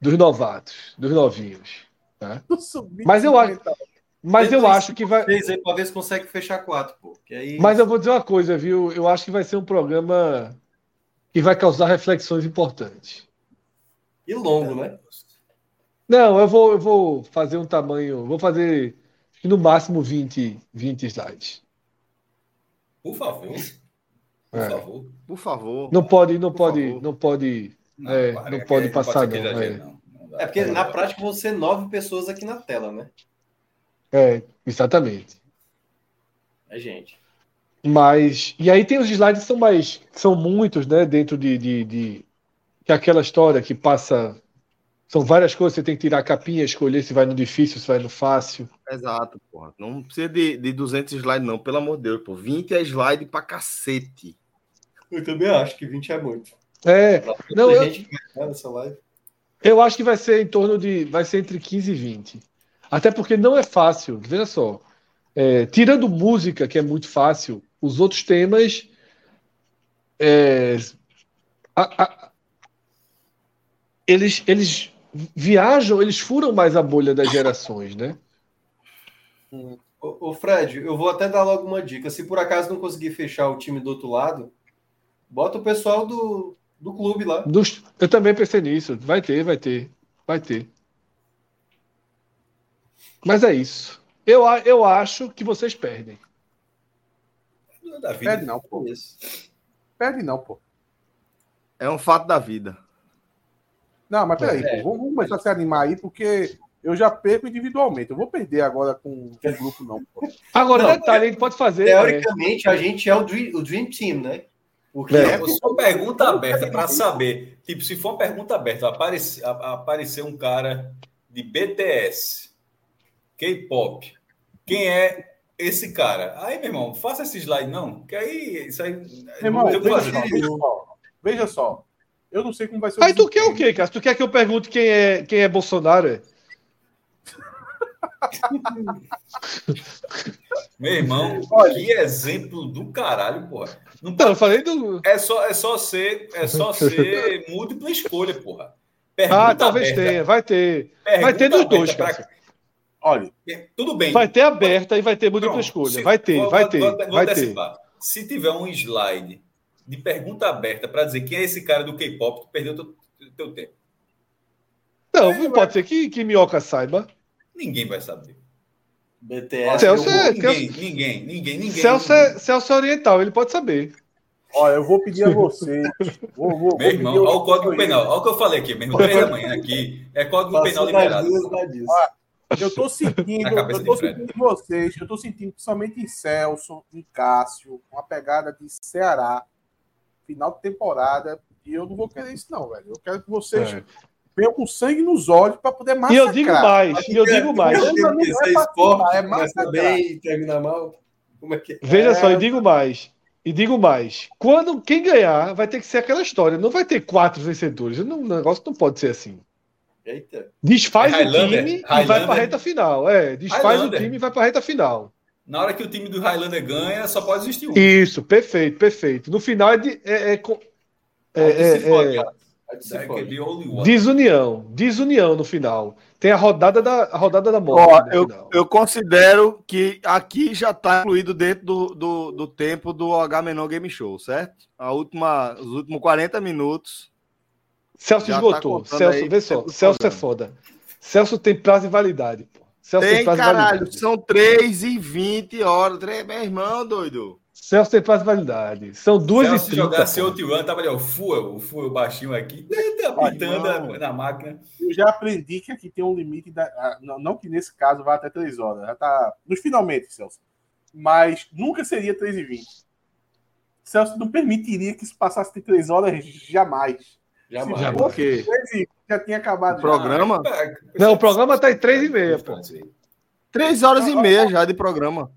dos novatos, dos novinhos. tá? Mas eu acho- 50. Mas eu acho que vai. Fez aí pra ver se consegue fechar quatro, pô. Aí... Mas eu vou dizer uma coisa, viu? Eu acho que vai ser um programa que vai causar reflexões importantes. E longo, né? Não, eu vou, eu vou fazer um tamanho. Vou fazer no máximo 20, 20 slides. Por favor. Por É. favor. Por favor. Não pode, não Por pode, favor. não pode. É, para, não pode passar, não, é. não. Não dá. É porque na prática vão ser nove pessoas aqui na tela, né? É, exatamente. É gente. Mas. E aí tem os slides que são mais. que são muitos, né? Dentro de, de, de- Que é aquela história que passa. São várias coisas, você tem que tirar a capinha, escolher se vai no difícil, se vai no fácil. Exato, porra. Não precisa de, de 200 slides, não, pelo amor de Deus, pô. 20 é slide pra cacete. Eu também acho que 20 é muito. É, Não, eu- gente que vai nessa live. eu acho que vai ser em torno de. Vai ser entre 15 e 20. Até porque não é fácil. Veja só. é, tirando música, que é muito fácil, os outros temas. é, a- a- eles, eles viajam, eles furam mais a bolha das gerações, né? Ô, ô, Fred, eu vou até dar logo uma dica. Se por acaso não conseguir fechar o time do outro lado, bota o pessoal do, do clube lá. Dos- eu também pensei nisso. Vai ter, vai ter, vai ter. Mas é isso. Eu, a- eu acho que vocês perdem. Da vida. Perde não, pô. Isso. Perde não, pô. É um fato da vida. Não, mas peraí, É. pô. Vamos, vamos começar a se animar aí, porque eu já perco individualmente. Eu vou perder agora com com o grupo, não, pô. Agora, Não, detalhe, a gente pode fazer. é, Teoricamente, a gente é o Dream, o dream Team, né? Porque É. Se for pergunta aberta para saber, tipo, se for uma pergunta aberta, aparecer, aparecer um cara de BTS, K-pop, quem é esse cara? Aí, meu irmão, faça esse slide, não, que aí isso aí. Meu irmão, veja veja só. Eu não sei como vai ser Aí tu quer o quê, cara? Tu quer que eu pergunte quem é, quem é Bolsonaro? é? Meu irmão, Olha. que exemplo do caralho, porra. Não Não, eu falei do. é só, é só ser, é só ser múltipla escolha, porra. Ah, Pergunta talvez aberta. tenha, vai ter. Vai Pergunta ter dos dois, pra- cara. Olha, Tudo bem. Vai ter aberta e vai ter múltipla Pronto. escolha. Se- Vai ter, vou- vai ter, vou- vou vai ter. Se tiver um slide de pergunta aberta para dizer quem é esse cara do K-pop, tu perdeu teu, teu tempo. Não, não pode ser que, que Minhoca saiba. Ninguém vai saber. BTS. Celso eu- é- ninguém, ninguém, ninguém, ninguém. Celso é, Celso é oriental, ele pode saber. Olha, eu vou pedir a vocês. Vou, vou, vou Meu irmão, olha o código penal. Olha o que eu falei aqui, meu irmão. Três da manhã aqui. É código penal Passou das liberado. duas, dá disso. Eu tô sentindo, eu tô sentindo em vocês, eu tô sentindo principalmente em Celso, em Cássio, uma pegada de Ceará, final de temporada, e eu não vou querer isso não, velho. Eu quero que vocês É. venham com sangue nos olhos para poder E massacrar. eu digo mais, e eu digo mais. É pra esporte, falar, é massacrar. bem e termina mal. Como é que é? Veja É. só, e digo mais. E digo mais. Quando quem ganhar, vai ter que ser aquela história. Não vai ter quatro vencedores. O negócio não pode ser assim. Eita. Desfaz É o Highlander, time e vai Highlander. pra reta final. É, desfaz Highlander. o time e vai pra reta final. Na hora que o time do Highlander ganha, só pode existir um. Isso, perfeito, perfeito. No final é, de- é- é é- é- é ó. Desunião. Desunião no final. Tem a rodada da, a rodada da Ó, morte. no eu, eu considero que aqui já está incluído dentro do, do, do tempo do H Menor Game Show, certo? A última, os últimos 40 minutos. Celso tá esgotou. contando Celso, aí vê só. Celso é foda. Celso tem prazo de validade. pô. Celso Tem, prazo de caralho, validade. são 3 e 20 horas. Três- Meu irmão, doido. Celso tem prazo de validade. São duas Se e se trinta. jogasse outro ano, tava ali, ó, o Fuel, o Fuel baixinho aqui, tá pintando irmão. na máquina. Eu já aprendi que aqui tem um limite, da, ah, não, não que nesse caso vá até 3 horas, já tá nos finalmente, Celso. Mas nunca seria 3 e 20. Celso não permitiria que isso passasse de 3 horas jamais. Jamais. Se Jamais. Por quê? 3 e 20 já tinha acabado. O programa? Ah, Não, o programa tá em três e meia, pô. 3 horas e meia já de programa.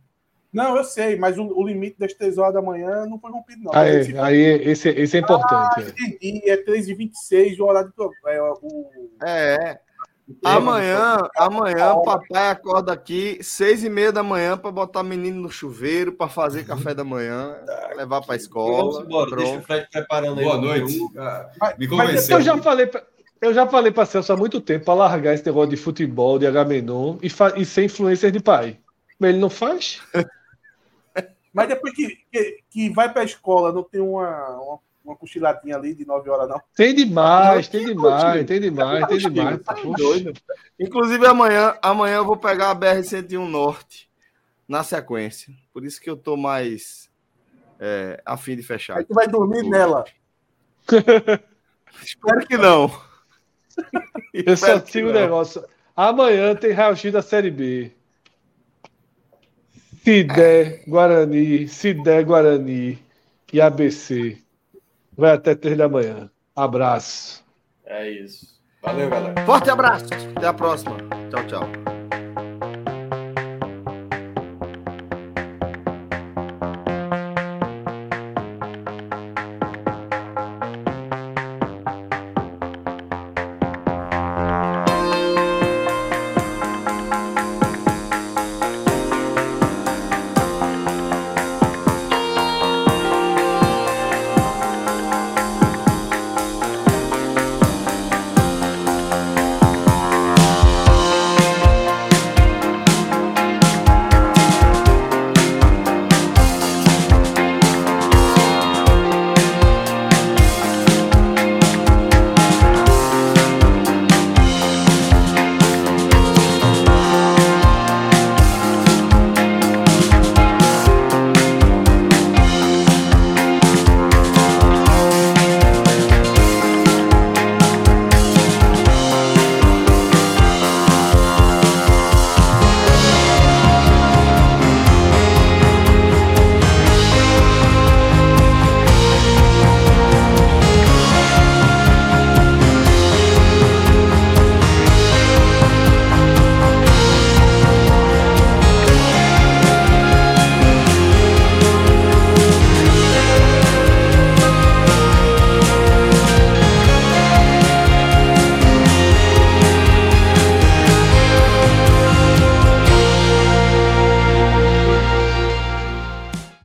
Não, eu sei, mas o, o limite das 3 horas da manhã não foi rompido, não. Aí, Se aí esse, esse é importante. é. entendi, é 3 e 26 o horário do programa. É, o, É. Amanhã, amanhã, papai acorda aqui, seis e meia da manhã, para botar menino no chuveiro, para fazer café da manhã, levar para Vamos escola. embora. Deixa o Pronto. Fred preparando aí. Boa noite. Ah, Mas- Me convenceu. Eu já falei pra, eu já falei para Celso há muito tempo para largar esse negócio de futebol, de Agamenon e, e ser influencer de pai. Mas ele não faz? Mas depois que, que, que vai pra escola, não tem uma, uma, uma cochiladinha ali de 9 horas, não. Tem demais, tem demais, contigo? tem demais, tem demais. Tá doido. Inclusive, amanhã, amanhã eu vou pegar a BR-101 Norte na sequência. Por isso que eu tô mais é, a fim de fechar. Aí tu vai dormir nela. Espero que não. Eu só Espero o não. negócio. Amanhã tem raio-x da Série B. Se der Guarani, se der Guarani e ABC. Vai até três da manhã. Abraço. É isso. Valeu, galera. Forte abraço. Até a próxima. Tchau, tchau.